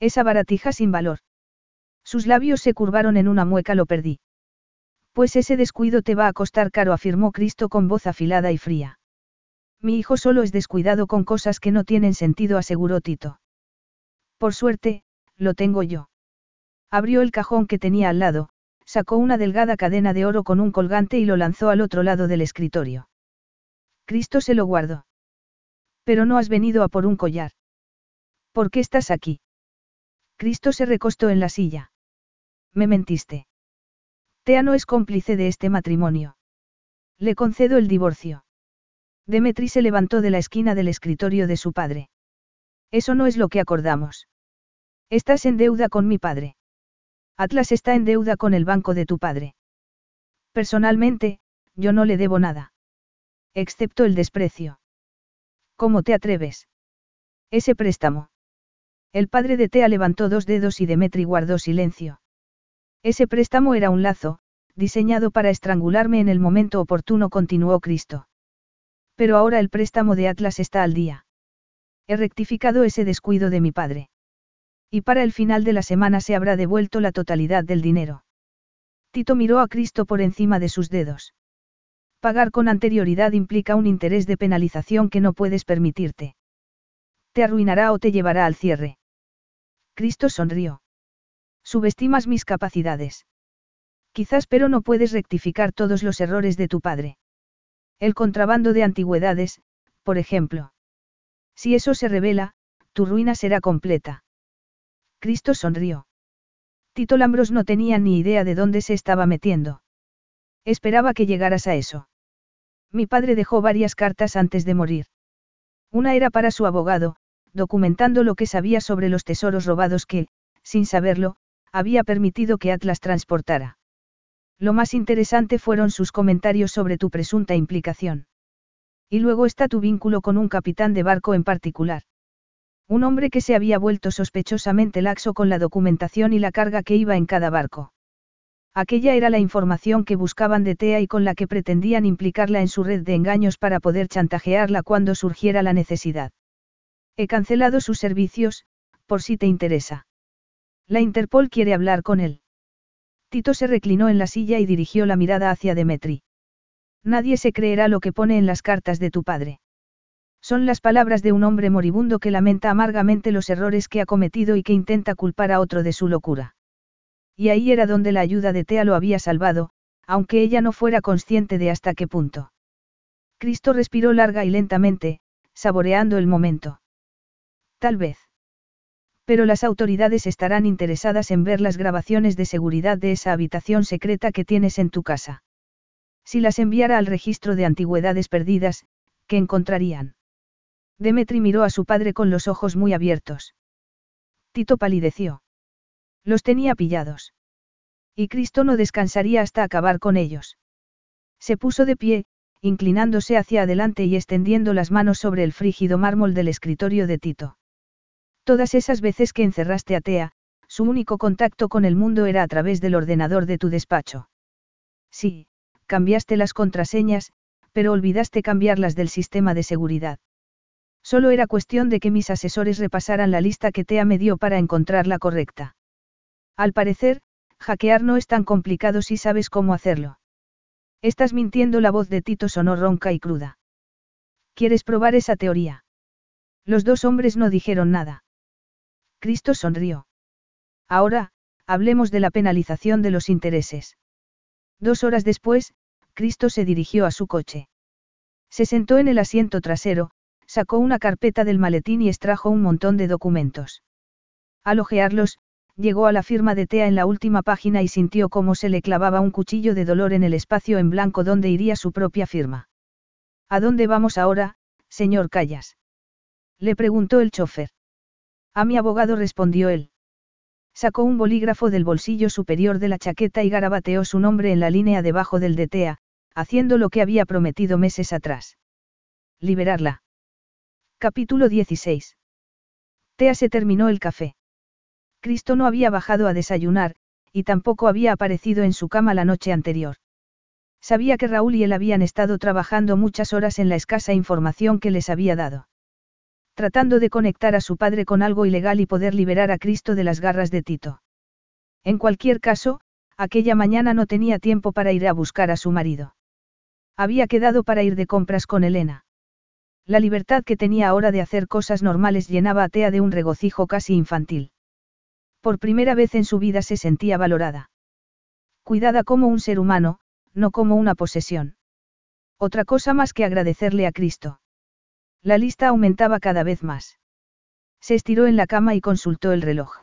Esa baratija sin valor. Sus labios se curvaron en una mueca, lo perdí. Pues ese descuido te va a costar caro, afirmó Cristo con voz afilada y fría. Mi hijo solo es descuidado con cosas que no tienen sentido, aseguró Tito. Por suerte, lo tengo yo. Abrió el cajón que tenía al lado, sacó una delgada cadena de oro con un colgante y lo lanzó al otro lado del escritorio. Cristo se lo guardó. Pero no has venido a por un collar. ¿Por qué estás aquí? Cristo se recostó en la silla. Me mentiste. Tea no es cómplice de este matrimonio. Le concedo el divorcio. Demetri se levantó de la esquina del escritorio de su padre. Eso no es lo que acordamos. Estás en deuda con mi padre. Atlas está en deuda con el banco de tu padre. Personalmente, yo no le debo nada. Excepto el desprecio. ¿Cómo te atreves? Ese préstamo. El padre de Tea levantó dos dedos y Demetri guardó silencio. Ese préstamo era un lazo, diseñado para estrangularme en el momento oportuno, continuó Cristo. Pero ahora el préstamo de Atlas está al día. He rectificado ese descuido de mi padre. Y para el final de la semana se habrá devuelto la totalidad del dinero. Tito miró a Cristo por encima de sus dedos. Pagar con anterioridad implica un interés de penalización que no puedes permitirte. Te arruinará o te llevará al cierre. Cristo sonrió. Subestimas mis capacidades. Quizás pero no puedes rectificar todos los errores de tu padre. El contrabando de antigüedades, por ejemplo. Si eso se revela, tu ruina será completa. Cristo sonrió. Tito Lambros no tenía ni idea de dónde se estaba metiendo. Esperaba que llegaras a eso. Mi padre dejó varias cartas antes de morir. Una era para su abogado, documentando lo que sabía sobre los tesoros robados que, sin saberlo, había permitido que Atlas transportara. Lo más interesante fueron sus comentarios sobre tu presunta implicación. Y luego está tu vínculo con un capitán de barco en particular. Un hombre que se había vuelto sospechosamente laxo con la documentación y la carga que iba en cada barco. Aquella era la información que buscaban de Tea y con la que pretendían implicarla en su red de engaños para poder chantajearla cuando surgiera la necesidad. He cancelado sus servicios, por si te interesa. La Interpol quiere hablar con él. Tito se reclinó en la silla y dirigió la mirada hacia Demetri. Nadie se creerá lo que pone en las cartas de tu padre. Son las palabras de un hombre moribundo que lamenta amargamente los errores que ha cometido y que intenta culpar a otro de su locura. Y ahí era donde la ayuda de Tea lo había salvado, aunque ella no fuera consciente de hasta qué punto. Cristo respiró larga y lentamente, saboreando el momento. Tal vez. Pero las autoridades estarán interesadas en ver las grabaciones de seguridad de esa habitación secreta que tienes en tu casa. Si las enviara al registro de antigüedades perdidas, ¿qué encontrarían? Demetri miró a su padre con los ojos muy abiertos. Tito palideció. Los tenía pillados. Y Cristo no descansaría hasta acabar con ellos. Se puso de pie, inclinándose hacia adelante y extendiendo las manos sobre el frígido mármol del escritorio de Tito. Todas esas veces que encerraste a Tea, su único contacto con el mundo era a través del ordenador de tu despacho. Sí, cambiaste las contraseñas, pero olvidaste cambiarlas del sistema de seguridad. Solo era cuestión de que mis asesores repasaran la lista que Tea me dio para encontrar la correcta. Al parecer, hackear no es tan complicado si sabes cómo hacerlo. Estás mintiendo, la voz de Tito sonó ronca y cruda. ¿Quieres probar esa teoría? Los dos hombres no dijeron nada. Cristo sonrió. Ahora, hablemos de la penalización de los intereses. Dos horas después, Cristo se dirigió a su coche. Se sentó en el asiento trasero, sacó una carpeta del maletín y extrajo un montón de documentos. Al ojearlos, llegó a la firma de Tea en la última página y sintió cómo se le clavaba un cuchillo de dolor en el espacio en blanco donde iría su propia firma. ¿A dónde vamos ahora, señor Callas? Le preguntó el chofer. A mi abogado respondió él. Sacó un bolígrafo del bolsillo superior de la chaqueta y garabateó su nombre en la línea debajo del de Tea, haciendo lo que había prometido meses atrás. Liberarla. Capítulo 16. Tea se terminó el café. Cristo no había bajado a desayunar, y tampoco había aparecido en su cama la noche anterior. Sabía que Raúl y él habían estado trabajando muchas horas en la escasa información que les había dado tratando de conectar a su padre con algo ilegal y poder liberar a Cristo de las garras de Tito. En cualquier caso, aquella mañana no tenía tiempo para ir a buscar a su marido. Había quedado para ir de compras con Elena. La libertad que tenía ahora de hacer cosas normales llenaba a Tea de un regocijo casi infantil. Por primera vez en su vida se sentía valorada. Cuidada como un ser humano, no como una posesión. Otra cosa más que agradecerle a Cristo. La lista aumentaba cada vez más. Se estiró en la cama y consultó el reloj.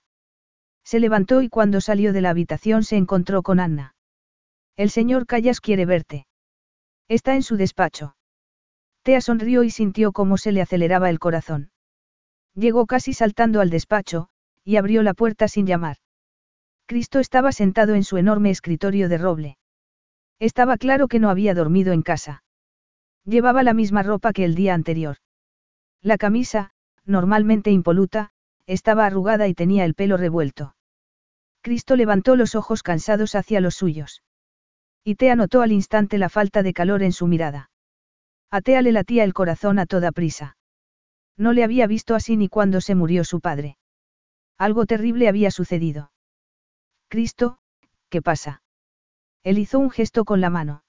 Se levantó y cuando salió de la habitación se encontró con Anna. El señor Callas quiere verte. Está en su despacho. Tea sonrió y sintió cómo se le aceleraba el corazón. Llegó casi saltando al despacho, y abrió la puerta sin llamar. Cristo estaba sentado en su enorme escritorio de roble. Estaba claro que no había dormido en casa. Llevaba la misma ropa que el día anterior. La camisa, normalmente impoluta, estaba arrugada y tenía el pelo revuelto. Cristo levantó los ojos cansados hacia los suyos. Y Tea notó al instante la falta de calor en su mirada. A Tea le latía el corazón a toda prisa. No le había visto así ni cuando se murió su padre. Algo terrible había sucedido. Cristo, ¿qué pasa? Él hizo un gesto con la mano.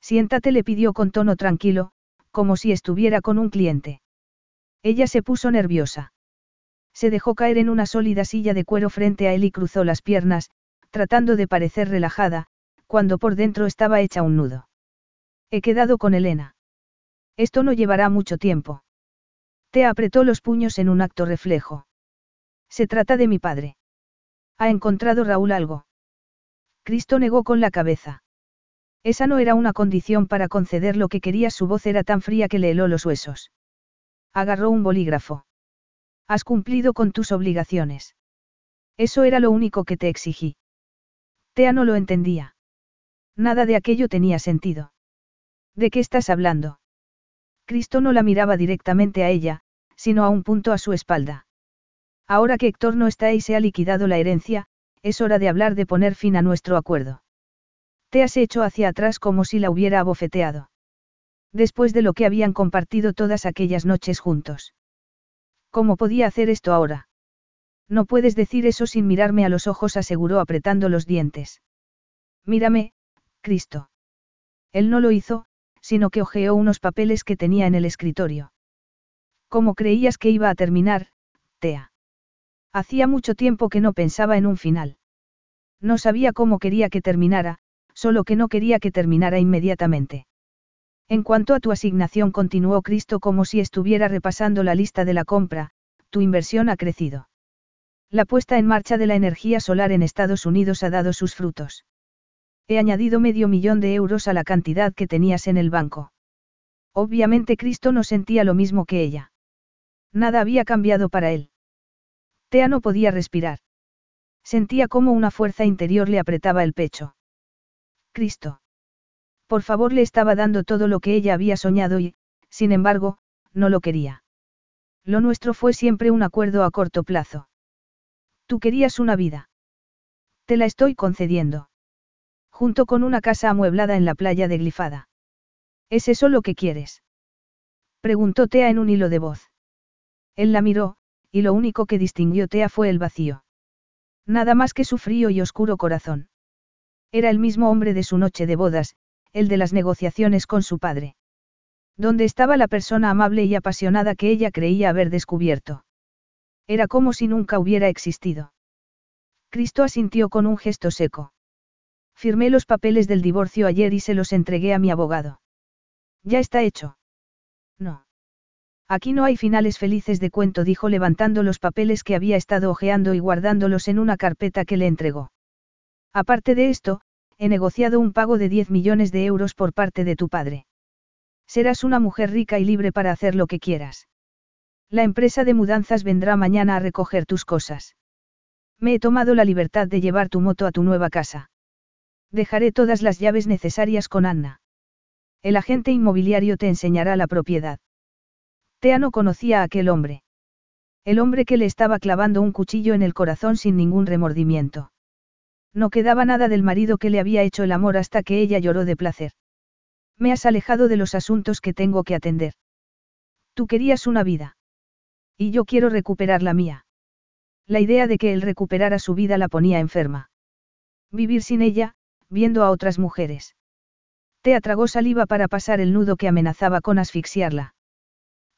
Siéntate, le pidió con tono tranquilo, como si estuviera con un cliente. Ella se puso nerviosa. Se dejó caer en una sólida silla de cuero frente a él y cruzó las piernas, tratando de parecer relajada, cuando por dentro estaba hecha un nudo. He quedado con Elena. Esto no llevará mucho tiempo. Te apretó los puños en un acto reflejo. Se trata de mi padre. ¿Ha encontrado Raúl algo? Cristo negó con la cabeza. Esa no era una condición para conceder lo que quería, su voz era tan fría que le heló los huesos. Agarró un bolígrafo. Has cumplido con tus obligaciones. Eso era lo único que te exigí. Tea no lo entendía. Nada de aquello tenía sentido. ¿De qué estás hablando? Cristo no la miraba directamente a ella, sino a un punto a su espalda. Ahora que Héctor no está y se ha liquidado la herencia, es hora de hablar de poner fin a nuestro acuerdo. Tea se echó hacia atrás como si la hubiera abofeteado. Después de lo que habían compartido todas aquellas noches juntos. ¿Cómo podía hacer esto ahora? No puedes decir eso sin mirarme a los ojos, aseguró apretando los dientes. Mírame, Cristo. Él no lo hizo, sino que hojeó unos papeles que tenía en el escritorio. ¿Cómo creías que iba a terminar, Tea? Hacía mucho tiempo que no pensaba en un final. No sabía cómo quería que terminara, solo que no quería que terminara inmediatamente. En cuanto a tu asignación, continuó Cristo como si estuviera repasando la lista de la compra, tu inversión ha crecido. La puesta en marcha de la energía solar en Estados Unidos ha dado sus frutos. He añadido medio millón de euros a la cantidad que tenías en el banco. Obviamente Cristo no sentía lo mismo que ella. Nada había cambiado para él. Tea no podía respirar. Sentía como una fuerza interior le apretaba el pecho. Cristo. Por favor le estaba dando todo lo que ella había soñado y, sin embargo, no lo quería. Lo nuestro fue siempre un acuerdo a corto plazo. Tú querías una vida. Te la estoy concediendo. Junto con una casa amueblada en la playa de Glifada. ¿Es eso lo que quieres? Preguntó Tea en un hilo de voz. Él la miró, y lo único que distinguió Tea fue el vacío. Nada más que su frío y oscuro corazón. Era el mismo hombre de su noche de bodas, el de las negociaciones con su padre. ¿Dónde estaba la persona amable y apasionada que ella creía haber descubierto? Era como si nunca hubiera existido. Cristo asintió con un gesto seco. Firmé los papeles del divorcio ayer y se los entregué a mi abogado. Ya está hecho. No. Aquí no hay finales felices de cuento, dijo levantando los papeles que había estado hojeando y guardándolos en una carpeta que le entregó. Aparte de esto, he negociado un pago de 10 millones de euros por parte de tu padre. Serás una mujer rica y libre para hacer lo que quieras. La empresa de mudanzas vendrá mañana a recoger tus cosas. Me he tomado la libertad de llevar tu moto a tu nueva casa. Dejaré todas las llaves necesarias con Anna. El agente inmobiliario te enseñará la propiedad. Tea no conocía a aquel hombre. El hombre que le estaba clavando un cuchillo en el corazón sin ningún remordimiento. No quedaba nada del marido que le había hecho el amor hasta que ella lloró de placer. Me has alejado de los asuntos que tengo que atender. Tú querías una vida. Y yo quiero recuperar la mía. La idea de que él recuperara su vida la ponía enferma. Vivir sin ella, viendo a otras mujeres. Te atragó saliva para pasar el nudo que amenazaba con asfixiarla.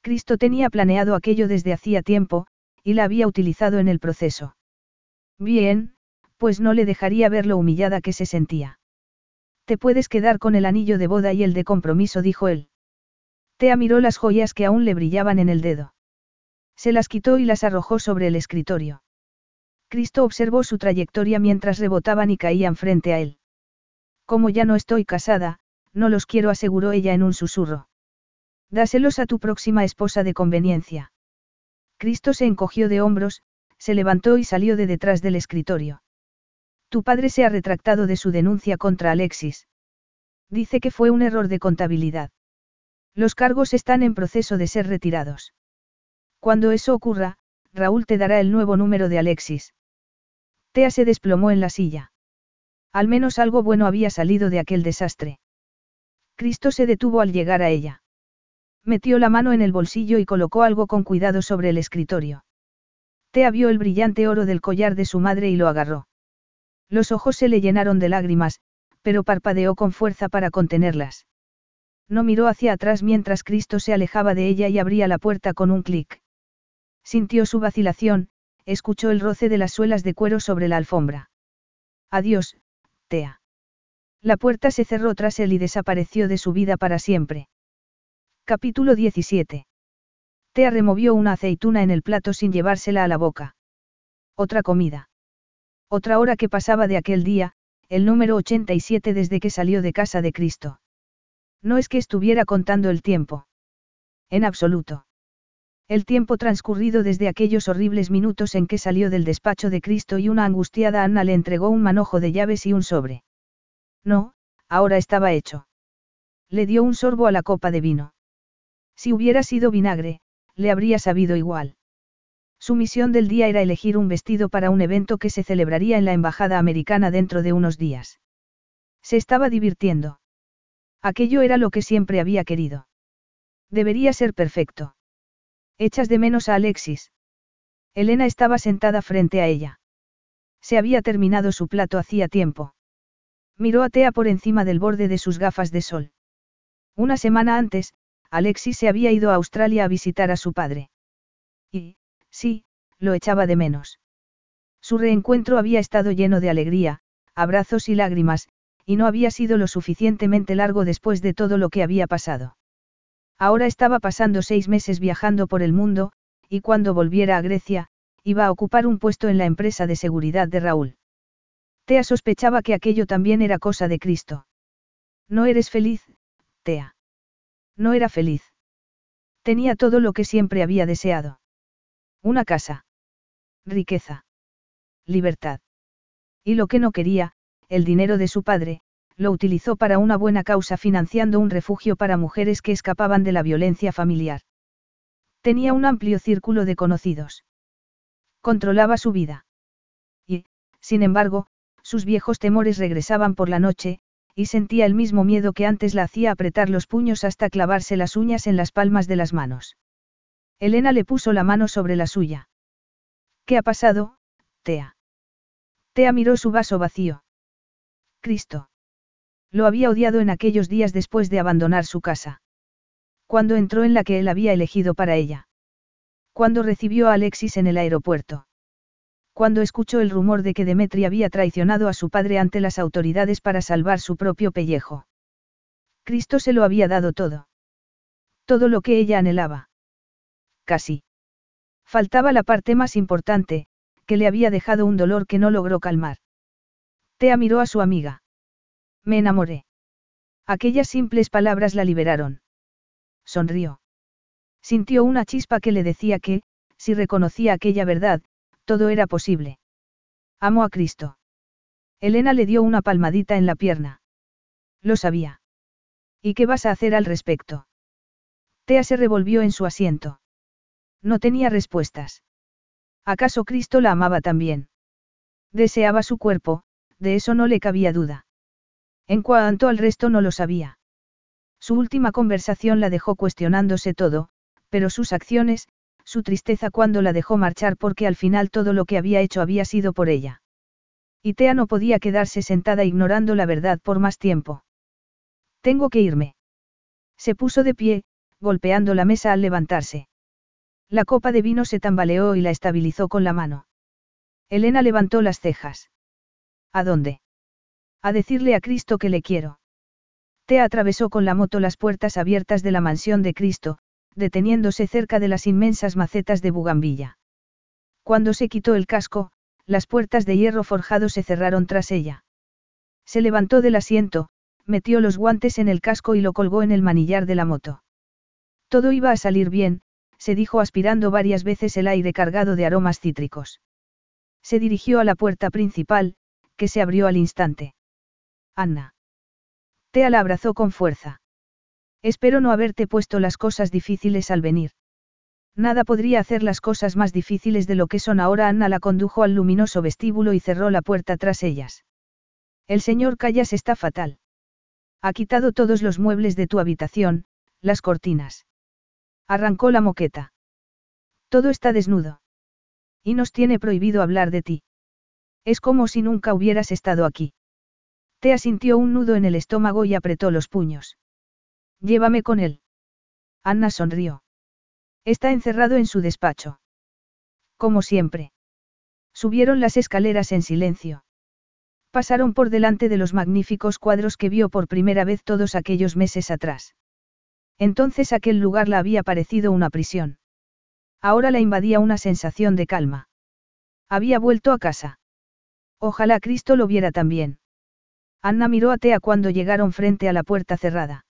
Cristo tenía planeado aquello desde hacía tiempo, y la había utilizado en el proceso. Bien, pues no le dejaría ver lo humillada que se sentía. Te puedes quedar con el anillo de boda y el de compromiso, dijo él. Tea miró las joyas que aún le brillaban en el dedo. Se las quitó y las arrojó sobre el escritorio. Cristo observó su trayectoria mientras rebotaban y caían frente a él. Como ya no estoy casada, no los quiero, aseguró ella en un susurro. Dáselos a tu próxima esposa de conveniencia. Cristo se encogió de hombros, se levantó y salió de detrás del escritorio. Tu padre se ha retractado de su denuncia contra Alexis. Dice que fue un error de contabilidad. Los cargos están en proceso de ser retirados. Cuando eso ocurra, Raúl te dará el nuevo número de Alexis. Tea se desplomó en la silla. Al menos algo bueno había salido de aquel desastre. Cristo se detuvo al llegar a ella. Metió la mano en el bolsillo y colocó algo con cuidado sobre el escritorio. Tea vio el brillante oro del collar de su madre y lo agarró. Los ojos se le llenaron de lágrimas, pero parpadeó con fuerza para contenerlas. No miró hacia atrás mientras Cristo se alejaba de ella y abría la puerta con un clic. Sintió su vacilación, escuchó el roce de las suelas de cuero sobre la alfombra. Adiós, Tea. La puerta se cerró tras él y desapareció de su vida para siempre. Capítulo 17. Tea removió una aceituna en el plato sin llevársela a la boca. Otra comida. Otra hora que pasaba de aquel día, el número 87 desde que salió de casa de Cristo. No es que estuviera contando el tiempo. En absoluto. El tiempo transcurrido desde aquellos horribles minutos en que salió del despacho de Cristo y una angustiada Anna le entregó un manojo de llaves y un sobre. No, ahora estaba hecho. Le dio un sorbo a la copa de vino. Si hubiera sido vinagre, le habría sabido igual. Su misión del día era elegir un vestido para un evento que se celebraría en la Embajada Americana dentro de unos días. Se estaba divirtiendo. Aquello era lo que siempre había querido. Debería ser perfecto. Echas de menos a Alexis. Elena estaba sentada frente a ella. Se había terminado su plato hacía tiempo. Miró a Tea por encima del borde de sus gafas de sol. Una semana antes, Alexis se había ido a Australia a visitar a su padre. Y, sí, lo echaba de menos. Su reencuentro había estado lleno de alegría, abrazos y lágrimas, y no había sido lo suficientemente largo después de todo lo que había pasado. Ahora estaba pasando seis meses viajando por el mundo, y cuando volviera a Grecia, iba a ocupar un puesto en la empresa de seguridad de Raúl. Tea sospechaba que aquello también era cosa de Cristo. No eres feliz, Tea. No era feliz. Tenía todo lo que siempre había deseado. Una casa. Riqueza. Libertad. Y lo que no quería, el dinero de su padre, lo utilizó para una buena causa financiando un refugio para mujeres que escapaban de la violencia familiar. Tenía un amplio círculo de conocidos. Controlaba su vida. Y, sin embargo, sus viejos temores regresaban por la noche, y sentía el mismo miedo que antes la hacía apretar los puños hasta clavarse las uñas en las palmas de las manos. Elena le puso la mano sobre la suya. ¿Qué ha pasado, Tea? Tea miró su vaso vacío. Cristo. Lo había odiado en aquellos días después de abandonar su casa. Cuando entró en la que él había elegido para ella. Cuando recibió a Alexis en el aeropuerto cuando escuchó el rumor de que Demetri había traicionado a su padre ante las autoridades para salvar su propio pellejo. Cristo se lo había dado todo. Todo lo que ella anhelaba. Casi. Faltaba la parte más importante, que le había dejado un dolor que no logró calmar. Tea miró a su amiga. Me enamoré. Aquellas simples palabras la liberaron. Sonrió. Sintió una chispa que le decía que, si reconocía aquella verdad, todo era posible. Amo a Cristo. Elena le dio una palmadita en la pierna. Lo sabía. ¿Y qué vas a hacer al respecto? Tea se revolvió en su asiento. No tenía respuestas. ¿Acaso Cristo la amaba también? Deseaba su cuerpo, de eso no le cabía duda. En cuanto al resto no lo sabía. Su última conversación la dejó cuestionándose todo, pero sus acciones, su tristeza cuando la dejó marchar porque al final todo lo que había hecho había sido por ella. Y no podía quedarse sentada ignorando la verdad por más tiempo. Tengo que irme. Se puso de pie, golpeando la mesa al levantarse. La copa de vino se tambaleó y la estabilizó con la mano. Elena levantó las cejas. ¿A dónde? A decirle a Cristo que le quiero. Tea atravesó con la moto las puertas abiertas de la mansión de Cristo, deteniéndose cerca de las inmensas macetas de bugambilla. Cuando se quitó el casco, las puertas de hierro forjado se cerraron tras ella. Se levantó del asiento, metió los guantes en el casco y lo colgó en el manillar de la moto. Todo iba a salir bien, se dijo aspirando varias veces el aire cargado de aromas cítricos. Se dirigió a la puerta principal, que se abrió al instante. Anna. Tea la abrazó con fuerza. Espero no haberte puesto las cosas difíciles al venir. Nada podría hacer las cosas más difíciles de lo que son ahora. Anna la condujo al luminoso vestíbulo y cerró la puerta tras ellas. El señor Callas está fatal. Ha quitado todos los muebles de tu habitación, las cortinas. Arrancó la moqueta. Todo está desnudo. Y nos tiene prohibido hablar de ti. Es como si nunca hubieras estado aquí. Tea sintió un nudo en el estómago y apretó los puños. Llévame con él. Anna sonrió. Está encerrado en su despacho. Como siempre. Subieron las escaleras en silencio. Pasaron por delante de los magníficos cuadros que vio por primera vez todos aquellos meses atrás. Entonces aquel lugar la había parecido una prisión. Ahora la invadía una sensación de calma. Había vuelto a casa. Ojalá Cristo lo viera también. Anna miró a Tea cuando llegaron frente a la puerta cerrada.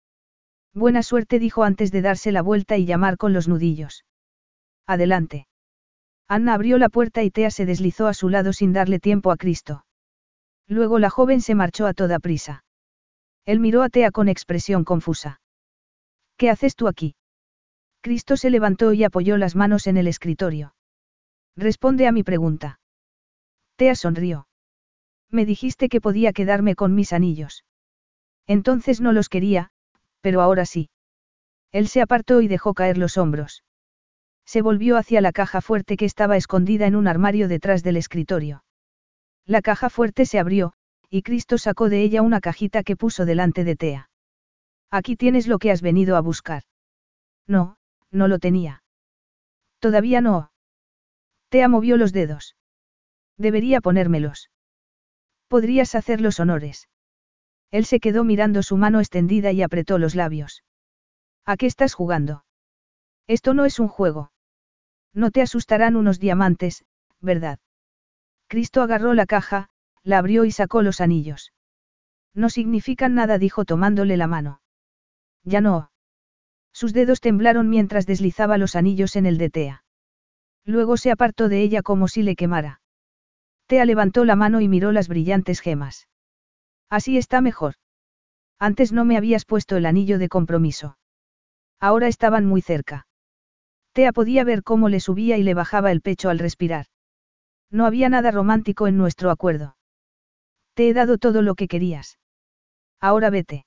Buena suerte dijo antes de darse la vuelta y llamar con los nudillos. Adelante. Anna abrió la puerta y Tea se deslizó a su lado sin darle tiempo a Cristo. Luego la joven se marchó a toda prisa. Él miró a Tea con expresión confusa. ¿Qué haces tú aquí? Cristo se levantó y apoyó las manos en el escritorio. Responde a mi pregunta. Tea sonrió. Me dijiste que podía quedarme con mis anillos. Entonces no los quería, pero ahora sí. Él se apartó y dejó caer los hombros. Se volvió hacia la caja fuerte que estaba escondida en un armario detrás del escritorio. La caja fuerte se abrió, y Cristo sacó de ella una cajita que puso delante de Tea. Aquí tienes lo que has venido a buscar. No, no lo tenía. Todavía no. Tea movió los dedos. Debería ponérmelos. Podrías hacer los honores. Él se quedó mirando su mano extendida y apretó los labios. ¿A qué estás jugando? Esto no es un juego. No te asustarán unos diamantes, ¿verdad? Cristo agarró la caja, la abrió y sacó los anillos. No significan nada, dijo tomándole la mano. Ya no. Sus dedos temblaron mientras deslizaba los anillos en el de Tea. Luego se apartó de ella como si le quemara. Tea levantó la mano y miró las brillantes gemas. Así está mejor. Antes no me habías puesto el anillo de compromiso. Ahora estaban muy cerca. Tea podía ver cómo le subía y le bajaba el pecho al respirar. No había nada romántico en nuestro acuerdo. Te he dado todo lo que querías. Ahora vete.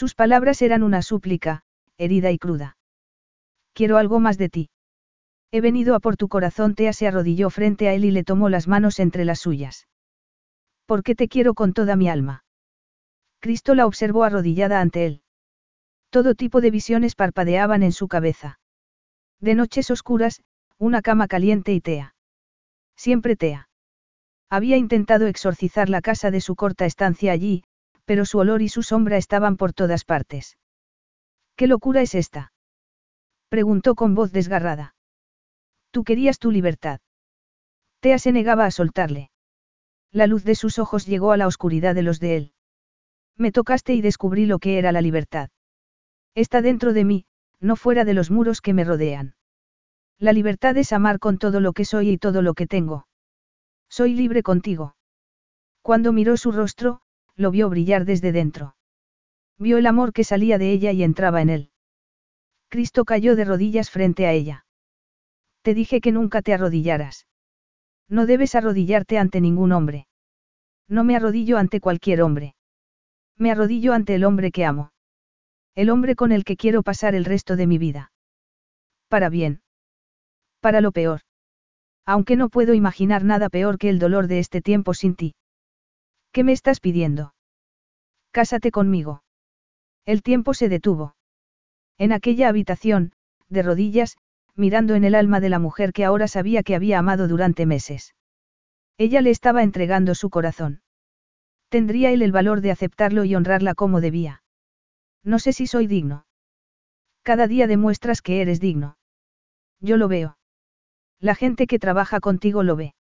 Sus palabras eran una súplica, herida y cruda. Quiero algo más de ti. He venido a por tu corazón. Tea se arrodilló frente a él y le tomó las manos entre las suyas. Porque te quiero con toda mi alma. Cristo la observó arrodillada ante él. Todo tipo de visiones parpadeaban en su cabeza. De noches oscuras, una cama caliente y Tea. Siempre Tea. Había intentado exorcizar la casa de su corta estancia allí, pero su olor y su sombra estaban por todas partes. ¿Qué locura es esta? preguntó con voz desgarrada. Tú querías tu libertad. Tea se negaba a soltarle. La luz de sus ojos llegó a la oscuridad de los de él. Me tocaste y descubrí lo que era la libertad. Está dentro de mí, no fuera de los muros que me rodean. La libertad es amar con todo lo que soy y todo lo que tengo. Soy libre contigo. Cuando miró su rostro, lo vio brillar desde dentro. Vio el amor que salía de ella y entraba en él. Cristo cayó de rodillas frente a ella. Te dije que nunca te arrodillaras. No debes arrodillarte ante ningún hombre. No me arrodillo ante cualquier hombre. Me arrodillo ante el hombre que amo. El hombre con el que quiero pasar el resto de mi vida. Para bien. Para lo peor. Aunque no puedo imaginar nada peor que el dolor de este tiempo sin ti. ¿Qué me estás pidiendo? Cásate conmigo. El tiempo se detuvo. En aquella habitación, de rodillas, mirando en el alma de la mujer que ahora sabía que había amado durante meses. Ella le estaba entregando su corazón. Tendría él el valor de aceptarlo y honrarla como debía. No sé si soy digno. Cada día demuestras que eres digno. Yo lo veo. La gente que trabaja contigo lo ve.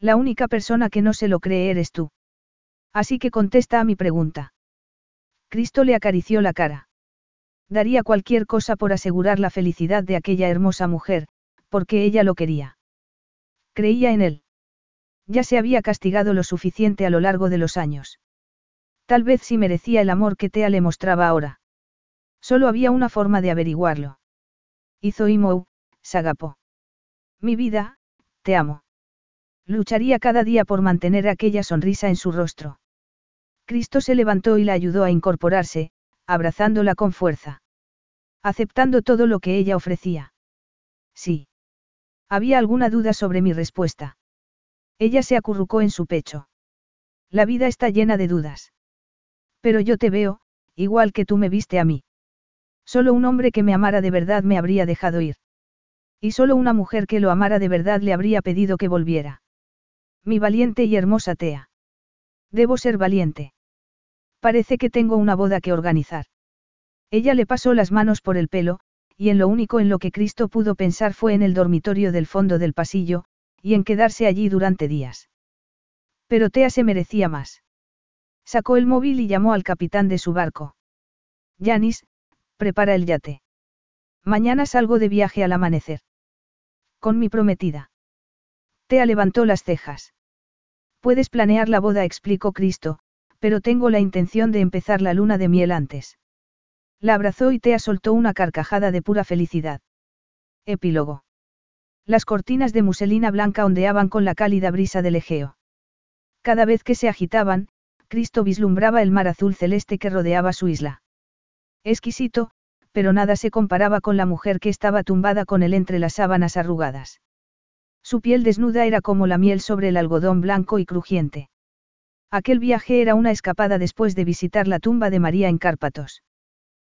La única persona que no se lo cree eres tú. Así que contesta a mi pregunta. Cristo le acarició la cara. Daría cualquier cosa por asegurar la felicidad de aquella hermosa mujer, porque ella lo quería. Creía en él. Ya se había castigado lo suficiente a lo largo de los años. Tal vez sí merecía el amor que Tea le mostraba ahora. Solo había una forma de averiguarlo. Hizo Imou, sagapó. Mi vida, te amo. Lucharía cada día por mantener aquella sonrisa en su rostro. Cristo se levantó y la ayudó a incorporarse, abrazándola con fuerza. Aceptando todo lo que ella ofrecía. Sí. Había alguna duda sobre mi respuesta. Ella se acurrucó en su pecho. La vida está llena de dudas. Pero yo te veo, igual que tú me viste a mí. Solo un hombre que me amara de verdad me habría dejado ir. Y solo una mujer que lo amara de verdad le habría pedido que volviera. Mi valiente y hermosa Tea. Debo ser valiente. Parece que tengo una boda que organizar. Ella le pasó las manos por el pelo, y en lo único en lo que Cristo pudo pensar fue en el dormitorio del fondo del pasillo, y en quedarse allí durante días. Pero Tea se merecía más. Sacó el móvil y llamó al capitán de su barco. Yanis, prepara el yate. Mañana salgo de viaje al amanecer. Con mi prometida. Tea levantó las cejas. Puedes planear la boda, explicó Cristo, pero tengo la intención de empezar la luna de miel antes. La abrazó y Tea soltó una carcajada de pura felicidad. Epílogo. Las cortinas de muselina blanca ondeaban con la cálida brisa del Egeo. Cada vez que se agitaban, Cristo vislumbraba el mar azul celeste que rodeaba su isla. Exquisito, pero nada se comparaba con la mujer que estaba tumbada con él entre las sábanas arrugadas. Su piel desnuda era como la miel sobre el algodón blanco y crujiente. Aquel viaje era una escapada después de visitar la tumba de María en Cárpatos.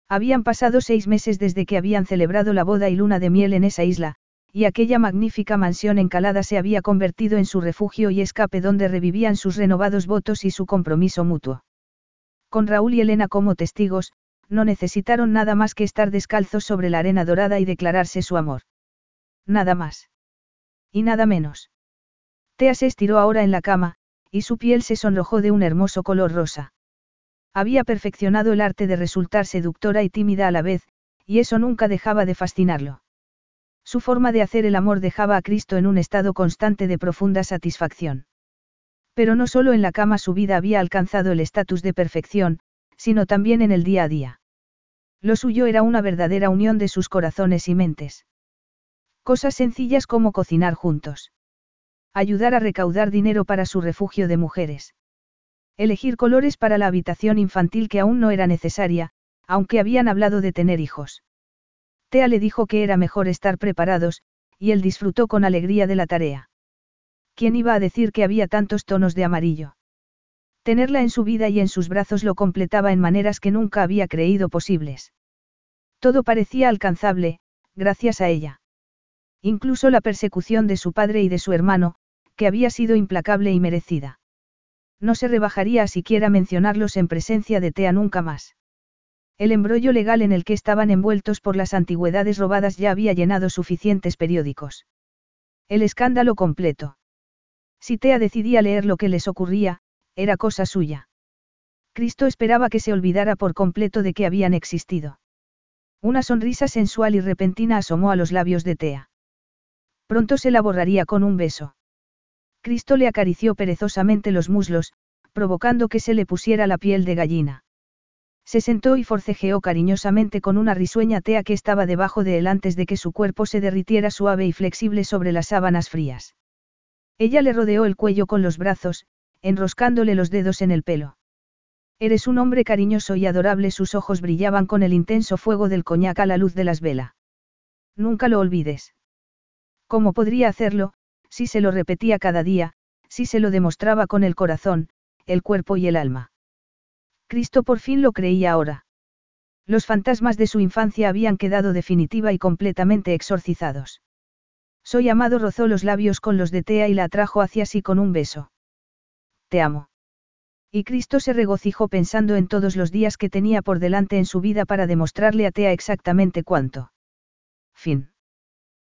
Habían pasado seis meses desde que habían celebrado la boda y luna de miel en esa isla, y aquella magnífica mansión encalada se había convertido en su refugio y escape donde revivían sus renovados votos y su compromiso mutuo. Con Raúl y Elena como testigos, no necesitaron nada más que estar descalzos sobre la arena dorada y declararse su amor. Nada más. Y nada menos. Tea se estiró ahora en la cama, y su piel se sonrojó de un hermoso color rosa. Había perfeccionado el arte de resultar seductora y tímida a la vez, y eso nunca dejaba de fascinarlo. Su forma de hacer el amor dejaba a Cristo en un estado constante de profunda satisfacción. Pero no solo en la cama su vida había alcanzado el estatus de perfección, sino también en el día a día. Lo suyo era una verdadera unión de sus corazones y mentes. Cosas sencillas como cocinar juntos. Ayudar a recaudar dinero para su refugio de mujeres. Elegir colores para la habitación infantil que aún no era necesaria, aunque habían hablado de tener hijos. Tea le dijo que era mejor estar preparados, y él disfrutó con alegría de la tarea. ¿Quién iba a decir que había tantos tonos de amarillo? Tenerla en su vida y en sus brazos lo completaba en maneras que nunca había creído posibles. Todo parecía alcanzable, gracias a ella. Incluso la persecución de su padre y de su hermano, que había sido implacable y merecida. No se rebajaría a siquiera mencionarlos en presencia de Tea nunca más. El embrollo legal en el que estaban envueltos por las antigüedades robadas ya había llenado suficientes periódicos. El escándalo completo. Si Tea decidía leer lo que les ocurría, era cosa suya. Cristo esperaba que se olvidara por completo de que habían existido. Una sonrisa sensual y repentina asomó a los labios de Tea. Pronto se la borraría con un beso. Cristo le acarició perezosamente los muslos, provocando que se le pusiera la piel de gallina. Se sentó y forcejeó cariñosamente con una risueña tea que estaba debajo de él antes de que su cuerpo se derritiera suave y flexible sobre las sábanas frías. Ella le rodeó el cuello con los brazos, enroscándole los dedos en el pelo. Eres un hombre cariñoso y adorable, sus ojos brillaban con el intenso fuego del coñac a la luz de las velas. Nunca lo olvides. ¿Cómo podría hacerlo, si se lo repetía cada día, si se lo demostraba con el corazón, el cuerpo y el alma? Cristo por fin lo creía ahora. Los fantasmas de su infancia habían quedado definitiva y completamente exorcizados. Soy amado rozó los labios con los de Tea y la atrajo hacia sí con un beso. Te amo. Y Cristo se regocijó pensando en todos los días que tenía por delante en su vida para demostrarle a Tea exactamente cuánto. Fin.